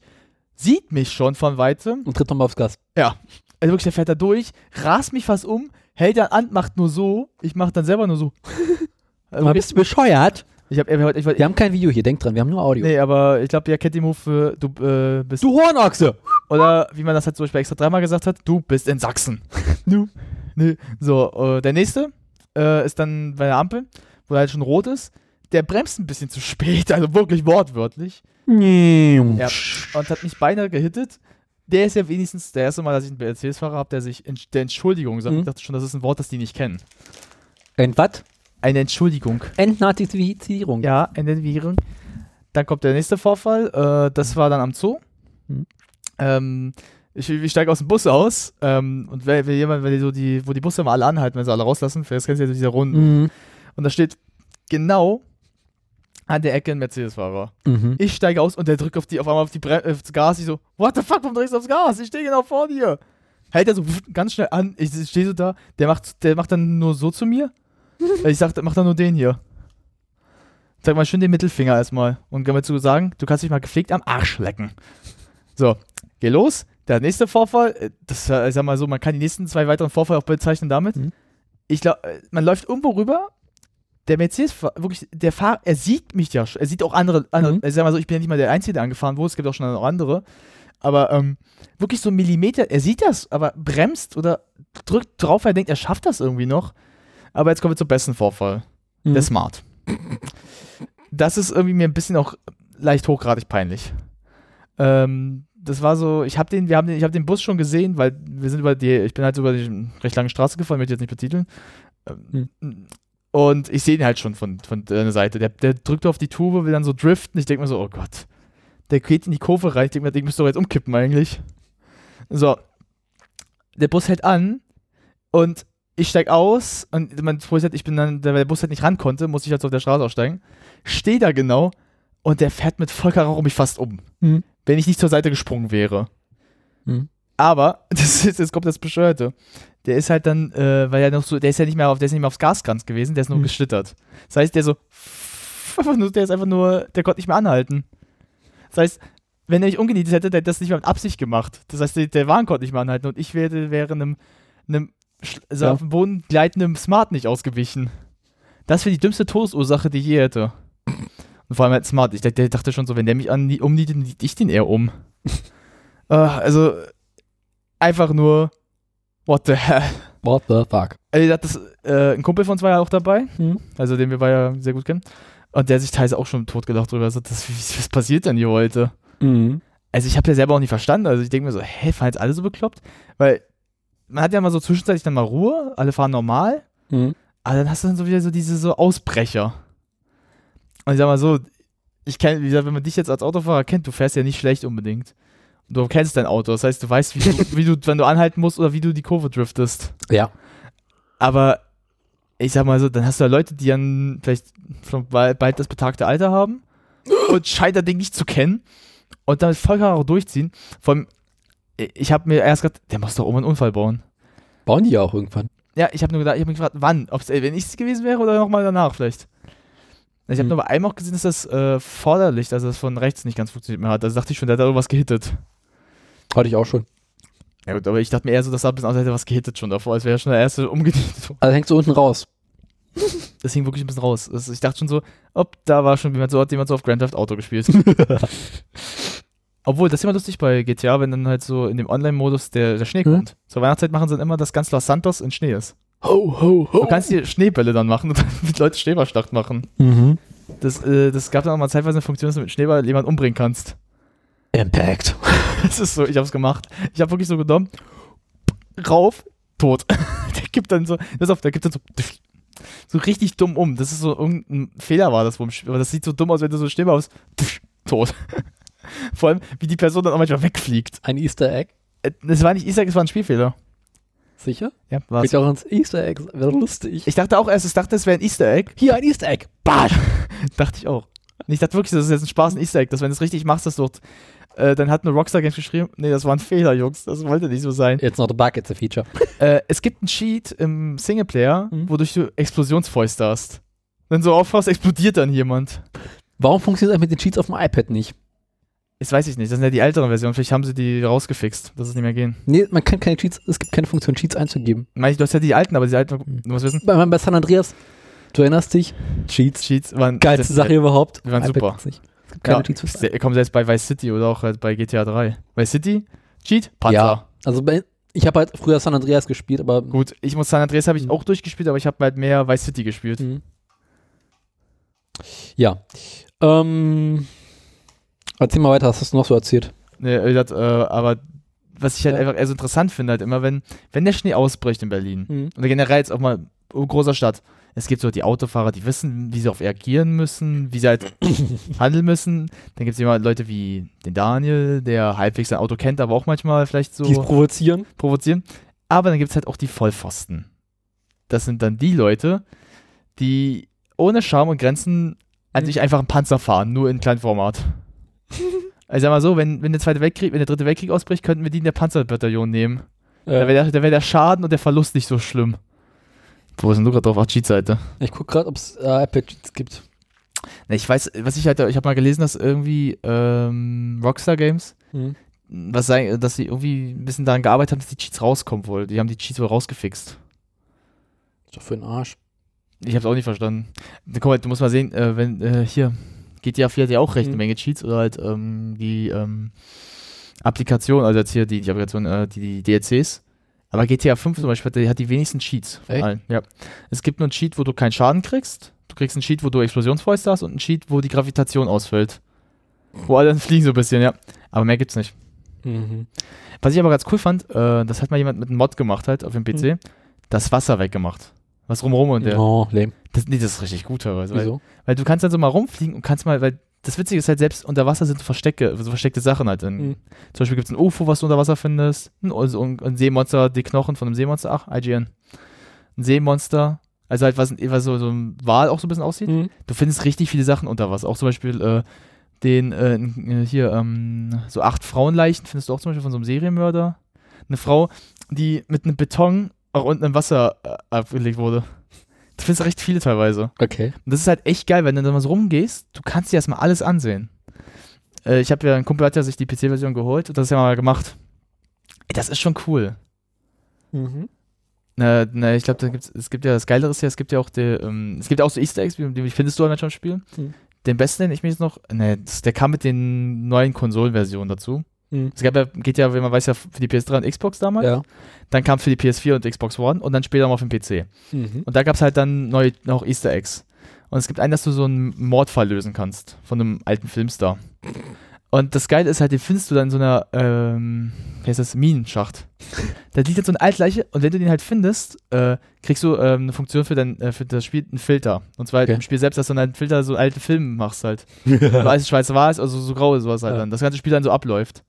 sieht mich schon von weitem, Und tritt nochmal aufs Gas. also wirklich, der fährt da durch, rast mich fast um, hält dann an, macht nur so, ich mach dann selber nur so. Also, bist du bescheuert? ich hab, ich, ich, ich, Wir haben kein Video hier, denk dran, wir haben nur Audio. nee, aber ich glaube, ihr kennt die Move für, du äh, bist, Du Hornochse! Oder wie man das halt zum Beispiel extra dreimal gesagt hat, du bist in Sachsen. du. Nee. So, äh, der nächste äh, ist dann bei der Ampel, wo er halt schon rot ist. Der bremst ein bisschen zu spät, also wirklich wortwörtlich. Ja. Ja, und hat mich beinahe gehittet. Der ist ja wenigstens der erste Mal, dass ich einen Mercedes-Fahrer habe, der sich entsch- der Entschuldigung sagt. Mhm. Ich dachte schon, das ist ein Wort, das die nicht kennen. Ein was? Eine Entschuldigung. Entnazifizierung. Ja, Entwicklung. Dann kommt der nächste Vorfall. Äh, das war dann am Zoo. Mhm. Ähm, ich, ich steige aus dem Bus aus ähm, und wenn, wenn jemand, wenn die so die, wo die Busse immer alle anhalten, wenn sie alle rauslassen, das kennst du ja diese Runden. Mhm. Und da steht genau an der Ecke ein Mercedes-Fahrer. Mhm. Ich steige aus und der drückt auf, die, auf einmal auf die Bre aufs Gas. Ich so, what the fuck, warum drückst du aufs Gas? Ich stehe genau vor dir. Hält er so ganz schnell an. Ich stehe so da. Der macht, der macht dann nur so zu mir. ich sag, mach dann nur den hier. Zeig mal schön den Mittelfinger erstmal. Und kann mir zu sagen, du kannst dich mal gepflegt am Arsch lecken. So, geh los. Der nächste Vorfall, äh, das, äh, ich sag mal so, man kann die nächsten zwei weiteren Vorfälle auch bezeichnen damit. Mhm. Ich glaube, man läuft irgendwo rüber. Der Mercedes, wirklich, der Fahrer, er sieht mich ja schon. Er sieht auch andere, andere Mhm. ich sag mal so, ich bin ja nicht mal der Einzige, der angefahren wurde, es gibt auch schon noch andere. Aber ähm, wirklich so einen Millimeter, er sieht das, aber bremst oder drückt drauf, er denkt, er schafft das irgendwie noch. Aber jetzt kommen wir zum besten Vorfall. Mhm. Der Smart. Das ist irgendwie mir ein bisschen auch leicht hochgradig peinlich. Ähm, das war so, ich habe den, wir haben den, ich habe den Bus schon gesehen, weil wir sind über die, ich bin halt über die recht lange Straße gefahren, möchte ich jetzt nicht betiteln. Ähm, Und ich sehe ihn halt schon von, von der Seite. Der, der drückt auf die Tube, will dann so driften. Ich denke mir so, oh Gott. Der geht in die Kurve rein. Ich denke mir, Ding müsste doch jetzt umkippen eigentlich. So. Der Bus hält an und ich steig aus und mein Freund ich bin dann, weil der Bus halt nicht ran konnte, musste ich halt so auf der Straße aussteigen. Stehe da genau und der fährt mit Vollkaracho mich fast um. Mhm. Wenn ich nicht zur Seite gesprungen wäre. Mhm. Aber, das ist, jetzt kommt das Bescheuerte. Der ist halt dann, äh, weil er noch so, der ist ja nicht mehr auf, der ist nicht mehr aufs Gaskranz gewesen, der ist nur Mhm. geschlittert. Das heißt, der so, einfach nur, der ist einfach nur, der konnte nicht mehr anhalten. Das heißt, wenn er mich umgenietet hätte, der hätte das nicht mehr mit Absicht gemacht. Das heißt, der, der Wagen konnte nicht mehr anhalten und ich wäre, wäre einem, einem sch- so Ja. auf dem Boden gleitenden Smart nicht ausgewichen. Das wäre die dümmste Todesursache, die ich je hätte. Und vor allem halt Smart. Ich dachte, der dachte schon so, wenn der mich an, umnietet, niete ich den eher um. äh, also, einfach nur, what the hell. What the fuck? Also, das, äh, ein Kumpel von uns war ja auch dabei, Mhm. also den wir beide sehr gut kennen. Und der sich teilweise auch schon totgelacht drüber. Also, das, was passiert denn hier heute? Mhm. Also ich habe ja selber auch nicht verstanden. Also ich denke mir so, hä, fahren jetzt alle so bekloppt? Weil man hat ja mal so zwischenzeitlich dann mal Ruhe, alle fahren normal, Mhm. aber dann hast du dann so wieder so diese so Ausbrecher. Und ich sag mal so, ich kenne, wie gesagt, wenn man dich jetzt als Autofahrer kennt, du fährst ja nicht schlecht unbedingt. Und du kennst dein Auto, das heißt, du weißt, wie du, wie du, wenn du anhalten musst oder wie du die Kurve driftest. Ja. Aber ich sag mal so, dann hast du ja Leute, die dann vielleicht schon bald, bald das betagte Alter haben und scheint das Ding nicht zu kennen und damit Vollkaracho durchziehen. Vor allem, ich habe mir erst gedacht, der muss doch oben einen Unfall bauen. Bauen die ja auch irgendwann. Ja, ich habe nur gedacht, ich habe mich gefragt, wann? Ob es, wenn ich es gewesen wäre oder nochmal danach vielleicht. Ich habe Hm. nur bei einem auch gesehen, dass das äh, Vorderlicht, also das von rechts nicht ganz funktioniert mehr hat. Also dachte ich schon, der hat da irgendwas gehittet. Hatte ich auch schon. Ja gut, aber ich dachte mir eher so, das sah ein bisschen aus, hätte was gehittet schon davor, als wäre schon der erste umgenietet. Also hängt so unten raus. Das hing wirklich ein bisschen raus. Das, ich dachte schon so, ob da war schon jemand so, hat jemand so auf Grand Theft Auto gespielt. Obwohl, das ist immer lustig bei GTA, wenn dann halt so in dem Online-Modus der, der Schnee Hm? kommt. Zur Weihnachtszeit machen sie dann immer, dass ganz Los Santos in Schnee ist. Ho, ho, ho. Du kannst dir Schneebälle dann machen und dann mit Leuten Schneeballschlacht machen. Mhm. Das, äh, das gab dann auch mal zeitweise eine Funktion, dass du mit Schneeball jemanden umbringen kannst. Impact. Das ist so, ich hab's gemacht. Ich hab wirklich so genommen, rauf, tot. der gibt dann so, das auf, der gibt dann so, so richtig dumm um. Das ist so, irgendein Fehler war das, wo aber das sieht so dumm aus, wenn du so Schneeball aus, tot. Vor allem, wie die Person dann auch manchmal wegfliegt. Ein Easter Egg. Äh, Das war nicht Easter Egg, es war ein Spielfehler. Sicher? Ja, war's. Geht auch ins Easter Egg. Wäre lustig. Ich dachte auch erst, ich dachte, es wäre ein Easter Egg. Hier ein Easter Egg. Bad. Dachte ich auch. Und ich dachte wirklich, das ist jetzt ein Spaß, ein Easter Egg, dass wenn du es richtig machst, das dort. Äh, dann hat eine Rockstar Games geschrieben, nee, das war ein Fehler, Jungs, das wollte nicht so sein. It's not a bug, it's a feature. Äh, es gibt einen Cheat im Singleplayer, Mhm. wodurch du Explosionsfäuste hast. Wenn du aufhörst, explodiert dann jemand. Warum funktioniert das mit den Cheats auf dem iPad nicht? Das weiß ich nicht, das sind ja die älteren Versionen, vielleicht haben sie die rausgefixt, dass es nicht mehr gehen. Nee, man kann keine Cheats, es gibt keine Funktion, Cheats einzugeben. Meine ich, du hast ja die alten, aber die alten, du musst wissen, Bei, bei San Andreas, du erinnerst dich, Cheats. Cheats waren Geilste Sache überhaupt. die waren super. Es gibt keine Ja, Cheats se- kommen selbst bei Vice City oder auch halt bei GTA 3. Vice City, Cheat, Panzer. Ja, also bei, ich habe halt früher San Andreas gespielt, aber Gut, ich muss San Andreas habe ich Mhm. auch durchgespielt, aber ich habe halt mehr Vice City gespielt. Mhm. Ja. Ähm, erzähl mal weiter, was hast du noch so erzählt? Ne, wie gesagt, äh, aber was ich halt Ja. einfach eher so interessant finde, halt immer, wenn, wenn der Schnee ausbricht in Berlin, Mhm. oder generell jetzt auch mal in großer Stadt, es gibt so die Autofahrer, die wissen, wie sie auf reagieren müssen, wie sie halt handeln müssen. Dann gibt es immer Leute wie den Daniel, der halbwegs sein Auto kennt, aber auch manchmal vielleicht so Die es provozieren. provozieren. Aber dann gibt es halt auch die Vollpfosten. Das sind dann die Leute, die ohne Charme und Grenzen an Mhm. sich einfach einen Panzer fahren, nur in kleinem Format. Also sag mal so, wenn, wenn der Zweite Weltkrieg, wenn der Dritte Weltkrieg ausbricht, könnten wir die in der Panzerbataillon nehmen. Da Äh, wäre der, da wär der Schaden und der Verlust nicht so schlimm. Wo ist denn du gerade drauf? Ach, Cheat-Seite. ich guck gerade, ob es äh, iPad-Cheats gibt. Ne, Ich weiß, was ich halt, ich habe mal gelesen, dass irgendwie ähm, Rockstar Games, Mhm. was sei, dass sie irgendwie ein bisschen daran gearbeitet haben, dass die Cheats rauskommen wohl. Die haben die Cheats wohl rausgefixt. Ist doch für den Arsch. Ich habe es auch nicht verstanden. Guck mal, du musst mal sehen, äh, wenn äh, hier GTA 4 hat ja auch recht eine Mhm. Menge Cheats oder halt ähm, die ähm, Applikation, also jetzt hier die, die Applikation, äh, die, die DLCs. Aber GTA 5 zum Beispiel hat die, hat die wenigsten Cheats von Echt? allen. Ja. Es gibt nur einen Cheat, wo du keinen Schaden kriegst. Du kriegst einen Cheat, wo du Explosionsfäuste hast und einen Cheat, wo die Gravitation ausfällt. Wo alle dann fliegen so ein bisschen, ja. Aber mehr gibt's nicht. Mhm. Was ich aber ganz cool fand, äh, das hat mal jemand mit einem Mod gemacht halt auf dem PC, das Wasser weggemacht. Was rumrum und der. Oh, lame. Das, nee, das ist richtig gut teilweise. Weil, Wieso? weil du kannst dann so mal rumfliegen und kannst mal, weil das Witzige ist halt, selbst unter Wasser sind so Verstecke, so versteckte Sachen halt. In, Mhm. Zum Beispiel gibt es ein UFO, was du unter Wasser findest. Ein, also ein, ein Seemonster, die Knochen von einem Seemonster. Ach, IGN. Ein Seemonster. Also halt, was, was so, so ein Wal auch so ein bisschen aussieht. Mhm. Du findest richtig viele Sachen unter Wasser. Auch zum Beispiel äh, den, äh, n- hier, ähm, so acht Frauenleichen findest du auch zum Beispiel von so einem Serienmörder. Eine Frau, die mit einem Beton auch unten im Wasser äh, abgelegt wurde. Du findest recht viele teilweise. Okay. Und das ist halt echt geil, wenn du da mal so rumgehst, du kannst dir erstmal alles ansehen. Äh, ich habe ja, ein Kumpel hat ja sich die PC-Version geholt und das ja mal gemacht. Ey, das ist schon cool. Mhm. Na, na, ich glaube, es gibt ja das Geilere ist ja, es gibt ja auch die, ähm, es gibt ja auch so Easter Eggs, wie, die findest du halt schon im Spiel. Mhm. Den besten, den ich mir jetzt noch, ne, der kam mit den neuen Konsolenversionen dazu. Mhm. Es gab ja, geht ja, wie man weiß ja, für die PS3 und Xbox damals. Ja. Dann kam für die PS4 und Xbox One und dann später mal auf dem PC. Mhm. Und da gab es halt dann neu, noch Easter Eggs. Und es gibt einen, dass du so einen Mordfall lösen kannst von einem alten Filmstar. Und das Geile ist halt, den findest du dann in so einer, ähm, wie heißt das, Minenschacht. Da liegt jetzt so eine Altleiche und wenn du den halt findest, äh, kriegst du ähm, eine Funktion für, dein, äh, für das Spiel, einen Filter. Und zwar halt Okay. im Spiel selbst, dass du dann einen Filter so alte Filme machst halt. Weiß, schwarz-weiß, also so grau ist sowas halt Ja. dann. Das ganze Spiel dann so abläuft.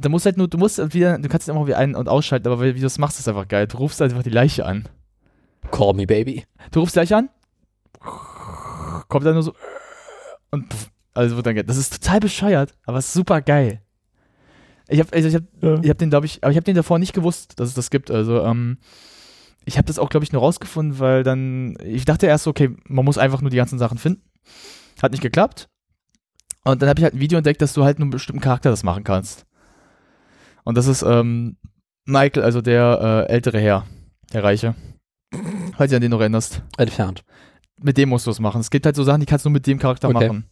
Da musst halt nur, du musst wieder, du kannst immer wieder ein- und ausschalten, aber wie wie du das machst, ist einfach geil. Du rufst halt einfach die Leiche an. Call me, baby. Du rufst gleich an, kommt dann nur so und pff, also wird dann ge- Das ist total bescheuert, aber es ist super geil. Ich habe also ich hab, Ja. ich hab den, glaube ich, aber ich habe den davor nicht gewusst, dass es das gibt. Also, ähm, ich habe das auch, glaube ich, nur rausgefunden, weil dann, ich dachte erst, so, okay, man muss einfach nur die ganzen Sachen finden. Hat nicht geklappt. Und dann habe ich halt ein Video entdeckt, dass du halt nur einen bestimmten Charakter das machen kannst. Und das ist ähm, Michael, also der äh, ältere Herr, der Reiche. Falls du an den noch erinnerst Entfernt. mit dem musst du es machen. Es gibt halt so Sachen, die kannst du nur mit dem Charakter Okay. machen.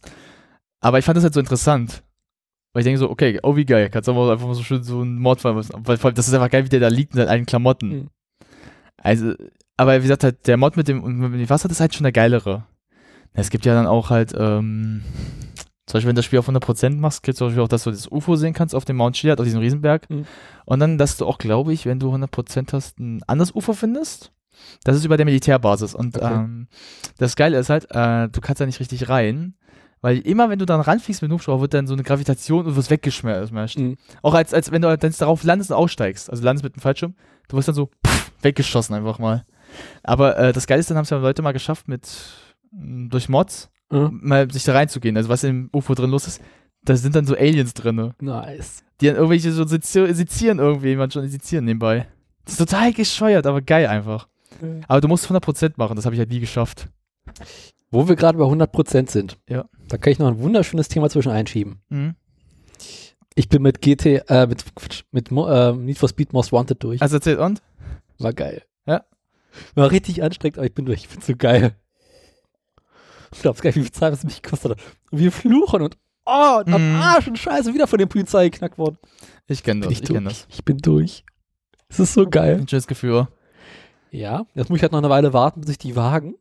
Aber ich fand das halt so interessant. Weil ich denke so, okay, oh wie geil, kannst du aber einfach mal so schön so einen Mordfall machen. Weil das ist einfach geil, wie der da liegt in seinen alten Klamotten. Mhm. Also, aber wie gesagt, halt, der Mod mit dem, mit dem Wasser, das ist halt schon der geilere. Es gibt ja dann auch halt, ähm, zum Beispiel, wenn du das Spiel auf 100% machst, gibt es zum Beispiel auch, dass du das UFO sehen kannst auf dem Mount Chiliad, auf diesem Riesenberg. Mhm. Und dann, dass du auch, glaube ich, wenn du 100% hast, ein anderes UFO findest. Das ist über der Militärbasis. Und Okay. ähm, das Geile ist halt, äh, du kannst da nicht richtig rein, weil immer, wenn du dann ranfliegst mit dem Hubschrauber, wird dann so eine Gravitation und wirst weggeschmissen. Mhm. Auch als, als wenn du dann darauf landest und aussteigst. Also landest mit dem Fallschirm, du wirst dann so pff, weggeschossen einfach mal. Aber äh, das Geile ist, dann haben es ja Leute mal geschafft, mit durch Mods Mhm. mal sich da reinzugehen. Also was im UFO drin los ist, da sind dann so Aliens drin, Nice. die dann irgendwelche so sezieren, irgendwie, jemand schon sezieren nebenbei. Das ist total gescheuert, aber geil einfach. Aber du musst 100% machen, das habe ich halt nie geschafft. Wo wir gerade bei 100% sind, Ja. da kann ich noch ein wunderschönes Thema zwischen einschieben. Mhm. Ich bin mit GT, äh, mit, mit Mo, äh, Need for Speed Most Wanted durch. Also erzählt und? War geil. Ja. War richtig anstrengend, aber ich bin durch. Ich bin so geil. Du glaubst gar nicht, wie viel Zeit es mich gekostet hat. Und wir fluchen und oh, und am Mhm. Arsch und Scheiße wieder von der Polizei geknackt worden. Ich kenne das, ich, ich durch. kenne das. Ich bin durch. Es ist so geil. Ein schönes Gefühl. Ja, jetzt muss ich halt noch eine Weile warten, bis ich die Wagen,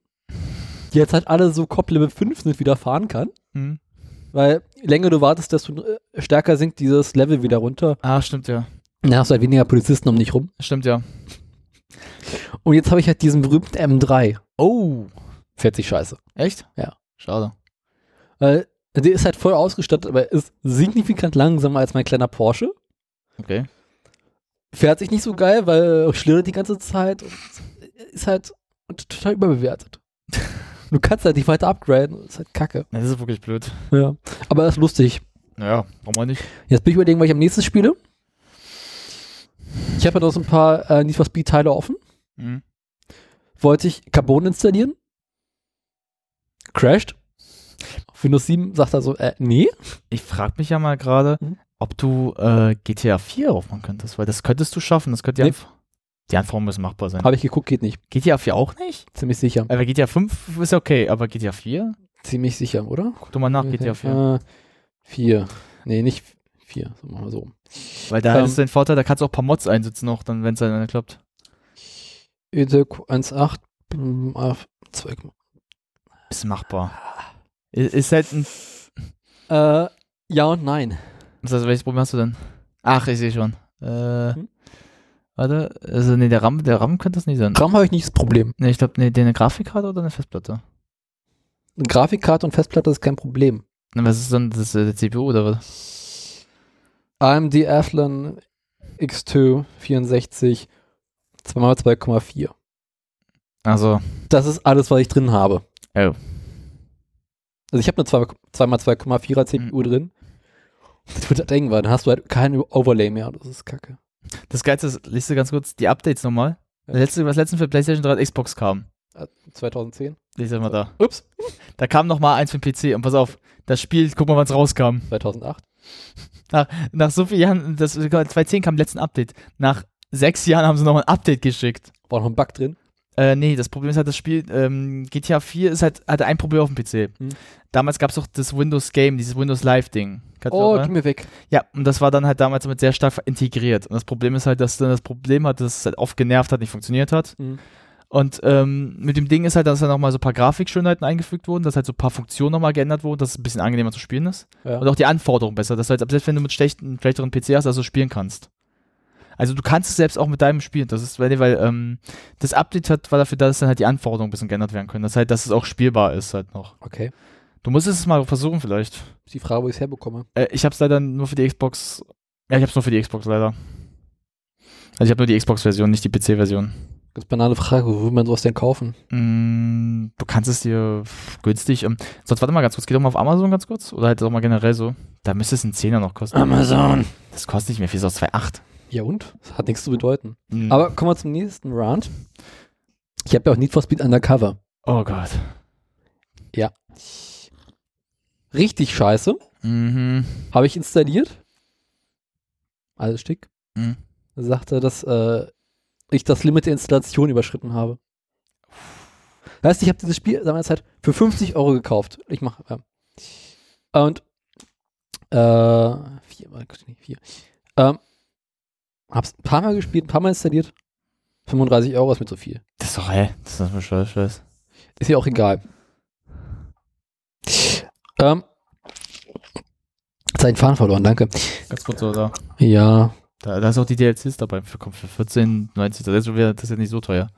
die jetzt halt alle so Cop Level 5 sind, wieder fahren kann. Mhm. Weil je länger du wartest, desto äh, stärker sinkt dieses Level wieder runter. Ah, stimmt ja. Dann hast du halt weniger Polizisten um dich rum. Stimmt ja. Und jetzt habe ich halt diesen berühmten M3. Oh. Fährt sich scheiße. Echt? Ja. Schade. Weil der ist halt voll ausgestattet, aber ist signifikant langsamer als mein kleiner Porsche. Okay. Fährt sich nicht so geil, weil schlittert die ganze Zeit und ist halt total überbewertet. Du kannst halt nicht weiter upgraden, ist halt kacke. Das ist wirklich blöd. Ja. Aber das ist lustig. Naja, warum auch nicht? Jetzt bin ich überlegen, was ich am nächsten spiele. Ich habe ja noch so ein paar äh, Need for Speed Teile offen. Mhm. Wollte ich Carbon installieren. Crashed. Auf Windows 7 sagt er so, äh, nee. Ich frage mich ja mal gerade, Mhm. ob du äh, GTA 4 aufmachen könntest, weil das könntest du schaffen. Das könnte die, Nee. Die Anforderungen müssen machbar sein. Habe ich geguckt, geht nicht. GTA 4 auch nicht? Ziemlich sicher. Aber GTA 5 ist ja okay, aber GTA 4? Ziemlich sicher, oder? Guck doch mal nach, GTA 4. Äh, vier. Nee, nicht vier. So machen wir so. Weil da ähm, ist den Vorteil, da kannst du auch ein paar Mods einsetzen noch, dann wenn es dann klappt. Intel 1.8. mm, auf zwei- Ist machbar. Ist halt ein. Äh, ja und nein. Heißt, welches Problem hast du denn? Ach, ich sehe schon. Äh, Hm? Warte, also nee, der RAM, der RAM könnte das nicht sein. RAM habe ich nicht das Problem. Nee, ich glaube, nee, eine Grafikkarte oder eine Festplatte? Eine Grafikkarte und Festplatte ist kein Problem. Na, Was ist dann das, äh, der CPU oder was? AMD Athlon X2 64 2x2,4. Also, Das ist alles, was ich drin habe. Oh. Also ich habe eine 2x2,4er CPU drin. Das wird halt irgendwann, dann hast du halt kein Overlay mehr. Das ist kacke. Das Geilste ist, liest du ganz kurz die Updates nochmal. Das letzte, was letztens für PlayStation 3 und Xbox kam. Äh, 2010? Lies das mal da. Ups. Da kam noch mal eins für den PC und pass auf, das Spiel, guck mal, wann es rauskam. 2008? Nach so vielen Jahren, das 2010 kam letzten Update. Nach sechs Jahren haben sie nochmal ein Update geschickt. War noch ein Bug drin? Äh, nee, das Problem ist halt, das Spiel, ähm, GTA 4 ist halt, hatte ein Problem auf dem PC. Hm. Damals gab es doch das Windows Game, dieses Windows Live Ding. Kannst Oh, ne? mir weg. Ja, und das war dann halt damals damit sehr stark integriert. Und das Problem ist halt, dass dann das Problem hat, dass es halt oft genervt hat, nicht funktioniert hat. Mhm. Und ähm, mit dem Ding ist halt, dass da nochmal so ein paar Grafikschönheiten eingefügt wurden, dass halt so ein paar Funktionen nochmal geändert wurden, dass es ein bisschen angenehmer zu spielen ist. Ja. Und auch die Anforderungen besser, dass du halt, selbst wenn du mit schlechten, schlechteren PC hast, du spielen kannst. Also du kannst es selbst auch mit deinem spielen. Das ist, weil, weil ähm, das Update hat, war dafür da, dass dann halt die Anforderungen ein bisschen geändert werden können. Das halt, dass es auch spielbar ist halt noch. Okay. Du musst es mal versuchen vielleicht. Ist die Frage, wo ich es herbekomme. Äh, ich hab's leider nur für die Xbox. Ja, ich hab's nur für die Xbox leider. Also ich habe nur die Xbox-Version, nicht die PC-Version. Ganz banale Frage, wo will man sowas denn kaufen? Mm, du kannst es dir günstig. Ähm, sonst warte mal ganz kurz, geh doch mal auf Amazon ganz kurz. Oder halt auch mal generell so. Da müsste es ein Zehner noch kosten. Amazon. Das kostet nicht mehr viel, ist aus 2,8. Ja und? Das hat nichts zu bedeuten. Mm. Aber kommen wir zum nächsten Round. Ich habe ja auch Need for Speed Undercover. Oh Gott. Richtig scheiße. Mhm. Habe ich installiert. Alles Stick. Mhm. Da sagte, dass äh, ich das Limit der Installation überschritten habe. Heißt, ich habe dieses Spiel seinerzeit für 50 Euro gekauft. Ich mache. Ja. Und äh, vier, warte, nee, vier. Ähm, hab's ein paar Mal gespielt, ein paar Mal installiert. 35 Euro ist mir zu viel. Das ist doch, hä? Das ist doch scheiß, scheiß. Ist ja auch egal. Ähm, Zeit Fahren verloren, danke. Ganz kurz so da. Ja, Da, da ist auch die DLCs dabei. Für, für 14,90. Das ist, schon wieder- das ist ja nicht so teuer.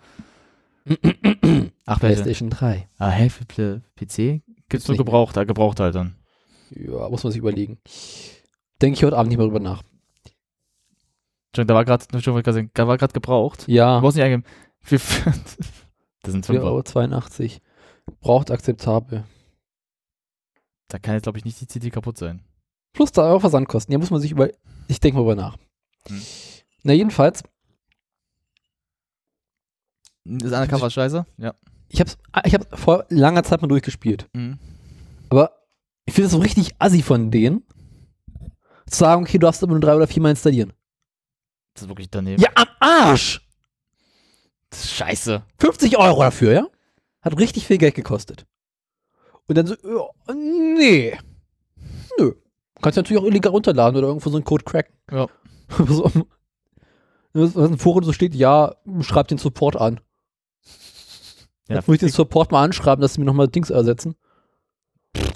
Ach? PlayStation 3. Ah, hä? Für PC? Gibt's nur gebraucht, da gebraucht halt dann. Ja, muss man sich überlegen. Denke ich heute Abend nicht mehr drüber nach. Da war gerade, da war gerade gebraucht. Ja, Du brauchst nicht eingeben. Das sind 5 Euro. 4,82 Euro. Braucht akzeptabel. Da kann jetzt, glaube ich, nicht die CD kaputt sein. Plus 3 Euro Versandkosten. Ja, muss man sich über. Ich denke mal drüber nach. Hm. Na, jedenfalls, Das Undercover war scheiße? Ja. ich habe ich hab's vor langer Zeit mal durchgespielt. Mhm. Aber ich finde es so richtig assi von denen, zu sagen, okay, du darfst aber nur drei oder viermal installieren. Das ist wirklich daneben. Ja, am Arsch! Das ist scheiße. 50 Euro dafür, ja? Hat richtig viel Geld gekostet. Und dann so, nee. Nö. Kannst du natürlich auch illegal runterladen oder irgendwo so einen Code cracken. Ja. so, was im Forum so steht, ja, schreib den Support an. Ja, Jetzt muss ich den Support mal anschreiben, dass sie mir nochmal Dings ersetzen.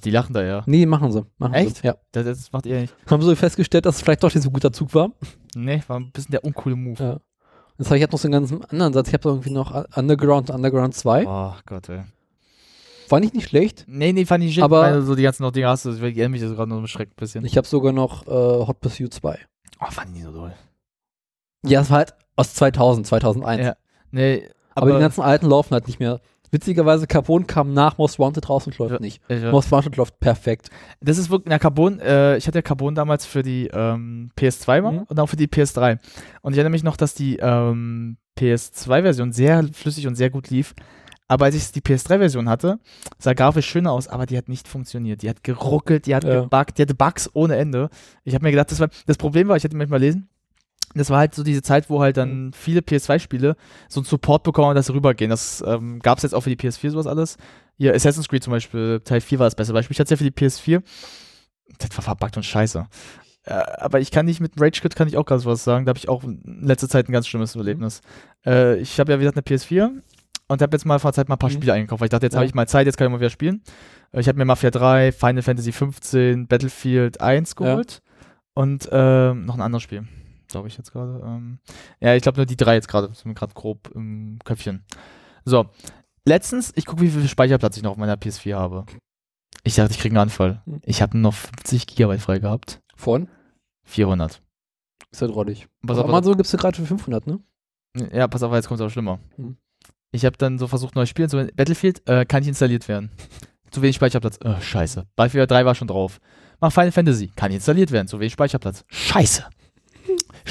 Die lachen da ja. Nee, machen sie. Machen Echt? Sie. Ja. Das, das macht ihr nicht. Haben sie festgestellt, dass es vielleicht doch nicht so ein guter Zug war. Nee, war ein bisschen der uncoole Move. Ja. Jetzt habe ich jetzt noch so einen ganzen anderen Satz. Ich habe irgendwie noch Underground und Underground 2. Oh Gott, ey. War nicht, nicht schlecht. Nee, nee, fand ich shit. Aber- weil so die ganzen noch Dinge hast du, ich erinnere mich das gerade noch beschreckt ein bisschen. Ich habe sogar noch äh, Hot Pursuit 2. Oh, fand ich nicht so doll. Ja, es war halt aus 2000, 2001. Ja. Nee, aber, aber, die ganzen alten laufen halt nicht mehr. Witzigerweise, Carbon kam nach Most Wanted raus und läuft Ja. nicht. ich, Most Wanted läuft perfekt. das ist wirklich, na, Carbon, äh, ich hatte ja Carbon damals für die ähm, PS2 mal Mhm. und auch für die PS3. Und ich erinnere mich noch, dass die ähm, PS2-Version sehr flüssig und sehr gut lief. Aber als ich die PS3-Version hatte, sah grafisch schöner aus, aber die hat nicht funktioniert. Die hat geruckelt, die hat Ja. gebuggt, die hatte Bugs ohne Ende. Ich habe mir gedacht, das war das Problem war, ich hätte manchmal lesen, das war halt so diese Zeit, wo halt dann viele PS2-Spiele so einen Support bekommen, dass sie rübergehen. Das ähm, gab es jetzt auch für die PS4 sowas alles. Hier, Assassin's Creed zum Beispiel, Teil 4 war das beste Beispiel. Ich hatte es ja für die PS4. Das war verbuggt und scheiße. Äh, aber ich kann nicht mit Rage Quit kann ich auch ganz was sagen. Da habe ich auch in letzter Zeit ein ganz schlimmes Erlebnis. Äh, ich habe ja, wie gesagt, eine PS4 und habe jetzt mal vor der Zeit mal ein paar Mhm. Spiele eingekauft, weil ich dachte, jetzt Ja. habe ich mal Zeit, jetzt kann ich mal wieder spielen. Äh, ich habe mir Mafia 3, Final Fantasy 15, Battlefield 1 Ja. geholt und ähm, noch ein anderes Spiel, glaube ich jetzt gerade. Ähm, ja, ich glaube nur die drei jetzt gerade, sind mir gerade grob im Köpfchen. So, letztens, ich gucke, wie viel Speicherplatz ich noch auf meiner PS4 habe. Ich dachte, ich kriege einen Anfall. Hm. Ich habe noch 50 Gigabyte frei gehabt. Von? 400. Ist halt rollig. Pass Auf Amazon gibst du gerade für 500, ne? Ja, pass auf, jetzt kommt es auch schlimmer. Hm. Ich habe dann so versucht, neues Spiel zu Battlefield äh, kann nicht installiert werden. Zu wenig Speicherplatz. Oh, scheiße. Battlefield 3 war schon drauf. Mach Final Fantasy. Kann nicht installiert werden. Zu wenig Speicherplatz. Scheiße.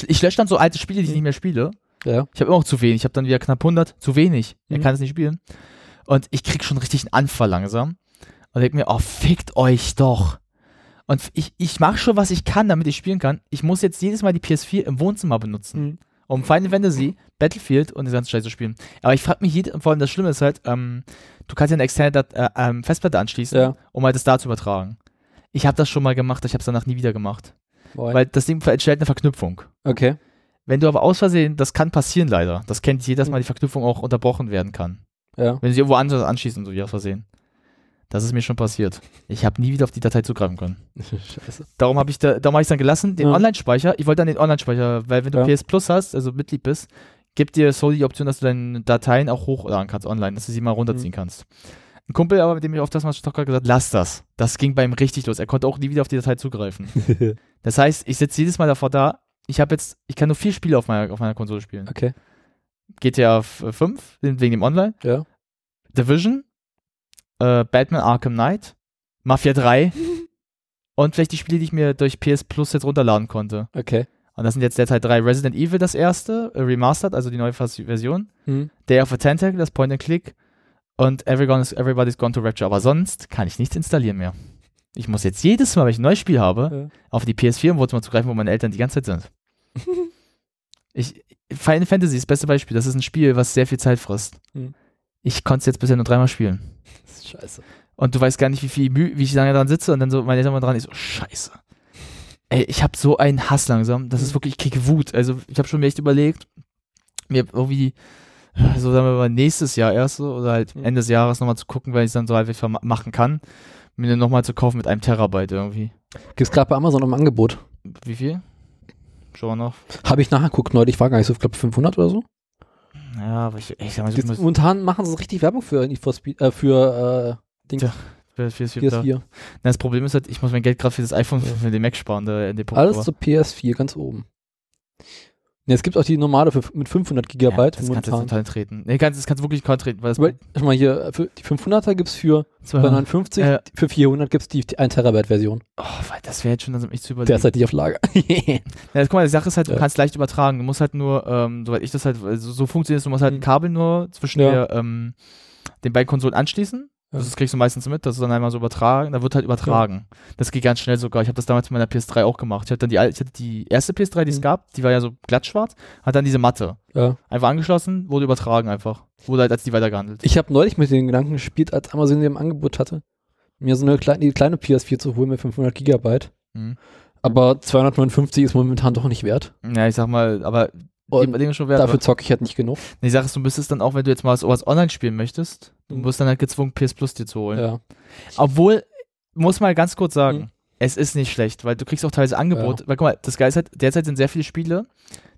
Ich lösche dann so alte Spiele, die ich nicht mehr spiele. Ja. Ich habe immer noch zu wenig. Ich habe dann wieder knapp 100. Zu wenig. Er Mhm. kann es nicht spielen. Und ich krieg schon richtig einen Anfall langsam. Und denk mir, oh, fickt euch doch. Und ich, ich mache schon, was ich kann, damit ich spielen kann. Ich muss jetzt jedes Mal die PS4 im Wohnzimmer benutzen Mhm. um Final Fantasy, Battlefield und das ganze Scheiß zu spielen. Aber ich frage mich, jede, vor allem das Schlimme ist halt, ähm, du kannst ja eine externe Dat äh, ähm, Festplatte anschließen, Ja. um halt das da zu übertragen. Ich habe das schon mal gemacht, ich habe es danach nie wieder gemacht. Weil, Weil das Ding entstellt eine Verknüpfung. okay. Wenn du aber aus Versehen, das kann passieren leider, das kennt jeder, dass mal die Verknüpfung auch unterbrochen werden kann. Ja. Wenn sie irgendwo anders anschließen, so wie aus Versehen. Das ist mir schon passiert. Ich habe nie wieder auf die Datei zugreifen können. Scheiße. Darum habe ich, da, darum hab dann gelassen, den Ja. Online-Speicher. Ich wollte dann den Online-Speicher, weil wenn du Ja. PS Plus hast, also Mitglied bist, gibt dir Sony die Option, dass du deine Dateien auch hochladen kannst online, dass du sie mal runterziehen Mhm. kannst. Ein Kumpel, aber mit dem ich auf das mal Stocker gesagt lass das. Das ging bei ihm richtig los. Er konnte auch nie wieder auf die Datei zugreifen. Das heißt, ich sitze jedes Mal davor da. Ich habe jetzt, ich kann nur vier Spiele auf meiner, auf meiner Konsole spielen. okay. GTA 5, wegen dem Online, Ja. Division, äh, Batman Arkham Knight, Mafia 3 und vielleicht die Spiele, die ich mir durch PS Plus jetzt runterladen konnte. Okay. Und das sind jetzt derzeit drei. Resident Evil, das erste, äh, Remastered, also die neue Vers- Version. Hm. Day of a Tentacle, das Point and Click. Und Everyone is, Everybody's Gone to Rapture. Aber sonst kann ich nichts installieren mehr. Ich muss jetzt jedes Mal, wenn ich ein neues Spiel habe, Ja. auf die PS4 im Wohnzimmer zugreifen, wo meine Eltern die ganze Zeit sind. ich, Final Fantasy ist das beste Beispiel. Das ist ein Spiel, was sehr viel Zeit frisst. Hm. Ich konnte es jetzt bisher nur dreimal spielen. Das ist scheiße. Und du weißt gar nicht, wie viel Mühe, wie ich lange dran sitze und dann so meine Eltern mal dran, ich so, scheiße. Ey, ich habe so einen Hass langsam. Das ist Mhm. wirklich, ich kriege Wut. Also ich habe schon mir echt überlegt, mir irgendwie, so sagen wir mal, nächstes Jahr erst so, oder halt Mhm. Ende des Jahres nochmal zu gucken, weil ich es dann so halbwegs machen kann, mir nochmal zu kaufen mit einem Terabyte irgendwie. Gibt's gerade bei Amazon im Angebot. Wie viel? Schon noch. Habe ich nachgeguckt neulich, war gar nicht so, ich glaube 500 oder so. Ja, aber ich, ich sag mal, ich Jetzt, momentan machen sie richtig Werbung für Need for Speed, äh, für äh, Dings, Tja, PS4, da. PS4. Na, das Problem ist halt, ich muss mein Geld gerade für das iPhone, für den Mac sparen, da in dem Punkt. Alles aber- zu PS4, ganz oben. Ne, es gibt auch die normale für, mit 500 Gigabyte Ja, das kannst du jetzt total treten. Nee, kannst, das kannst du wirklich total treten, weil das Aber, schau mal hier, äh, für die 500er gibt es für 259, Äh. für 400 gibt es die 1 Terabyte Version. Oh, weil das wäre jetzt schon langsam echt zu überlegen. Derzeit nicht auf Lager. Ja, guck mal, die Sache ist halt, du Ja. kannst leicht übertragen. Du musst halt nur, ähm, soweit ich das halt, so, so funktioniert es, du musst halt ein Mhm. Kabel nur zwischen Ja. der, ähm, den beiden Konsolen anschließen. Ja. Das kriegst du meistens mit, das ist dann einmal so übertragen, da wird halt übertragen. Das geht ganz schnell sogar. Ich habe das damals mit meiner PS3 auch gemacht. Ich hatte dann die, ich hatte die erste PS3, die es Mhm. gab, die war ja so glattschwarz, hat dann diese Matte. ja. Einfach angeschlossen, wurde übertragen einfach. Wurde halt als die weitergehandelt. Ich habe neulich mit den Gedanken gespielt, als Amazon die im Angebot hatte, mir so eine kleine, die kleine PS4 zu holen mit 500 Gigabyte. Mhm. Aber 259 ist momentan doch nicht wert. Ja, ich sag mal, aber Und die schon wert. Dafür zocke ich halt nicht genug. Nee, Die Sache ist, du müsstest dann auch, wenn du jetzt mal sowas online spielen möchtest, du Mhm. wirst dann halt gezwungen, PS Plus dir zu holen. Ja. Obwohl, muss mal ganz kurz sagen, Mhm. es ist nicht schlecht, weil du kriegst auch teilweise Angebote. Weil guck mal, das Geile ist halt, derzeit sind sehr viele Spiele,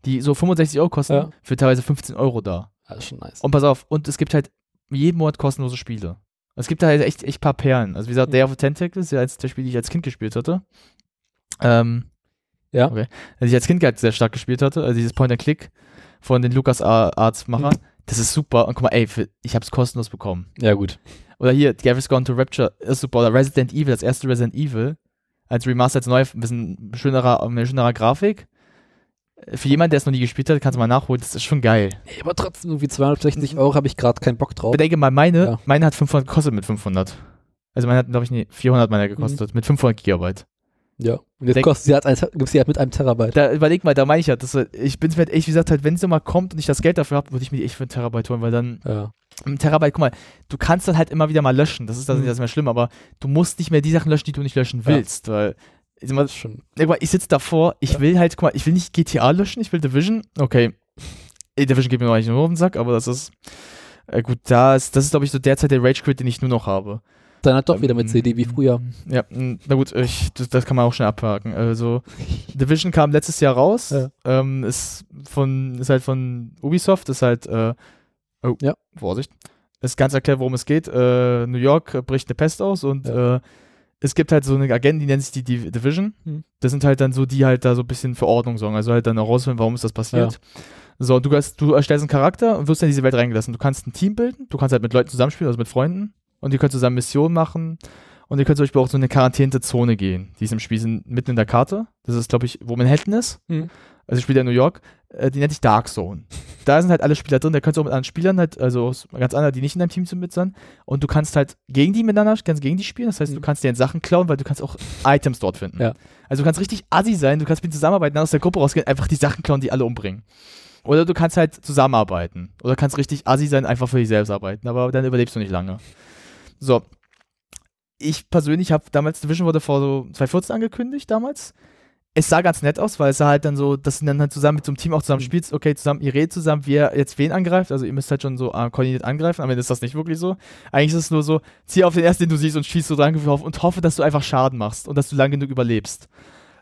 die so 65 Euro kosten, Ja. für teilweise 15 Euro da. Das ist schon nice. Und pass auf, und es gibt halt jeden Monat kostenlose Spiele. Es gibt da halt echt, echt paar Perlen. Also wie gesagt, Mhm. Day of the Tentacles ist ja eins der Spiele, die ich als Kind gespielt hatte. Ähm, Ja. Okay. Also ich als Kind halt sehr stark gespielt hatte, also dieses Point-and-Click von den Lucas Arts Machern. Mhm. Das ist super. Und guck mal, ey, für, ich hab's kostenlos bekommen. Ja, gut. Oder hier, Gary's Gone to Rapture ist super. Oder Resident Evil, das erste Resident Evil. Als Remaster, als neu, ein bisschen schönerer, mit schönerer Grafik. Für jemanden, der es noch nie gespielt hat, kannst du mal nachholen. Das ist schon geil. Nee, aber trotzdem, irgendwie 260 Euro habe ich gerade keinen Bock drauf. Bedenke mal, meine, Ja. meine hat 500 gekostet mit 500. Also meine hat, glaube ich, nee, 400 meiner gekostet. Mit 500 Gigabyte. Ja. Und jetzt Denk- kostet sie halt, ein, gibt's sie halt mit einem Terabyte. Da überleg mal, da meine ich ja, das, ich bin mir echt, wie gesagt, halt, wenn es mal kommt und ich das Geld dafür habe, würde ich mir die echt für einen Terabyte holen, weil dann Ja. ein Terabyte, guck mal, du kannst dann halt immer wieder mal löschen. Das ist das Mhm. nicht das mehr schlimm, aber du musst nicht mehr die Sachen löschen, die du nicht löschen Ja. willst, weil ich mal, schon. ich sitze davor, ich Ja. will halt, guck mal, ich will nicht GTA löschen, ich will Division. Okay. Division geht mir noch nicht nur auf den Sack, aber das ist äh, gut, da ist, das ist, glaube ich, so derzeit der Rage Quit, den ich nur noch habe. Dann halt doch wieder mit Ähm, CD wie früher. Ja, na gut, ich, das, das kann man auch schnell abhaken. Also, Division kam letztes Jahr raus. Ja. Ähm, ist von, ist halt von Ubisoft, ist halt, äh, oh, Ja. Vorsicht. ist ganz erklärt, worum es geht. Äh, New York bricht eine Pest aus und Ja. äh, es gibt halt so eine Agenten, die nennt sich die Div- Division. Hm. Das sind halt dann so, die halt da so ein bisschen für Ordnung sorgen. Also halt dann herausfinden, warum ist das passiert. So, du, hast, du erstellst einen Charakter und wirst in diese Welt reingelassen. Du kannst ein Team bilden, du kannst halt mit Leuten zusammenspielen, also mit Freunden. Und ihr könnt zusammen Missionen machen. Und ihr könnt zum Beispiel auch so in eine Quarantänezone gehen. Die ist im Spiel sind mitten in der Karte. Das ist, glaube ich, wo Manhattan ist. Hm. Also ich spiele ja in New York. Äh, die nennt sich Dark Zone. Da sind halt alle Spieler drin. Da kannst du auch mit anderen Spielern halt, also ganz andere, die nicht in deinem Team sind, mit sein. Und du kannst halt gegen die miteinander, kannst gegen die spielen. Das heißt, du Mhm. kannst deren Sachen klauen, weil du kannst auch Items dort finden. Ja. Also du kannst richtig assi sein. Du kannst mit zusammenarbeiten, aus der Gruppe rausgehen, einfach die Sachen klauen, die alle umbringen. Oder du kannst halt zusammenarbeiten. Oder kannst richtig assi sein, einfach für dich selbst arbeiten. Aber dann überlebst du nicht lange. So. Ich persönlich habe damals, Division wurde vor so 2014 angekündigt damals. Es sah ganz nett aus, weil es sah halt dann so, dass du dann halt zusammen mit so einem Team auch zusammen Mhm. spielst. Okay, zusammen, ihr redet zusammen, wer jetzt wen angreift. Also ihr müsst halt schon so äh, koordiniert angreifen. Aber ist das nicht wirklich so. Eigentlich ist es nur so, zieh auf den ersten, den du siehst und schießt so dran auf und hoffe, dass du einfach Schaden machst und dass du lang genug überlebst.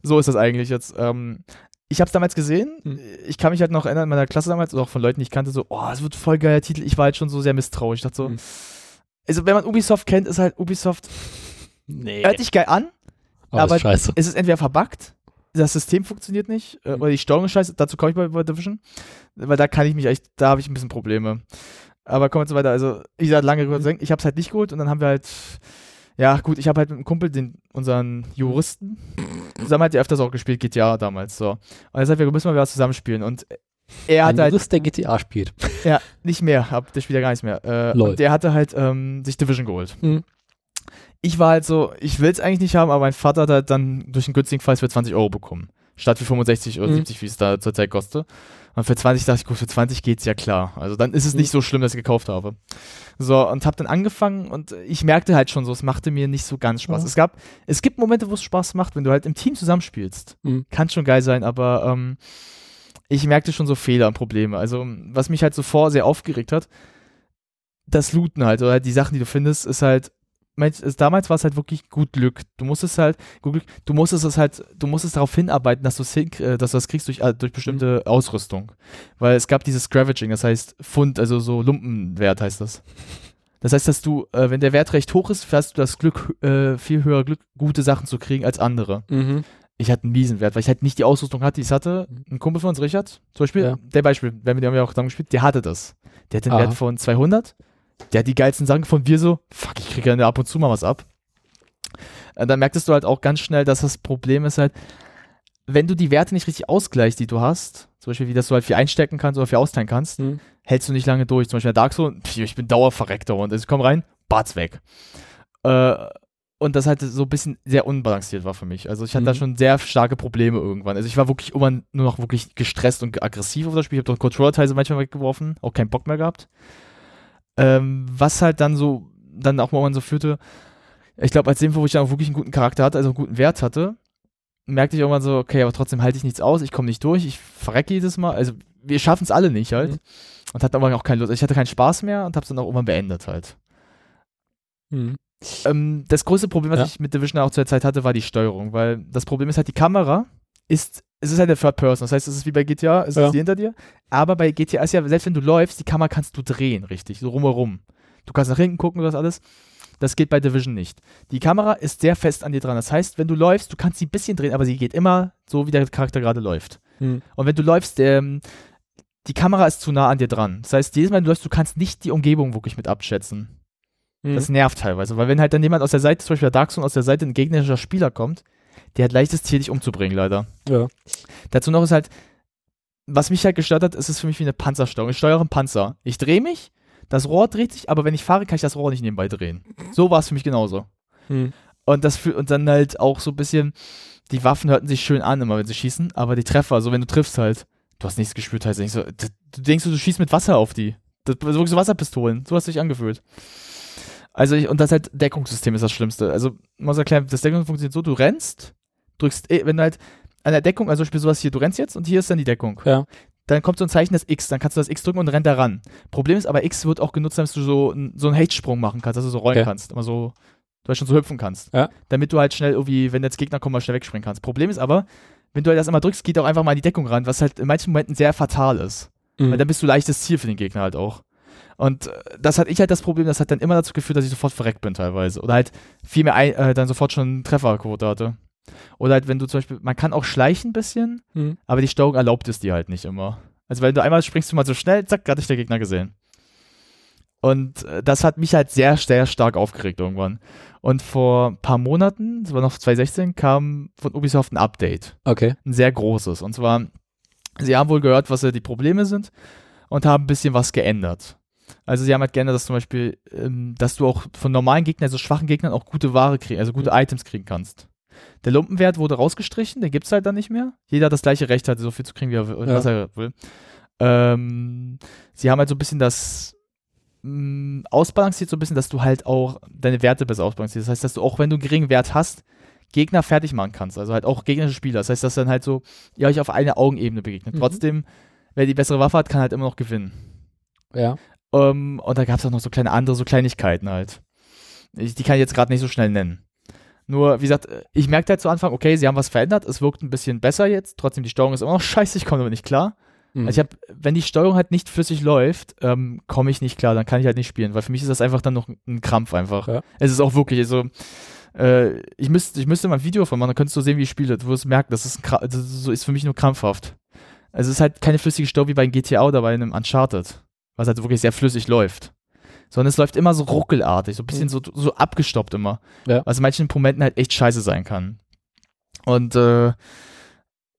So ist das eigentlich jetzt. Ähm, ich habe es damals gesehen. Hm. Ich kann mich halt noch erinnern, in meiner Klasse damals, oder auch von Leuten, die ich kannte, so, oh, das wird voll geiler Titel. Ich war halt schon so sehr misstrauisch. Ich dachte so, Hm. Also wenn man Ubisoft kennt, ist halt Ubisoft, Nee. hört sich geil an, aber, aber- ist scheiße. es ist entweder verbuggt, das System funktioniert nicht, Mhm. oder die Steuerung ist scheiße, dazu komme ich bei, bei Division, weil da kann ich mich echt, da habe ich ein bisschen Probleme. Aber kommen wir jetzt weiter, also ich sage lange rüber, ich habe es halt nicht geholt und dann haben wir halt, ja gut, ich habe halt mit einem Kumpel, den, unseren Juristen, zusammen hat ja öfters auch gespielt, GTA damals, so. Und er sagt, wir müssen mal wieder was zusammenspielen und er hat halt, Jurist, der GTA spielt. ja, nicht mehr, hab, der spielt ja gar nicht mehr. Äh, Lol. und der hatte halt ähm, sich Division geholt. Mhm. Ich war halt so, ich will es eigentlich nicht haben, aber mein Vater hat halt dann durch einen günstigen Preis für 20 Euro bekommen. Statt für 65 oder Mhm. 70, wie es da zurzeit kostet. Und für 20 dachte ich, gut, für 20 geht's ja klar. Also dann ist es Mhm. nicht so schlimm, dass ich gekauft habe. So, und hab dann angefangen und ich merkte halt schon so, es machte mir nicht so ganz Spaß. Ja. Es gab, es gibt Momente, wo es Spaß macht, wenn du halt im Team zusammenspielst. Mhm. Kann schon geil sein, aber ähm, ich merkte schon so Fehler und Probleme. Also, was mich halt so vor sehr aufgeregt hat, das Looten halt, oder halt die Sachen, die du findest, ist halt, damals war es halt wirklich gut Glück. Du musstest halt, gut Glück, du musstest es halt, du musstest darauf hinarbeiten, dass, äh, dass du das kriegst durch, äh, durch bestimmte Ausrüstung. Weil es gab dieses Scravaging, das heißt Pfund, also so Lumpenwert heißt das. Das heißt, dass du, äh, wenn der Wert recht hoch ist, hast du das Glück, äh, viel höher Glück, gute Sachen zu kriegen als andere. Mhm. Ich hatte einen miesen Wert, weil ich halt nicht die Ausrüstung hatte, die ich hatte. Mhm. Ein Kumpel von uns, Richard, zum Beispiel, Ja. der Beispiel, wenn wir haben ja auch zusammen gespielt, der hatte das. Der hatte einen Aha. Wert von 200. Der hat die geilsten Sachen von wir so, fuck, ich kriege ja ab und zu mal was ab. Und dann merktest du halt auch ganz schnell, dass das Problem ist halt, wenn du die Werte nicht richtig ausgleichst, die du hast, zum Beispiel wie das du halt viel einstecken kannst oder viel austeilen kannst, Mhm. hältst du nicht lange durch. Zum Beispiel Dark pf, ich bin dauerverreckter und ich komm rein, Bart's weg. Äh, und das halt so ein bisschen sehr unbalanciert war für mich. Also ich hatte da Mhm. schon sehr starke Probleme irgendwann. Also ich war wirklich immer nur noch wirklich gestresst und aggressiv auf das Spiel. Ich habe doch Controller-Teile manchmal weggeworfen, auch keinen Bock mehr gehabt. Ähm, was halt dann so, dann auch mal so führte, ich glaube, als dem, wo ich dann auch wirklich einen guten Charakter hatte, also einen guten Wert hatte, merkte ich irgendwann so, okay, aber trotzdem halte ich nichts aus, ich komme nicht durch, ich verrecke jedes Mal. Also wir schaffen es alle nicht halt. Mhm. Und hatte aber auch keine Lust. Ich hatte keinen Spaß mehr und habe es dann auch irgendwann beendet halt. Mhm. Ähm, das größte Problem, was Ja. ich mit Division auch zur Zeit hatte, war die Steuerung, weil das Problem ist halt, die Kamera ist, es ist halt eine Third Person. Das heißt, es ist wie bei GTA, es Ja. ist die hinter dir. Aber bei GTA ist ja, selbst wenn du läufst, die Kamera kannst du drehen, richtig, so rumherum. Du kannst nach hinten gucken und das alles. Das geht bei Division nicht. Die Kamera ist sehr fest an dir dran. Das heißt, wenn du läufst, du kannst sie ein bisschen drehen, aber sie geht immer so, wie der Charakter gerade läuft. Mhm. Und wenn du läufst, ähm, die Kamera ist zu nah an dir dran. Das heißt, jedes Mal, wenn du läufst, du kannst nicht die Umgebung wirklich mit abschätzen. Mhm. Das nervt teilweise, weil wenn halt dann jemand aus der Seite, zum Beispiel der Dark Zone aus der Seite ein gegnerischer Spieler kommt, der hat leichtes Ziel, dich umzubringen, leider. Ja. Dazu noch ist halt, was mich halt gestört hat, ist es für mich wie eine Panzersteuerung. Ich steuere einen Panzer. Ich drehe mich, das Rohr dreht sich, aber wenn ich fahre, kann ich das Rohr nicht nebenbei drehen. So war es für mich genauso. Mhm. Und das für, und dann halt auch so ein bisschen, die Waffen hörten sich schön an, immer wenn sie schießen, aber die Treffer, also wenn du triffst halt, du hast nichts gespürt, halt so, du denkst, du schießt mit Wasser auf die. Das so so Wasserpistolen, so hast du dich angefühlt. Also ich, und das halt Deckungssystem ist das Schlimmste. Also, man muss erklären, das Deckung funktioniert so, du rennst, drückst, eh, wenn du halt an der Deckung, also zum Beispiel sowas hier, du rennst jetzt und hier ist dann die Deckung. Ja. Dann kommt so ein Zeichen, das X, dann kannst du das X drücken und rennt da ran. Problem ist aber, X wird auch genutzt, damit du so, so einen Hechtsprung machen kannst, dass du so rollen Okay. kannst, immer so, du schon so hüpfen kannst. Ja. Damit du halt schnell irgendwie, wenn jetzt Gegner kommen, mal schnell wegspringen kannst. Problem ist aber, wenn du halt das immer drückst, geht auch einfach mal in die Deckung ran, was halt in manchen Momenten sehr fatal ist. Mhm. Weil dann bist du leichtes Ziel für den Gegner halt auch. Und äh, das hatte ich halt das Problem, das hat dann immer dazu geführt, dass ich sofort verreckt bin teilweise. Oder halt viel mehr ein, äh, dann sofort schon Trefferquote hatte. Oder halt, wenn du zum Beispiel, man kann auch schleichen ein bisschen, Mhm. aber die Steuerung erlaubt es dir halt nicht immer. Also wenn du einmal springst du mal so schnell, zack, hat dich der Gegner gesehen. Und äh, das hat mich halt sehr, sehr stark aufgeregt irgendwann. Und vor ein paar Monaten, das war noch 2016, kam von Ubisoft ein Update. Okay. Ein sehr großes. Und zwar, sie haben wohl gehört, was die Probleme sind und haben ein bisschen was geändert. Also sie haben halt geändert, dass zum Beispiel, ähm, dass du auch von normalen Gegnern, also schwachen Gegnern, auch gute Ware kriegen, also gute Items kriegen kannst. Der Lumpenwert wurde rausgestrichen, den gibt es halt dann nicht mehr. Jeder hat das gleiche Recht, halt so viel zu kriegen, wie er, will- Ja. was er will. Ähm, sie haben halt so ein bisschen das mh, ausbalanciert, so ein bisschen, dass du halt auch deine Werte besser ausbalancierst. Das heißt, dass du auch, wenn du einen geringen Wert hast, Gegner fertig machen kannst. Also halt auch gegnerische Spieler. Das heißt, dass dann halt so, ihr euch auf einer Augenebene begegnet. Mhm. Trotzdem, wer die bessere Waffe hat, kann halt immer noch gewinnen. Ja. Ähm, und da gab es auch noch so kleine andere, so Kleinigkeiten halt. Ich, die kann ich jetzt gerade nicht so schnell nennen. Nur, wie gesagt, ich merkte halt zu Anfang, okay, sie haben was verändert, es wirkt ein bisschen besser jetzt, trotzdem die Steuerung ist immer noch scheiße, ich komme damit nicht klar. Mhm. Also ich habe, wenn die Steuerung halt nicht flüssig läuft, ähm, komme ich nicht klar, dann kann ich halt nicht spielen, weil für mich ist das einfach dann noch ein Krampf einfach. Ja. Es ist auch wirklich, also, äh, ich, müsste, ich müsste mal ein Video von machen, dann könntest du sehen, wie ich spiele. Du wirst merken, das ist, ein das ist für mich nur krampfhaft. Also es ist halt keine flüssige Steuerung wie bei einem GTA oder bei einem Uncharted, was halt wirklich sehr flüssig läuft. Sondern es läuft immer so ruckelartig, so ein bisschen so, so abgestoppt immer. Ja. Was in manchen Momenten halt echt scheiße sein kann. Und äh,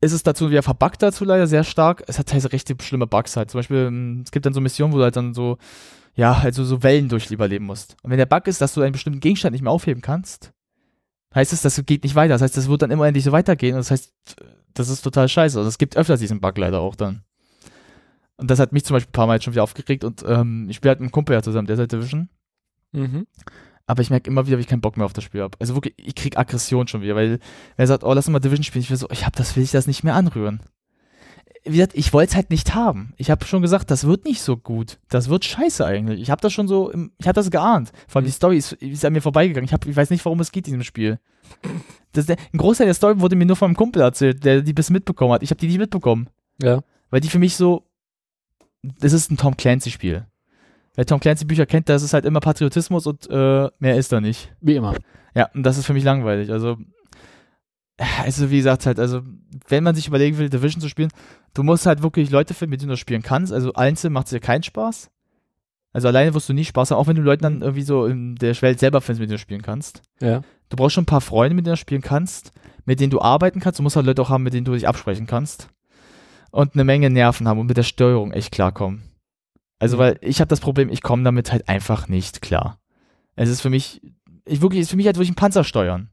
ist es dazu wieder verbuggt dazu leider sehr stark. Es hat teilweise richtig schlimme Bugs halt. Zum Beispiel, ähm, es gibt dann so Missionen, wo du halt dann so, ja, also so Wellen durchleben musst. Und wenn der Bug ist, dass du einen bestimmten Gegenstand nicht mehr aufheben kannst, heißt es, das geht nicht weiter. Das heißt, das wird dann immer endlich so weitergehen. Und das heißt, das ist total scheiße. Also es gibt öfters diesen Bug leider auch dann. Und das hat mich zum Beispiel ein paar Mal jetzt schon wieder aufgeregt. Und ähm, ich spiele halt mit einem Kumpel ja zusammen, der ist halt Division. Mhm. Aber ich merke immer wieder, wie ich keinen Bock mehr auf das Spiel habe. Also wirklich, ich krieg Aggression schon wieder, weil wer sagt, oh, lass uns mal Division spielen, ich will so, ich hab das, will ich das nicht mehr anrühren. Wie gesagt, ich wollte es halt nicht haben. Ich habe schon gesagt, das wird nicht so gut. Das wird scheiße eigentlich. Ich habe das schon so, im, ich habe das geahnt. Vor allem die Mhm. Story ist, ist an mir vorbeigegangen. Ich, hab, ich weiß nicht, worum es geht in diesem Spiel. Das, der, ein Großteil der Story wurde mir nur von einem Kumpel erzählt, der die bis mitbekommen hat. Ich habe die nicht mitbekommen. Ja. Weil die für mich so, das ist ein Tom Clancy-Spiel. Wer Tom Clancy-Bücher kennt, das ist halt immer Patriotismus und äh, mehr ist da nicht. Wie immer. Ja, und das ist für mich langweilig. Also, also wie gesagt, halt, also, wenn man sich überlegen will, Division zu spielen, du musst halt wirklich Leute finden, mit denen du spielen kannst. Also, einzeln macht es dir keinen Spaß. Also, alleine wirst du nie Spaß haben, auch wenn du Leute dann irgendwie so in der Welt selber findest, mit denen du spielen kannst. Ja. Du brauchst schon ein paar Freunde, mit denen du spielen kannst, mit denen du arbeiten kannst. Du musst halt Leute auch haben, mit denen du dich absprechen kannst. Und eine Menge Nerven haben und mit der Steuerung echt klarkommen. Also, Mhm. weil ich habe das Problem, ich komme damit halt einfach nicht klar. Es ist für mich, ich wirklich, ist für mich halt wirklich ein Panzer steuern.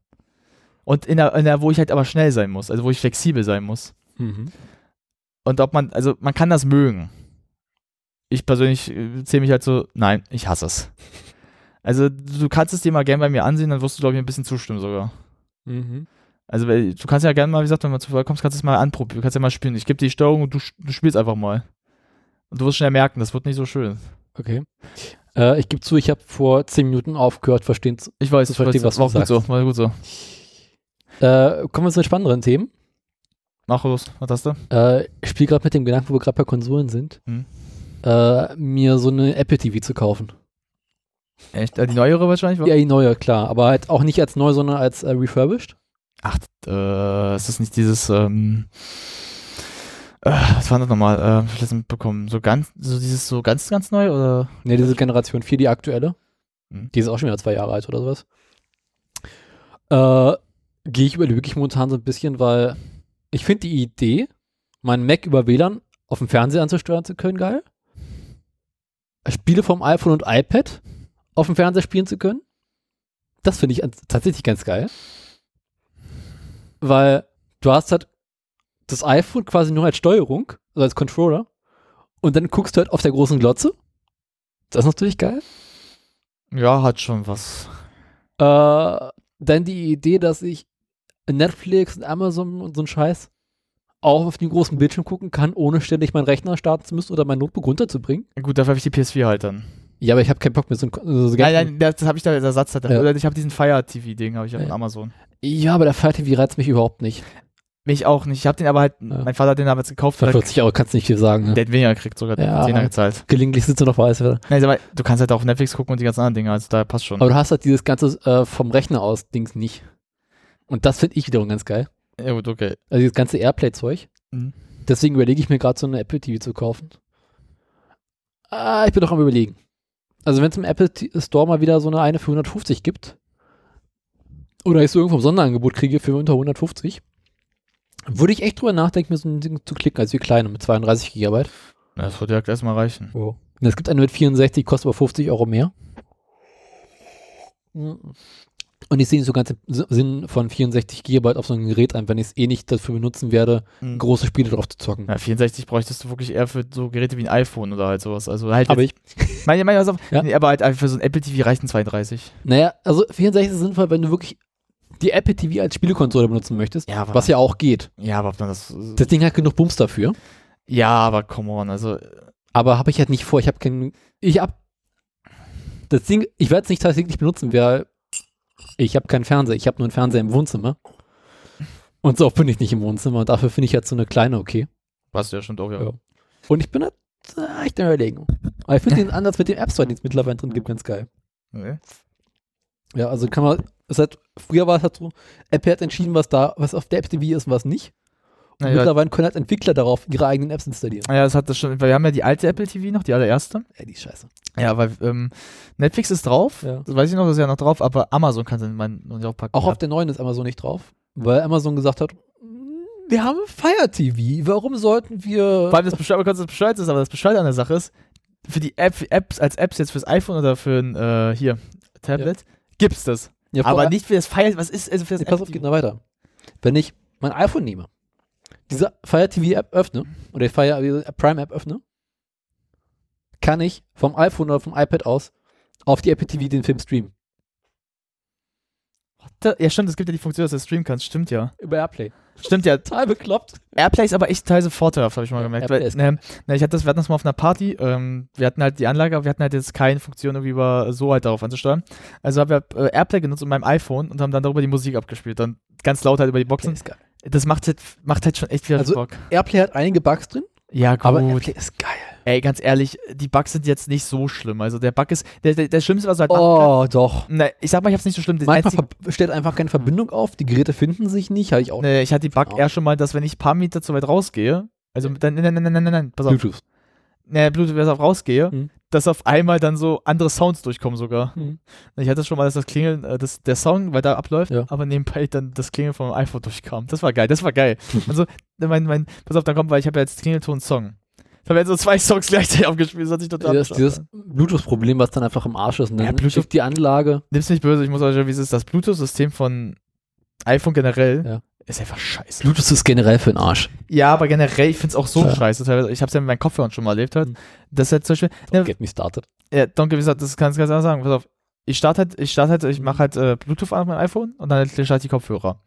Und in der, in der, wo ich halt aber schnell sein muss, also wo ich flexibel sein muss. Mhm. Und ob man, also man kann das mögen. Ich persönlich äh, zähle mich halt so, nein, ich hasse es. Also du kannst es dir mal gerne bei mir ansehen, dann wirst du, glaube ich, ein bisschen zustimmen sogar. Mhm. Also du kannst ja gerne mal, wie gesagt, wenn du zu kommst, kannst du es mal anprobieren, du kannst ja mal spielen. Ich gebe dir die Steuerung und du, du spielst einfach mal. Und du wirst schnell merken, das wird nicht so schön. Okay. Äh, ich gebe zu, ich habe vor zehn Minuten aufgehört, verstehen zu. Ich weiß, ich verstehe, was war auch du gut so, war gut so. Äh, kommen wir zu den spannenderen Themen. Mach los, was hast du? Äh, ich spiele gerade mit dem Gedanken, wo wir gerade bei Konsolen sind, Hm. äh, mir so eine Apple TV zu kaufen. Echt? Äh, die neuere wahrscheinlich? Ja, die neue, klar. Aber halt auch nicht als neu, sondern als äh, refurbished. Ach, äh, ist das nicht dieses, ähm, äh, was war das nochmal, äh, letztens mitbekommen, so ganz, so dieses so ganz, ganz neu oder? Ne, diese Generation 4, die aktuelle. Hm. Die ist auch schon wieder zwei Jahre alt oder sowas. Äh, Gehe ich über wirklich momentan so ein bisschen, weil ich finde die Idee, meinen Mac über WLAN auf dem Fernseher anzusteuern zu können, geil. Spiele vom iPhone und iPad auf dem Fernseher spielen zu können. Das finde ich tatsächlich ganz geil. Weil du hast halt das iPhone quasi nur als Steuerung, also als Controller. Und dann guckst du halt auf der großen Glotze. Das ist natürlich geil. Ja, hat schon was. Äh, dann die Idee, dass ich Netflix und Amazon und so ein Scheiß auch auf den großen Bildschirm gucken kann, ohne ständig meinen Rechner starten zu müssen oder mein Notebook runterzubringen. Gut, dafür habe ich die PS4 halt dann. Ja, aber ich habe keinen Bock mehr so ein so so Nein, nein, das, habe ich da als Ersatz. halt. Ja. Oder ich habe diesen Fire TV-Ding, habe ich ja von Ja. Amazon. Ja, aber der Fire TV reizt mich überhaupt nicht. Mich auch nicht. Ich habe den aber halt, Ja. mein Vater hat den damals gekauft, Für weil 40 Euro kannst du nicht viel sagen. Ne? der hat weniger gekriegt, sogar Ja. ja. 10er gezahlt. Gelegentlich sitzt du noch weiß. Aber Nein, aber du kannst halt auf Netflix gucken und die ganzen anderen Dinge, also da passt schon. du hast halt dieses ganze äh, vom Rechner aus Dings nicht. Und das finde ich wiederum ganz geil. ja gut, okay. Also dieses ganze Airplay-Zeug. Mhm. Deswegen überlege ich mir gerade so eine Apple TV zu kaufen. Ah, ich bin doch am überlegen. Also wenn es im Apple Store mal wieder so eine eine für 150 gibt oder ich so irgendwo im Sonderangebot kriege für unter 150, würde ich echt drüber nachdenken, mir so ein Ding zu klicken, als die kleine mit 32 Gigabyte. Ja, das wird ja erstmal reichen. Und es gibt eine mit 64, kostet aber 50 Euro mehr. Und ich sehe nicht so ganz den Sinn von 64 Gigabyte auf so ein Gerät ein, wenn ich es eh nicht dafür benutzen werde, Mhm. große Spiele drauf zu zocken. Ja, 64 bräuchtest du wirklich eher für so Geräte wie ein iPhone oder halt sowas. Also halt Aber jetzt, ich, meine, meine, auf, Ja. nee, aber halt für so ein Apple TV reichen 32. naja, also 64 ist sinnvoll, wenn du wirklich die Apple TV als Spielekonsole benutzen möchtest, Ja, was ja auch geht. Ja, aber ob man das. Das Ding hat genug Bums dafür, Ja, aber come on, also. aber habe ich halt nicht vor. Ich habe keinen, ich hab, das Ding, ich werde es nicht tatsächlich benutzen, weil ich habe keinen Fernseher, ich habe nur einen Fernseher im Wohnzimmer. Und so oft bin ich nicht im Wohnzimmer und dafür finde ich jetzt so eine kleine okay. Was ja stimmt auch, ja. Ja. Und ich bin halt äh, echt in Überlegung. Aber ich finde den Ansatz mit dem App Store, den es mittlerweile drin gibt, ganz geil. Nee. Ja, also kann man, es hat, früher war es halt so, Apple hat entschieden, was da, was auf der App TV ist und was nicht. Und Naja, mittlerweile können halt Entwickler darauf ihre eigenen Apps installieren. ja, das hat das schon. Wir haben ja die alte Apple TV noch, die allererste. Ja, die ist scheiße. Ja, weil ähm, Netflix ist drauf. Ja. Das weiß ich noch, das ist ja noch drauf, aber Amazon kann es nicht aufpacken. Auch auf der neuen ist Amazon nicht drauf, weil Amazon gesagt hat, "Mm, wir haben Fire TV, warum sollten wir. Vor allem das Bescheid, das Bescheid ist, aber das Bescheid an der Sache ist, für die App, Apps als Apps jetzt fürs iPhone oder für ein äh, hier Tablet gibt's das. Ja, aber nicht für das Fire, was ist also für das Nee, pass auf, geht noch weiter. Wenn ich mein iPhone nehme, diese Fire TV App öffne oder die Fire Prime App öffne, kann ich vom iPhone oder vom iPad aus auf die Apple TV den Film streamen. Ja, stimmt, es gibt ja die Funktion, dass du streamen kannst. Stimmt ja. Über Airplay. Stimmt ja. Total bekloppt. Airplay ist aber echt teilweise vorteilhaft, habe ich mal gemerkt. Weil, ne, ne, ich hatte das, wir hatten das mal auf einer Party. Ähm, wir hatten halt die Anlage, aber wir hatten halt jetzt keine Funktion, irgendwie über so halt darauf anzusteuern. Also haben wir äh, Airplay genutzt mit meinem iPhone und haben dann darüber die Musik abgespielt. Dann ganz laut halt über die Boxen. Das macht halt, macht halt schon echt wieder Also- Bock. Airplay hat einige Bugs drin, Ja, gut. aber Airplay ist geil. Ey, ganz ehrlich, die Bugs sind jetzt nicht so schlimm. Also der Bug ist, der, der, der Schlimmste, was du halt Oh, doch. kannst. Ne, ich sag mal, ich hab's nicht so schlimm. Das Manchmal stellt einfach keine Verbindung auf, die Geräte finden sich nicht, hatte ich auch. ne, ich hatte die Bug Auch. eher schon mal, dass wenn ich ein paar Meter zu weit rausgehe, also nein, nein, nein, nein, nein, nein, pass auf, Bluetooth. ne, Bluetooth, wenn ich auf rausgehe, Mhm. Dass auf einmal dann so andere Sounds durchkommen sogar. Mhm. Ich hatte schon mal, dass das Klingeln, äh, dass der Song weiter abläuft, Ja. aber nebenbei dann das Klingeln vom iPhone durchkam. Das war geil, das war geil. also, mein, mein, pass auf, dann kommt, weil ich habe ja jetzt Klingelton Song. Da werden so zwei Songs gleichzeitig abgespielt, das hat sich total Das, bescheuert dieses Bluetooth-Problem, was dann einfach im Arsch ist. Und Ja, dann Bluetooth- die Anlage. Nimm's nicht böse, ich muss euch sagen, wie es ist. Das Bluetooth-System von iPhone generell Ja. Ist einfach scheiße. Bluetooth ist generell für den Arsch. Ja, aber generell, ich find's auch so Ja. scheiße. Teilweise. Ich hab's ja mit meinen Kopfhörern schon mal erlebt halt. Das ist halt zum Beispiel, ja, Get me started. ja, Donke, wie gesagt, das kannst du ganz anders sagen. Pass auf. Ich starte halt, ich starte halt, ich mache halt äh, Bluetooth an auf meinem iPhone und dann starte ich die Kopfhörer.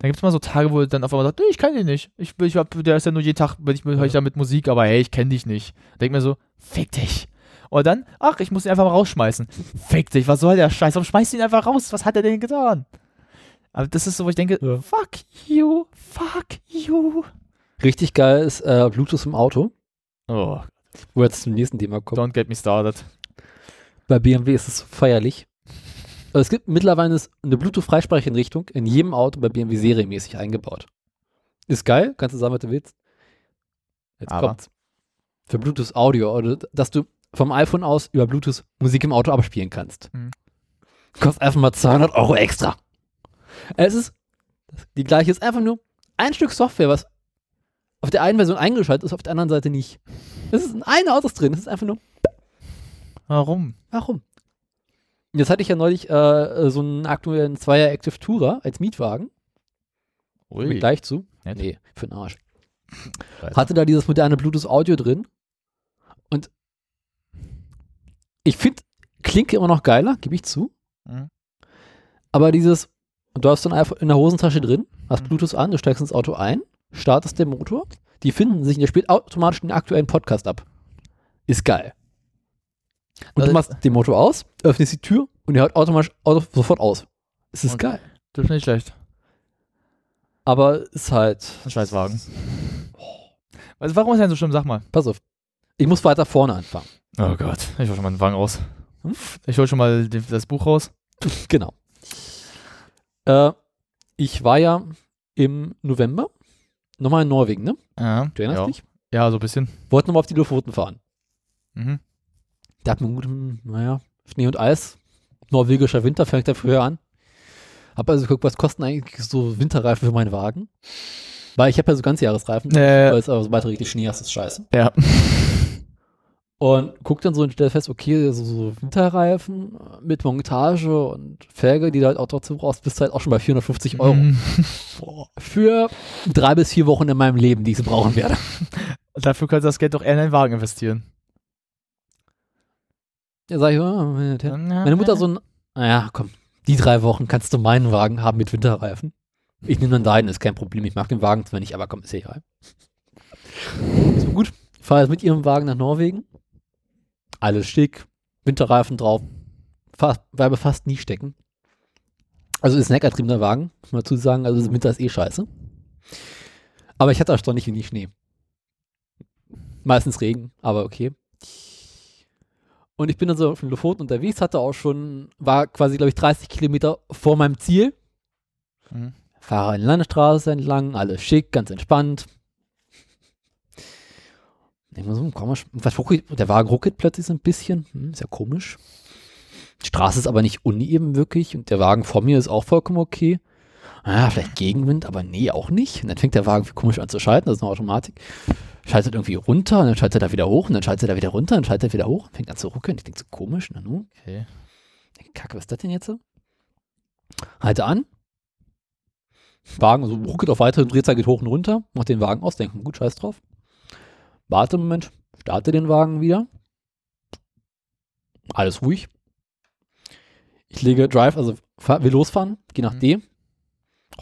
Dann gibt's mal so Tage, wo dann auf einmal sagt, nee, ich kenne den nicht. Ich, ich hab, der ist ja nur jeden Tag, bin ich, höre ich da mit Musik, aber hey, ich kenne dich nicht. Denk mir so, fick dich. Und dann, ach, ich muss ihn einfach mal rausschmeißen. Fick dich, was soll der Scheiß? Warum schmeißt du ihn einfach raus? Was hat er denn getan? Aber das ist so, wo ich denke, Ja. fuck you, fuck you. Richtig geil ist äh, Bluetooth im Auto, Oh, wo wir jetzt zum nächsten Thema kommen. don't get me started. Bei BMW ist es feierlich. Also Es gibt mittlerweile eine Bluetooth-Freisprecheinrichtung in jedem Auto bei BMW serienmäßig eingebaut. Ist geil, kannst du sagen, was du willst. Jetzt Aber? kommt's. Für Bluetooth Audio, oder dass du vom iPhone aus über Bluetooth Musik im Auto abspielen kannst. Mhm. Kostet einfach mal 200 Euro extra. Es ist die gleiche, ist einfach nur ein Stück Software, was auf der einen Version eingeschaltet ist, auf der anderen Seite nicht. Es ist in einem Auto drin, es ist einfach nur Warum? Warum? Jetzt hatte ich ja neulich äh, so einen aktuellen Zweier Active Tourer als Mietwagen. Kommen wir gleich zu. Nett. Nee, für den Arsch. Scheiße. Hatte da dieses moderne Bluetooth Audio drin. Und ich finde Klinke immer noch geiler, gebe ich zu. Mhm. Aber dieses, du hast dann einfach in der Hosentasche drin, hast Mhm. Bluetooth an, du steigst ins Auto ein, startest den Motor, die finden sich und der spielt automatisch den aktuellen Podcast ab. Ist geil. Und Also- du machst den Motor aus, öffnest die Tür und der hört automatisch Auto sofort aus. Es ist geil. Das ist nicht schlecht. Aber ist halt, Ein Scheißwagen. Also warum ist denn so schlimm? Sag mal. pass auf, ich muss weiter vorne anfangen. Oh Gott. Ich hol schon mal den Wagen raus. Hm? Ich hol schon mal das Buch raus. Genau. Äh, ich war ja im November nochmal in Norwegen, ne? Ja. Du erinnerst ja. dich? Ja, so ein bisschen. Wollten nochmal auf die Lofoten fahren. Mhm. Da hat man gut, hm, naja, Schnee und Eis. Norwegischer Winter fängt ja früher an. Hab also geguckt, was kosten eigentlich so Winterreifen für meinen Wagen? Weil ich habe ja so Ganzjahresreifen. Äh. Weil es aber sobald du richtig Schnee hast, ist scheiße. Ja. Und guck dann so und stell fest, okay, so, so Winterreifen mit Montage und Felge, die du halt auch trotzdem brauchst, bist du halt auch schon bei 450 Euro. Mhm. Für drei bis vier Wochen in meinem Leben, die ich so brauchen werde. Dafür kannst du das Geld doch eher in einen Wagen investieren. Ja, sag ich, oh, meine Mutter so ein, naja, komm, die drei Wochen kannst du meinen Wagen haben mit Winterreifen. Ich nehme dann deinen, ist kein Problem. Ich mag den Wagen zwar nicht, aber komm, ist egal. So gut, fahre jetzt mit ihrem Wagen nach Norwegen. Alles schick, Winterreifen drauf. Fast, bleibe fast nie stecken. Also ist ein heckertriebener Wagen, muss man dazu sagen. Also Winter ist eh scheiße. Aber ich hatte erstaunlich wenig Schnee. Meistens Regen, aber okay. Und ich bin dann so auf den Lofoten unterwegs, hatte auch schon, war quasi, glaube ich, 30 Kilometer vor meinem Ziel. Mhm. Fahre eine Landstraße entlang, alles schick, ganz entspannt. Mal so, komisch. Was ruckelt, der Wagen ruckelt plötzlich so ein bisschen. Hm, ist ja komisch. Die Straße ist aber nicht uneben wirklich und der Wagen vor mir ist auch vollkommen okay. Ah, vielleicht Gegenwind, aber nee, auch nicht. Und dann fängt der Wagen komisch an zu schalten, das ist eine Automatik. Schaltet irgendwie runter und dann schaltet er wieder hoch und dann schaltet er wieder runter und dann schaltet er wieder hoch. Fängt an zu ruckeln. Ich denke so komisch, na nu. Okay. Kacke, was ist das denn jetzt? so? Halte an. Wagen, also ruckelt auf weitere Drehzahl, geht hoch und runter, macht den Wagen aus, denkt, gut, scheiß drauf. Warte einen Moment, starte den Wagen wieder. Alles ruhig. Ich lege Drive, also fahr, will losfahren, gehe nach Mhm. D.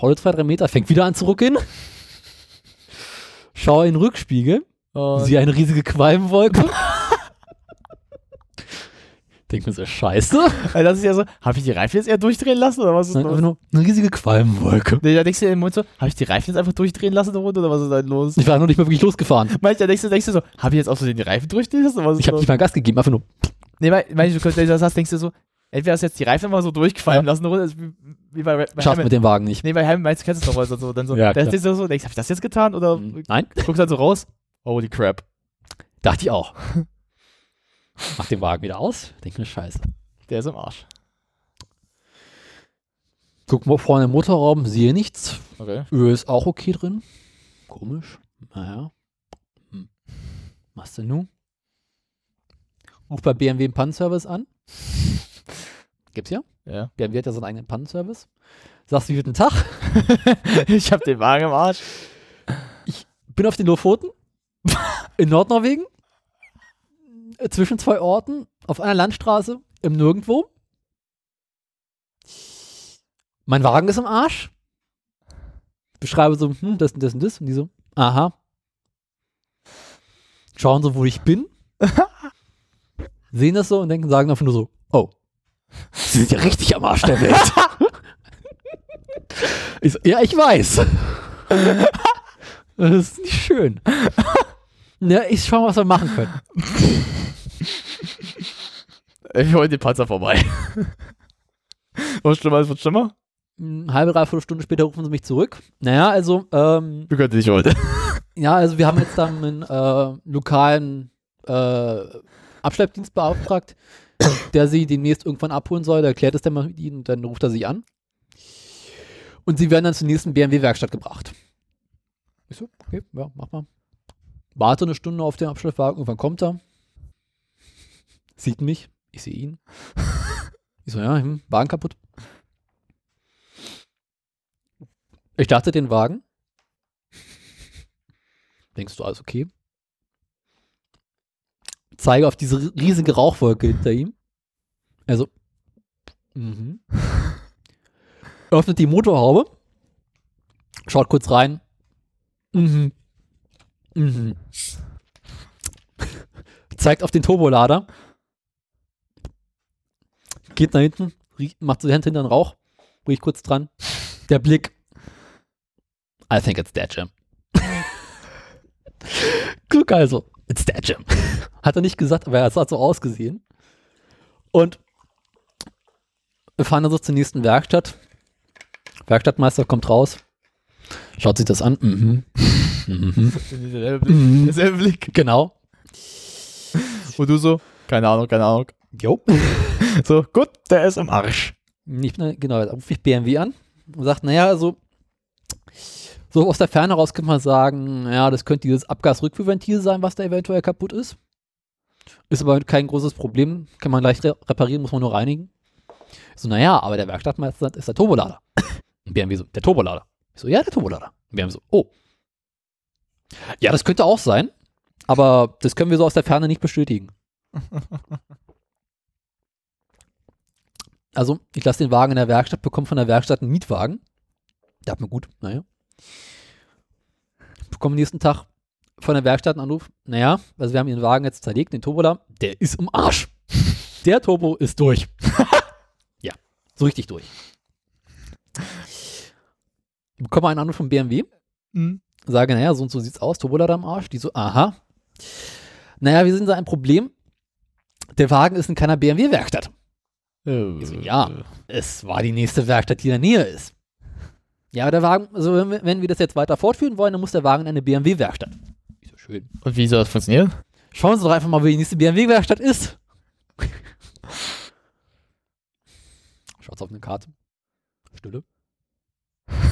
Rolle zwei, drei Meter, fängt wieder an zu ruckeln. Schaue in den Rückspiegel, Und sehe eine riesige Qualmwolke. Denk mir so, scheiße. Also das ist ja so, habe ich die Reifen jetzt eher durchdrehen lassen oder was ist Nein, los? einfach nur eine riesige Qualmwolke. Nee, da denkst du dir im Mund so, habe ich die Reifen jetzt einfach durchdrehen lassen oder was ist da los? Ich war noch nicht mal wirklich losgefahren. Manchmal denkst du, denkst du so, habe ich jetzt auch so den Reifen durchdrehen lassen oder was ist Ich habe nicht mal Gas gegeben, einfach nur. Nee, weil, weil du das hast, denkst du so, entweder hast du jetzt die Reifen mal so durchgefallen lassen runter, ist wie, wie bei, bei Schafft mit dem Wagen nicht. Nee, bei Hamilton meinst du, kennst du es noch was so, dann so, Ja, da klar. denkst du so, denkst, hab ich das jetzt getan oder Nein, guckst halt so raus, holy crap. dachte ich auch. Mach den Wagen wieder aus. Denk mir, scheiße. Der ist im Arsch. Guck mal vorne im Motorraum, sehe nichts. Okay. Öl ist auch okay drin. Komisch. Naja. Hm. Machst du nun? Ruf bei BMW einen Pannenservice an. Gibt's ja. Ja. BMW hat ja seinen eigenen Pannenservice. Sagst du, guten Tag. ich hab den Wagen im Arsch. bin auf den Lofoten in Nordnorwegen zwischen zwei Orten auf einer Landstraße im Nirgendwo. Mein Wagen ist im Arsch. Beschreibe so, hm, das und das und das. Und die so, aha. Schauen so, wo ich bin. Sehen das so und denken, sagen einfach nur so, oh. Sie sind ja richtig am Arsch der Welt. ich so, ja, ich weiß. Das ist nicht schön. Ja, ich schau mal, was wir machen können. Ich hol den Panzer vorbei. Was schlimmer, es wird schlimmer? Eine halbe, dreiviertel Stunde später rufen sie mich zurück. Naja, also, ähm, Wir können dich heute. ja, also wir haben jetzt dann einen äh, lokalen äh, Abschleppdienst beauftragt, der sie demnächst irgendwann abholen soll. Der klärt es dann mal mit ihnen und dann ruft er sie an. Und sie werden dann zur nächsten BMW-Werkstatt gebracht. Ich so, okay, ja, mach mal. Warte eine Stunde auf den Abschleppwagen, irgendwann kommt er. Sieht mich, ich sehe ihn. Ich so, ja, hm, Wagen kaputt. Ich starte den Wagen. Denkst du, alles okay? Zeige auf diese riesige Rauchwolke hinter ihm. Also, mhm. Öffnet die Motorhaube. Schaut kurz rein. Mhm. Mhm. Zeigt auf den Turbolader. Geht nach hinten, macht so die Hand hinter den Rauch, riecht kurz dran. Der Blick. I think it's that Jim. Glück also, it's that Jim. Hat er nicht gesagt, aber es hat so ausgesehen. Und wir fahren dann so zur nächsten Werkstatt. Werkstattmeister kommt raus, schaut sich das an. Mhm. Mhm. Blick. Derselbe Blick. Genau. Und du so, keine Ahnung, keine Ahnung. Jo. So, gut, der ist im Arsch. Ich bin, dann- genau, jetzt rufe ich BMW an und sagt, naja, also so aus der Ferne raus könnte man sagen, ja, das könnte dieses Abgasrückführventil sein, was da eventuell kaputt ist. Ist aber kein großes Problem, kann man leicht re reparieren, muss man nur reinigen. Ich so, naja, aber der Werkstattmeister ist der Turbolader. Und BMW so, der Turbolader. Ich so, ja, der Turbolader. Und BMW so, oh. Ja, das könnte auch sein, aber das können wir so aus der Ferne nicht bestätigen. Also, ich lasse den Wagen in der Werkstatt, bekomme von der Werkstatt einen Mietwagen. Der hat mir gut, naja. Bekomme nächsten Tag von der Werkstatt einen Anruf. Naja, also wir haben ihren Wagen jetzt zerlegt, den Turbo da. Der ist im Arsch. Der Turbo ist durch. ja, so richtig durch. Ich bekomme einen Anruf von BMW. Mhm. Sage, naja, so und so sieht's aus, Turbolader am Arsch. Die so, aha. Naja, wir sind da ein Problem. Der Wagen ist in keiner BMW-Werkstatt. So, ja, es war die nächste Werkstatt, die in der Nähe ist. Ja, aber der Wagen, also wenn wir, wenn wir das jetzt weiter fortführen wollen, dann muss der Wagen in eine BMW-Werkstatt. Ich so, schön. Und wie soll das funktionieren? Schauen Sie doch einfach mal, wo die nächste BMW-Werkstatt ist. Schaut's auf eine Karte. Stille.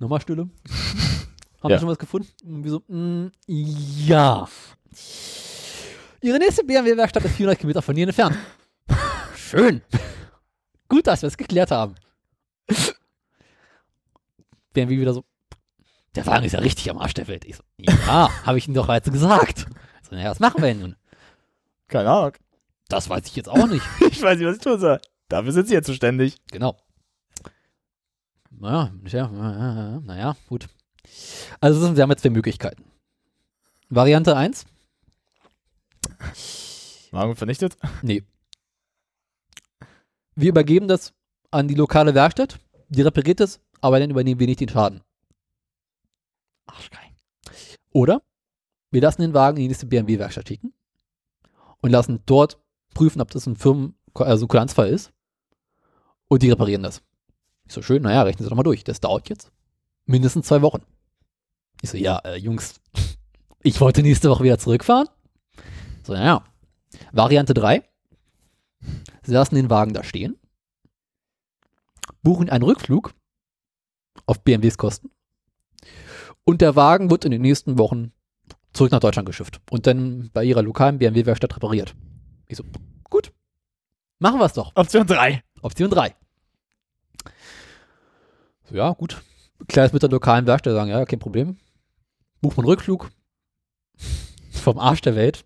Nochmal Stille. Haben Ja. Sie schon was gefunden? Und wir so, mm, ja. Ihre nächste BMW-Werkstatt ist 400 Kilometer von hier entfernt. Schön. Gut, dass wir es geklärt haben. BMW wieder so, der Wagen ist ja richtig am Arsch der Welt. Ich so, ja, habe ich Ihnen doch jetzt gesagt. So, naja, was machen wir denn nun? Keine Ahnung. Das weiß ich jetzt auch nicht. Ich weiß nicht, was ich tun soll. Dafür sind sie jetzt zuständig. Genau. Naja, ja, naja, naja, gut. Also wir haben jetzt zwei Möglichkeiten. Variante 1, Wagen vernichtet? nee. Wir übergeben das an die lokale Werkstatt, die repariert es, aber dann übernehmen wir nicht den Schaden. Arschgeil. Oder wir lassen den Wagen in die nächste BMW-Werkstatt schicken und lassen dort prüfen, ob das ein Firmen, also ein Kulanzfall ist und die reparieren das. Ich so, schön, naja, rechnen Sie doch mal durch. Das dauert jetzt mindestens zwei Wochen. Ich so, ja, äh, Jungs, ich wollte nächste Woche wieder zurückfahren. So, naja. Variante 3. Sie lassen den Wagen da stehen, buchen einen Rückflug auf BMWs Kosten und der Wagen wird in den nächsten Wochen zurück nach Deutschland geschifft und dann bei ihrer lokalen BMW-Werkstatt repariert. Ich so, gut, machen wir es doch. Option 3. Option 3. So, ja, gut. Klär es mit der lokalen Werkstatt, sagen, ja, kein Problem. Buch einen Rückflug. Vom Arsch der Welt.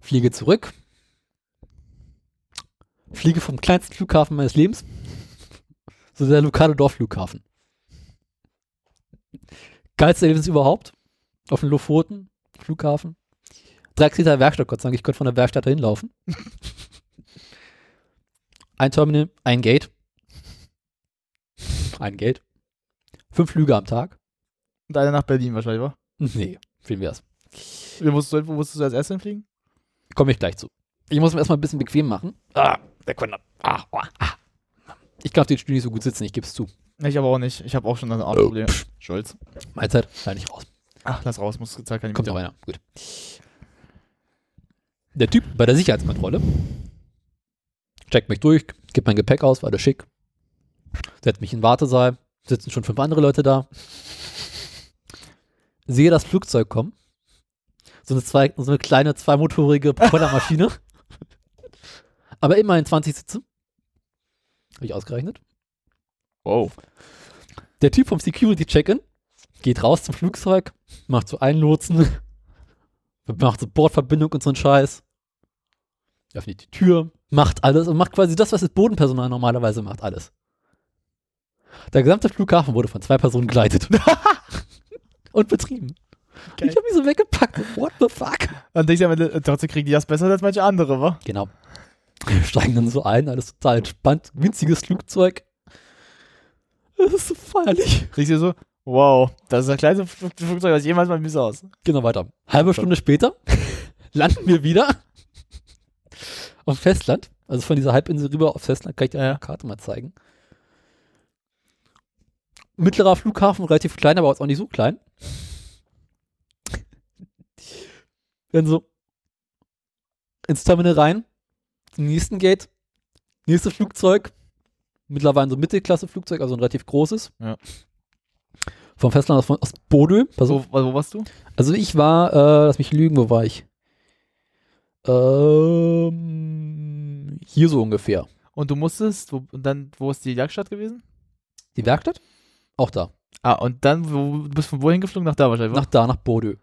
Fliege zurück. Fliege vom kleinsten Flughafen meines Lebens. So der lokale Dorfflughafen. Geilste Erlebnis überhaupt. Auf dem Lofoten, Flughafen. Kilometer Werkstatt, Gott sei Dank, ich konnte von der Werkstatt dahin laufen. Ein Terminal, ein Gate. Ein Gate. Fünf Flüge am Tag. Und einer nach Berlin wahrscheinlich, wa? Nee, viel wär's. Wo musstest du, wo musstest du als erstes hinfliegen? Komme ich gleich zu. Ich muss mir erstmal ein bisschen bequem machen. Ah, der Quender. Ah, ah, ah. Ich kann auf den Stuhl nicht so gut sitzen, ich gebe es zu. Ich aber auch nicht. Ich habe auch schon ein Arschproblem. Stolz. Mahlzeit, sei nicht raus. Ach, lass raus, muss kann ich Kommt noch einer. Gut. Der Typ bei der Sicherheitskontrolle checkt mich durch, gibt mein Gepäck aus, war das schick. Setzt mich in den Wartesaal, sitzen schon fünf andere Leute da. Sehe das Flugzeug kommen. So eine, zwei, so eine kleine zweimotorige Propellermaschine. Aber immerhin 20 Sitze. Habe ich ausgerechnet. Wow. Der Typ vom Security Check-in geht raus zum Flugzeug, macht so Einlotsen, macht so Bordverbindung und so einen Scheiß, öffnet die Tür, macht alles und macht quasi das, was das Bodenpersonal normalerweise macht, alles. Der gesamte Flughafen wurde von zwei Personen geleitet. und betrieben. Geil. Ich habe mich so weggepackt. What the fuck? Dann denkst du am Ende, trotzdem kriegen die das besser als manche andere, wa? Genau. Wir steigen dann so ein, alles total entspannt, winziges Flugzeug. Das ist so feierlich. Ich sehe so, wow, das ist das kleinste Flug Flugzeug, was ich jemals mal Misse aus. Gehen wir weiter. Halbe Stunde später landen wir wieder auf Festland. Also von dieser Halbinsel rüber auf Festland. Kann ich dir Ja. eine Karte mal zeigen. Mittlerer Flughafen, relativ klein, aber auch nicht so klein. Dann so ins Terminal rein, nächsten Gate, nächstes Flugzeug, mittlerweile so Mittelklasse-Flugzeug, also ein relativ großes. Ja. Vom Festland aus, aus Bodø. Wo, wo warst du? also ich war, äh, lass mich lügen, wo war ich? Ähm, hier so ungefähr. Und du musstest, wo, und dann, wo ist die Jagdstadt gewesen? Die Werkstatt? Auch da. Ah, und dann, wo, du bist von wohin geflogen? Nach da wahrscheinlich. wa? Nach da, nach Bodø.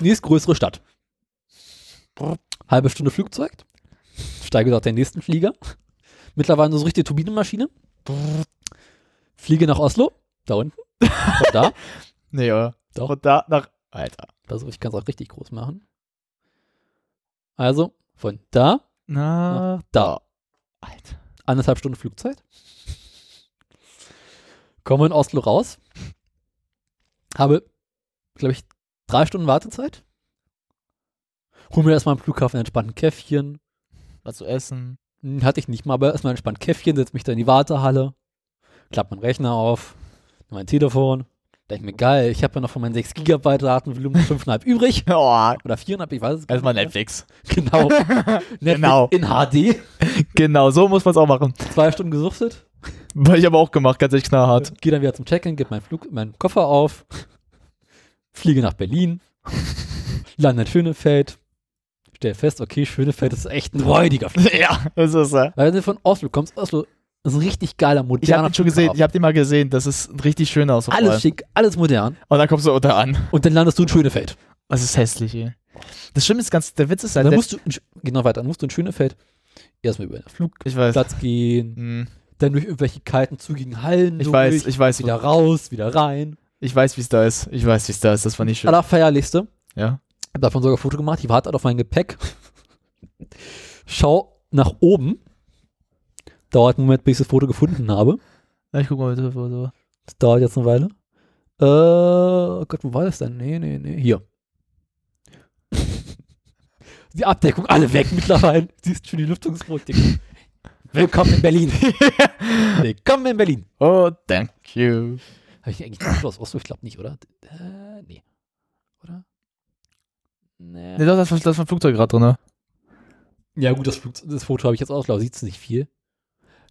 Nächstgrößere Stadt. Halbe Stunde Flugzeug. Steige auf den nächsten Flieger. Mittlerweile so richtige Turbinenmaschine. Fliege nach Oslo. Da unten. Von da. Nee, oder? Doch. Von da nach. Alter. Also ich kann es auch richtig groß machen. Also von da, Na, da. Alter. anderthalb Stunden Flugzeit. Komme in Oslo raus. Habe, glaube ich, drei Stunden Wartezeit. Hol mir erstmal am Flughafen entspannt ein Käffchen. Was zu essen. Hm, Hatte ich nicht mal, aber erstmal entspannt Käffchen, setze mich da in die Wartehalle, klappe meinen Rechner auf, mein Telefon. Denke mir, geil, ich habe ja noch von meinen 6 GB Datenvolumen 5,5 übrig. Oh, Oder 4,5, ich weiß es gar erstmal nicht. Netflix. Genau. Netflix Genau. In HD. Genau, so muss man es auch machen. Zwei Stunden gesuchtet. Habe ich aber auch gemacht, ganz echt knallhart. Gehe dann wieder zum Check-in, gebe meinen, Flug, meinen Koffer auf, fliege nach Berlin, lande in Schönefeld, stelle fest, okay, Schönefeld ist echt ein räudiger Flug. ja, das ist er. Weil wenn du von Oslo kommst, Oslo ist ein richtig geiler, moderner Ich habe ihn schon gesehen, ich habe den mal gesehen. Das ist richtig schön aus. Alles schick, alles modern. Und dann kommst du unter an. Und dann landest du in Schönefeld. Das ist hässlich, ey. Das Schlimme ist ganz, der Witz ist halt, Dann musst du, genau weiter, dann musst du in Schönefeld erstmal über den. Flugplatz gehen, Hm, dann durch irgendwelche kalten, zügigen Hallen Ich durch, weiß, ich weiß, wieder raus, wieder rein. ich weiß, wie es da ist. Ich weiß, wie es da ist. Das war nicht schön. Allerfeierlichste, Ja. Hab davon sogar ein Foto gemacht, ich warte auf mein Gepäck, schau nach oben, dauert einen Moment, bis ich das Foto gefunden habe. Na, ich guck mal bitte. wo- so. Das dauert jetzt eine Weile. Äh, oh Gott, wo war das denn? Nee, nee, nee. Hier. Die Abdeckung, alle weg mittlerweile. Siehst schon die Lüftungsrotik. Willkommen in Berlin. Willkommen in Berlin. Oh, thank you. Habe ich eigentlich ein Foto aus Oslo? Ich glaube nicht, oder? Äh, nee. Nee. Nee, das ist das ist ein Flugzeug gerade drin. ne? Ja, gut, das, das Foto habe ich jetzt aus Oslo. Sieht es nicht viel.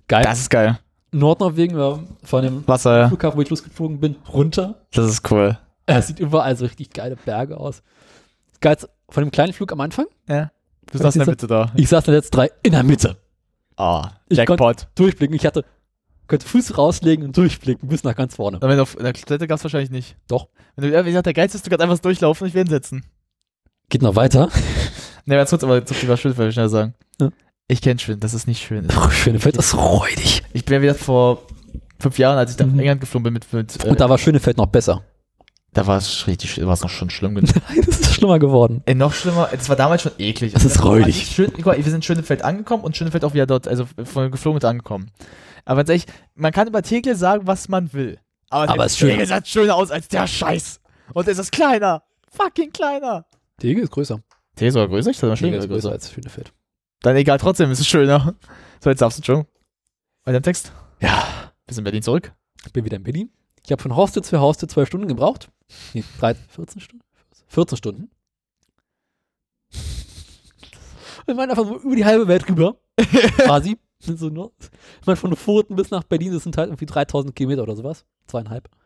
Geil. Das ist geil. Nordnorwegen war von dem Wasser, ja. Flughafen, wo ich losgeflogen bin, runter. Das ist cool. Es sieht überall so richtig geile Berge aus. Geil, von dem kleinen Flug am Anfang. Ja. Du saßt in der ist Mitte da. Ich saß in der letzten drei in der Mitte. Ah, Ich Jackpot. Durchblicken. Ich hatte, könnte Fuß rauslegen und durchblicken bis nach ganz vorne. Aber wenn du auf in der Toilette gab es wahrscheinlich nicht. Doch. Wenn du, wie gesagt, der Geilste ist, du kannst einfach durchlaufen und ich will hinsetzen. Geht noch weiter. Ne, ganz kurz, aber die war schön, will ich schnell sagen. Ja. Ich kenne Schweden, das ist nicht schön. Schönefeld ist räudig. Ich bin ja wieder vor fünf Jahren, als ich nach Mhm. England geflogen bin mit, mit äh, Und da war Schönefeld noch besser. da war es richtig, war es noch schon schlimm genug. Nein, das ist schlimmer geworden. Ey, noch schlimmer, das war damals schon eklig. Das ist war räudig. Schön, guck mal, wir sind in Schönefeld angekommen und Schönefeld auch wieder dort, also von geflogen mit angekommen. Aber ehrlich, man kann über Tegel sagen, was man will. Aber, Aber es. Tegel sah schöner aus als der Scheiß. Und es ist kleiner. Fucking kleiner. Tegel ist größer. Tegel ist sogar größer? Ich dachte, Schönefeld ist größer als Schönefeld. Dann egal, trotzdem ist es schöner. So, jetzt darfst du schon. Bei deinem Text. Ja. Wir sind in Berlin zurück. Ich bin wieder in Berlin. Ich habe von Haustür zu Haustür zwei Stunden gebraucht. Nee, drei, 14 Stunden? 14 Stunden. Wir waren einfach so über die halbe Welt rüber. Quasi. So nur, ich meine, von Pfoten bis nach Berlin, das sind halt irgendwie 3000 Kilometer oder sowas. Zweieinhalb.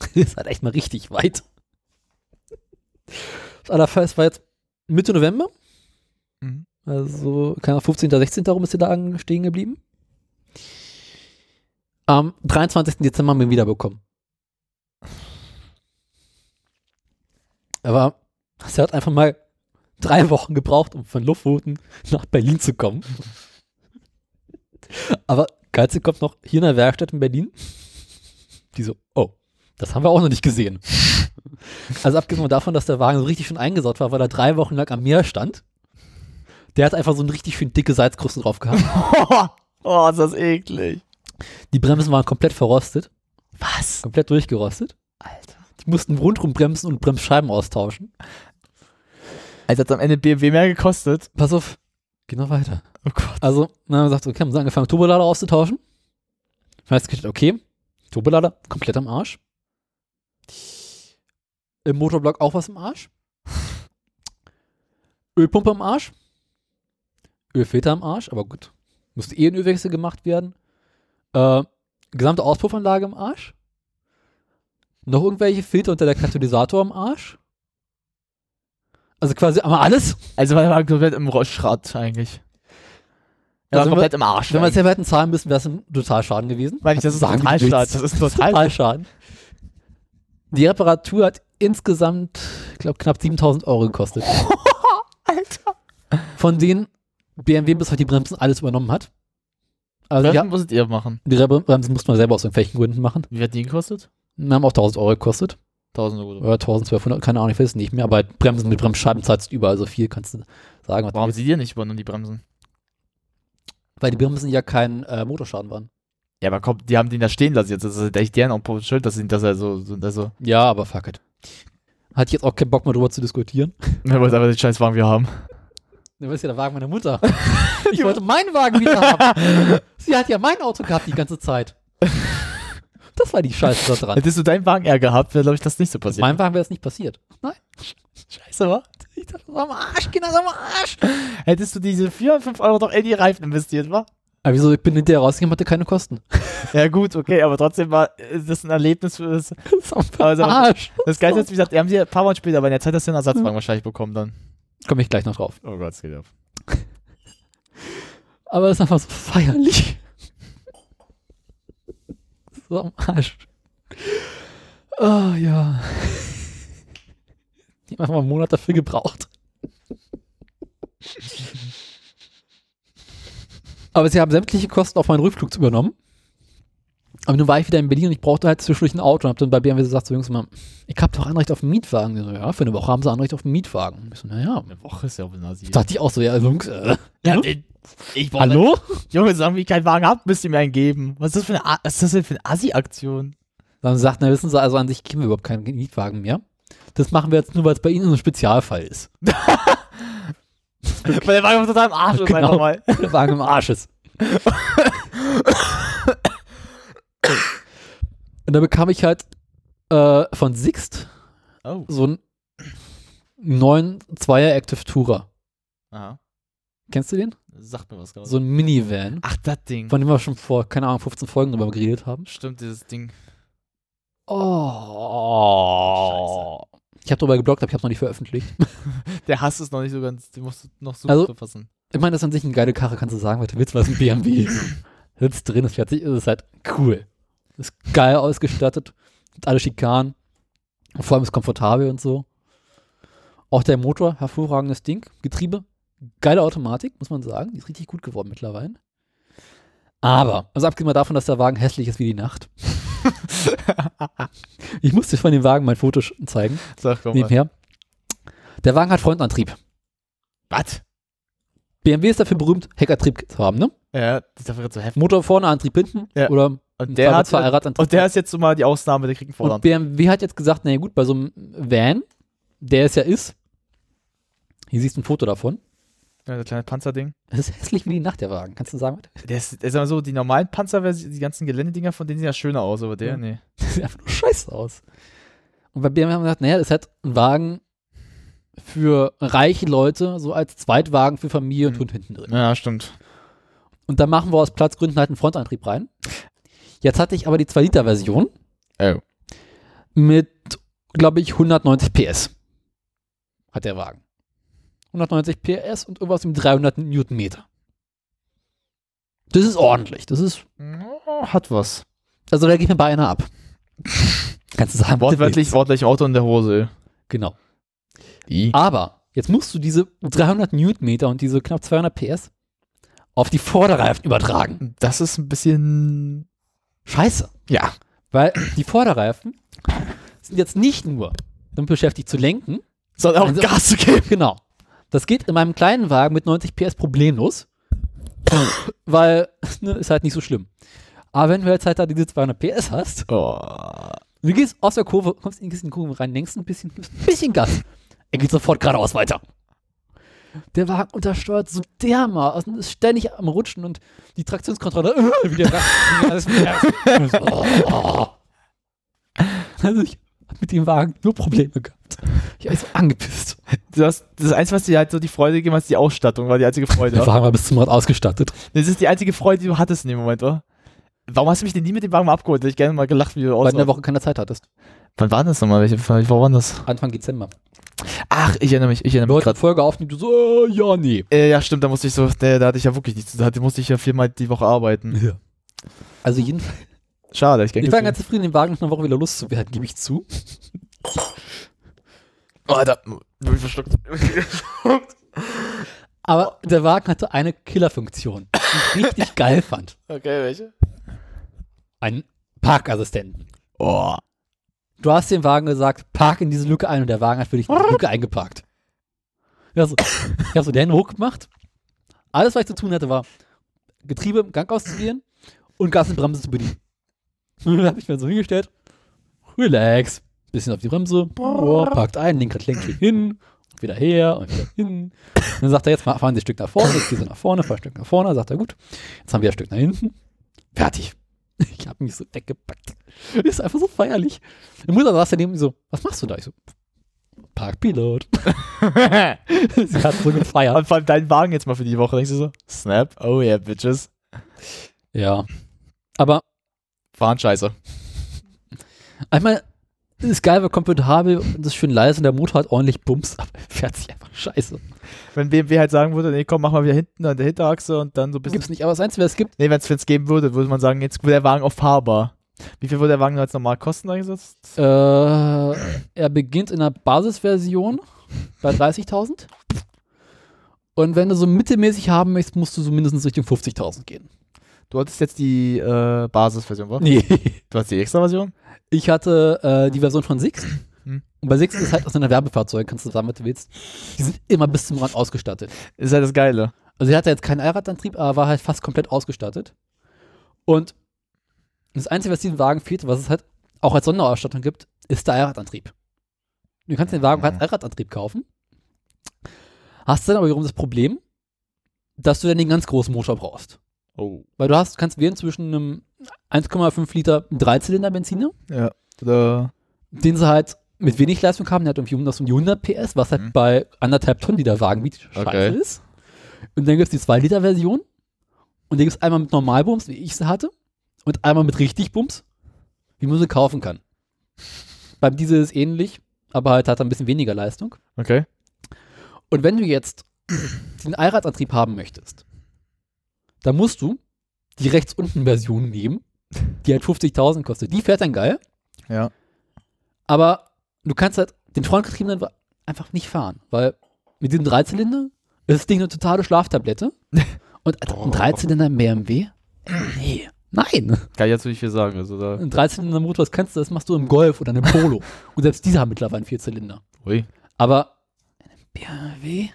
Das ist halt echt mal richtig weit. Das allerfest war jetzt Mitte November. Mhm. Also, keine Ahnung, 15. 16. rum ist sie da stehen geblieben. Am 23. Dezember haben wir ihn wiederbekommen. Aber es hat einfach mal drei Wochen gebraucht, um von Luftfoten nach Berlin zu kommen. Aber geilste kommt noch hier in der Werkstatt in Berlin. Die so, oh, das haben wir auch noch nicht gesehen. Also abgesehen davon, dass der Wagen so richtig schön eingesaut war, weil er drei Wochen lang am Meer stand. Der hat einfach so eine richtig schön dicke Salzkruste drauf gehabt. oh, ist das eklig. Die Bremsen waren komplett verrostet, Was? komplett durchgerostet. Alter. Die mussten rundrum bremsen und Bremsscheiben austauschen. Also hat am Ende BMW mehr gekostet. Pass auf, geh noch weiter. Oh Gott. Also, dann haben wir gesagt, okay, haben sie angefangen, Turbolader auszutauschen. Festgestellt, okay, Turbolader komplett am Arsch. Im Motorblock auch was im Arsch. Ölpumpe am Arsch. Ölfilter am Arsch, aber gut. Musste eh ein Ölwechsel gemacht werden. Äh, gesamte Auspuffanlage im Arsch. Noch irgendwelche Filter unter der Katalysator am Arsch. Also quasi einmal alles. Also war er komplett im Schrott eigentlich. Er war Also komplett im Arsch. Wenn wir es ja hätten zahlen müssen, wäre es ein Totalschaden gewesen. Meine ich, das ist ein Totalschaden. Das ist ein Total Totalschaden. Die Reparatur hat insgesamt, ich glaube, knapp 7000 Euro gekostet. Alter. Von denen BMW bis heute die Bremsen alles übernommen hat. Also Was ja, musstet ihr machen? die Bremsen musste man selber aus irgendwelchen Gründen machen. Wie hat die gekostet? Die haben auch 1000 Euro gekostet. 1000 Euro. Oder 1200, keine Ahnung, ich weiß es nicht mehr. Aber Bremsen mit Bremsscheiben zahlst du überall so viel, kannst du sagen. Warum sie dir nicht übernommen, die Bremsen? Weil die Bremsen ja kein äh, Motorschaden waren. Ja, aber komm, die haben den da stehen lassen jetzt. Das ist echt deren auch schuld, dass, sie, dass er so, so Ja, aber fuck it. Hatte ich jetzt auch keinen Bock mehr drüber zu diskutieren. er wollte aber den Scheißwagen wir haben. Du weißt ja, der Wagen meiner Mutter. Ich wollte meinen Wagen wieder haben. Sie hat ja mein Auto gehabt die ganze Zeit. Das war die Scheiße da dran. Hättest du deinen Wagen eher gehabt, wäre, glaube ich, das nicht so passiert. Mein Wagen wäre es nicht passiert. Nein. Scheiße, wa? Ich dachte, das war am Arsch, Kinder, das war am Arsch. Hättest du diese 4, 5 Euro doch in die Reifen investiert, wa? Aber wieso, ich bin hinterher rausgegangen, hatte keine Kosten. Ja, gut, okay, aber trotzdem war äh, das ein Erlebnis für das. Also, Arsch. Das Geilste ist, wie gesagt, die haben sie ein paar Mal später, aber in der Zeit hast du einen Ersatzwagen wahrscheinlich bekommen dann. Komme ich gleich noch drauf. Oh Gott, es geht auf. Aber das ist einfach so feierlich. So am Arsch. Oh ja. Ich habe einfach mal einen Monat dafür gebraucht. Aber sie haben sämtliche Kosten auf meinen Rückflug übernommen. Aber nun war ich wieder in Berlin und ich brauchte halt zwischendurch ein Auto und habe dann bei BMW gesagt, so Jungs, mal, ich habe doch Anrecht auf einen Mietwagen. Die So, ja, für eine Woche haben sie Anrecht auf einen Mietwagen. Ich so, naja. Eine Woche ist ja auch ein Nasi. Dachte ich auch so, ja, Jungs, äh, Ja, ich, ich brauch- hallo? Junge, sagen, wie ich keinen Wagen habt, müsst ihr mir einen geben. Was ist das für eine, A- was ist das denn für eine Assi-Aktion? Dann sagt, na wissen Sie, also an sich kriegen wir überhaupt keinen Mietwagen mehr. Das machen wir jetzt nur, weil es bei Ihnen so ein Spezialfall ist. Weil der Wagen total im Arsch ist Genau. einfach mal. Der Wagen im Arsch ist. Und da bekam ich halt äh, von Sixt Oh. so einen neuen Zweier Active Tourer. Aha. Kennst du den? Sagt mir was gerade. So ein Minivan, Ach, das Ding. von dem wir schon vor, keine Ahnung, 15 Folgen drüber geredet haben. Stimmt, dieses Ding. Oh. Ich habe darüber geblockt, aber ich habe es noch nicht veröffentlicht. Der Hass ist noch nicht so ganz, den musst du noch so Also- verfassen. Ich meine, das ist an sich eine geile Karre, kannst du sagen, was du willst, was ein BMW sitzt drin, ist fertig, ist es halt cool. Ist geil ausgestattet, hat alle Schikanen, vor allem ist komfortabel und so. Auch der Motor, hervorragendes Ding, Getriebe, geile Automatik, muss man sagen, die ist richtig gut geworden mittlerweile. Aber, also abgesehen mal davon, dass der Wagen hässlich ist wie die Nacht. ich musste von dem Wagen mein Foto zeigen, Sag komm mal. nebenher. Der Wagen hat Frontantrieb. Was? BMW ist dafür berühmt, Heckantrieb zu haben, ne? Ja, das ist einfach so heftig. Motor vorne, Antrieb hinten Ja. oder Und der hat, und der ist jetzt so mal die Ausnahme, der kriegt einen Und Vorderrad. BMW hat jetzt gesagt, naja gut, bei so einem Van, der es ja ist, hier siehst du ein Foto davon, Ja, das kleine Panzerding. das ist hässlich wie die Nacht, der Wagen, kannst du sagen? was? Der ist, der ist aber so, die normalen Panzerversionen, die ganzen Geländedinger, von denen sehen ja schöner aus, aber der, Ja. nee. Das sieht einfach nur scheiße aus. Und bei BMW haben wir gesagt, naja, das ist halt ein Wagen für reiche Leute, so als Zweitwagen für Familie und Mhm. Hund hinten drin. Ja, stimmt. Und da machen wir aus Platzgründen halt einen Frontantrieb rein. Jetzt hatte ich aber die 2-Liter-Version Oh. mit, glaube ich, 190 PS. Hat der Wagen. 190 PS und irgendwas um 300 Newtonmeter. Das ist ordentlich. Das ist, Hat was. also da geht mir bei einer ab. Kannst du sagen, Wortwörtlich, wortwörtlich Auto in der Hose. Genau. Wie? Aber jetzt musst du diese 300 Newtonmeter und diese knapp 200 PS auf die Vorderreifen übertragen. Das ist ein bisschen. Scheiße. Ja. Weil die Vorderreifen sind jetzt nicht nur damit beschäftigt zu lenken, Soll auch Gas zu geben. Genau. Das geht in meinem kleinen Wagen mit 90 PS problemlos, weil ne, ist halt nicht so schlimm. Aber wenn du jetzt halt da diese 200 PS hast, Oh. du gehst aus der Kurve, kommst in die Kurve rein, lenkst ein bisschen, ein bisschen Gas. Er geht sofort geradeaus weiter. Der Wagen untersteuert so dermaßen, ist ständig am Rutschen und die Traktionskontrolle wieder Gas. alles wieder. Oh. Also ich hab mit dem Wagen nur Probleme gehabt. Ich war so angepisst. Du hast, das Einzige, was dir halt so die Freude gegeben hat, ist die Ausstattung, war die einzige Freude. Der Wagen war bis zum Rad ausgestattet. Das ist die einzige Freude, die du hattest in dem Moment, oder? Warum hast du mich denn nie mit dem Wagen mal abgeholt? Hätte ich gerne mal gelacht, wie du Weil du in der aussahst. Woche keine Zeit hattest. Wann war das nochmal? Welche, wo war das? Anfang Dezember. Ach, ich erinnere mich, ich erinnere mich gerade. Folge aufnehmen, du so, äh, ja, nee. Äh, ja, stimmt, da musste ich so, da, da hatte ich ja wirklich nichts, da hatte- musste ich ja viermal die Woche arbeiten. Ja. Also jedenfalls, Schade, ich ich war ganz zufrieden, den Wagen nach einer Woche wieder loszuwerden, gebe ich zu. Oh, Alter, bin ich verschluckt. Aber der Wagen hatte eine Killerfunktion, die ich richtig geil fand. Okay, welche? Einen Parkassistenten. Oh. Du hast dem Wagen gesagt, park in diese Lücke ein und der Wagen hat für dich in die Lücke eingeparkt. Ja, so, ich habe so die Hände hochgemacht. Alles, was ich zu tun hatte, war Getriebe im Gang auszuwählen und Gas und Bremse zu bedienen. Und dann habe ich mir so hingestellt, relax, bisschen auf die Bremse, oh, parkt ein, Lenkrad lenkt schön hin, und wieder her und wieder hin. Und dann sagt er, jetzt fahren Sie ein Stück nach vorne, jetzt gehst du nach vorne, fahr ein Stück nach vorne, sagt er, gut, jetzt haben wir ein Stück nach hinten, fertig. Ich habe mich so weggepackt. Ist einfach so feierlich. Die Mutter saß daneben so, was machst du da? Ich so, Parkpilot. Sie hat so gefeiert. Und vor allem deinen Wagen jetzt mal für die Woche, denkst du so? Snap, oh yeah, bitches. Ja. Aber Fahren scheiße. es ist geil, weil komfortabel und ist schön leise und der Motor hat ordentlich Bums, aber er fährt sich einfach scheiße. Wenn BMW halt sagen würde, nee, komm, mach mal wieder hinten an der Hinterachse und dann so ein bisschen. Gibt's nicht, aber das Einzige, was es gibt, Nee, wenn es geben würde, würde man sagen, jetzt wird der Wagen auf fahrbar. Wie viel würde der Wagen jetzt normal kosten, eingesetzt? äh, er beginnt in der Basisversion bei 30.000. Und wenn du so mittelmäßig haben möchtest, musst du so mindestens Richtung 50.000 gehen. Du hattest jetzt die äh, Basisversion, wa? Nee. Du hast die Extra-Version? Ich hatte äh, die Version von Six. Hm. Und bei Six ist es halt aus einer Werbefahrzeug, kannst du sagen, was du willst. Die sind immer bis zum Rand ausgestattet. Ist halt das Geile. Also er hatte jetzt keinen Allradantrieb, aber war halt fast komplett ausgestattet. Und das Einzige, was diesem Wagen fehlt, was es halt auch als Sonderausstattung gibt, ist der Allradantrieb. Du kannst den Wagen Ja. als Allradantrieb kaufen. Hast dann aber wiederum das Problem, dass du dann den ganz großen Motor brauchst. Oh. Weil du hast, kannst wählen zwischen einem 1,5 Liter Dreizylinder Benziner, Ja. Oder den sie halt mit wenig Leistung haben, der hat irgendwie 100 um die 100 PS, was halt Mhm. bei anderthalb Tonnen, die der Wagen wiegt, scheiße Okay. ist. Und dann gibt es die 2-Liter-Version. Und die gibt es einmal mit Normalbums, wie ich sie hatte, und einmal mit richtig Bums, wie man sie kaufen kann. Beim Diesel ist es ähnlich, aber halt hat er ein bisschen weniger Leistung. Okay. Und wenn du jetzt den Allradantrieb haben möchtest, dann musst du die rechts unten Version nehmen, die halt 50.000 kostet. Die fährt dann geil, Ja. aber du kannst halt den frontgetriebenen einfach nicht fahren, weil mit diesem Dreizylinder ist das Ding eine totale Schlaftablette. Und Alter, ein Dreizylinder im BMW? Nee. Nein. Kann ich jetzt nicht viel sagen. Also da. Ein Dreizylinder Motor, das kannst du, das machst du im Golf oder einem Polo. Und selbst diese haben mittlerweile einen Vierzylinder. Ui. Aber in einem BMW?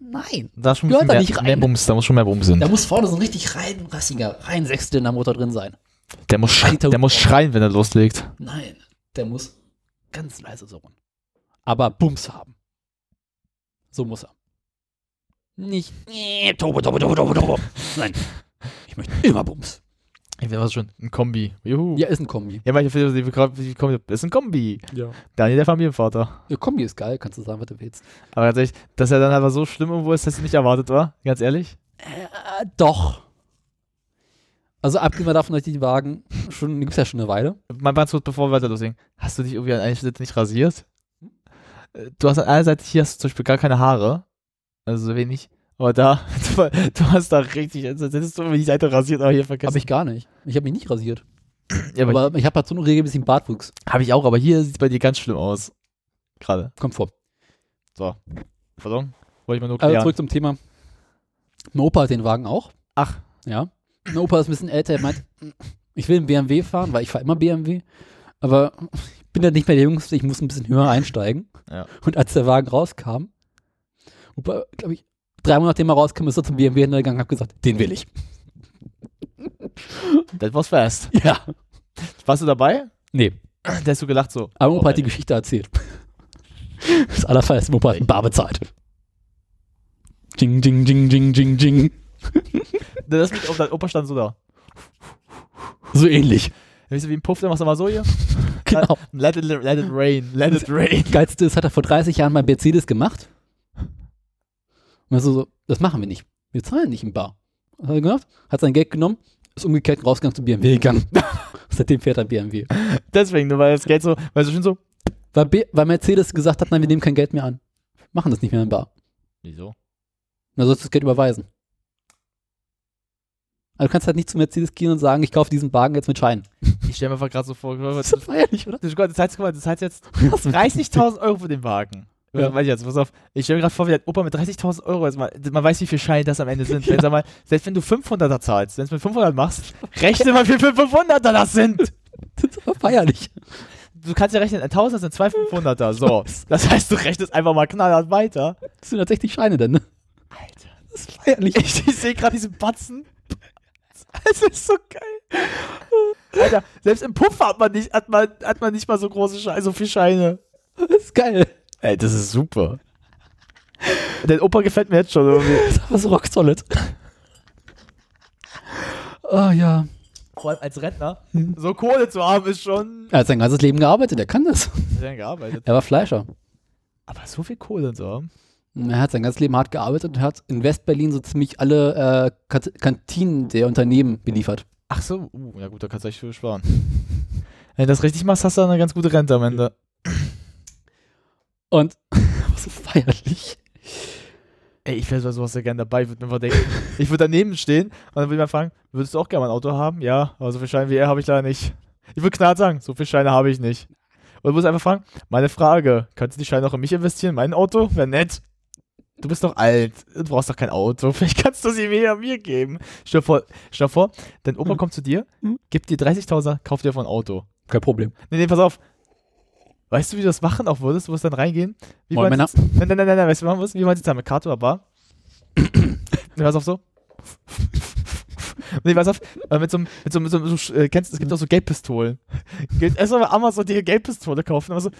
Nein. Da ist schon Gehört da mehr, nicht rein. mehr Bums, da muss schon mehr Bums sein. Da muss vorne so ein richtig rein rassiger, rein Sechszylinder-Motor drin sein. Der muss, Alter. der muss schreien, wenn er loslegt. Nein, der muss ganz leise surren. Aber Bums haben. So muss er. Nicht, nee, Turbo, Turbo, Turbo, Turbo, Turbo. Nein, ich möchte immer Bums. Ich wäre was schon. Ein Kombi. Juhu. Ja, ist ein Kombi. Ja, manche Filme, die Kombi, die Kombi, das ist ein Kombi. Ja. Daniel, der Familienvater. ja. Kombi ist geil, kannst du sagen, was du willst. Aber ganz ehrlich, dass er dann aber so schlimm irgendwo ist, dass du nicht erwartet war. Ganz ehrlich. Äh, doch. Also abgesehen davon, dass ich die Wagen schon, die gibt's ja schon eine Weile. Mein ganz kurz, bevor wir weiter loslegen. Hast du dich irgendwie an einer Stelle nicht rasiert? Äh, Du hast an einer Seite, hier hast du zum Beispiel gar keine Haare. Also so wenig. Aber da, du, du hast da richtig, als hättest du irgendwie die Seite rasiert, aber hier vergessen. Habe ich gar nicht. Ich habe mich nicht rasiert. ja, aber Aber ich habe halt so einen regelmäßigen Bartwuchs. Habe ich auch, aber hier sieht es bei dir ganz schlimm aus. Gerade. Kommt vor. So. Pardon? Wollte ich mal nur Also klären. zurück zum Thema. Mein Opa hat den Wagen auch. Ach. Ja. Mein Opa ist ein bisschen älter. Er meint, ich will einen BMW fahren, weil ich fahre immer BMW. Aber ich bin ja nicht mehr der Jüngste, ich muss ein bisschen höher einsteigen. Ja. Und als der Wagen rauskam, Opa, glaube ich, drei Monate nachdem er rauskam, ist er zum BMW hingegangen und hat gesagt, den will ich. Das war's fast. Ja. Warst du dabei? Nee. Da hast du gelacht so. Aber Opa hat die Geschichte erzählt. Das allerfeinste Opa hat Bar bezahlt. Ding, ding, ding, ding, ding, ding. Das mit, dein Opa stand so da. So ähnlich. Weißt du, wie ein Puff, der machst du mal so hier. Genau. Let it, let it rain, let it rain. Geilste ist, hat er vor 30 Jahren bei Mercedes gemacht. Und er so, so, das machen wir nicht. Wir zahlen nicht im Bar. Was hat er gemacht? Hat sein Geld genommen, ist umgekehrt rausgegangen zu BMW gegangen. Seitdem fährt er BMW. Deswegen, nur weil das Geld so, weil so schön so. Weil, B weil Mercedes gesagt hat, nein, wir nehmen kein Geld mehr an. Wir machen das nicht mehr im Bar. Wieso? Dann sollst du das Geld überweisen. Also du kannst halt nicht zu Mercedes gehen und sagen, ich kaufe diesen Wagen jetzt mit Schein. Ich stelle mir einfach gerade so vor, Das ist feierlich, oder? das, das, heißt, guck mal, das heißt jetzt 30.000 Euro für den Wagen. Ja. Ja. Weiß ich jetzt, pass auf. Ich stelle mir gerade vor, wie der Opa mit 30.000 Euro jetzt mal, man weiß, wie viel Scheine das am Ende sind. Wenn, sag mal, selbst wenn du 500er zahlst, wenn du mit 500 machst, rechne mal, wie viel 500er das sind. Das ist aber feierlich. Du kannst ja rechnen, ein 1000er sind zwei 500er. So. Das heißt, du rechnest einfach mal knallhart weiter. Das sind tatsächlich Scheine denn, ne? Alter. Das ist feierlich. Ich, ich sehe gerade diesen Batzen. Es ist so geil. Alter, selbst im Puff hat man nicht, hat man, hat man nicht mal so große Scheine, so viele Scheine. Das ist geil. Ey, das ist super. Der Opa gefällt mir jetzt schon irgendwie. Das ist aber so rock solid. Oh ja. Vor allem als Rentner, so Kohle zu haben, ist schon. Er hat sein ganzes Leben gearbeitet, er kann das. Sehr gearbeitet. Er war Fleischer. Aber so viel Kohle zu haben. Er hat sein ganzes Leben hart gearbeitet und hat in Westberlin so ziemlich alle äh, Kantinen der Unternehmen beliefert. Ach so, uh, ja gut, da kannst du echt viel sparen. Wenn du das richtig machst, hast du eine ganz gute Rente am Ende. Und so feierlich. Ey, ich wäre sowas sehr gerne dabei, würde mir einfach denken. ich würde daneben stehen und dann würde ich mal fragen, würdest du auch gerne mal ein Auto haben? Ja, aber so viel Scheine wie er habe ich leider nicht. Ich würde knallt sagen, so viel Scheine habe ich nicht. Und du musst einfach fragen, meine Frage, kannst du die Scheine auch in mich investieren? Mein Auto? Wäre nett. Du bist doch alt, du brauchst doch kein Auto. Vielleicht kannst du sie mir, mir geben. Stell dir vor, stell dir vor dein Opa Hm. kommt zu dir, Hm. gibt dir 30.000, kauft dir von ein Auto. Kein Problem. Nee, nee, pass auf. Weißt du, wie du das machen auch würdest? Du musst dann reingehen. Wie Moin, Männer. Nein, nein, nein, nein, nein, weißt du, wie man muss? Wie man da mit oder Bar? nee, pass auf so. nee, pass auf. äh, Mit so, einem- mit so, mit so, mit so äh, kennst du, es gibt auch so Geldpistolen. Geht erstmal bei Amazon die Geldpistole kaufen, aber so.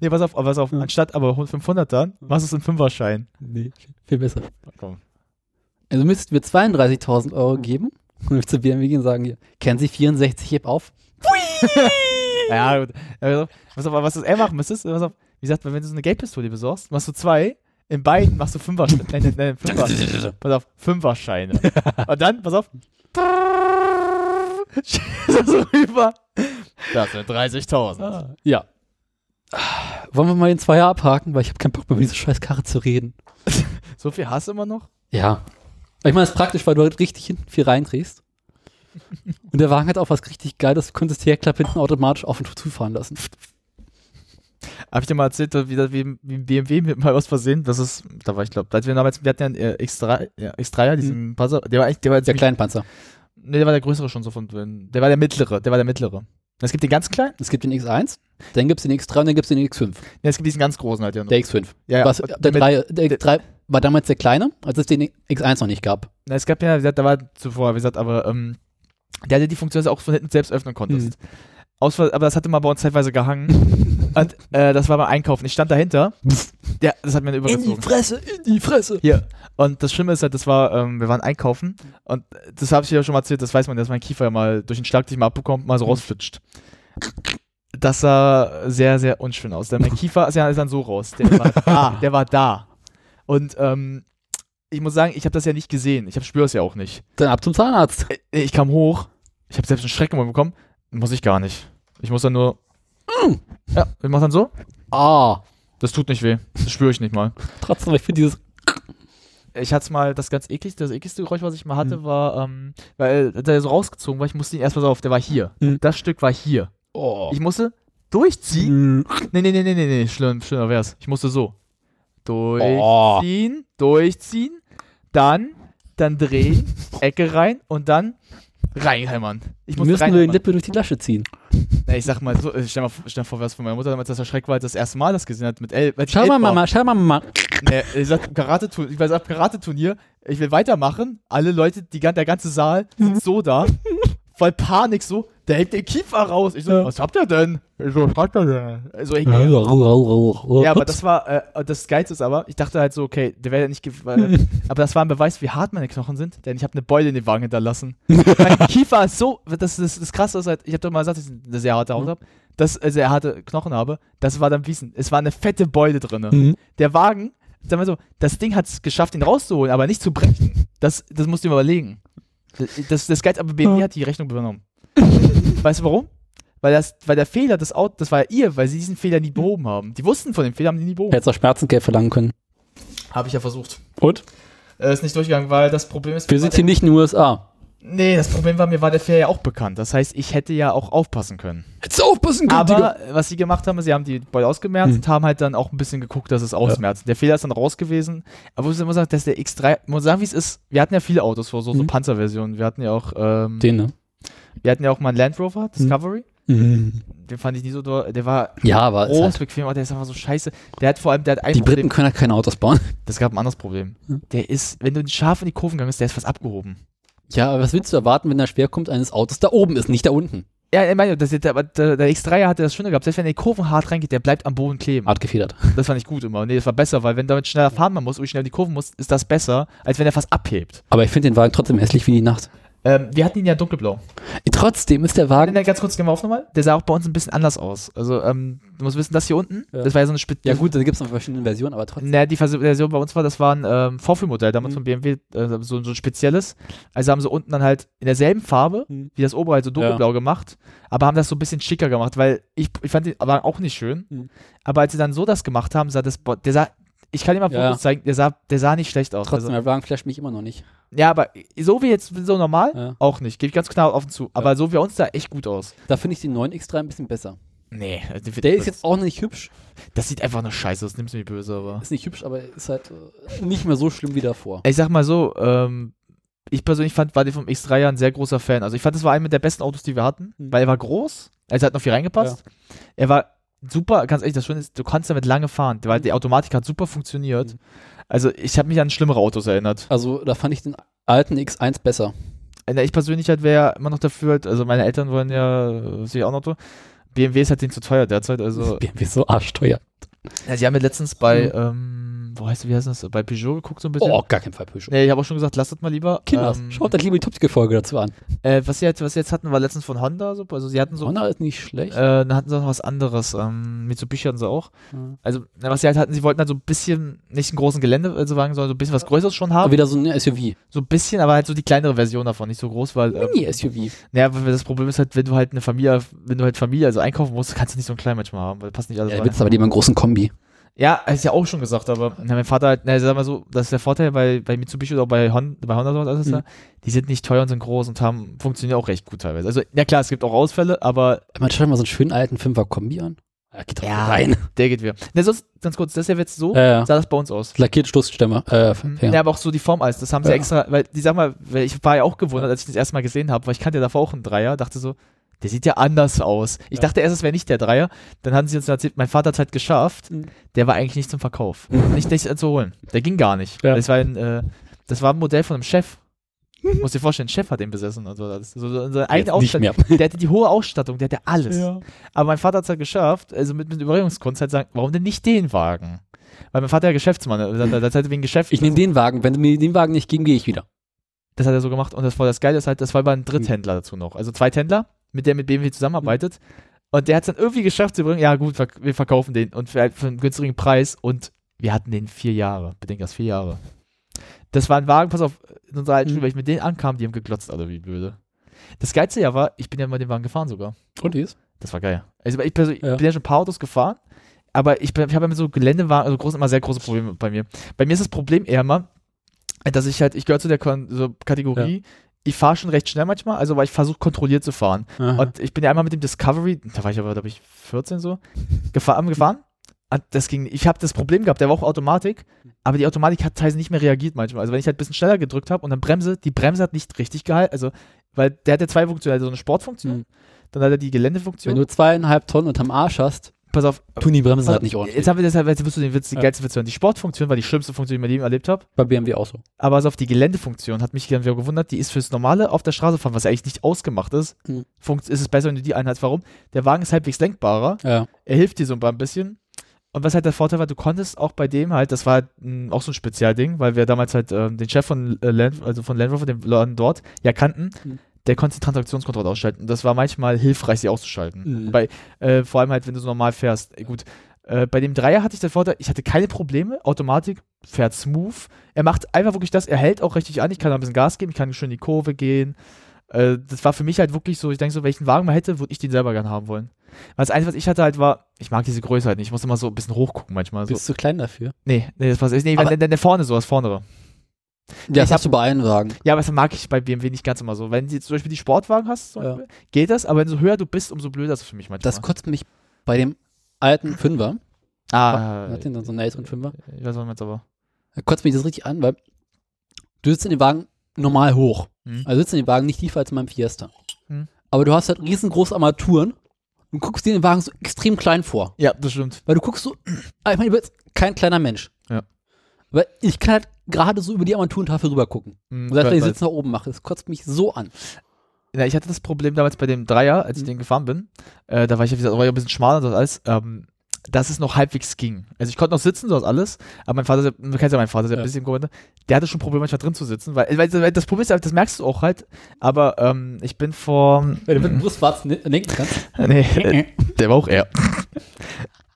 Nee, pass auf, pass auf. Anstatt aber 500 dann, machst du es in Fünferschein. Nee, viel besser. Komm. Also müssten wir 32.000 Euro geben und wir zu BMW gehen und sagen, hier, kennen Sie 64, heb auf. Gut. Ja, pass auf, was er machen müsstest, pass auf, wie gesagt, wenn du so eine Geldpistole besorgst, machst du zwei, in beiden machst du Fünfer, nein, nein, nein, Fünfer, pass auf, Fünferscheine. Und dann, pass auf, schießt so rüber. Das sind 30.000. Ja. Wollen wir mal den Zweier abhaken, weil ich habe keinen Bock mehr über diese scheiß Karre zu reden. So viel Hass immer noch? Ja. Ich meine, es ist praktisch, weil du halt richtig hinten viel reindrehst. Und der Wagen hat auch was richtig Geiles. Du könntest die Heckklappe hinten automatisch auf und zufahren lassen. Hab ich dir mal erzählt, wie, das- wie, wie BMW mit mal aus Versehen, das ist, da war ich glaube, wir damals, wir hatten ja einen äh, X3, ja, X3er, diesen Buzzer, der war eigentlich, der war Der ziemlich- Kleinpanzer. Nee, der war der größere schon so von, der war der mittlere, der war der mittlere. Es gibt den ganz kleinen, Es gibt den X1, dann gibt es den X3 und dann gibt es den X5. ja, es gibt diesen ganz großen halt ja noch. Der X5. ja, ja, Was, der, mit- 3, der X3 war damals der kleine, als es den X1 noch nicht gab. Na, es gab ja, wie gesagt, da war zuvor, wie gesagt, aber ähm, der hatte die Funktion, dass du auch von hinten selbst öffnen konntest. Aus, aber das hatte mal bei uns zeitweise gehangen. und äh, das war beim Einkaufen. Ich stand dahinter. Ja, das hat mir übergezogen. Fresse, in die Fresse. Hier. Und das Schlimme ist halt, das war, ähm, wir waren einkaufen und das habe ich ja schon mal erzählt, das weiß man, dass mein Kiefer ja mal durch den Schlagdicht mal abbekommt, mal so rausflutscht. Das sah sehr, sehr unschön aus. Denn mein Kiefer ist ja dann so raus. Der war da. Der war da. Und ähm, ich muss sagen, ich habe das ja nicht gesehen. Ich spüre es ja auch nicht. Dann ab zum Zahnarzt. Äh, Ich kam hoch, ich habe selbst einen Schrecken bekommen. Muss ich gar nicht. Ich muss dann nur. Ja, ich mach dann so. Ah, Das tut nicht weh. Das spüre ich nicht mal. trotzdem, ich finde dieses. Ich hatte mal das ganz ekligste, das ekligste Geräusch, was ich mal hatte, war, ähm, weil der so rausgezogen war, ich musste ihn erst mal auf, der war hier. Mhm. Das Stück war hier. Oh. Ich musste durchziehen. Mhm. Nee, nee, nee, nee, nee, nee, schlimm, schlimmer wär's. Ich musste so. Oh. Durchziehen, durchziehen, dann, dann drehen, Ecke rein und dann reinhämmern. Ich Wir musste müssen nur die reinhämmern. Lippe durch die Lasche ziehen. Na, ich sag mal so, stell mal, stell vor, was von meiner Mutter damals das erschreckt war, als das erste Mal das gesehen hat mit elf. Schau mal. Mama, schau mal, Mama. Nee, ich sag Karate ich weiß ab Karate-Turnier, ich will weitermachen. Alle Leute, die, der ganze Saal sind so da. Voll Panik so, der hebt den Kiefer raus. Ich so, Ja. was habt ihr denn? Ich so, was habt ihr denn? Also, ich, ja, aber das war, äh, das Geilste ist aber, ich dachte halt so, okay, der wäre ja nicht, weil, aber das war ein Beweis, wie hart meine Knochen sind, denn ich habe eine Beule in den Wagen hinterlassen. mein Kiefer ist so, das, das, das Krasse ist halt, ich habe doch mal gesagt, dass ich eine sehr harte Haut habe, dass äh, sehr harte Knochen habe, das war dann Wiesen. Es war eine fette Beule drin. Mhm. Der Wagen, sag mal so, das Ding hat es geschafft, ihn rauszuholen, aber nicht zu brechen. Das, das musst du dir überlegen. Das, das Geilste, aber BMW hat die Rechnung übernommen. weißt du warum? Weil, das, weil der Fehler des Autos, das war ja ihr, weil sie diesen Fehler nie behoben haben. Die wussten von dem Fehler, haben die nie behoben. Hättest auch Schmerzengeld verlangen können. Habe ich ja versucht. Und? Äh, ist nicht durchgegangen, weil das Problem ist. Wir sind hier nicht in den USA. Nee, das Problem war, mir war der Fehler ja auch bekannt. Das heißt, ich hätte ja auch aufpassen können. Hättest du aufpassen Aber äh, was sie gemacht haben, ist, sie haben die Beule ausgemerzt Hm. und haben halt dann auch ein bisschen geguckt, dass es ausmerzt. Der Fehler ist dann raus gewesen. Aber ich muss sagen, dass der X3, muss sagen, wie es ist, wir hatten ja viele Autos vor, so, so Mhm. Panzerversionen. Wir hatten ja auch, ähm, Den, ne? Wir hatten ja auch mal einen Land Rover, Discovery. Mhm. Den fand ich nie so, doll. der war Ja, aber groß, halt, bequem, aber der ist einfach so scheiße. Der hat vor allem, der hat ein die Problem. Briten können halt keine Autos bauen. Das gab ein anderes Problem. Der ist, wenn du scharf in die Kurven gegangen bist, der ist fast abgehoben. Ja, aber was willst du erwarten, wenn der Schwerpunkt eines Autos da oben ist, nicht da unten? Ja, ich meine, das, der, der, der X3 hatte das Schöne gehabt, selbst wenn er in die Kurven hart reingeht, der bleibt am Boden kleben. Art gefedert. Das fand ich gut immer. Nee, das war besser, weil wenn damit schneller fahren man muss und schnell in die Kurven muss, ist das besser, als wenn er fast abhebt. Aber ich finde den Wagen trotzdem hässlich wie die Nacht. Ähm, wir hatten ihn ja dunkelblau. Trotzdem ist der Wagen. ganz kurz, gehen wir auf nochmal. Der sah auch bei uns ein bisschen anders aus. Also, ähm, du musst wissen, das hier unten, Ja. das war ja so eine Spitze. Ja, gut, da gibt es noch verschiedene Versionen, aber trotzdem. Naja, die Vers- Version bei uns war, das war ein ähm, Vorführmodell damals Mhm. von BMW, äh, so, so ein spezielles. Also haben sie unten dann halt in derselben Farbe, Mhm. wie das obere, halt so dunkelblau gemacht, aber haben das so ein bisschen schicker gemacht, weil ich, ich fand den aber auch nicht schön. Mhm. Aber als sie dann so das gemacht haben, sah das, der sah, ich kann dir mal Ja. Fotos zeigen, der sah, der sah nicht schlecht aus. Trotzdem, Also, der Wagen flasht mich immer noch nicht. ja, aber so wie jetzt, so normal, Ja. auch nicht. Gebe ich ganz klar offen zu. Aber so wie uns sah echt gut aus. Da finde ich den neuen X3 ein bisschen besser. Nee, Der ist jetzt auch nicht hübsch. Das sieht einfach nur scheiße aus, nimmst du mich böse, aber. Ist nicht hübsch, aber ist halt äh, nicht mehr so schlimm wie davor. Ich sag mal so, ähm, ich persönlich fand, war den vom X3 ja ein sehr großer Fan. Also ich fand, das war einer der besten Autos, die wir hatten, Mhm. weil er war groß, also hat noch viel reingepasst. Er war super, ganz ehrlich, das Schöne ist, du kannst damit lange fahren, weil die Automatik hat super funktioniert. Mhm. Also ich habe mich an schlimmere Autos erinnert. Also da fand ich den alten X1 besser. Ich persönlich halt wäre immer noch dafür, halt, also meine Eltern wollen ja, äh, sehe ich auch noch so, BMW ist halt den zu teuer derzeit, also BMW ist so arschteuer. ja, sie haben ja letztens bei, Mhm. ähm, wo heißt, wie heißt das, bei Peugeot geguckt so ein bisschen. Oh, gar keinen Fall Peugeot. Nee, ich habe auch schon gesagt, lasst das mal lieber. Kinders, Ähm, schaut euch lieber die Toptical-Folge dazu an. Äh, was sie, jetzt, was sie jetzt hatten, war letztens von Honda. So, also sie hatten so, Honda ist nicht schlecht. äh, dann hatten sie noch was anderes. Ähm, Mitsubishi hatten sie auch. Ja. Also, na, was sie halt hatten, sie wollten halt so ein bisschen, nicht einen großen Geländewagen, sondern so ein bisschen was Größeres schon Aber haben. wieder so ein SUV. So ein bisschen, aber halt so die kleinere Version davon, nicht so groß, weil. Ähm, Mini-SUV. naja, weil das Problem ist halt, wenn du halt eine Familie, wenn du halt Familie, also einkaufen musst, kannst du nicht so einen kleinen manchmal haben, weil passt nicht alles Ja, rein. willst aber lieber einen großen Kombi. Ja, hab ich ja auch schon gesagt, aber na, mein Vater na, sag mal so, das ist der Vorteil bei, bei Mitsubishi oder bei, Hon bei Honda und alles, Mhm. da, die sind nicht teuer und sind groß und haben, funktionieren auch recht gut teilweise. Also, ja klar, es gibt auch Ausfälle, aber Man schaut mal so einen schönen alten 5er Kombi an. Ja, geht doch Ja. rein. der geht wieder. Ne, sonst, ganz kurz, das ist ja jetzt so, Ja, sah das bei uns aus. Lackierte Stoßstämme. Äh, Ja. ja. aber auch so die Form als, das haben sie extra, weil, die sag mal, weil ich war ja auch gewundert, als ich das erste Mal gesehen habe, weil ich kannte ja davor auch einen Dreier, dachte so, der sieht ja anders aus. Ich Ja. dachte erst, es wäre nicht der Dreier. Dann hatten sie uns erzählt, mein Vater hat es halt geschafft. Mhm. Der war eigentlich nicht zum Verkauf. Nicht, nicht zu holen. Der ging gar nicht. Ja. Das, war ein, äh, das war ein Modell von einem Chef. Muss dir vorstellen, ein Chef hat den besessen. Also das ist so, so seine eigene Jetzt nicht Ausstattung. mehr. Der hatte die hohe Ausstattung, der hatte alles. Aber mein Vater hat es halt geschafft, also mit, mit Überredungskunst halt sagen, warum denn nicht den Wagen? Weil mein Vater ja Geschäftsmann ist. Das, das hat wegen Geschäft. Ich nehme den Wagen. Wenn du mir den Wagen nicht geben, gehe ich wieder. Das hat er so gemacht. Und das war das Geile, ist halt, das war bei einem Dritthändler dazu noch. Also Zweithändler, mit der mit BMW zusammenarbeitet. Und der hat es dann irgendwie geschafft zu bringen, ja gut, wir verkaufen den und für, für einen günstigen Preis. Und wir hatten den vier Jahre. Bedenkt das, vier Jahre. Das war ein Wagen, pass auf, in unserer alten Mhm. Schule, weil ich mit denen ankam, die haben geglotzt, alle wie blöde. Das Geilste ja war, ich bin ja mal den Wagen gefahren sogar. Und die ist? Das war geil. Also ich, persönlich, Ja. bin ja schon ein paar Autos gefahren, aber ich, bin- ich habe ja mit so Geländewagen, also groß, immer sehr große Probleme bei mir. Bei mir ist das Problem eher mal, dass ich halt, ich gehöre zu der Kon so Kategorie, ich fahre schon recht schnell manchmal, also weil ich versuche kontrolliert zu fahren. Aha. Und ich bin ja einmal mit dem Discovery, da war ich aber, glaube ich, 14 so, gefahren, gefahren. das ging, ich habe das Problem gehabt, der war auch Automatik, aber die Automatik hat teilweise nicht mehr reagiert manchmal. Also wenn ich halt ein bisschen schneller gedrückt habe und dann Bremse, die Bremse hat nicht richtig gehalten, also weil der hat ja zwei Funktionen, also so eine Sportfunktion, Mhm. dann hat er die Wenn Geländefunktion. du zweieinhalb Tonnen unterm Arsch hast, Pass auf, tun die Bremsen pass halt nicht ordentlich. jetzt haben wir deshalb, jetzt wirst du den Witz, die Ja. geilste Funktion. Die Sportfunktion war die schlimmste Funktion, die ich in meinem Leben erlebt habe. Bei BMW auch so. Aber also auf die Geländefunktion hat mich wieder gewundert, die ist fürs normale auf der Straße fahren, was eigentlich nicht ausgemacht ist. Mhm. Funkt, ist es besser, wenn du die einhältst. Warum? Der Wagen ist halbwegs lenkbarer. Ja. er hilft dir so ein bisschen. Und was halt der Vorteil war, du konntest auch bei dem halt, das war halt, mh, auch so ein Spezialding, weil wir damals halt ähm, den Chef von äh, Land, also von Land Rover, den Laden dort, ja kannten, Mhm. Der konnte die Transaktionskontrolle ausschalten. Das war manchmal hilfreich, sie auszuschalten. Mhm. Bei, äh, vor allem halt, wenn du so normal fährst. Äh, Gut, äh, bei dem Dreier hatte ich den Vorteil, ich hatte keine Probleme, Automatik, fährt smooth. Er macht einfach wirklich das, er hält auch richtig an, ich kann ein bisschen Gas geben, ich kann schön in die Kurve gehen. Äh, das war für mich halt wirklich so, ich denke so, welchen Wagen man hätte, würde ich den selber gerne haben wollen. Weil das Einzige, was ich hatte halt war, ich mag diese Größe halt nicht, ich muss immer so ein bisschen hochgucken manchmal. So. Bist du klein dafür? Nee, nee, das war nee, Aber- wenn der, der vorne so, das vornere. Ja, das ich hast du bei allen Wagen. Ja, aber das mag ich bei BMW nicht ganz immer so. Wenn du zum Beispiel die Sportwagen hast, Ja. Geht das, aber wenn so höher du bist, umso blöder ist es für mich manchmal. Das kotzt mich bei dem alten Fünfer. ah, Hat den dann so einen älteren Fünfer. ich weiß, was du meinst, aber. Da kotzt mich das richtig an, weil du sitzt in dem Wagen normal hoch. Hm. Also sitzt in dem Wagen nicht tiefer als in meinem Fiesta. Hm. Aber du hast halt riesengroße Armaturen und guckst dir den Wagen so extrem klein vor. Ja, das stimmt. Weil du guckst so, ah, ich meine, du bist kein kleiner Mensch. Ja. Aber ich kann halt gerade so über die Armaturentafel rüber gucken. Hm, Und wenn ich Sitz nach oben mache, das kotzt mich so an. Ja, ich hatte das Problem damals bei dem Dreier, als ich Mhm. den gefahren bin. Äh, da war ich ja, wie gesagt, war ja ein bisschen schmaler und das alles. Ähm, dass es noch halbwegs ging. Also ich konnte noch sitzen, so das alles, aber mein Vater, du kennst ja meinen Vater, der Ja. ein bisschen Gründe, der hatte schon Probleme, manchmal drin zu sitzen, weil, weil, weil das Problem ist, das merkst du auch halt, aber ähm, ich bin vor, Wenn du mit dem Brustwarzen lenken kannst. nee, äh, der war auch er.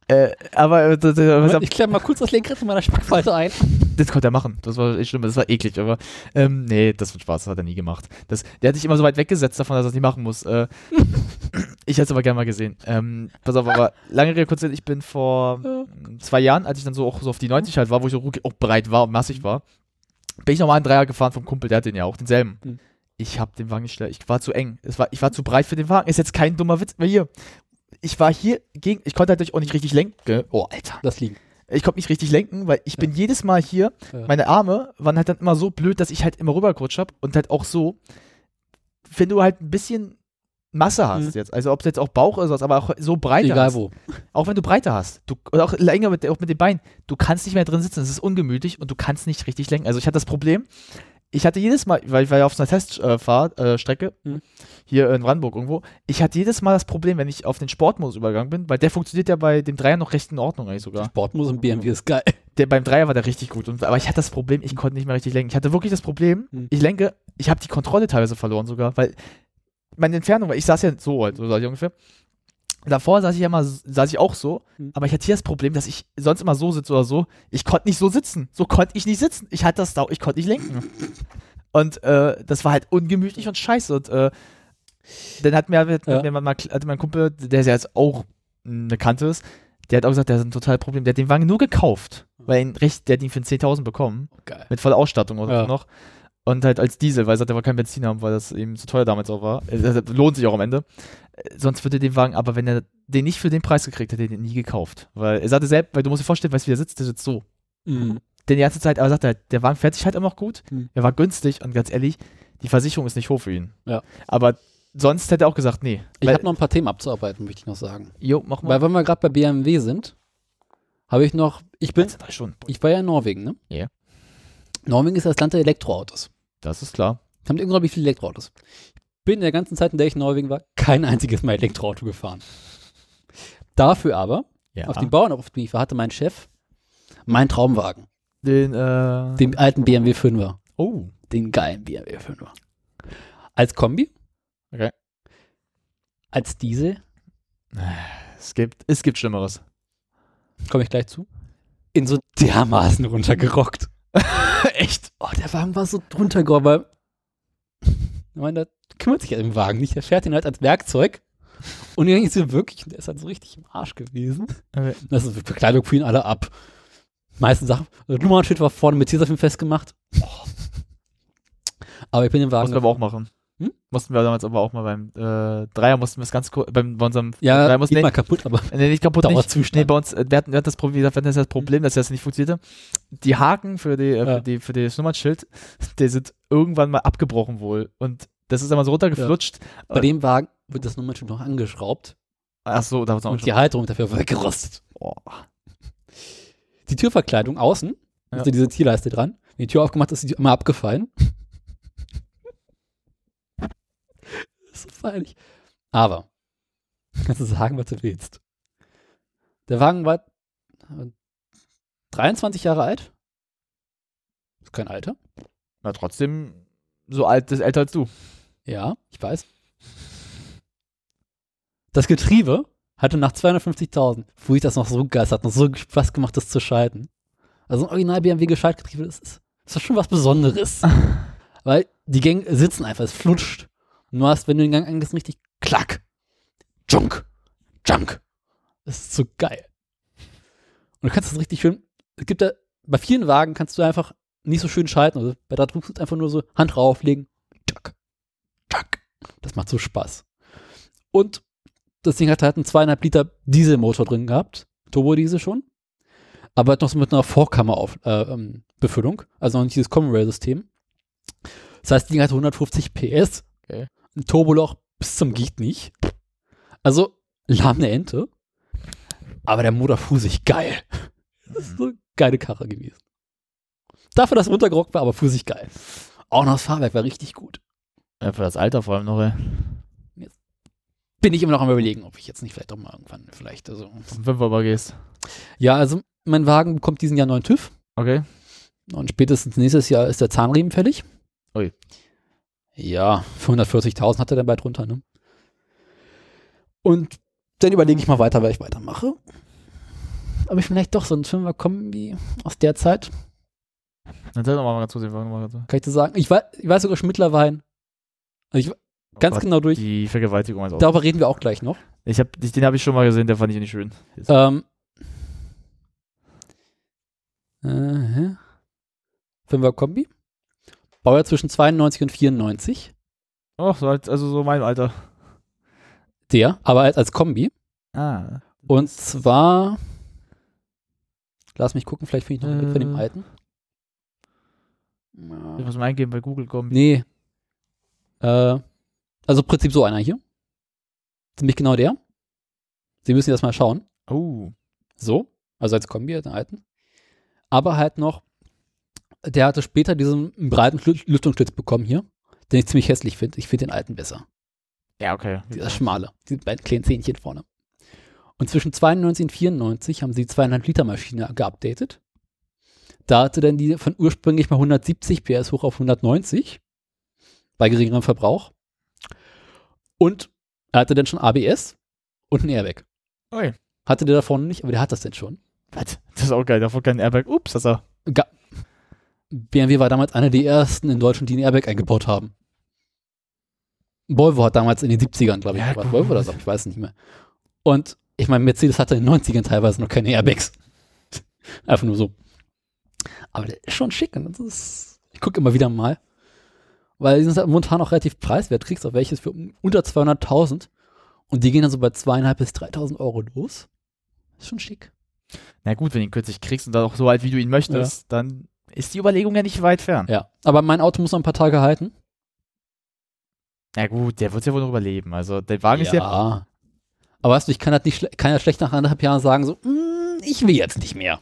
Äh, aber äh, ich klemme mal kurz das Lenkrad in meiner Spackfalte ein. das konnte er machen, das war echt schlimm, das war eklig, aber ähm, nee, das wird Spaß, das hat er nie gemacht. Das, der hat sich immer so weit weggesetzt davon, dass er das nicht machen muss. Äh, ich hätte es aber gerne mal gesehen. Ähm, pass auf, aber lange Rede, kurz, ich bin vor mm, zwei Jahren, als ich dann so auch so auf die 90 halt war, wo ich so auch breit war und massig war, bin ich nochmal einen Dreier gefahren vom Kumpel, der hat den ja auch, denselben. Mhm. Ich hab den Wagen nicht schnell, ich war zu eng. Es war, ich war zu breit für den Wagen. Ist jetzt kein dummer Witz mehr hier. Ich war hier gegen, ich konnte halt natürlich auch nicht richtig lenken. Oh, Alter. Das liegen. Ich konnte nicht richtig lenken, weil ich bin jedes Mal hier, Ja. meine Arme waren halt dann immer so blöd, dass ich halt immer rübergerutscht habe und halt auch so, wenn du halt ein bisschen Masse hast Mhm. jetzt, also ob es jetzt auch Bauch oder sowas, aber auch so Breite Egal hast, wo. auch wenn du Breite hast, du, oder auch länger mit, auch mit den Beinen, du kannst nicht mehr drin sitzen, es ist ungemütlich und du kannst nicht richtig lenken. Also ich hatte das Problem, ich hatte jedes Mal, weil ich war ja auf so einer Testfahrt, äh, Mhm. hier in Brandenburg irgendwo, ich hatte jedes Mal das Problem, wenn ich auf den Sportmodus übergegangen bin, weil der funktioniert ja bei dem Dreier noch recht in Ordnung eigentlich sogar. Sportmodus und BMW ist geil. Der, beim Dreier war der richtig gut. Und, aber ich hatte das Problem, ich konnte nicht mehr richtig lenken. Ich hatte wirklich das Problem, Mhm. ich lenke, ich habe die Kontrolle teilweise verloren sogar, weil meine Entfernung, war- ich saß ja so halt, so saß ich ungefähr. Davor saß ich ja mal, saß ich auch so, Mhm. aber ich hatte hier das Problem, dass ich sonst immer so sitze oder so. Ich konnte nicht so sitzen. So konnte ich nicht sitzen. Ich hatte das da, ich konnte nicht lenken. Und äh, das war halt ungemütlich und scheiße. Und äh, dann hat mir, hat Ja. mir mal, hatte mein Kumpel, der ja jetzt auch eine Kante ist, der hat auch gesagt, der hat ein total Problem. Der hat den Wagen nur gekauft, weil ihn recht, der hat ihn für 10.000 bekommen, Geil. mit voller Ausstattung oder Ja. so noch. Und halt als Diesel, weil er sagt, er kein Benzin haben, weil das eben zu teuer damals auch war. Äh, Das lohnt sich auch am Ende. Sonst würde er den Wagen, aber wenn er den nicht für den Preis gekriegt hätte, hätte er den nie gekauft. Weil er sagte selbst, weil du musst dir vorstellen, weißt du, wie er sitzt, der sitzt so. Mhm. Denn die ganze Zeit, aber er sagt halt, der Wagen fährt sich halt immer noch gut. Mhm. Er war günstig und ganz ehrlich, die Versicherung ist nicht hoch für ihn. Ja. Aber sonst hätte er auch gesagt, nee. Ich habe noch ein paar Themen abzuarbeiten, möchte ich noch sagen. Jo, mach mal. Weil wenn wir gerade bei BMW sind, habe ich noch, ich bin, ich war ja in Norwegen, ne? Ja. Norwegen ist das Land der Elektroautos. Das ist klar. Die haben unglaublich viele Elektroautos. Bin in der ganzen Zeit, in der ich in Norwegen war, kein einziges Mal Elektroauto gefahren. Dafür aber, Ja. auf dem Bauernhof, auf dem ich war, hatte mein Chef meinen Traumwagen. den, äh, Den alten BMW 5er. oh. Den geilen BMW 5er. Als Kombi. Okay. Als Diesel. Es gibt, es gibt Schlimmeres. Komme ich gleich zu. In so dermaßen runtergerockt. Echt? Oh, der Wagen war so drunter weil. Ich meine, der kümmert sich ja im Wagen nicht. Der fährt ihn halt als Werkzeug. Und ich denke so wirklich, der ist halt so richtig im Arsch gewesen. Okay. Das ist Bekleidung für ihn alle ab. Meisten Sachen. Das Nummernschild war vorne mit Tesafilm festgemacht. Oh. Aber ich bin im Wagen. können wir auch machen. Mussten wir damals aber auch mal beim äh, Dreier mussten wir es ganz kurz, beim bei unserem Ja, Dreier mussten geht nee, mal kaputt, aber nee, nicht kaputt, nicht. Nee, bei uns, wir hatten, wir hatten das Problem, wir hatten das Problem, dass das nicht funktionierte. Die Haken für, die, äh, Ja. für, die, für das Nummernschild, die sind irgendwann mal abgebrochen wohl. Und das ist einmal so runtergeflutscht. bei dem Wagen wird das Nummernschild noch angeschraubt Ach so, da war und die Halterung dafür weggerostet. Boah. Die Türverkleidung außen, Ja. also diese Zielleiste dran, wenn die Tür aufgemacht ist, ist die immer abgefallen. Das ist so feierlich. Aber, kannst du sagen, was du willst. Der Wagen war äh, 23 Jahre alt. Ist kein Alter. Na, trotzdem so alt, ist älter als du. Ja, ich weiß. Das Getriebe hatte nach 250.000, fuhr ich das noch so geil, hat noch so Spaß gemacht, das zu schalten. Also ein Original BMW Gescheitgetriebe, das ist, das ist schon was Besonderes. Weil die Gänge sitzen einfach, es flutscht. Und du hast, wenn du den Gang angehst, richtig klack, junk, junk. Das ist so geil. Und du kannst das richtig schön, es gibt da, bei vielen Wagen kannst du einfach nicht so schön schalten. Also bei der drückst du einfach nur so Hand drauflegen, tschak, tschak. Das macht so Spaß. Und das Ding hat halt einen zweieinhalb Liter Dieselmotor drin gehabt, Turbodiesel schon, aber hat noch so mit einer Vorkammerbefüllung, äh, ähm, also noch nicht dieses Common Rail System. Das heißt, das Ding hat 150 PS, Okay. Ein Turboloch bis zum geht nicht. Also lahme Ente, aber der Motor fuhr sich geil. Das ist so eine geile Karre gewesen. Dafür, dass er runtergerockt war, aber fuhr sich geil. Auch noch das Fahrwerk war richtig gut. Ja, für das Alter vor allem noch, ey. Bin ich immer noch am überlegen, ob ich jetzt nicht vielleicht doch mal irgendwann vielleicht, also. Zum Fünfer aber gehst. Ja, also mein Wagen bekommt diesen Jahr neuen TÜV Okay. und spätestens nächstes Jahr ist der Zahnriemen fällig. Ui. Ja, für 140.000 hat er dann bald runter, ne? Und dann überlege ich mal weiter, wer ich weitermache. Aber ich vielleicht doch so ein Fünfer Kombi aus der Zeit, Dann sag doch mal ganz kurz, den Wagen mal ganz kurz. kann ich dir sagen. Ich weiß, ich weiß sogar schon mittlerweile, also ich, ganz Gott, genau durch, Die Vergewaltigung als Auto. darüber reden wir auch gleich noch. Ich hab, den habe ich schon mal gesehen, der fand ich nicht schön. Ähm. Äh, Fünfer Kombi. Baujahr zwischen 92 und 94. Oh, so also so mein Alter. Der, aber als, als Kombi. Ah. Und zwar. Lass mich gucken, vielleicht finde ich noch ein Bild von dem Äh. alten. Ich muss mal eingeben bei Google kommen. Nee. Äh, also im Prinzip so einer hier. Ziemlich genau der. Sie müssen das mal schauen. Oh. So. Also als Kombi, den alten. Aber halt noch, der hatte später diesen breiten Lü- Lüftungsschlitz bekommen hier, den ich ziemlich hässlich finde. Ich finde den alten besser. Ja, okay. Dieser schmale, diese beiden kleinen Zähnchen vorne. Und zwischen 92 und 94 haben sie die 2,5 Liter Maschine geupdatet. Da hatte dann die von ursprünglich mal 170 PS hoch auf 190 bei geringerem Verbrauch. Und er hatte dann schon ABS und ein Airbag. Ui. Hatte der da vorne nicht, aber der hat das denn schon. Was? Das ist auch geil, davor kein Airbag. Ups, das ist er. Ga BMW war damals einer der ersten in Deutschland, die ein Airbag eingebaut haben. Volvo hat damals in den 70ern, glaube ich, Ja, war gut. Volvo oder so, ich weiß nicht mehr. Und ich meine, Mercedes hatte in den 90ern teilweise noch keine Airbags. Einfach nur so. Aber der ist schon schick. Und das ist, ich gucke immer wieder mal. Weil die sind halt momentan auch relativ preiswert. Kriegst auch welches für unter 200.000. Und die gehen dann so bei 2.500 bis 3.000 Euro los. Ist schon schick. Na gut, wenn du ihn kürzlich kriegst und dann auch so alt, wie du ihn möchtest, dann ist die Überlegung ja nicht weit fern. Ja. Aber mein Auto muss noch ein paar Tage halten. Na gut, der wird ja wohl noch überleben. Also der Wagen ist ja. Aber weißt du, ich kann halt nicht kann ja schlecht nach anderthalb Jahren sagen, so, "Mm, ich will jetzt nicht mehr.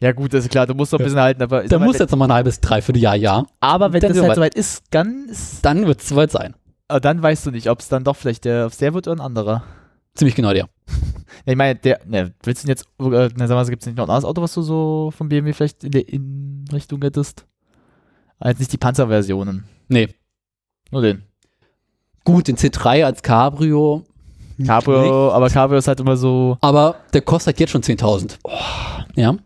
Ja gut, das ist klar, du musst noch ein Ja. bisschen halten, aber, Da muss jetzt noch mal ein halbes, dreiviertel Jahr, ja. aber wenn das halt soweit ist, dann ist, Dann wird es soweit sein. aber dann weißt du nicht, ob es dann doch vielleicht der, ob's der wird oder ein anderer. Ziemlich genau der. Ja, ich meine, der, ne, willst du denn jetzt, äh, na, sag mal, gibt es nicht noch ein anderes Auto, was du so vom BMW vielleicht in der Innenrichtung hättest? Als nicht die Panzerversionen. Nee. Nur den. Gut, den C3 als Cabrio. Cabrio, aber Cabrio ist halt immer so. Aber der kostet jetzt schon 10.000. Ja.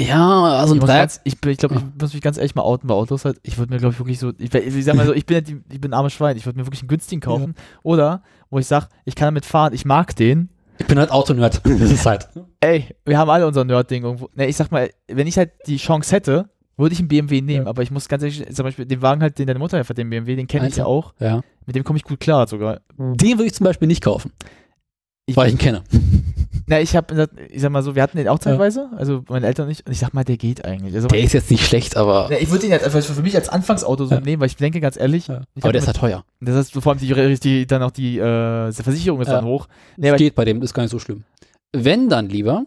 Ja, also ein Ich, ganz, ich, bin- ich glaube, ich muss mich ganz ehrlich mal outen bei Autos halt. Ich würde mir, glaube ich, wirklich so. Ich, ich sag mal so, ich bin, ja die, ich bin ein armes Schwein. Ich würde mir wirklich einen günstigen kaufen. Oder, wo ich sage, ich kann damit fahren, ich mag den. Ich bin halt Autonerd. Das ist halt. Ey, wir haben alle unser Nerd-Ding irgendwo. Ne, ich sag mal, wenn ich halt die Chance hätte, Würde ich einen BMW nehmen, Ja. aber ich muss ganz ehrlich, zum Beispiel den Wagen halt, den deine Mutter fährt, den BMW, den kenne ich ja auch. Ja. Mit dem komme ich gut klar sogar. Den würde ich zum Beispiel nicht kaufen, Ich, weil ich ihn kenne. na, ich habe, ich sag mal so, wir hatten den auch zeitweise, also meine Eltern und ich, und ich sag mal, der geht eigentlich. Also, Der ist jetzt nicht schlecht, aber, na, ich würde ihn jetzt einfach für mich als Anfangsauto so Ja. nehmen, weil ich denke ganz ehrlich, ja. aber der ist mit- halt teuer. das heißt, vor allem die, die dann auch die äh, Versicherung ist Ja. dann hoch. Nee, aber geht bei dem, das ist gar nicht so schlimm. Wenn dann lieber,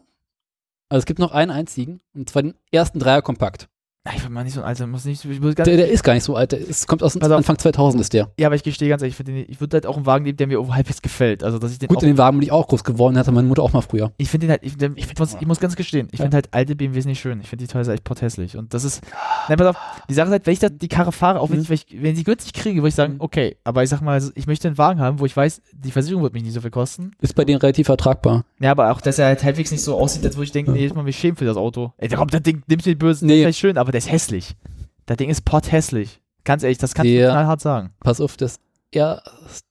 also es gibt noch einen einzigen, und zwar den ersten Dreier Kompakt. Ich will mal nicht so ein Alter, muss nicht, ich muss Der, der ist gar nicht so alt, der ist, kommt aus auf. Anfang 2000 ist der. ja, aber ich gestehe ganz ehrlich, ich, den, ich würde halt auch einen Wagen nehmen, der mir halbwegs gefällt. Also, dass ich den Gut, auch, in den Wagen bin ich auch groß geworden, hatte meine Mutter auch mal früher. ich finde den halt, ich, den- ich, muss, ich muss ganz gestehen, ich Ja. finde halt alte BMWs nicht schön. Ich finde die teilweise echt porthässlich. Und das ist, nein, pass auf, die Sache ist halt, wenn ich da die Karre fahre, auch wenn, Mhm. ich, wenn, ich, wenn ich sie günstig kriege, würde ich sagen, Mhm. okay, aber ich sag mal, ich möchte einen Wagen haben, wo ich weiß, die Versicherung wird mich nicht so viel kosten. Ist bei denen relativ ertragbar. Ja, aber auch, dass er halt halbwegs nicht so aussieht, als würde ich denken, Ja. nee, jetzt mal mich schämen für das Auto. Ey, komm, das Ding nimmst du die Bösen, Nee. nee. vielleicht schön, aber der ist hässlich. Das Ding ist potthässlich. Ganz ehrlich, das kannst du Der- knallhart sagen. Pass auf, das erst,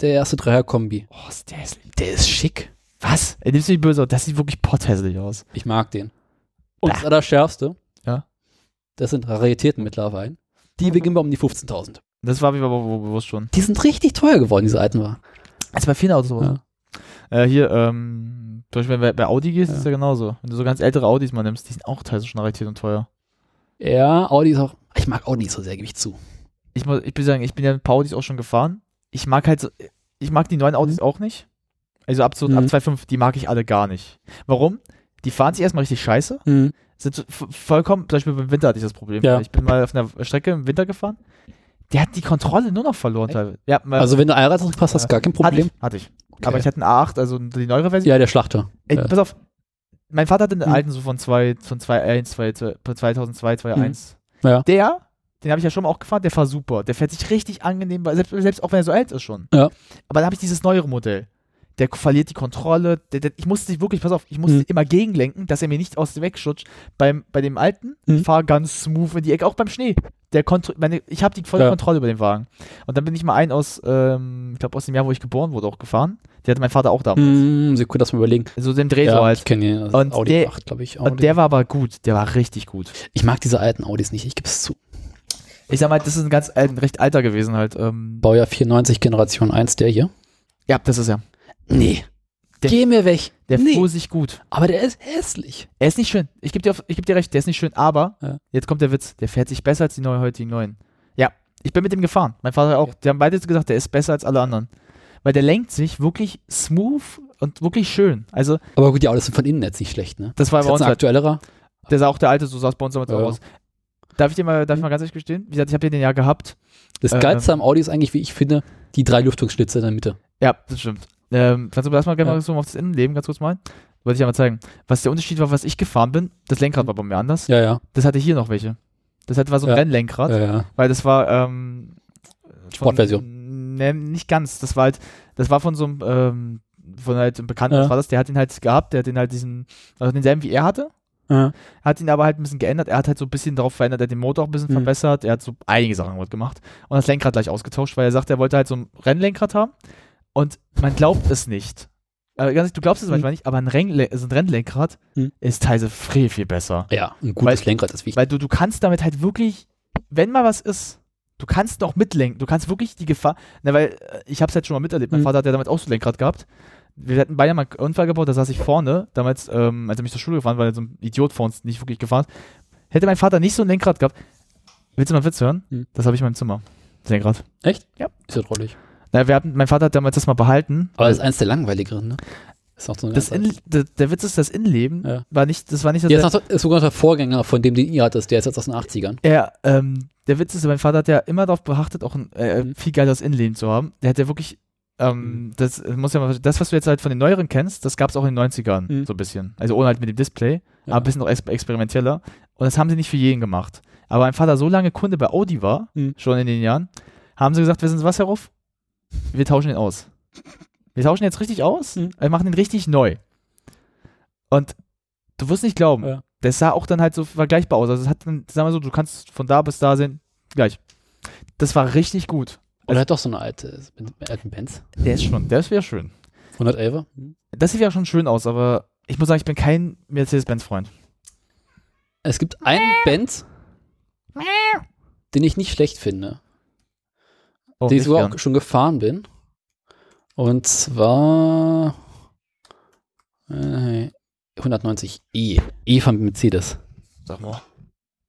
der erste Dreier-Kombi. Oh, ist der hässlich. Der ist schick. Was? Nimmst du die böse, das sieht wirklich potthässlich aus. Ich mag den. Und das Allerschärfste, Ja. das sind Raritäten mittlerweile. Die beginnen bei um die 15.000. Das war mir aber be- bewusst schon. Die sind richtig teuer geworden, diese alten Wagen. Also bei vielen Autos so. Ja. Äh, hier, ähm, zum Beispiel, wenn du bei Audi gehst, Ja. ist ja genauso. Wenn du so ganz ältere Audis mal nimmst, die sind auch teilweise schon rentiert und teuer. Ja, Audi ist auch. Ich mag Audi nicht so sehr, gebe ich zu. Ich muss, ich will sagen, ich bin ja mit ein paar Audis auch schon gefahren. Ich mag halt so, ich mag die neuen Audis auch nicht. Also ab so, Mhm. ab 2.5, die mag ich alle gar nicht. Warum? Die fahren sich erstmal richtig scheiße. sind so v- vollkommen, zum Beispiel im Winter hatte ich das Problem. Ja. Ich bin mal auf einer Strecke im Winter gefahren. Der hat die Kontrolle nur noch verloren. Ja, Also, wenn du Allradantrieb hast, hast du gar kein Problem. Hatte ich. Hatte ich. Aber ich hatte einen A8, also die neuere Version. Ja, der Schlachter. Ey, ja. pass auf. Mein Vater hatte einen Hm. alten so von, zwei, von 2.1, 2002, 2001. Hm. Ja. Der, den habe ich ja schon mal auch gefahren, der war super. Der fährt sich richtig angenehm, selbst, selbst auch wenn er so alt ist schon. Ja. Aber dann habe ich dieses neuere Modell. Der verliert die Kontrolle. Der, der, ich musste wirklich, pass auf, ich musste Hm. immer gegenlenken, dass er mir nicht aus dem Weg schutscht. Beim, bei dem alten, Hm. ich fahre ganz smooth in die Ecke, auch beim Schnee. Der Kontro meine, ich habe die volle Ja. Kontrolle über den Wagen. Und dann bin ich mal einen aus, ähm, ich glaube aus dem Jahr, wo ich geboren wurde, auch gefahren. Der hatte mein Vater auch damals. Hm, Sekunde, lass mal überlegen. So dem Dreh so ja, halt. ich kenne ihn. Das Und Audi der- 8, glaube ich. Und Audi. der war aber gut, der war richtig gut. ich mag diese alten Audis nicht, ich gebe es zu. Ich sag mal, das ist ein ganz ein recht alter gewesen halt. Ähm, Baujahr 94, Generation 1, der hier. ja, das ist er. Nee. Der- Geh mir weg. Der nee. fuhr sich gut. Aber der ist hässlich. Er ist nicht schön. Ich gebe dir, auf- ich geb dir recht, der ist nicht schön, aber Ja. jetzt kommt der Witz, der fährt sich besser als die neue heutigen neuen. Ja, ich bin mit dem gefahren. Mein Vater auch. Die haben beide gesagt, der ist besser als alle anderen. Weil der lenkt sich wirklich smooth und wirklich schön. Also, Aber gut, die Autos sind von innen jetzt nicht schlecht, ne? das war uns ein halt, aktuellerer. der sah auch der alte, so sah es bei uns damals Ja. auch aus. Darf ich dir mal, darf ich mal ganz ehrlich gestehen? Wie gesagt, ich habe den den ja gehabt. Das Äh, Geilste am Audi ist eigentlich, wie ich finde, die drei Lüftungsschlitze in der Mitte. Ja, das stimmt. Ähm, kannst du mir das mal gerne Ja. mal so auf das Innenleben ganz kurz mal? Wollte ich ja mal zeigen. Was der Unterschied war, was ich gefahren bin, das Lenkrad war bei mir anders. Ja, ja. Das hatte hier noch welche. Das hatte war so ein Ja. Rennlenkrad, ja, ja. weil das war ähm, Sportversion. Ne, nicht ganz. Das war halt, das war von so einem, ähm, von halt einem Bekannten, Ja. was war das? Der hat ihn halt gehabt, der hat den halt diesen, also denselben wie er hatte, Ja. hat ihn aber halt ein bisschen geändert. Er hat halt so ein bisschen darauf verändert, er hat den Motor auch ein bisschen Mhm. verbessert, er hat so einige Sachen gemacht und das Lenkrad gleich ausgetauscht, weil er sagt, er wollte halt so ein Rennlenkrad haben und man glaubt es nicht. Äh, ganz ehrlich, du glaubst es Mhm. manchmal nicht, aber ein, Rennle so ein Rennlenkrad Mhm. ist teilweise viel, viel besser. ja, ein gutes Weil- Lenkrad ist wichtig. Weil du, du kannst damit halt wirklich, wenn mal was ist, du kannst noch mitlenken. Du kannst wirklich die Gefahr, na, weil äh, ich habe es halt schon mal miterlebt. Mein Mhm. Vater hat ja damals auch so ein Lenkrad gehabt. Wir hatten beide mal einen Unfall gebaut, da saß ich vorne, damals, ähm, als er mich zur Schule gefahren, weil so ein Idiot vor uns nicht wirklich gefahren ist. Hätte mein Vater nicht so ein Lenkrad gehabt, willst du mal einen Witz hören? Mhm. Das habe ich in meinem Zimmer. Das Lenkrad. Echt? Ja. Ist ja drollig. Na, wir hatten, mein Vater hat damals das mal behalten. Aber das ist eins der langweiligeren, ne? Ist auch so Das In, der, der Witz ist, das Innenleben Ja. war nicht, das war nicht das Der ist, sogar der Vorgänger von dem, den ihr hattet. Der ist jetzt aus den 80ern. Ja, ähm, der Witz ist, mein Vater hat ja immer darauf beachtet, auch ein äh, Mhm. viel geileres Innenleben zu haben. Der hat ja wirklich, ähm, das äh, muss ja mal, das, was du jetzt halt von den neueren kennst, das gab es auch in den 90ern, Mhm. so ein bisschen. Also ohne halt mit dem Display, Ja. aber ein bisschen noch ex experimenteller. Und das haben sie nicht für jeden gemacht. Aber mein Vater so lange Kunde bei Audi war, Mhm. schon in den Jahren, haben sie gesagt, wissen Sie was, Herr Ruff? Wir tauschen ihn aus. Wir tauschen jetzt richtig aus, Mhm. wir machen ihn richtig neu. Und du wirst nicht glauben, Ja. das sah auch dann halt so vergleichbar aus. Also es hat dann, sagen wir so, du kannst von da bis da sehen, gleich. Das war richtig gut. Oder hat doch so eine alte, alten Benz. Der ist schon, der wäre schön. 111er. Das sieht ja schon schön aus, aber ich muss sagen, ich bin kein Mercedes-Benz-Freund. Es gibt einen Benz, den ich nicht schlecht finde, Oh, den ich sogar auch schon gefahren bin. Und zwar äh, 190e. E von Mercedes. Sag mal.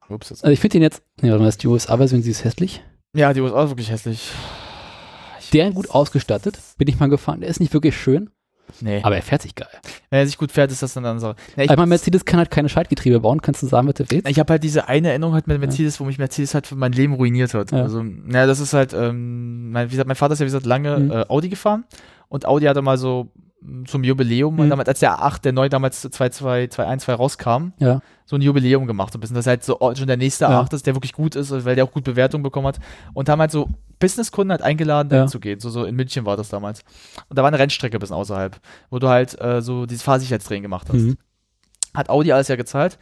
Ups, jetzt. Also ich finde den jetzt, nee, warte mal, ist die USA-Version, sie ist hässlich. Ja, die USA ist wirklich hässlich. Der gut ausgestattet, bin ich mal gefahren. Der ist nicht wirklich schön, Nee. aber er fährt sich geil. Wenn er sich gut fährt, ist das dann eine andere Sache. Ja, ich, Einmal Mercedes kann halt keine Schaltgetriebe bauen, kannst du sagen, du willst. ich habe halt diese eine Erinnerung halt mit Mercedes, wo mich Mercedes halt für mein Leben ruiniert hat. Ja. Also, ja, das ist halt, ähm, mein, wie gesagt, mein Vater ist ja, wie gesagt, lange Mhm. äh, Audi gefahren und Audi hatte mal so zum Jubiläum, Mhm. damals, als der A8, der neu damals 2.2.1.2 rauskam, Ja. so ein Jubiläum gemacht, so ein bisschen, dass halt so schon der nächste Ja. A8 ist, der wirklich gut ist, weil der auch gut Bewertung bekommen hat und haben halt so Businesskunden halt eingeladen, Ja. dahin zu gehen, so, so in München war das damals. Und da war eine Rennstrecke ein bisschen außerhalb, wo du halt äh, so dieses Fahrsicherheitstraining gemacht hast. Mhm. Hat Audi alles ja gezahlt.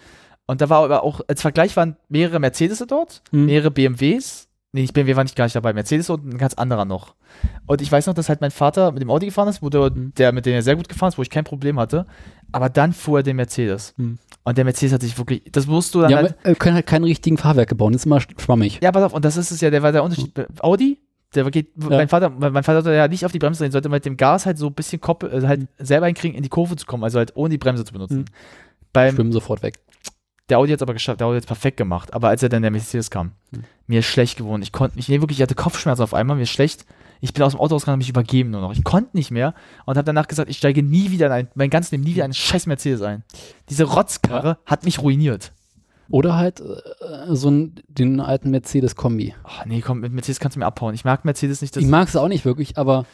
Und da war aber auch, als Vergleich waren mehrere Mercedes dort, Mhm. mehrere BMWs. Nee, nicht BMW war nicht gar nicht dabei, Mercedes und ein ganz anderer noch. Und ich weiß noch, dass halt mein Vater mit dem Audi gefahren ist, wo der, Mhm. der mit dem er sehr gut gefahren ist, wo ich kein Problem hatte. Aber dann fuhr er den Mercedes. Mhm. Und der Mercedes hat sich wirklich, das musst du dann Ja, halt, aber, äh, können halt keine richtigen Fahrwerke bauen, das ist immer sch- schwammig. ja, pass auf, und das ist es ja, der war der Unterschied. Audi, der geht, mein Vater, mein Vater sollte ja nicht auf die Bremse drehen, sollte mit dem Gas halt so ein bisschen koppel, also halt selber hinkriegen, in die Kurve zu kommen, also halt ohne die Bremse zu benutzen. Mhm. Beim, Schwimmen sofort weg. Der Audi hat es aber geschafft, der Audi hat es perfekt gemacht. Aber als er dann der Mercedes kam, Hm. mir ist schlecht geworden. Ich konnte mich, nee, wirklich, ich hatte Kopfschmerzen auf einmal, mir ist schlecht. Ich bin aus dem Auto rausgegangen, mich übergeben nur noch. Ich konnte nicht mehr und habe danach gesagt, ich steige nie wieder in ein, mein ganzes Leben nie wieder in einen scheiß Mercedes ein. Diese Rotzkarre hat mich ruiniert. Oder halt äh, so ein, den alten Mercedes-Kombi. Oh, nee, komm, mit Mercedes kannst du mir abhauen. Ich mag Mercedes nicht. Ich mag es auch nicht wirklich, aber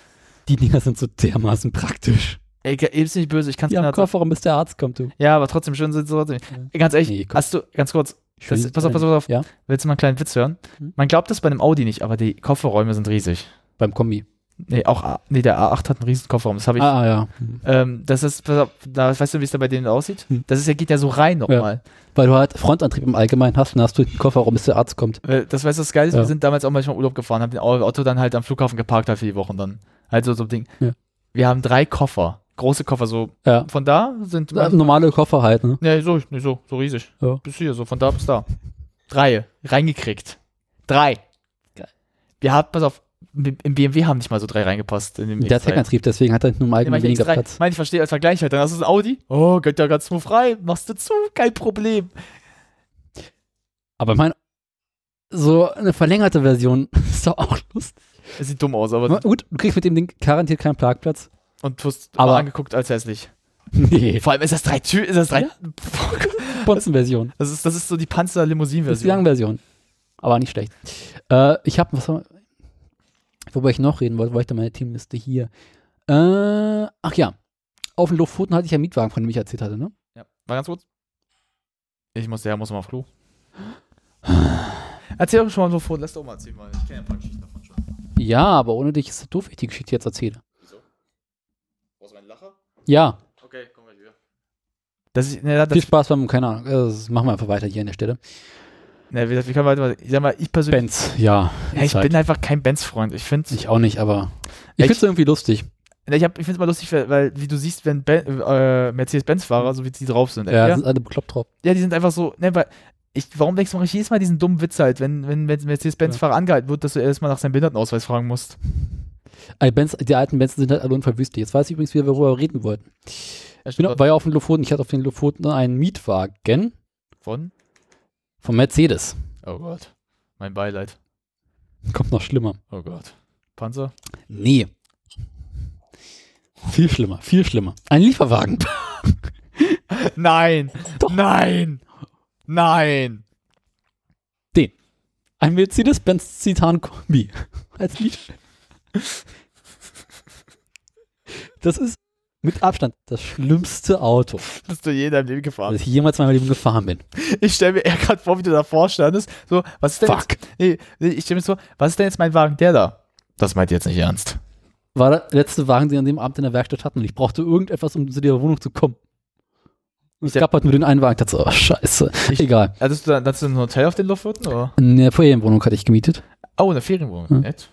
die Dinger sind so dermaßen praktisch. Ey, ist nicht böse, ich kann es Ja, mir im Kofferraum, bis der Arzt kommt, du. Ja, aber trotzdem schön sind sie trotzdem. Ganz ehrlich, Nee, hast du, ganz kurz, das, pass auf, pass auf, pass auf. Ja, Willst du mal einen kleinen Witz hören? Hm. Man glaubt das bei einem Audi nicht, aber die Kofferräume sind riesig. beim Kombi. Nee, auch A, nee, der A8 hat einen riesen Kofferraum. Das habe ich. Ah, ja. Hm. Ähm, das ist, pass auf, da, weißt du, wie es da bei denen aussieht? Hm. Das ist, ja, geht ja so rein nochmal. Weil du halt Frontantrieb im Allgemeinen hast, dann hast du den Kofferraum, bis der Arzt kommt. Weil Das weißt du, was geil ist? Ja. Wir sind damals auch manchmal Urlaub gefahren, haben den Auto dann halt am Flughafen geparkt halt für die Wochen dann. Halt so, so ein Ding. Ja. Wir haben drei Koffer. Große Koffer, so Ja. von da sind. Äh, Normale Koffer halt, ne? Ja, so, so, so riesig. Ja. Bis hier, so von da bis da. Drei. Reingekriegt. Drei. Geil. Wir haben, pass auf, im BMW haben nicht mal so drei reingepasst. In dem Der hat X3. Heckantrieb, deswegen hat er nur Ja, mein weniger X3, Platz. Mein, ich verstehe als Vergleich halt. Dann hast du ein Audi. Oh, geht ja ganz smooth rein. Machst du zu, kein Problem. Aber mein, so eine verlängerte Version ist doch auch lustig. Es sieht dumm aus, aber. Gut, du kriegst mit dem Ding garantiert keinen Parkplatz. Und wirst Aber- aber angeguckt als hässlich. Nee. Vor allem ist das drei Tür, ist das drei. Ja. Bonzen-Version. Das ist, das ist so die Das ist die Panzer-Limousinen-Version. Langversion. Aber nicht schlecht. Äh, ich habe, was worüber ich noch reden wollte, war ich da meine Teamliste hier. Äh, ach ja. Auf den Lofoten hatte ich ja einen Mietwagen, von dem ich erzählt hatte, ne? Ja, war ganz kurz. Ich muss, der muss mal auf Klo. Erzähl doch schon mal so vor, lass doch mal erzählen, weil ich kenne ja ein paar Geschichten davon schon. Ja, aber ohne dich ist es doof, wenn ich die Geschichte jetzt erzähle. Brauchst du meinen Lacher? Ja, Okay, komm gleich wieder. Das ist, ne, das, viel Spaß beim, keine Ahnung, äh, das machen wir einfach weiter hier an der Stelle. ne, wie, wie können wir weiter, ich sag mal, ich persönlich, Benz, ja. ja, ich halt- bin einfach kein Benz-Freund. Ich finde Ich auch nicht, aber ich Ja, finde es irgendwie lustig. ich, hab- ich finde es mal lustig, weil, weil, wie du siehst, wenn ben, äh, Mercedes-Benz-Fahrer, so wie die drauf sind, Ja, ja, sind alle bekloppt drauf. ja, die sind einfach so, ne, weil, ich, warum denkst du, mache ich jedes Mal diesen dummen Witz halt, wenn, wenn, wenn Mercedes-Benz-Fahrer angehalten wird, dass du erstmal nach seinem Behindertenausweis fragen musst? Die, Benz, die alten Benz sind halt alle unverwüstet. Jetzt weiß ich übrigens wieder, worüber wir reden wollten. Ich bin, war ja auf den Lofoten, ich hatte auf den Lofoten einen Mietwagen Von? von Mercedes. Oh Gott. Mein Beileid. Kommt noch schlimmer. Oh Gott. Panzer? Nee. Viel schlimmer, viel schlimmer. Ein Lieferwagen. Nein! Doch. Nein! Nein! Ein Mercedes-Benz Citan Kombi. Als Lied. Das ist mit Abstand das schlimmste Auto, Bist du je in deinem Leben gefahren? das ich jemals in meinem Leben gefahren bin. Ich stelle mir eher gerade vor, wie du davor standest. So, was ist denn Fuck. Jetzt, nee, nee, ich stelle mir so, was ist denn jetzt mein Wagen, der da? Das meint ihr jetzt nicht ernst. War der letzte Wagen, den wir an dem Abend in der Werkstatt hatten. Und ich brauchte irgendetwas, um zu der Wohnung zu kommen. Und es gab halt nur den einen Wagen. Ich dachte so, oh, scheiße. Ich- Egal. Hattest du, dann- hattest du ein Hotel auf den Luftwürden, oder? Eine Ferienwohnung hatte ich gemietet. Oh, eine Ferienwohnung. Hm. Nett.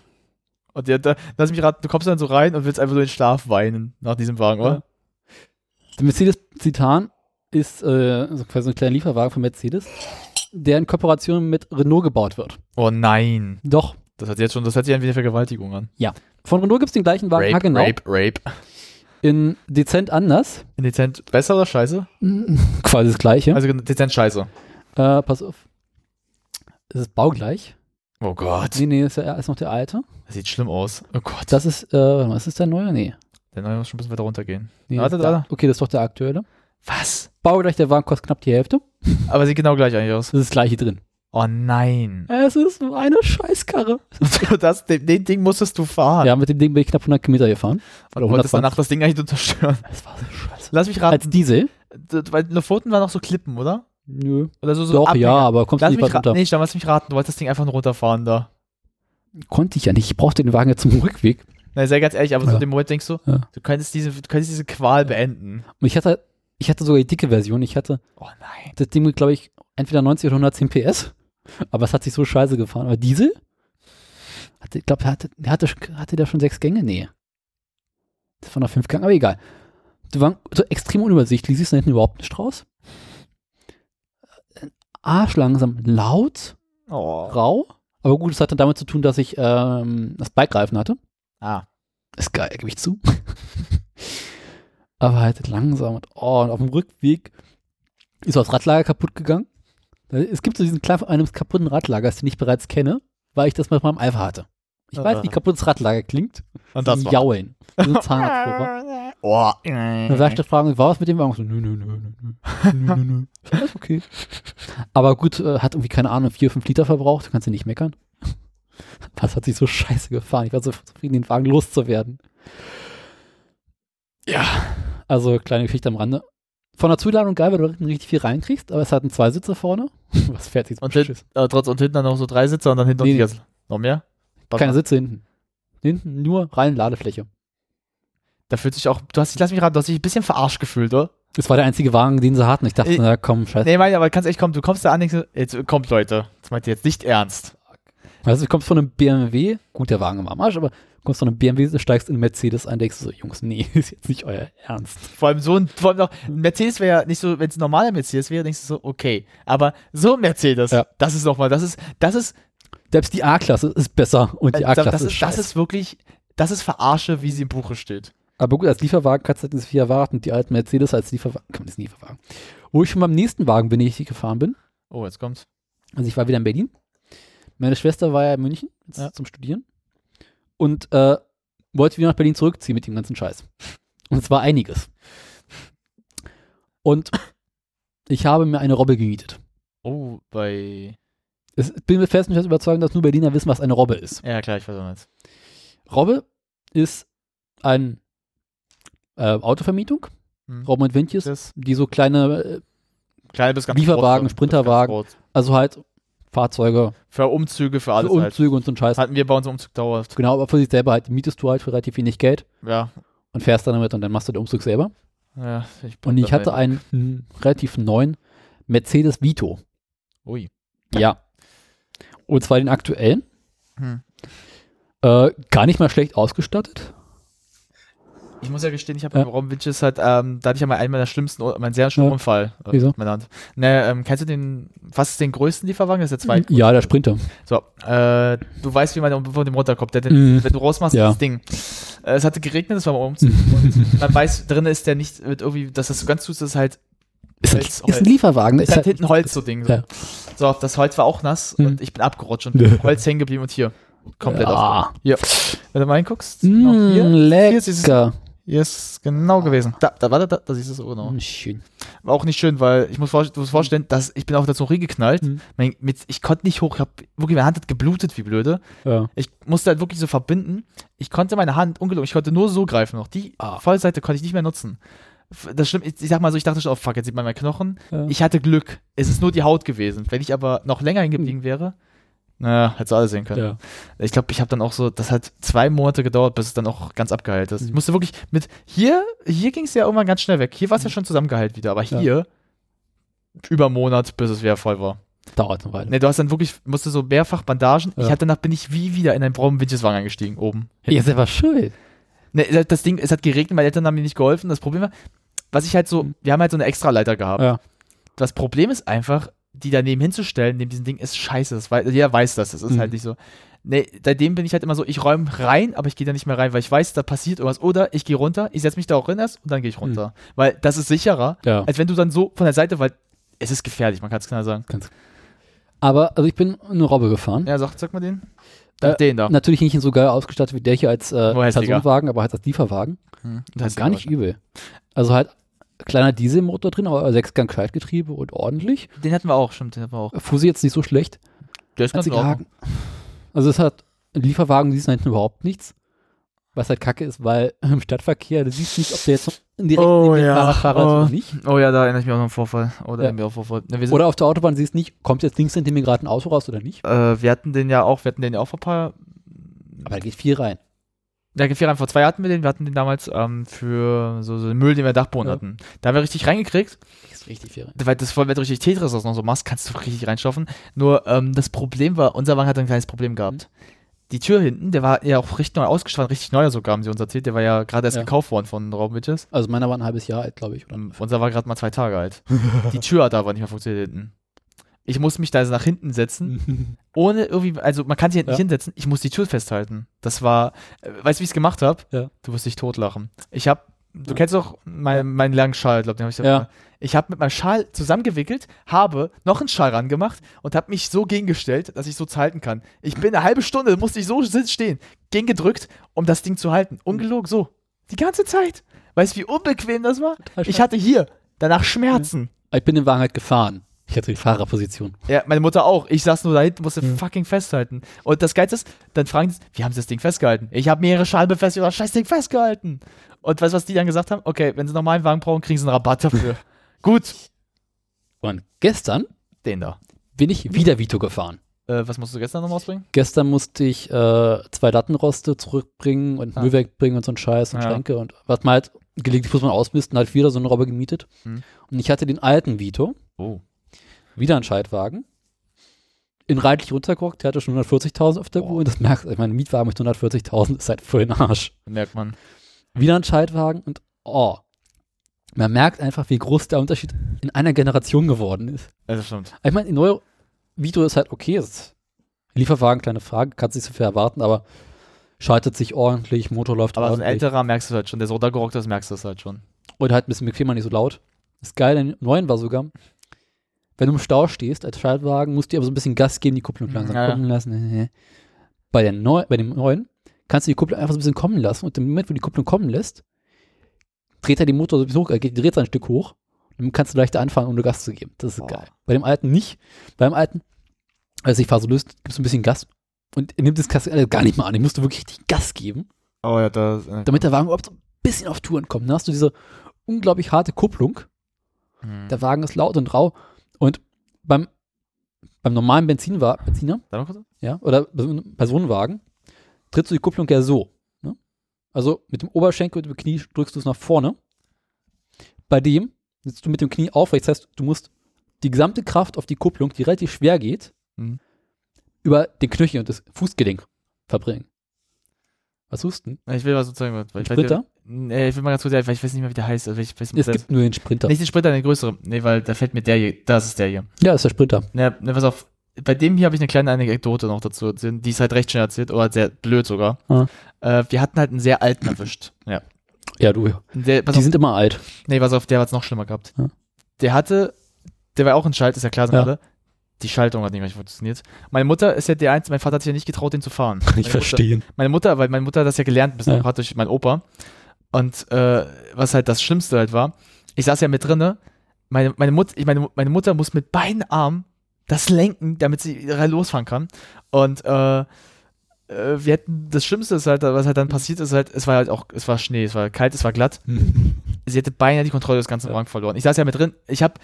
Und der, da, lass mich raten, du kommst dann so rein und willst einfach so in den Schlaf weinen nach diesem Wagen, oder? Der Mercedes Citan ist äh, so quasi ein kleiner Lieferwagen von Mercedes. der in Kooperation mit Renault gebaut wird. Oh nein. Doch. Das hat jetzt schon, das hört sich an wie eine Vergewaltigung an. Von Renault gibt es den gleichen Wagen, Rape, haargenau, Rape, Rape. in dezent anders. Dezent besser oder scheiße? Quasi das gleiche. Also dezent scheiße. äh, pass auf. Es ist baugleich. Oh Gott. Nee, nee, ist, ja, ist noch der alte. Das sieht schlimm aus. Oh Gott. Das ist, äh, warte mal, ist das der neue? Nee. Der neue muss schon ein bisschen weiter runtergehen. nee Warte, warte. Okay, das ist doch der aktuelle. Was? Baugleich, der Wagen kostet knapp die Hälfte. Aber sieht genau gleich eigentlich aus. Das ist das gleiche drin. Oh nein. Es ist nur eine Scheißkarre. das, den, den Ding musstest du fahren. Ja, mit dem Ding bin ich knapp 100 Kilometer gefahren. Oder du wolltest danach das Ding eigentlich zerstören. Das war so scheiße. Lass mich Als raten. Diesel? D- Weil Lofoten waren noch so Klippen, oder? Nö. Oder so, so Doch, Abhänger. ja, aber kommst du nicht runter. Nee, Stamm, lass mich raten. Du wolltest das Ding einfach nur runterfahren da. Konnte ich ja nicht. Ich brauchte den Wagen ja zum Rückweg. Na, sehr ganz ehrlich, aber so Ja. in dem Moment denkst du, Ja. du könntest diese, du könntest diese Qual beenden. Und ich hatte, ich hatte sogar die dicke Version. Ich hatte Oh nein. das Ding mit, glaube ich, entweder 90 oder 110 PS. Aber es hat sich so scheiße gefahren. Aber Diesel? Hatte, ich glaube, hatte, der hatte, hatte der schon sechs Gänge? Nee. Das war noch fünf Gänge, aber egal. Die waren so extrem unübersichtlich. Siehst du da hinten überhaupt nicht raus? Arschlangsam, laut, Oh. rau. Aber gut, es hatte damit zu tun, dass ich ähm, das Bike-Reifen hatte. Ah. Ist geil, gebe ich zu. Aber halt langsam und, oh, und auf dem Rückweg ist so das Radlager kaputt gegangen. Es gibt so diesen Klaff eines kaputten Radlagers, den ich bereits kenne, weil ich das mit meinem Alpha hatte. Ich weiß, wie Ah. kaputtes Radlager klingt. Und das war. Jaulen. So ein. Oh. Dann sag ich das fragen, war was mit dem Wagen? So, nö, nö, nö, nö, nö. nö, nö, Alles okay. Aber gut, äh, hat irgendwie, keine Ahnung, vier, fünf Liter verbraucht, kannst du nicht meckern. Das hat sich so scheiße gefahren. Ich war so zufrieden, den Wagen loszuwerden. Ja, also kleine Geschichte am Rande. Von der Zuladung geil, weil du richtig viel reinkriegst, aber es hatten zwei Sitze vorne. Was fährt sich so Und, hin, äh, trotz, und hinten dann noch so drei Sitze und dann hinten Nee, noch, ganze- noch mehr? Keine Sitze hinten. Hinten nur rein Ladefläche. Da fühlt sich auch, du hast dich, lass mich raten, du hast dich ein bisschen verarscht gefühlt, oder? Das war der einzige Wagen, den sie hatten. Ich dachte, Ich- na komm, scheiße. Nee, meine, aber ganz ehrlich, komm, du kommst da an, denkst, jetzt kommt Leute, das meint ihr jetzt nicht ernst. Also du kommst von einem BMW, gut, der Wagen war am Arsch, aber du kommst von einem BMW, steigst in einen Mercedes ein, denkst du so, Jungs, nee, ist jetzt nicht euer Ernst. Vor allem so ein, vor allem noch, ein Mercedes wäre ja nicht so, wenn es ein normaler Mercedes wäre, denkst du so, okay. Aber so ein Mercedes, Ja. das ist nochmal, das ist, das ist, Selbst die A-Klasse ist besser und die äh, A-Klasse ist, scheiße. das ist wirklich, das ist Verarsche, wie sie im Buche steht. Aber gut, als Lieferwagen kannst du halt nicht erwarten. Die alten Mercedes als Lieferwagen, kann man das nicht Lieferwagen. Wo ich schon beim nächsten Wagen bin, den ich gefahren bin, Oh, jetzt kommt's. also ich war wieder in Berlin. Meine Schwester war ja in München Ja. zum Studieren und äh, wollte wieder nach Berlin zurückziehen mit dem ganzen Scheiß. Und es war einiges. Und ich habe mir eine Robbe gemietet. Oh, bei, Es, bin mir fest und fest überzeugt, dass nur Berliner wissen, was eine Robbe ist. ja klar, ich weiß auch nicht. Robbe ist ein äh, Autovermietung, Hm. Robben und Windjes, Das die so kleine, äh, kleine bis ganz Lieferwagen, groß, Sprinterwagen. ganz also halt Fahrzeuge Für Umzüge, für alles für halt. Umzüge und so ein Scheiß. Hatten wir bei uns Umzug dauerhaft. Genau, aber für sich selber halt mietest du halt für relativ wenig Geld Ja. und fährst dann damit und dann machst du den Umzug selber. ja ich Und ich hatte einen mm, relativ neuen Mercedes Vito. Ui. Ja. Und zwar den aktuellen. Hm. Äh, gar nicht mal schlecht ausgestattet. Ich muss ja gestehen, ich habe Ja. Raum Witches halt, ähm, da hatte ich ja mal einen meiner schlimmsten, meinen sehr schlimmen Ja. Unfall. Äh, Wieso? Ne, ähm, kennst du den, was ist den größten Lieferwagen? Das ist der zweite. Ja, der Sprinter. So, äh, du weißt, wie man von dem runterkommt. Der, Mhm. Wenn du rausmachst, Ja. das Ding. Äh, es hatte geregnet, das war mal und man weiß, drin ist der nicht, wird irgendwie, dass das so ganz tust, ist halt, Ist, ein, Holz, ist ein. Lieferwagen. ist halt hinten Holz so Ding. So. Ja. so, das Holz war auch nass Mhm. und ich bin abgerutscht und bin Holz hängen geblieben und hier. Komplett auf. ja. Hier. Wenn du mal hinguckst, noch Mm, hier, hier ist dieses- ist genau gewesen. Da, da war da, da siehst du es so genau. Mm, Schön. War auch nicht schön, weil ich muss vor, du musst vorstellen, dass ich bin auch dazu geknallt. Mhm. Mein, mit, ich konnte nicht hoch, ich hab, wirklich, meine Hand hat geblutet, wie blöde. Ja. Ich musste halt wirklich so verbinden. Ich konnte meine Hand, ungelogen, ich konnte nur so greifen noch. Die Ah. Vollseite konnte ich nicht mehr nutzen. Das stimmt, ich, ich sag mal so, ich dachte schon, oh fuck, jetzt sieht man meinen Knochen. Ja. Ich hatte Glück. Es ist nur die Haut gewesen. Wenn ich aber noch länger hingeblieben wäre, naja, hättest du alles sehen können. ja. Ich glaube, ich habe dann auch so, das hat zwei Monate gedauert, bis es dann auch ganz abgeheilt ist. Ich Mhm. musste wirklich mit, hier, hier ging es ja irgendwann ganz schnell weg. Hier war es ja schon zusammengeheilt wieder, aber Ja. hier über einen Monat, bis es wieder voll war. Dauert eine Weile. Ne, du hast dann wirklich, musste so mehrfach Bandagen. Ja. Ich hatte danach, bin ich wie wieder in einen braunen Wincheswagen eingestiegen, oben. Seid was schuld. Ne, das Ding, es hat geregnet, meine Eltern haben mir nicht geholfen. Das Problem war, was ich halt so, Mhm. wir haben halt so eine Extraleiter gehabt. Ja. Das Problem ist einfach, die daneben hinzustellen, neben diesem Ding, ist scheiße. Das wei jeder weiß das. Das ist Mhm. halt nicht so. Nee, seitdem bin ich halt immer so, ich räume rein, aber ich gehe da nicht mehr rein, weil ich weiß, da passiert irgendwas. Oder ich gehe runter, ich setze mich da auch hin erst und dann gehe ich runter. Weil das ist sicherer, Ja. als wenn du dann so von der Seite, weil es ist gefährlich, man kann es klar sagen. Aber, also ich bin eine Robbe gefahren. Ja, sag, sag mal den. Äh, den da. Natürlich nicht so geil ausgestattet wie der hier als äh. Personenwagen, aber halt als Lieferwagen. Hm, Das ist gar nicht übel. Also halt kleiner Dieselmotor drin, aber Sechsgang Schaltgetriebe und ordentlich. Den hatten wir auch, stimmt, den hatten wir auch. Fusi jetzt nicht so schlecht. Der ist ganz in Einziger Ordnung. Haken. Also es hat ein Lieferwagen, du siehst hinten überhaupt nichts. Was halt kacke ist, weil im Stadtverkehr, du siehst nicht, ob der jetzt direkt Oh, neben ja. Fahrradfahrer ist Oh. oder nicht. Oh ja, da erinnere ich mich auch noch an einen Vorfall. Oder Ja. ja. auch Vorfall. Sind, Oder auf der Autobahn siehst nicht, kommt jetzt links hinter mir gerade ein Auto raus oder nicht. äh, wir hatten den ja auch, wir hatten den ja auch vor ein paar. Aber da geht viel rein. Ja, Gefährlich, vor zwei Jahren hatten wir den, wir hatten den damals ähm, für so, so den Müll, den wir Dachboden Ja. hatten. Da haben wir richtig reingekriegt, Ist richtig viel rein. weil das voll, wenn du richtig Tetris das noch so machst, kannst du richtig reinschaffen. Nur ähm, das Problem war, unser Wagen hat ein kleines Problem gehabt. Die Tür hinten, der war ja auch richtig neu ausgestattet, richtig neuer sogar, haben sie uns erzählt. Der war ja gerade erst Ja. gekauft worden von Raubwitches. Also meiner war ein halbes Jahr alt, glaube ich. Oder? Unser war gerade mal zwei Tage alt. Die Tür hat aber nicht mehr funktioniert hinten. Ich muss mich da also nach hinten setzen, ohne irgendwie, also man kann sich halt nicht Ja. hinsetzen, ich muss die Tür festhalten. Das war, äh, weißt du, wie ich es gemacht habe? Ja. Du wirst dich totlachen. Ich habe, du Ja. kennst doch meinen meinen langen Schal, glaube ich. Ja. Ich habe mit meinem Schal zusammengewickelt, habe noch einen Schal rangemacht und habe mich so gegengestellt, dass ich so halten kann. Ich bin eine halbe Stunde, musste ich so stehen, gegengedrückt, um das Ding zu halten. Ungelogen, so. Die ganze Zeit. Weißt du, wie unbequem das war? Ich hatte hier danach Schmerzen. ich bin den Wagen halt gefahren. Ich hatte die Fahrerposition. Ja, meine Mutter auch. Ich saß nur da hinten, musste Mhm. fucking festhalten. Und das Geilste ist, dann fragen sie, wie haben sie das Ding festgehalten? Ich habe mehrere Schallbefestigungen das scheiß Ding festgehalten. Und weißt du, was die dann gesagt haben? Okay, wenn sie nochmal einen Wagen brauchen, kriegen sie einen Rabatt dafür. Gut. Und gestern Den da. bin ich wieder Vito gefahren. Äh, was musst du gestern noch rausbringen? Gestern musste ich äh, zwei Lattenroste zurückbringen und Ah. Müll wegbringen und so ein Scheiß und Ja. Schränke und was man halt gelegentlich muss man ausmisten, halt wieder so eine Robbe gemietet. Hm. Und ich hatte den alten Vito, Oh. Wieder ein Scheidwagen, in reichlich runtergeguckt, der hatte schon 140.000 auf der Boah. Uhr und das merkst du, ich meine, ein Mietwagen mit 140.000 ist halt voll in den Arsch. Merkt man. Wieder ein Scheidwagen und oh, man merkt einfach, wie groß der Unterschied in einer Generation geworden ist. Das stimmt. Ich meine, die neue Vito ist halt okay. Ist Lieferwagen, kleine Frage, kannst nicht so viel erwarten, aber schaltet sich ordentlich, Motor läuft Aber so ein ordentlich. älterer merkst du halt schon. Der so runtergerockt ist, merkst du es halt schon. Und halt ein bisschen bequemer, nicht so laut. Das Geile an dem neuen war sogar, wenn du im Stau stehst als Schaltwagen, musst du aber so ein bisschen Gas geben, die Kupplung langsam Ja, ja. kommen lassen. Bei, der neu, bei dem neuen kannst du die Kupplung einfach so ein bisschen kommen lassen und im Moment, wo die Kupplung kommen lässt, dreht er die Motor so ein bisschen hoch, äh, geht- dreht sein Stück hoch und dann kannst du leichter anfangen, ohne Gas zu geben. Das ist Boah. geil. Bei dem alten nicht. Beim alten, also ich fahre so löst, gibst du ein bisschen Gas und er nimmt das Gas äh, gar nicht mal an. Ich musst du wirklich richtig Gas geben Oh ja, da. Äh, damit der Wagen überhaupt so ein bisschen auf Touren kommt. Dann hast du diese unglaublich harte Kupplung. hm. Der Wagen ist laut und rau. Und beim, beim normalen Benzinwa Benziner, ja, oder Personenwagen, trittst du die Kupplung ja so. Ne? Also mit dem Oberschenkel und dem Knie drückst du es nach vorne. Bei dem sitzt du mit dem Knie aufrecht. Das heißt, du musst die gesamte Kraft auf die Kupplung, die relativ schwer geht, Mhm. über den Knöchel und das Fußgelenk verbringen. Was suchst du denn? Ich will was sozusagen. Weil Sprinter? Nee, ich will mal ganz kurz, weil ich weiß nicht mehr, wie der heißt. Also ich weiß Es der- gibt nur den Sprinter. Nicht den Sprinter, den größeren. Nee, weil da fällt mir der hier. Das ist der hier. Ja, ist der Sprinter. Ne, ne, pass auf. Bei dem hier habe ich eine kleine Anekdote noch dazu. Die ist halt recht schnell erzählt, oder sehr blöd sogar. Ah. Äh, wir hatten halt einen sehr alten erwischt. Ja. Ja, du. Pass Die auf, sind immer alt. nee, pass auf, der hat es noch schlimmer gehabt. Ja. Der hatte, der war auch ein Schalt, ist ja klar, sind Ja. alle. Die Schaltung hat nicht mehr funktioniert. Meine Mutter ist ja der Einzige, mein Vater hat sich ja nicht getraut, den zu fahren. Kann ich verstehen. meine Mutter, weil meine Mutter hat das ja gelernt, bisschen Ja. auch durch meinen Opa. Und äh, was halt das Schlimmste halt war, ich saß ja mit drinne, meine, meine, Mut, ich, meine, meine Mutter muss mit beiden Armen das lenken, damit sie losfahren kann. Und äh, äh, wir hätten, das Schlimmste ist halt, was halt dann passiert ist halt, es war halt auch, es war Schnee, es war kalt, es war glatt. Sie hätte beinahe die Kontrolle des ganzen Ja. Wagens verloren. Ich saß ja mit drin, ich habe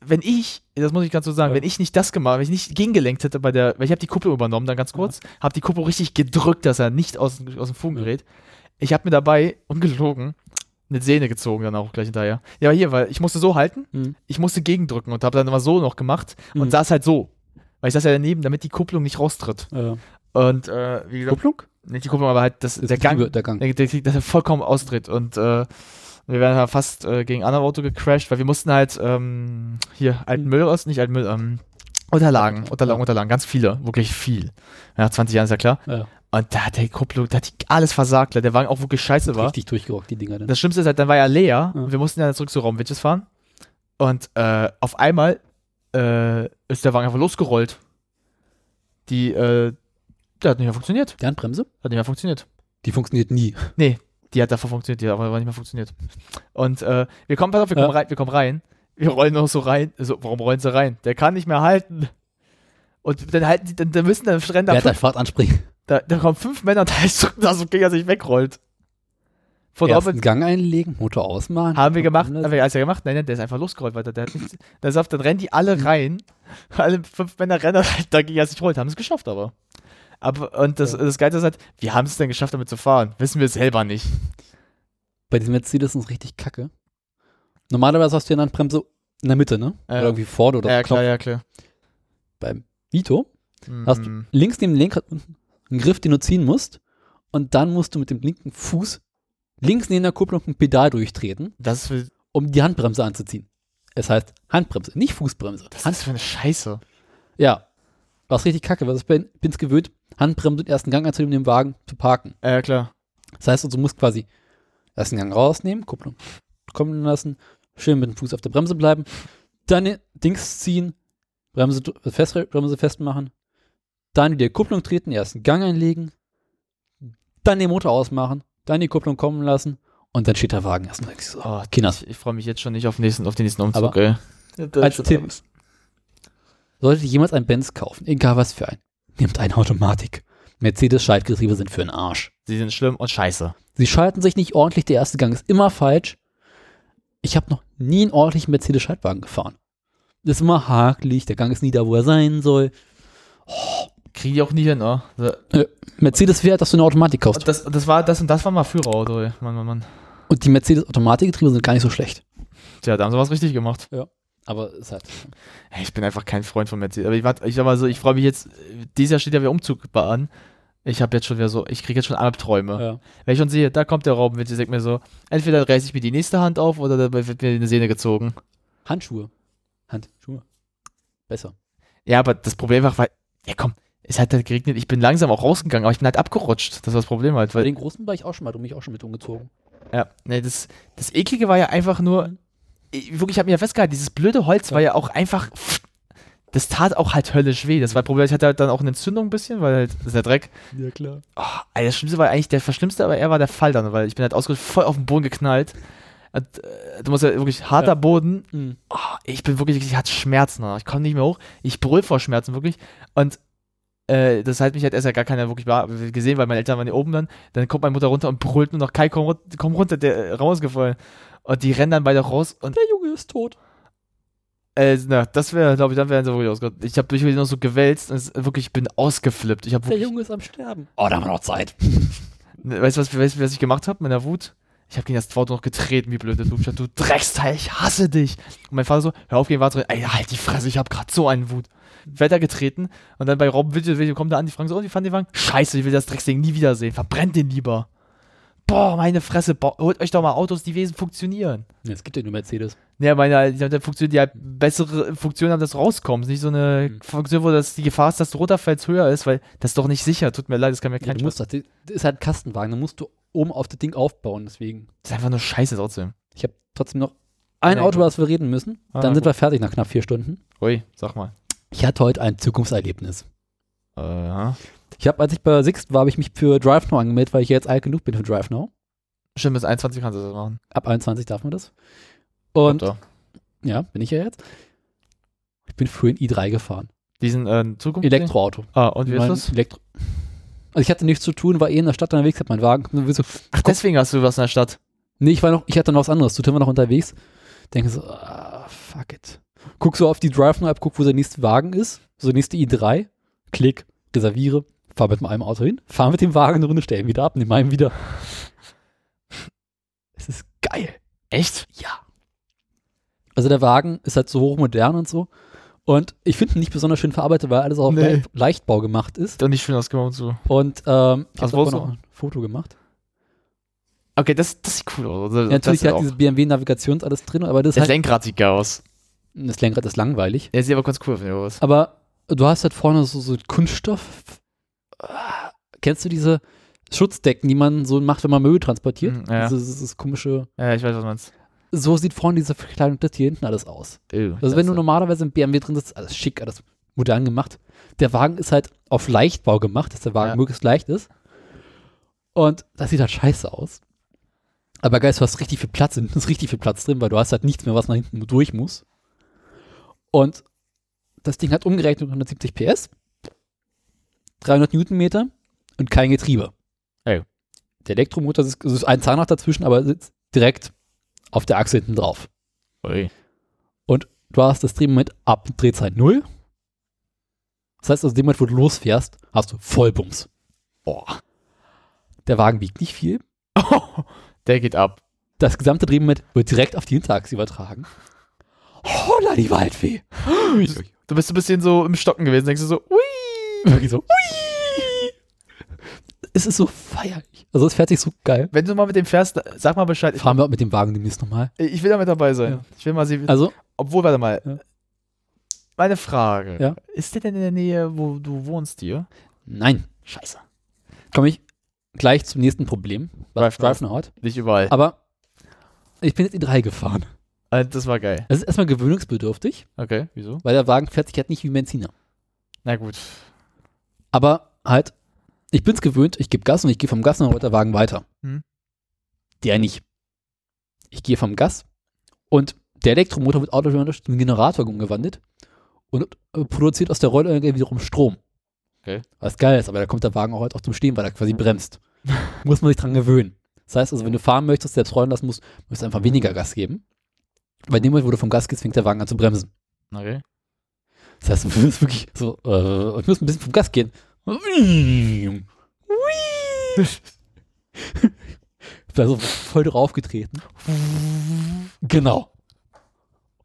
wenn ich, das muss ich ganz so sagen, Ja. wenn ich nicht das gemacht, wenn ich nicht gegengelenkt hätte bei der, weil ich habe die Kupplung übernommen, dann ganz kurz, habe die Kupplung richtig gedrückt, dass er nicht aus, aus dem Fugen gerät. Ich habe mir dabei, ungelogen, eine Sehne gezogen dann auch gleich hinterher. Ja, hier, weil ich musste so halten, Mhm. ich musste gegendrücken und habe dann immer so noch gemacht und Mhm. saß halt so. Weil ich saß ja daneben, damit die Kupplung nicht raustritt. Äh, Und äh, wie gesagt, Kupplung? nicht die Kupplung, aber halt das, Das der Gang, der Gang. der, der, dass er vollkommen austritt und äh, wir wären halt fast äh, gegen ein anderes Auto gecrashed, weil wir mussten halt ähm, hier alten Müll raus, nicht alten Müll, ähm, Unterlagen, Unterlagen, Unterlagen, ganz viele, wirklich viel. Nach 20 Jahren ist ja klar. Ja. Und da hat der Kupplung, da hat die alles versagt, der Wagen auch wirklich scheiße war. Richtig durchgerockt, die Dinger dann. Das Schlimmste ist halt, dann war ja leer und wir mussten ja zurück zu Raumwitches fahren. Und äh, auf einmal äh, ist der Wagen einfach losgerollt. Die, äh, der hat nicht mehr funktioniert. Die Handbremse? Hat nicht mehr funktioniert. Die funktioniert nie. Nee, die hat davor funktioniert, die hat aber nicht mehr funktioniert. Und äh, wir kommen, pass auf, wir kommen Ja. rein, wir kommen rein. Wir rollen noch so rein. So, warum rollen sie rein? Der kann nicht mehr halten. Und dann halten die, dann, dann müssen dann da, Wer hat fünf, Fahrt anspringen? Da, da kommen fünf Männer da ist so, dass okay, er sich wegrollt. Von Ersten Robin Gang einlegen, Motor ausmachen. haben wir gemacht, haben wir alles ja gemacht. Nein, nein, der ist einfach losgerollt, weil der, der. Dann, sagt, dann rennen die alle rein. Alle fünf Männer rennen dagegen, als sich rollt. Haben es geschafft, aber. aber und das, Ja. das Geile ist halt, wie haben es denn geschafft, damit zu fahren? Wissen wir selber nicht. Bei diesem Mercedes ist es richtig kacke. Normalerweise hast du ja eine Handbremse in der Mitte, ne? Ja. Oder irgendwie vorne oder ja, Knopf. klar, ja, klar. Beim Vito hast du Mhm. links neben dem Lenkrad unten einen Griff, den du ziehen musst. Und dann musst du mit dem linken Fuß links neben der Kupplung ein Pedal durchtreten, Das ist für, um die Handbremse anzuziehen. Es heißt Handbremse, nicht Fußbremse. das Hand ist für eine Scheiße. ja, was richtig kacke, weil ich bin es gewöhnt, Handbremse im ersten Gang einzunehmen, um den Wagen zu parken. Ja, klar. Das heißt, also, du musst quasi ersten Gang rausnehmen, Kupplung kommen lassen, schön mit dem Fuß auf der Bremse bleiben, dann den Dings ziehen, Bremse, dr- fest, Bremse festmachen, dann wieder die Kupplung treten, ersten Gang einlegen, dann den Motor ausmachen, dann die Kupplung kommen lassen und dann steht der Wagen erstmal so. Oh, Kinders. Ich, ich freue mich jetzt schon nicht auf, den nächsten, auf den nächsten Umzug, Aber ey. als Tipp, solltet ihr jemals ein Benz kaufen, egal was für ein, nehmt eine Automatik. Mercedes-Schaltgetriebe sind für den Arsch. Sie sind schlimm und scheiße. Sie schalten sich nicht ordentlich, der erste Gang ist immer falsch. Ich habe noch nie einen ordentlichen Mercedes-Schaltwagen gefahren. Das ist immer hakelig, der Gang ist nie da, wo er sein soll. Kriegen die auch nie hin, ne? Mercedes wert, dass du eine Automatik kaufst. Das, das war, das und das war mal Führerauto, ey. Mann, Mann, Mann. Und die Mercedes-Automatikgetriebe sind gar nicht so schlecht. Tja, da haben sie was richtig gemacht. Aber es ist halt. Ey, Ich bin einfach kein Freund von Mercedes. Aber ich, wart- ich sag mal so, ich freue mich jetzt, dieses Jahr steht ja wieder Umzug an. Ich habe jetzt schon wieder so, ich kriege jetzt schon Albträume. Ja. Wenn ich schon sehe, da kommt der Raum, ich denke mir so, entweder reiße ich mir die nächste Hand auf oder dabei wird mir eine Sehne gezogen. Handschuhe. Handschuhe. Besser. Ja, aber das Problem war, weil, ja komm, es hat halt geregnet, ich bin langsam auch rausgegangen, aber ich bin halt abgerutscht. Das war das Problem halt, Bei weil, den großen war ich auch schon mal, du mich auch schon mit umgezogen. ja, ne, das, das Eklige war ja einfach nur, ich, wirklich, ich habe mir ja festgehalten, dieses blöde Holz war ja auch einfach, das tat auch halt höllisch weh. Das war das Problem, ich hatte halt dann auch eine Entzündung ein bisschen, weil halt, das ist der Dreck. Ja, klar. Oh, ey, das Schlimmste war eigentlich der Verschlimmste, aber er war der Fall dann, weil ich bin halt ausgerüstet voll auf den Boden geknallt. Und, äh, du musst ja wirklich harter Ja. Boden. Mhm. Oh, ich bin wirklich, ich hatte Schmerzen. Ich komme nicht mehr hoch. Ich brüll vor Schmerzen wirklich. Und äh, das hat mich halt erst ja gar keiner wirklich gesehen, weil meine Eltern waren hier oben dann. Dann kommt meine Mutter runter und brüllt nur noch, Kai, komm, komm runter, der äh, rausgefallen. Und die rennen dann beide raus und Der Junge ist tot. äh, na, das wäre, glaube ich, dann wären sie wirklich ausgegangen. Ich habe mich wirklich noch so gewälzt und es, wirklich, ich bin ausgeflippt. Ich habe Der wirklich, Junge ist am Sterben. Oh, da haben wir noch Zeit. Weißt du, was, weißt, was ich gemacht habe mit der Wut? Ich habe gegen das Auto noch getreten, wie blöde du. Du Drecksteil, ich hasse dich. Und mein Vater so, hör auf, gegen Warte, ey, halt die Fresse, ich habe gerade so einen Wut. Wetter getreten und dann bei Video, Video kommt da an, die fragen so, oh, wie fanden die Wagen? Scheiße, ich will das Drecksding nie wiedersehen, verbrennt den lieber. Boah, meine Fresse, boah, holt euch doch mal Autos, die wesen funktionieren. Ja, es gibt ja nur Mercedes. Ja, meine, die, die Funktion, die halt bessere Funktion haben, dass du rauskommst. Nicht so eine Mhm. Funktion, wo das, die Gefahr ist, dass du runterfällst, höher ist, weil das ist doch nicht sicher. Tut mir leid, das kann mir Ja, kein du musst das, das ist halt ein Kastenwagen, da musst du oben auf das Ding aufbauen. Deswegen. Das ist einfach nur scheiße trotzdem. Ich habe trotzdem noch ein Nein, Auto, gut. was wir reden müssen. Ah, Dann sind gut. wir fertig nach knapp vier Stunden. Ui, sag mal. Ich hatte heute ein Zukunftserlebnis. Äh. Ich habe, als ich bei Sixt war, habe ich mich für DriveNow angemeldet, weil ich jetzt alt genug bin für DriveNow. Stimmt, bis 21 kannst du das machen. Ab 21 darf man das. Und Auto. ja, bin ich ja jetzt. Ich bin für ein i3 gefahren. Diesen äh, Zukunft. Elektroauto. Ah, und wie ist Mein das? Elektro also ich hatte nichts zu tun, war eh in der Stadt unterwegs, hab meinen Wagen. So, Ach, deswegen hast du was in der Stadt. nee, ich war noch, ich hatte noch was anderes zu tun, war noch unterwegs. Denke so, ah, fuck it. Guck so auf die DriveNow-App, guck, wo der nächste Wagen ist. So, nächste i3. Klick, reserviere, fahr mit meinem Auto hin, fahr mit dem Wagen eine Runde, stell ihn wieder ab, nimm meinen wieder. Es ist geil. Echt? Ja. Also der Wagen ist halt so hochmodern und so. Und ich finde ihn nicht besonders schön verarbeitet, weil alles auch Nee. Leicht- Leichtbau gemacht ist. Doch nicht schön ausgemacht und so. Und ähm, ich habe du? noch ein Foto gemacht. Okay, das, das sieht cool aus. Also, Ja, natürlich hat auch- dieses BMW-Navigations alles drin, aber das ist das halt, Lenkrad sieht geil aus. Das Lenkrad ist langweilig. Er sieht aber ganz cool aus. Aber du hast halt vorne so, so Kunststoff. Kennst du diese Schutzdecken, die man so macht, wenn man Möbel transportiert? Mhm, ja. Dieses, dieses komische. Ja, ich weiß, was meinst. So sieht vorne diese Verkleidung das hier hinten alles aus. Also wenn du normalerweise im BMW drin sitzt, alles schick, alles modern gemacht. Der Wagen ist halt auf Leichtbau gemacht, dass der Wagen Ja. möglichst leicht ist. Und das sieht halt scheiße aus. Aber geil, du hast richtig viel Platz, hinten ist richtig viel Platz drin, weil du hast halt nichts mehr, was nach hinten durch muss. Und das Ding hat umgerechnet 170 PS, 300 Newtonmeter und kein Getriebe. Ey. Der Elektromotor ist, ist ein Zahnrad dazwischen, aber sitzt direkt auf der Achse hinten drauf. Ui. Du hast das Drehmoment ab Drehzeit 0. Das heißt, also, in dem Moment, wo du losfährst, hast du Vollbums. Boah. Der Wagen wiegt nicht viel. Der geht ab. Das gesamte Drehmoment wird direkt auf die Hinterachse übertragen. Holla, die Waldfee. Du bist ein bisschen so im Stocken gewesen, denkst du so, ui. Wirklich so. Hui. Es ist so feierlich. Also es fährt sich so geil. Wenn du mal mit dem fährst, sag mal Bescheid. Ich, Fahren wir mit dem Wagen demnächst nochmal. ich will da mit dabei sein. Ja. Ich will mal sehen, Also, obwohl, warte mal. Ja. Meine Frage. Ja. Ist der denn in der Nähe, wo du wohnst hier? nein. Scheiße. Komme ich gleich zum nächsten Problem, Drive. Drive Now hat. Nicht überall. Aber ich bin jetzt i3 gefahren. Äh, Das war geil. Es ist erstmal gewöhnungsbedürftig, Okay, wieso? weil der Wagen fährt sich halt nicht wie Benziner. Na gut. Aber halt, ich bin's gewöhnt, ich gebe Gas und ich gehe vom Gas und dann rollt der Wagen weiter. Hm. Der nicht. Ich gehe vom Gas und der Elektromotor wird automatisch in einen Generator umgewandelt und äh, produziert aus der Rolle wiederum Strom. Okay. Was geil ist, aber da kommt der Wagen auch halt auch zum Stehen, weil er quasi bremst. Muss man sich dran gewöhnen. Das heißt also, wenn du fahren möchtest, selbst rollen lassen musst, musst du einfach weniger Gas geben. Weil in dem Moment, wo du vom Gas gehst, fängt der Wagen an zu bremsen. Okay. Das heißt, du musst wirklich so, äh, ich muss ein bisschen vom Gas gehen. Da so voll drauf getreten. Genau.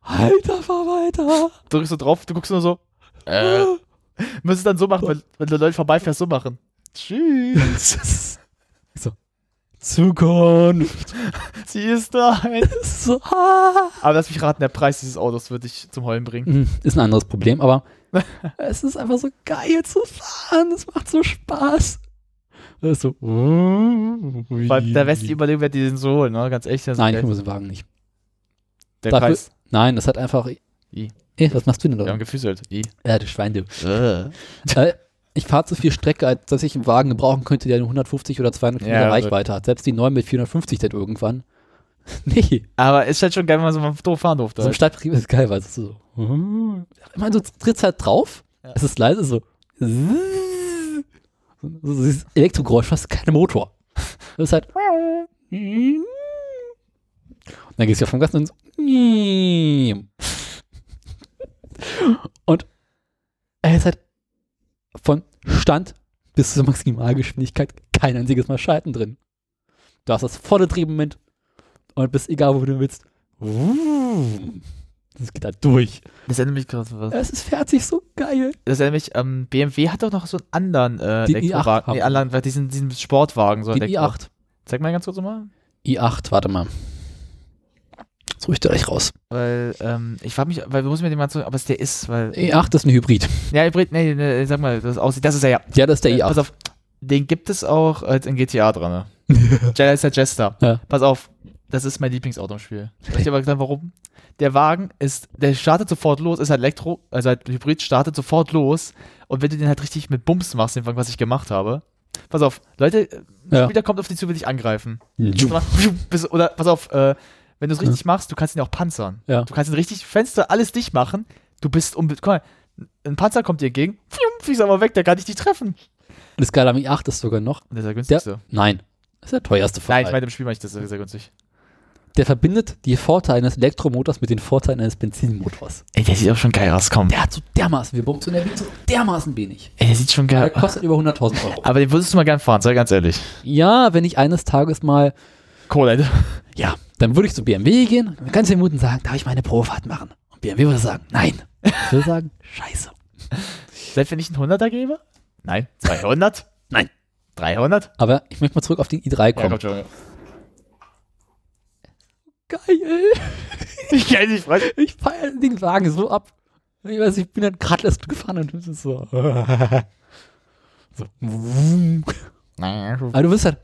Alter, fahr weiter. Drückst du drauf, du guckst nur so. Äh. Müsstest dann so machen, wenn, wenn du Leute vorbeifährst, so machen. Tschüss. so. Zukunft. Sie ist da. So. Aber lass mich raten, der Preis dieses Autos wird dich zum Heulen bringen. Hm, Ist ein anderes Problem, aber es ist einfach so geil zu fahren. Es macht so Spaß. Das ist so. Weil der West überlegen wird, die den so holen, ne? Ganz echt. Nein, ich muss den Wagen nicht. der dafür- Preis. Nein, das hat einfach. I. Ey, was machst du denn Wir da? haben gefüßelt. I. Ja, du Schwein, du. Äh, ich fahre zu viel Strecke, als dass ich einen Wagen gebrauchen könnte, der eine 150 oder 200 Ja, Kilometer also- Reichweite hat. Selbst die neuen mit 450 dann irgendwann. nee, Aber ist halt schon geil, wenn man so mal doof fahren durfte. so ein Stadtbetrieb ist geil, weil es ist so. Ich meine, du trittst halt drauf, Ja. es ist leise, so. So, so dieses Elektrogeräusch, fast keine Motor. Das ist halt. Und dann gehst du ja vom Gas und so. Und er ist halt Stand bis zur Maximalgeschwindigkeit kein einziges Mal Schalten drin. Du hast das volle Drehmoment und bist egal, wo du willst. Das geht da durch. Das erinnert mich gerade was. Es ist fertig, so geil. Das erinnert mich, ähm, BMW hat doch noch so einen anderen äh, Den Elektrowagen. i8 Nee, anderen, diesen, diesen Sportwagen. So Den Elektro. i8. Zeig mal ganz kurz nochmal. i8, warte mal. Da gleich raus. Weil, ähm, ich frage mich, weil wir müssen mir den mal so, aber es der ist, weil. E8 ist ein Hybrid. Ja, Hybrid, nee, nee, sag mal, das aussieht. Das ist er ja. Ja, das ist der Äh, i8. Pass auf, den gibt es auch als in GTA dran. Ne? Jedi ist der Jester. Ja. Pass auf, das ist mein Lieblingsauto im Spiel. Soll ich dir aber sagen, warum? Der Wagen ist, der startet sofort los, ist halt Elektro, also halt Hybrid, startet sofort los. Und wenn du den halt richtig mit Bums machst, den Wagen, was ich gemacht habe, pass auf, Leute, ein Ja. Spieler kommt auf dich zu, will dich angreifen. Jum. Bis- Oder pass auf, äh, wenn du es richtig machst, du kannst ihn auch panzern. Ja. Du kannst ihn richtig, Fenster, alles dicht machen. Du bist um. Guck mal, ein Panzer kommt dir entgegen, fliegst aber weg, der kann dich nicht treffen. Und das Geile am i8 ist sogar noch. Und der ist der Der, günstigste. nein, das ist der teuerste von Nein, ich meine, im Spiel meine ich das sehr, sehr günstig. Der verbindet die Vorteile eines Elektromotors mit den Vorteilen eines Benzinmotors. Ey, der sieht auch schon geil aus, komm. Der hat so dermaßen, wir bumsen, der wiegt so dermaßen wenig. Ey, der sieht schon Der geil aus. kostet über 100.000 Euro. Aber den würdest du mal gern fahren, sei ganz ehrlich. Ja, wenn ich eines Tages mal, Kohle. ja, dann würde ich zu BMW gehen und ganz Minuten sagen, darf ich meine Probefahrt machen? Und BMW würde sagen, nein. Ich würde sagen, scheiße. Selbst wenn ich einen 100er gebe? Nein. 200? Nein. 300? Aber ich möchte mal zurück auf den i3 kommen. schon. geil. Ich kenne dich, Freund. Ich feiere den Wagen so ab. Ich weiß, ich bin dann gerade erst gefahren und das ist so. so. Aber du wirst halt,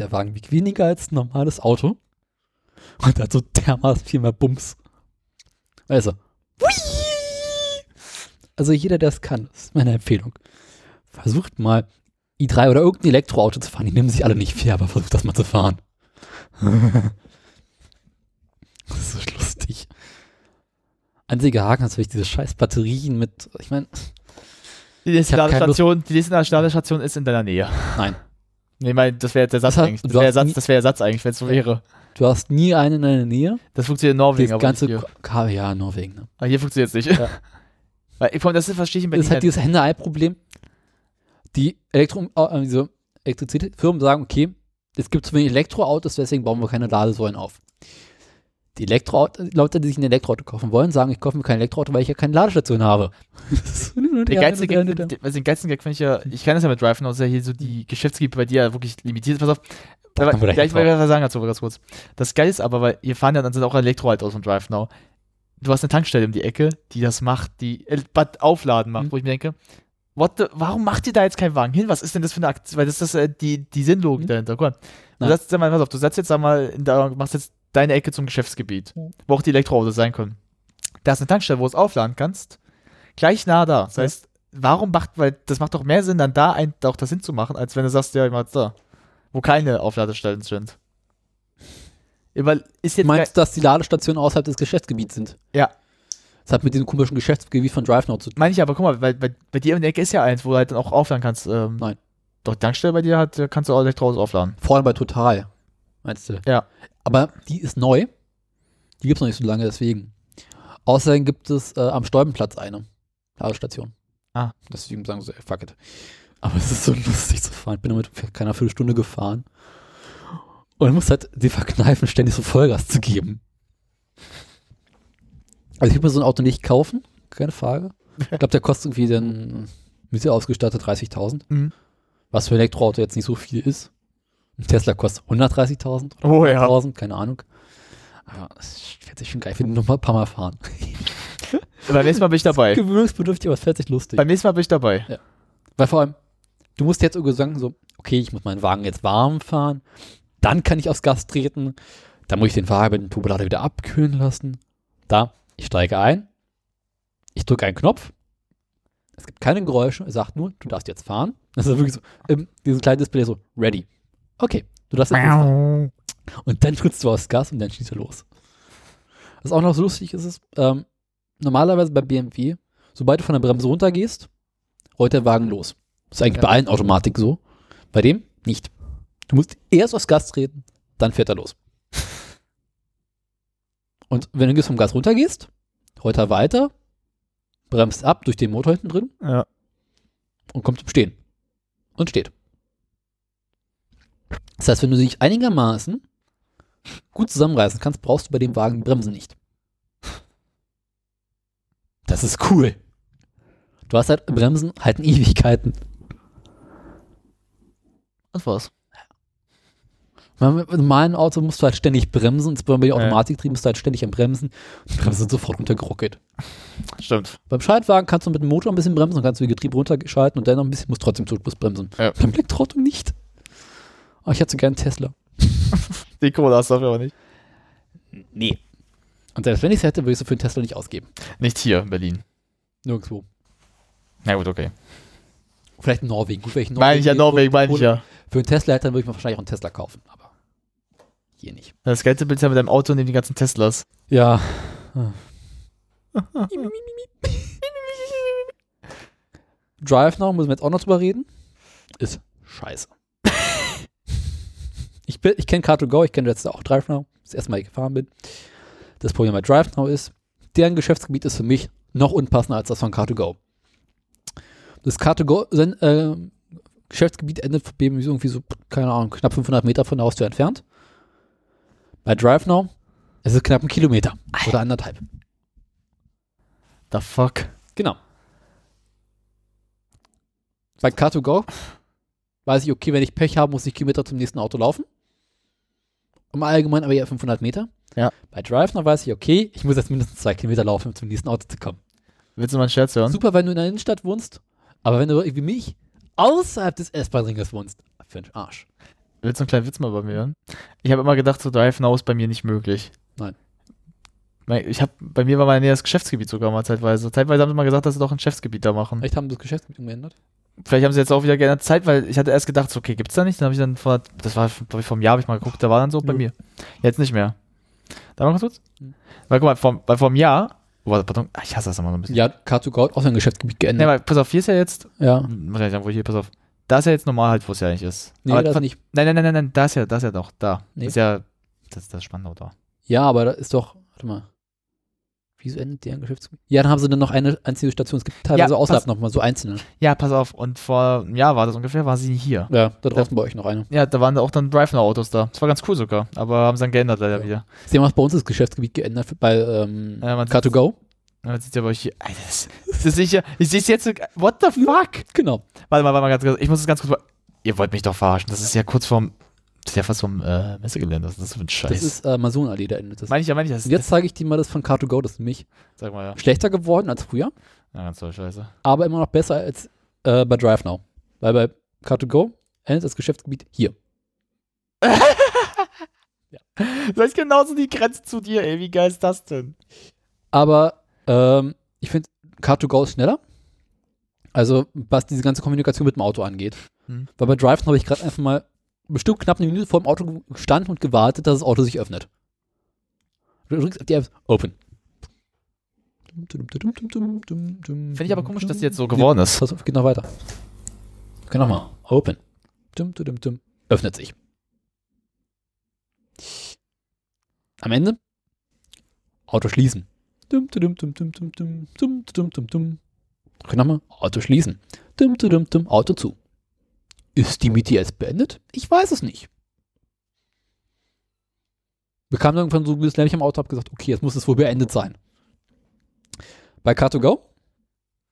der Wagen wiegt weniger als ein normales Auto und hat so dermaßen viel mehr Bums. Also, also jeder, der es kann, das ist meine Empfehlung. Versucht mal i3 oder irgendein Elektroauto zu fahren. Die nehmen sich alle nicht fair, aber versucht das mal zu fahren. das ist so lustig. Einziger Haken ist wirklich diese scheiß Batterien mit, ich meine, Die nächste Ladestation, die nächste Ladestation ist in deiner Nähe. nein. Nee, mein, das wäre der Satz Das hat- eigentlich. Das wäre Satz, das wär der Satz eigentlich, wenn es so wäre. Du hast nie einen in deiner Nähe. Das funktioniert in Norwegen, Das ganze nicht hier. Ja, Norwegen. Ne? Aber hier funktioniert es nicht. Ja. Weil, ich, das verstehe ich in Das ist Berlin halt dieses Henne-Ei-Problem. Die Elektro äh, diese Elektrizitätsfirmen sagen, okay, es gibt zu wenig Elektroautos, deswegen bauen wir keine Ladesäulen auf. Die Elektroauto, Leute, die sich ein Elektroauto kaufen wollen, sagen, ich kaufe mir kein Elektroauto, weil ich ja keine Ladestation habe. Der geilste Gag, den, also den geilsten Gag finde ich ja, ich kann das ja mit Drive Now, ist ja hier so die Geschäftsgebiete bei dir ja wirklich limitiert. ist. Pass auf, Da gleich ich was sagen dazu, ganz kurz. Das Geile ist aber, weil hier fahren ja dann sind auch Elektroautos von Drive Now. Du hast eine Tankstelle um die Ecke, die das macht, die äh, Aufladen macht, Mhm. wo ich mir denke, what the, warum macht ihr da jetzt keinen Wagen hin? Was ist denn das für eine Aktion? Weil das ist äh, die, die Sinnlogik Mhm. dahinter. Guck mal, du setzt, sag mal, pass auf, du setzt jetzt, sag mal, in der, machst jetzt deine Ecke zum Geschäftsgebiet, wo auch die Elektroautos sein können. Da ist eine Tankstelle, wo du es aufladen kannst, gleich nah da. Das heißt, warum macht, weil das macht doch mehr Sinn, dann da ein, auch das hinzumachen, als wenn du sagst, ja, ich mach da, wo keine Aufladestellen sind. Weil ist Du jetzt meinst, dass die Ladestationen außerhalb des Geschäftsgebiets sind? Ja. Das hat mit diesem komischen Geschäftsgebiet von DriveNow zu tun. Meine ich aber, guck mal, weil bei, bei dir in der Ecke ist ja eins, wo du halt dann auch aufladen kannst. Ähm, Nein. Doch, die Tankstelle bei dir hat, kannst du auch Elektroautos aufladen. Vor allem bei Total, meinst du? Ja. Aber die ist neu. Die gibt es noch nicht so lange, deswegen. Außerdem gibt es äh, am Stolpenplatz eine Ladestation. Ah. Deswegen sagen sie, fuck it. Aber es ist so lustig zu fahren. Ich bin damit für keine Viertelstunde gefahren. Und muss halt die verkneifen, ständig so Vollgas zu geben. Also ich würde mir so ein Auto nicht kaufen, keine Frage. Ich glaube, der kostet irgendwie dann mit sie ausgestattet 30.000. Mhm. Was für ein Elektroauto jetzt nicht so viel ist. Ein Tesla kostet 130.000 oder Oh ja. 100.000, keine Ahnung. Aber es fährt sich schon geil. Ich will noch mal ein paar Mal fahren. Beim nächsten Mal bin ich dabei. Gewöhnungsbedürftig, aber es fährt sich lustig. Beim nächsten Mal bin ich dabei. Weil vor allem, du musst jetzt irgendwie sagen, so, okay, ich muss meinen Wagen jetzt warm fahren, dann kann ich aufs Gas treten, dann muss ich den Wagen mit dem Turbolader wieder abkühlen lassen. Da, ich steige ein, ich drücke einen Knopf, es gibt keine Geräusche, er sagt nur, du darfst jetzt fahren. Das ist wirklich so, ähm, dieses kleine Display so, ready. Okay, du darfst jetzt. Und dann drückst du aufs Gas und dann schießt er los. Was auch noch so lustig ist, ist, ähm, normalerweise bei BMW, sobald du von der Bremse runtergehst, rollt der Wagen los. Das ist eigentlich Ja. bei allen Automatik so. Bei dem nicht. Du musst erst aufs Gas treten, dann fährt er los. Und wenn du jetzt vom Gas runtergehst, rollt er weiter, bremst ab durch den Motor hinten drin Ja. und kommt zum Stehen. Und steht. Das heißt, wenn du dich einigermaßen gut zusammenreißen kannst, brauchst du bei dem Wagen die Bremse nicht. Das ist cool. Du hast halt Bremsen halten Ewigkeiten. Das war's. Mit einem normalen Auto musst du halt ständig bremsen, und bei den Ja. Automatiktrieben bist du halt ständig am Bremsen. Die Bremsen sind sofort runtergeruckelt. Stimmt. Beim Schaltwagen kannst du mit dem Motor ein bisschen bremsen und kannst du die Getriebe runterschalten und dann noch ein bisschen, musst trotzdem Zugbrust bremsen. Ja. Beim Elektroauto nicht. Aber ich hätte so gern einen Tesla. Die Kohle hast du dafür aber nicht. Nee. Und selbst wenn ich es hätte, würde ich so für einen Tesla nicht ausgeben. Nicht hier in Berlin. Nirgendwo. Na gut, okay. Vielleicht in Norwegen. Gut, wenn ich in Meine ich ja Norwegen, meine ich ja. Für einen Tesla hätte, dann würde ich mir wahrscheinlich auch einen Tesla kaufen. Aber hier nicht. Das Geld willst du ja mit deinem Auto neben den ganzen Teslas. Ja. Drive Now, müssen wir jetzt auch noch drüber reden. Ist scheiße. Ich bin- ich kenne Car2Go, ich kenne jetzt auch Drive Now, das erste Mal ich gefahren bin. Das Problem bei Drive Now ist, deren Geschäftsgebiet ist für mich noch unpassender als das von Car2Go. Das Car2Go sein, äh, Geschäftsgebiet endet bei BMW irgendwie so, keine Ahnung, knapp 500 Meter von der Haustür entfernt. Bei Drive Now ist es knapp ein Kilometer oder anderthalb. The fuck? Genau. Bei Car2Go weiß ich, okay, wenn ich Pech habe, muss ich Kilometer zum nächsten Auto laufen. Im Allgemeinen aber eher 500 Meter. Ja. Bei Drive Now weiß ich, okay, ich muss jetzt mindestens zwei Kilometer laufen, um zum nächsten Auto zu kommen. Willst du mal einen Scherz hören? Super, wenn du in der Innenstadt wohnst, aber wenn du wie mich außerhalb des S-Bahn-Ringes wohnst, für den Arsch. Willst du einen kleinen Witz mal bei mir hören? Ich habe immer gedacht, so Drive Now ist bei mir nicht möglich. Nein. Ich hab, bei mir war mein näheres Geschäftsgebiet sogar mal zeitweise. Zeitweise haben sie mal gesagt, dass sie doch ein Geschäftsgebiet da machen. Vielleicht haben das Geschäftsgebiet umgeändert. Vielleicht haben sie jetzt auch wieder geändert Zeit, weil ich hatte erst gedacht, so, okay, gibt's da nicht? Dann habe ich dann vor, das war, glaube ich, vor einem Jahr habe ich mal geguckt, da war dann so bei Ja. mir. Jetzt nicht mehr. Da mal ganz kurz? Hm. Weil, guck mal, vor, weil vor einem Jahr, oh, warte, pardon, ah, ich hasse das immer so ein bisschen. Ja, Car2Go hat auch sein Geschäftsgebiet Nee, geändert. aber pass auf, hier ist ja jetzt, ja. hm, muss ich sagen, wo hier, pass auf. Da ist ja jetzt normal halt, wo es ja eigentlich ist. Nee, aber, das nicht. nein, nein, nein, nein, nein, da ist ja, da ist ja doch, da. Nee. Das ist ja, das ist das Spannende da. Ja, aber da ist doch, warte mal. Wieso endet deren Geschäftsgebiet? Ja, dann haben sie dann noch eine einzige Station. Es gibt teilweise Ja, außerhalb pass- noch mal so einzelne. Ja, pass auf, und vor einem Jahr war das ungefähr, war sie hier. Ja, da draußen bei euch noch eine. Ja, da waren auch dann Drive-Now-Autos da. Das war ganz cool sogar, aber haben sie dann geändert leider Ja. wieder. Sie haben auch bei uns das Geschäftsgebiet geändert bei ähm, Ja, man Car2Go. Ja, Man sieht ja bei euch hier, Alter, das, das ist sicher, ich sehe es jetzt, what the fuck? Genau. Warte mal, warte mal ganz kurz, ich muss es ganz kurz, ihr wollt mich doch verarschen, das ist ja kurz vorm, das ist ja fast vom äh, Messegelände, was ist das für ein Scheiß? Das ist äh, Mason-Allee, da endet das. meine ich ja, meine ich, das Und jetzt zeige ich dir mal das von Car2Go. Das ist nämlich sag mal, ja. schlechter geworden als früher, Ja, ganz toll, scheiße. aber immer noch besser als äh, bei DriveNow. Weil bei Car2Go endet das Geschäftsgebiet hier. Das ist genauso die Grenze zu dir, ey, wie geil ist das denn? Aber ähm, ich finde, Car2Go ist schneller. Also, was diese ganze Kommunikation mit dem Auto angeht. Hm. Weil bei DriveNow habe ich gerade einfach mal bestimmt knapp eine Minute vor dem Auto gestanden und gewartet, dass das Auto sich öffnet. Du drückst auf die App, Open. Finde ich aber komisch, dass die jetzt so geworden ist. Pass auf, geht noch weiter. Okay, nochmal. Open. Öffnet sich. Am Ende Auto schließen. Dum, dum, dum, dum, dum, dum, dum, dum, dum, dum. Okay, nochmal. Auto schließen. Dum, dum, dum. Auto zu. Ist die Miete jetzt beendet? Ich weiß es nicht. Wir kamen irgendwann so ein bisschen lämmig am Auto, hab gesagt, okay, jetzt muss es wohl beendet sein. Bei Car2Go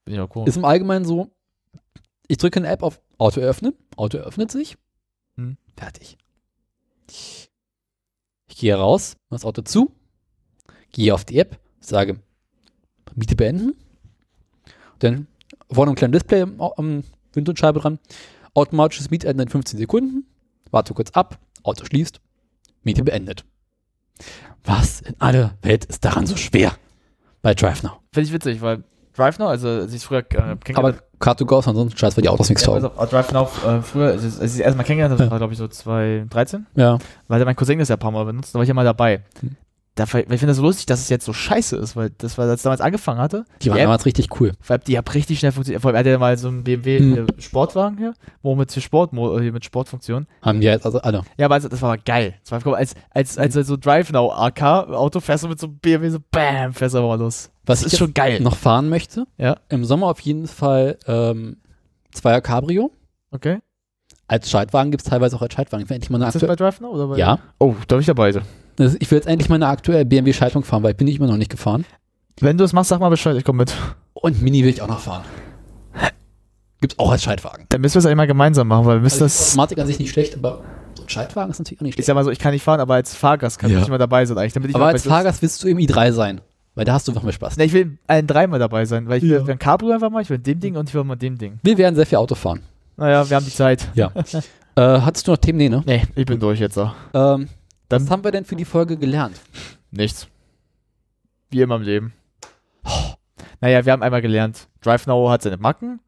Bin ich auch cool. ist im Allgemeinen so, ich drücke eine App auf Auto öffnen, Auto öffnet sich, Hm. fertig. Ich gehe raus, mach das Auto zu, gehe auf die App, sage Miete beenden, dann vorne ein kleines Display am, am Windschutzscheibe dran, automatisches Mietende in 15 Sekunden, warte kurz ab, Auto schließt, Miete beendet. Was in aller Welt ist daran so schwer bei DriveNow? Finde ich witzig, weil Drive Now, also als ich früher äh, Aber Car2Go ist ansonsten scheiß, weil die Autos nichts ja, taugen. also, Drive Now äh, früher, als ich als ich es erstmal kennengelernt habe, das war glaube ich so 2013, Ja. weil mein Cousin das ja ein paar Mal benutzt, da war ich ja mal dabei. Da, weil ich finde das so lustig, dass es jetzt so scheiße ist, weil das war, als es damals angefangen hatte, Die waren App, damals richtig cool. vor allem, die hat richtig schnell funktioniert. Vor allem, er hatte ja mal so einen BMW Hm. äh, Sportwagen hier, wo mit Sport, hier mit Sportfunktion. Haben die jetzt also alle. Ja, aber also, das war geil. Das war, mal, als, als, als so Drive Now AK Auto fährst du mit so einem BMW so BAM, fährst du aber mal los. Was Das ist schon geil. noch fahren möchte, Ja. im Sommer auf jeden Fall ähm, Zweier Cabrio. Okay. Als Schaltwagen gibt es teilweise auch als Schaltwagen. Ist das bei. Drive Now? Oder bei Ja. Oh, da bin ich dabei. Das- Ich will jetzt endlich mal eine aktuelle BMW Schaltung fahren, weil ich bin ich immer noch nicht gefahren. Wenn du es machst, sag mal Bescheid, ich komme mit. Und Mini will ich auch noch fahren. Gibt's auch als Schaltwagen. Dann müssen wir es eigentlich mal gemeinsam machen, weil müsst Also die das. Automatik an sich nicht schlecht, aber so ein Schaltwagen ist natürlich auch nicht Ich schlecht. sag mal so, ich kann nicht fahren, aber als Fahrgast kann Ja. ich immer dabei sein eigentlich. Damit ich Aber mal als Fahrgast willst du im i3 sein, weil da hast du einfach mehr Spaß. Ne, ich will allen dreimal dabei sein, weil ich Ja. will ein Cabrio einfach mal, ich will dem Ding und ich will mal dem Ding. Wir werden sehr viel Auto fahren. Naja, wir haben die Zeit. Ja. äh, hattest du noch Themen? Nee, ne? Nee, ich bin durch jetzt. So. Ähm, was haben wir denn für die Folge gelernt? Nichts. Wie immer im Leben. Naja, wir haben einmal gelernt, Drive Now hat seine Macken.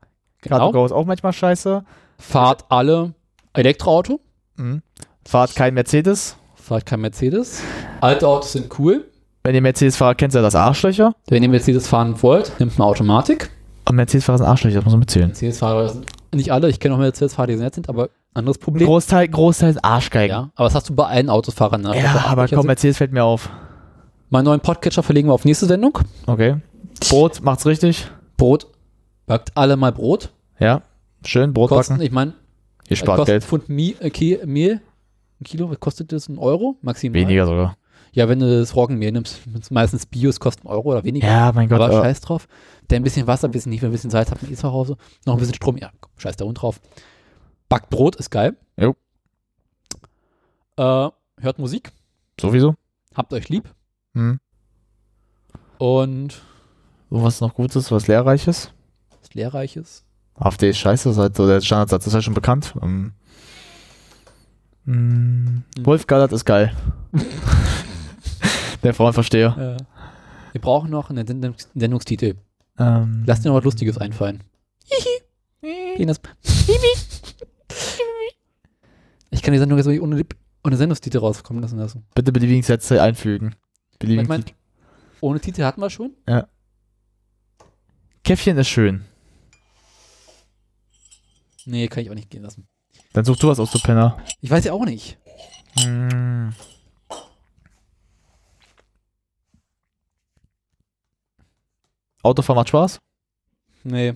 Genau. Car2Go ist auch manchmal scheiße. Fahrt alle Elektroauto. Mhm. Fahrt kein Mercedes. Fahrt kein Mercedes. Alte Autos sind cool. Wenn ihr Mercedes-Fahrer kennt, seid ihr das Arschlöcher. Wenn ihr Mercedes fahren wollt, nimmt eine Automatik. Und Mercedes-Fahrer sind Arschlöcher, das muss man mitzählen. Mercedes-Fahrer sind nicht alle. Ich kenne auch Mercedes-Fahrer, die sehr nett sind, aber anderes Problem. Großteil, Großteil sind Arschgeigen. ja, aber das hast du bei allen Autofahrern. Ne? Ja, aber komm, Mercedes fällt mir auf. Meinen neuen Podcatcher verlegen wir auf nächste Sendung. Okay. Brot macht's richtig. Brot. Backt alle mal Brot. Ja. Schön, Brot Kosten, backen. ich meine, Ihr spart kostet Geld. Pfund Mie, äh, Mehl. Ein Kilo, was kostet das? Ein Euro? Maximal. Weniger sogar. Ja, wenn du das Roggenmehl nimmst, meistens Bios kostet ein Euro oder weniger. Ja, mein Gott. aber äh, scheiß drauf. Der ein bisschen Wasser, ein bisschen Hefe, ein bisschen Salz hat man eh zu Hause. Noch ein bisschen Strom, ja, komm, scheiß da Hund drauf. Backt Brot, ist geil. Jo. Äh, hört Musik. Sowieso. Habt euch lieb. Hm. Und was noch Gutes, was Lehrreiches. was Lehrreiches. AfD ist scheiße, das ist halt so der Standardsatz, das ist ja schon bekannt. Ähm, mm, Wolf Gallert ist geil. der Frauenversteher. Äh, wir brauchen noch einen Sendungs Sendungstitel. Ähm, Lass dir noch was Lustiges einfallen. Penis. Ich kann die Sendung jetzt nicht ohne, ohne Sendungstitel rauskommen lassen. lassen. bitte beliebigen Sätze einfügen. Beliebigen Ich mein- Titel. Ohne Titel hatten wir schon. Käffchen ist schön. Nee, kann ich auch nicht gehen lassen. Dann such du was aus, du Penner. Ich weiß ja auch nicht. Mm. Autofahren macht Spaß? Nee.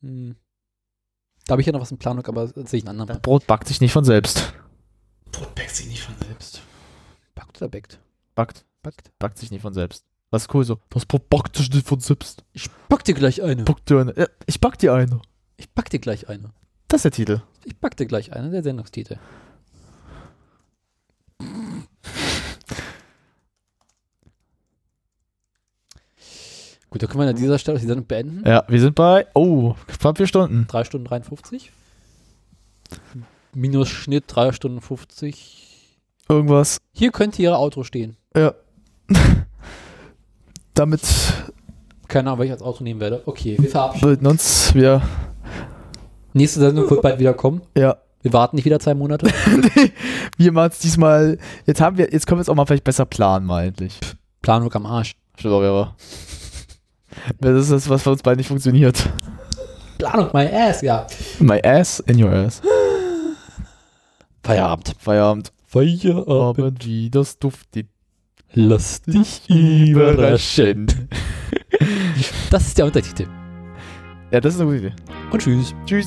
Hm. Da habe ich ja noch was in Planung, aber sehe ich einen anderen. Brot backt sich nicht von selbst. Brot backt sich nicht von selbst. Backt oder backt? Backt. Backt. Backt sich nicht von selbst. Das ist cool so. Das Brot backt sich nicht von selbst. Ich back dir gleich eine. Back dir eine. Ja, ich back dir eine. Ich back dir gleich eine. Das ist der Titel. Ich back dir gleich eine, der Sendungstitel. Gut, dann können wir an dieser Stelle die Sendung beenden. Ja, wir sind bei. Oh, knapp vier Stunden. 3 Stunden 53. Minus Schnitt 3 Stunden 50. Irgendwas. Hier könnte Ihr Auto stehen. Ja. Damit Keine Ahnung, welches Auto nehmen werde. Okay, wir verabschieden. uns. Wir. Nächste Sendung wird bald wieder kommen. Ja. Wir warten nicht wieder zwei Monate. wir machen es diesmal. Jetzt haben wir. Jetzt können wir es auch mal vielleicht besser planen, mal endlich. Planung am Arsch. Stimmt auch, aber. Das ist das, was für uns beiden nicht funktioniert. Planung, my ass, ja. My ass in your ass. Feierabend. Feierabend. Feierabend. Abend, wie das duftet. Lass dich überraschen. Das ist der Untertitel. Ja, das ist eine gute Idee. Und tschüss. Tschüss.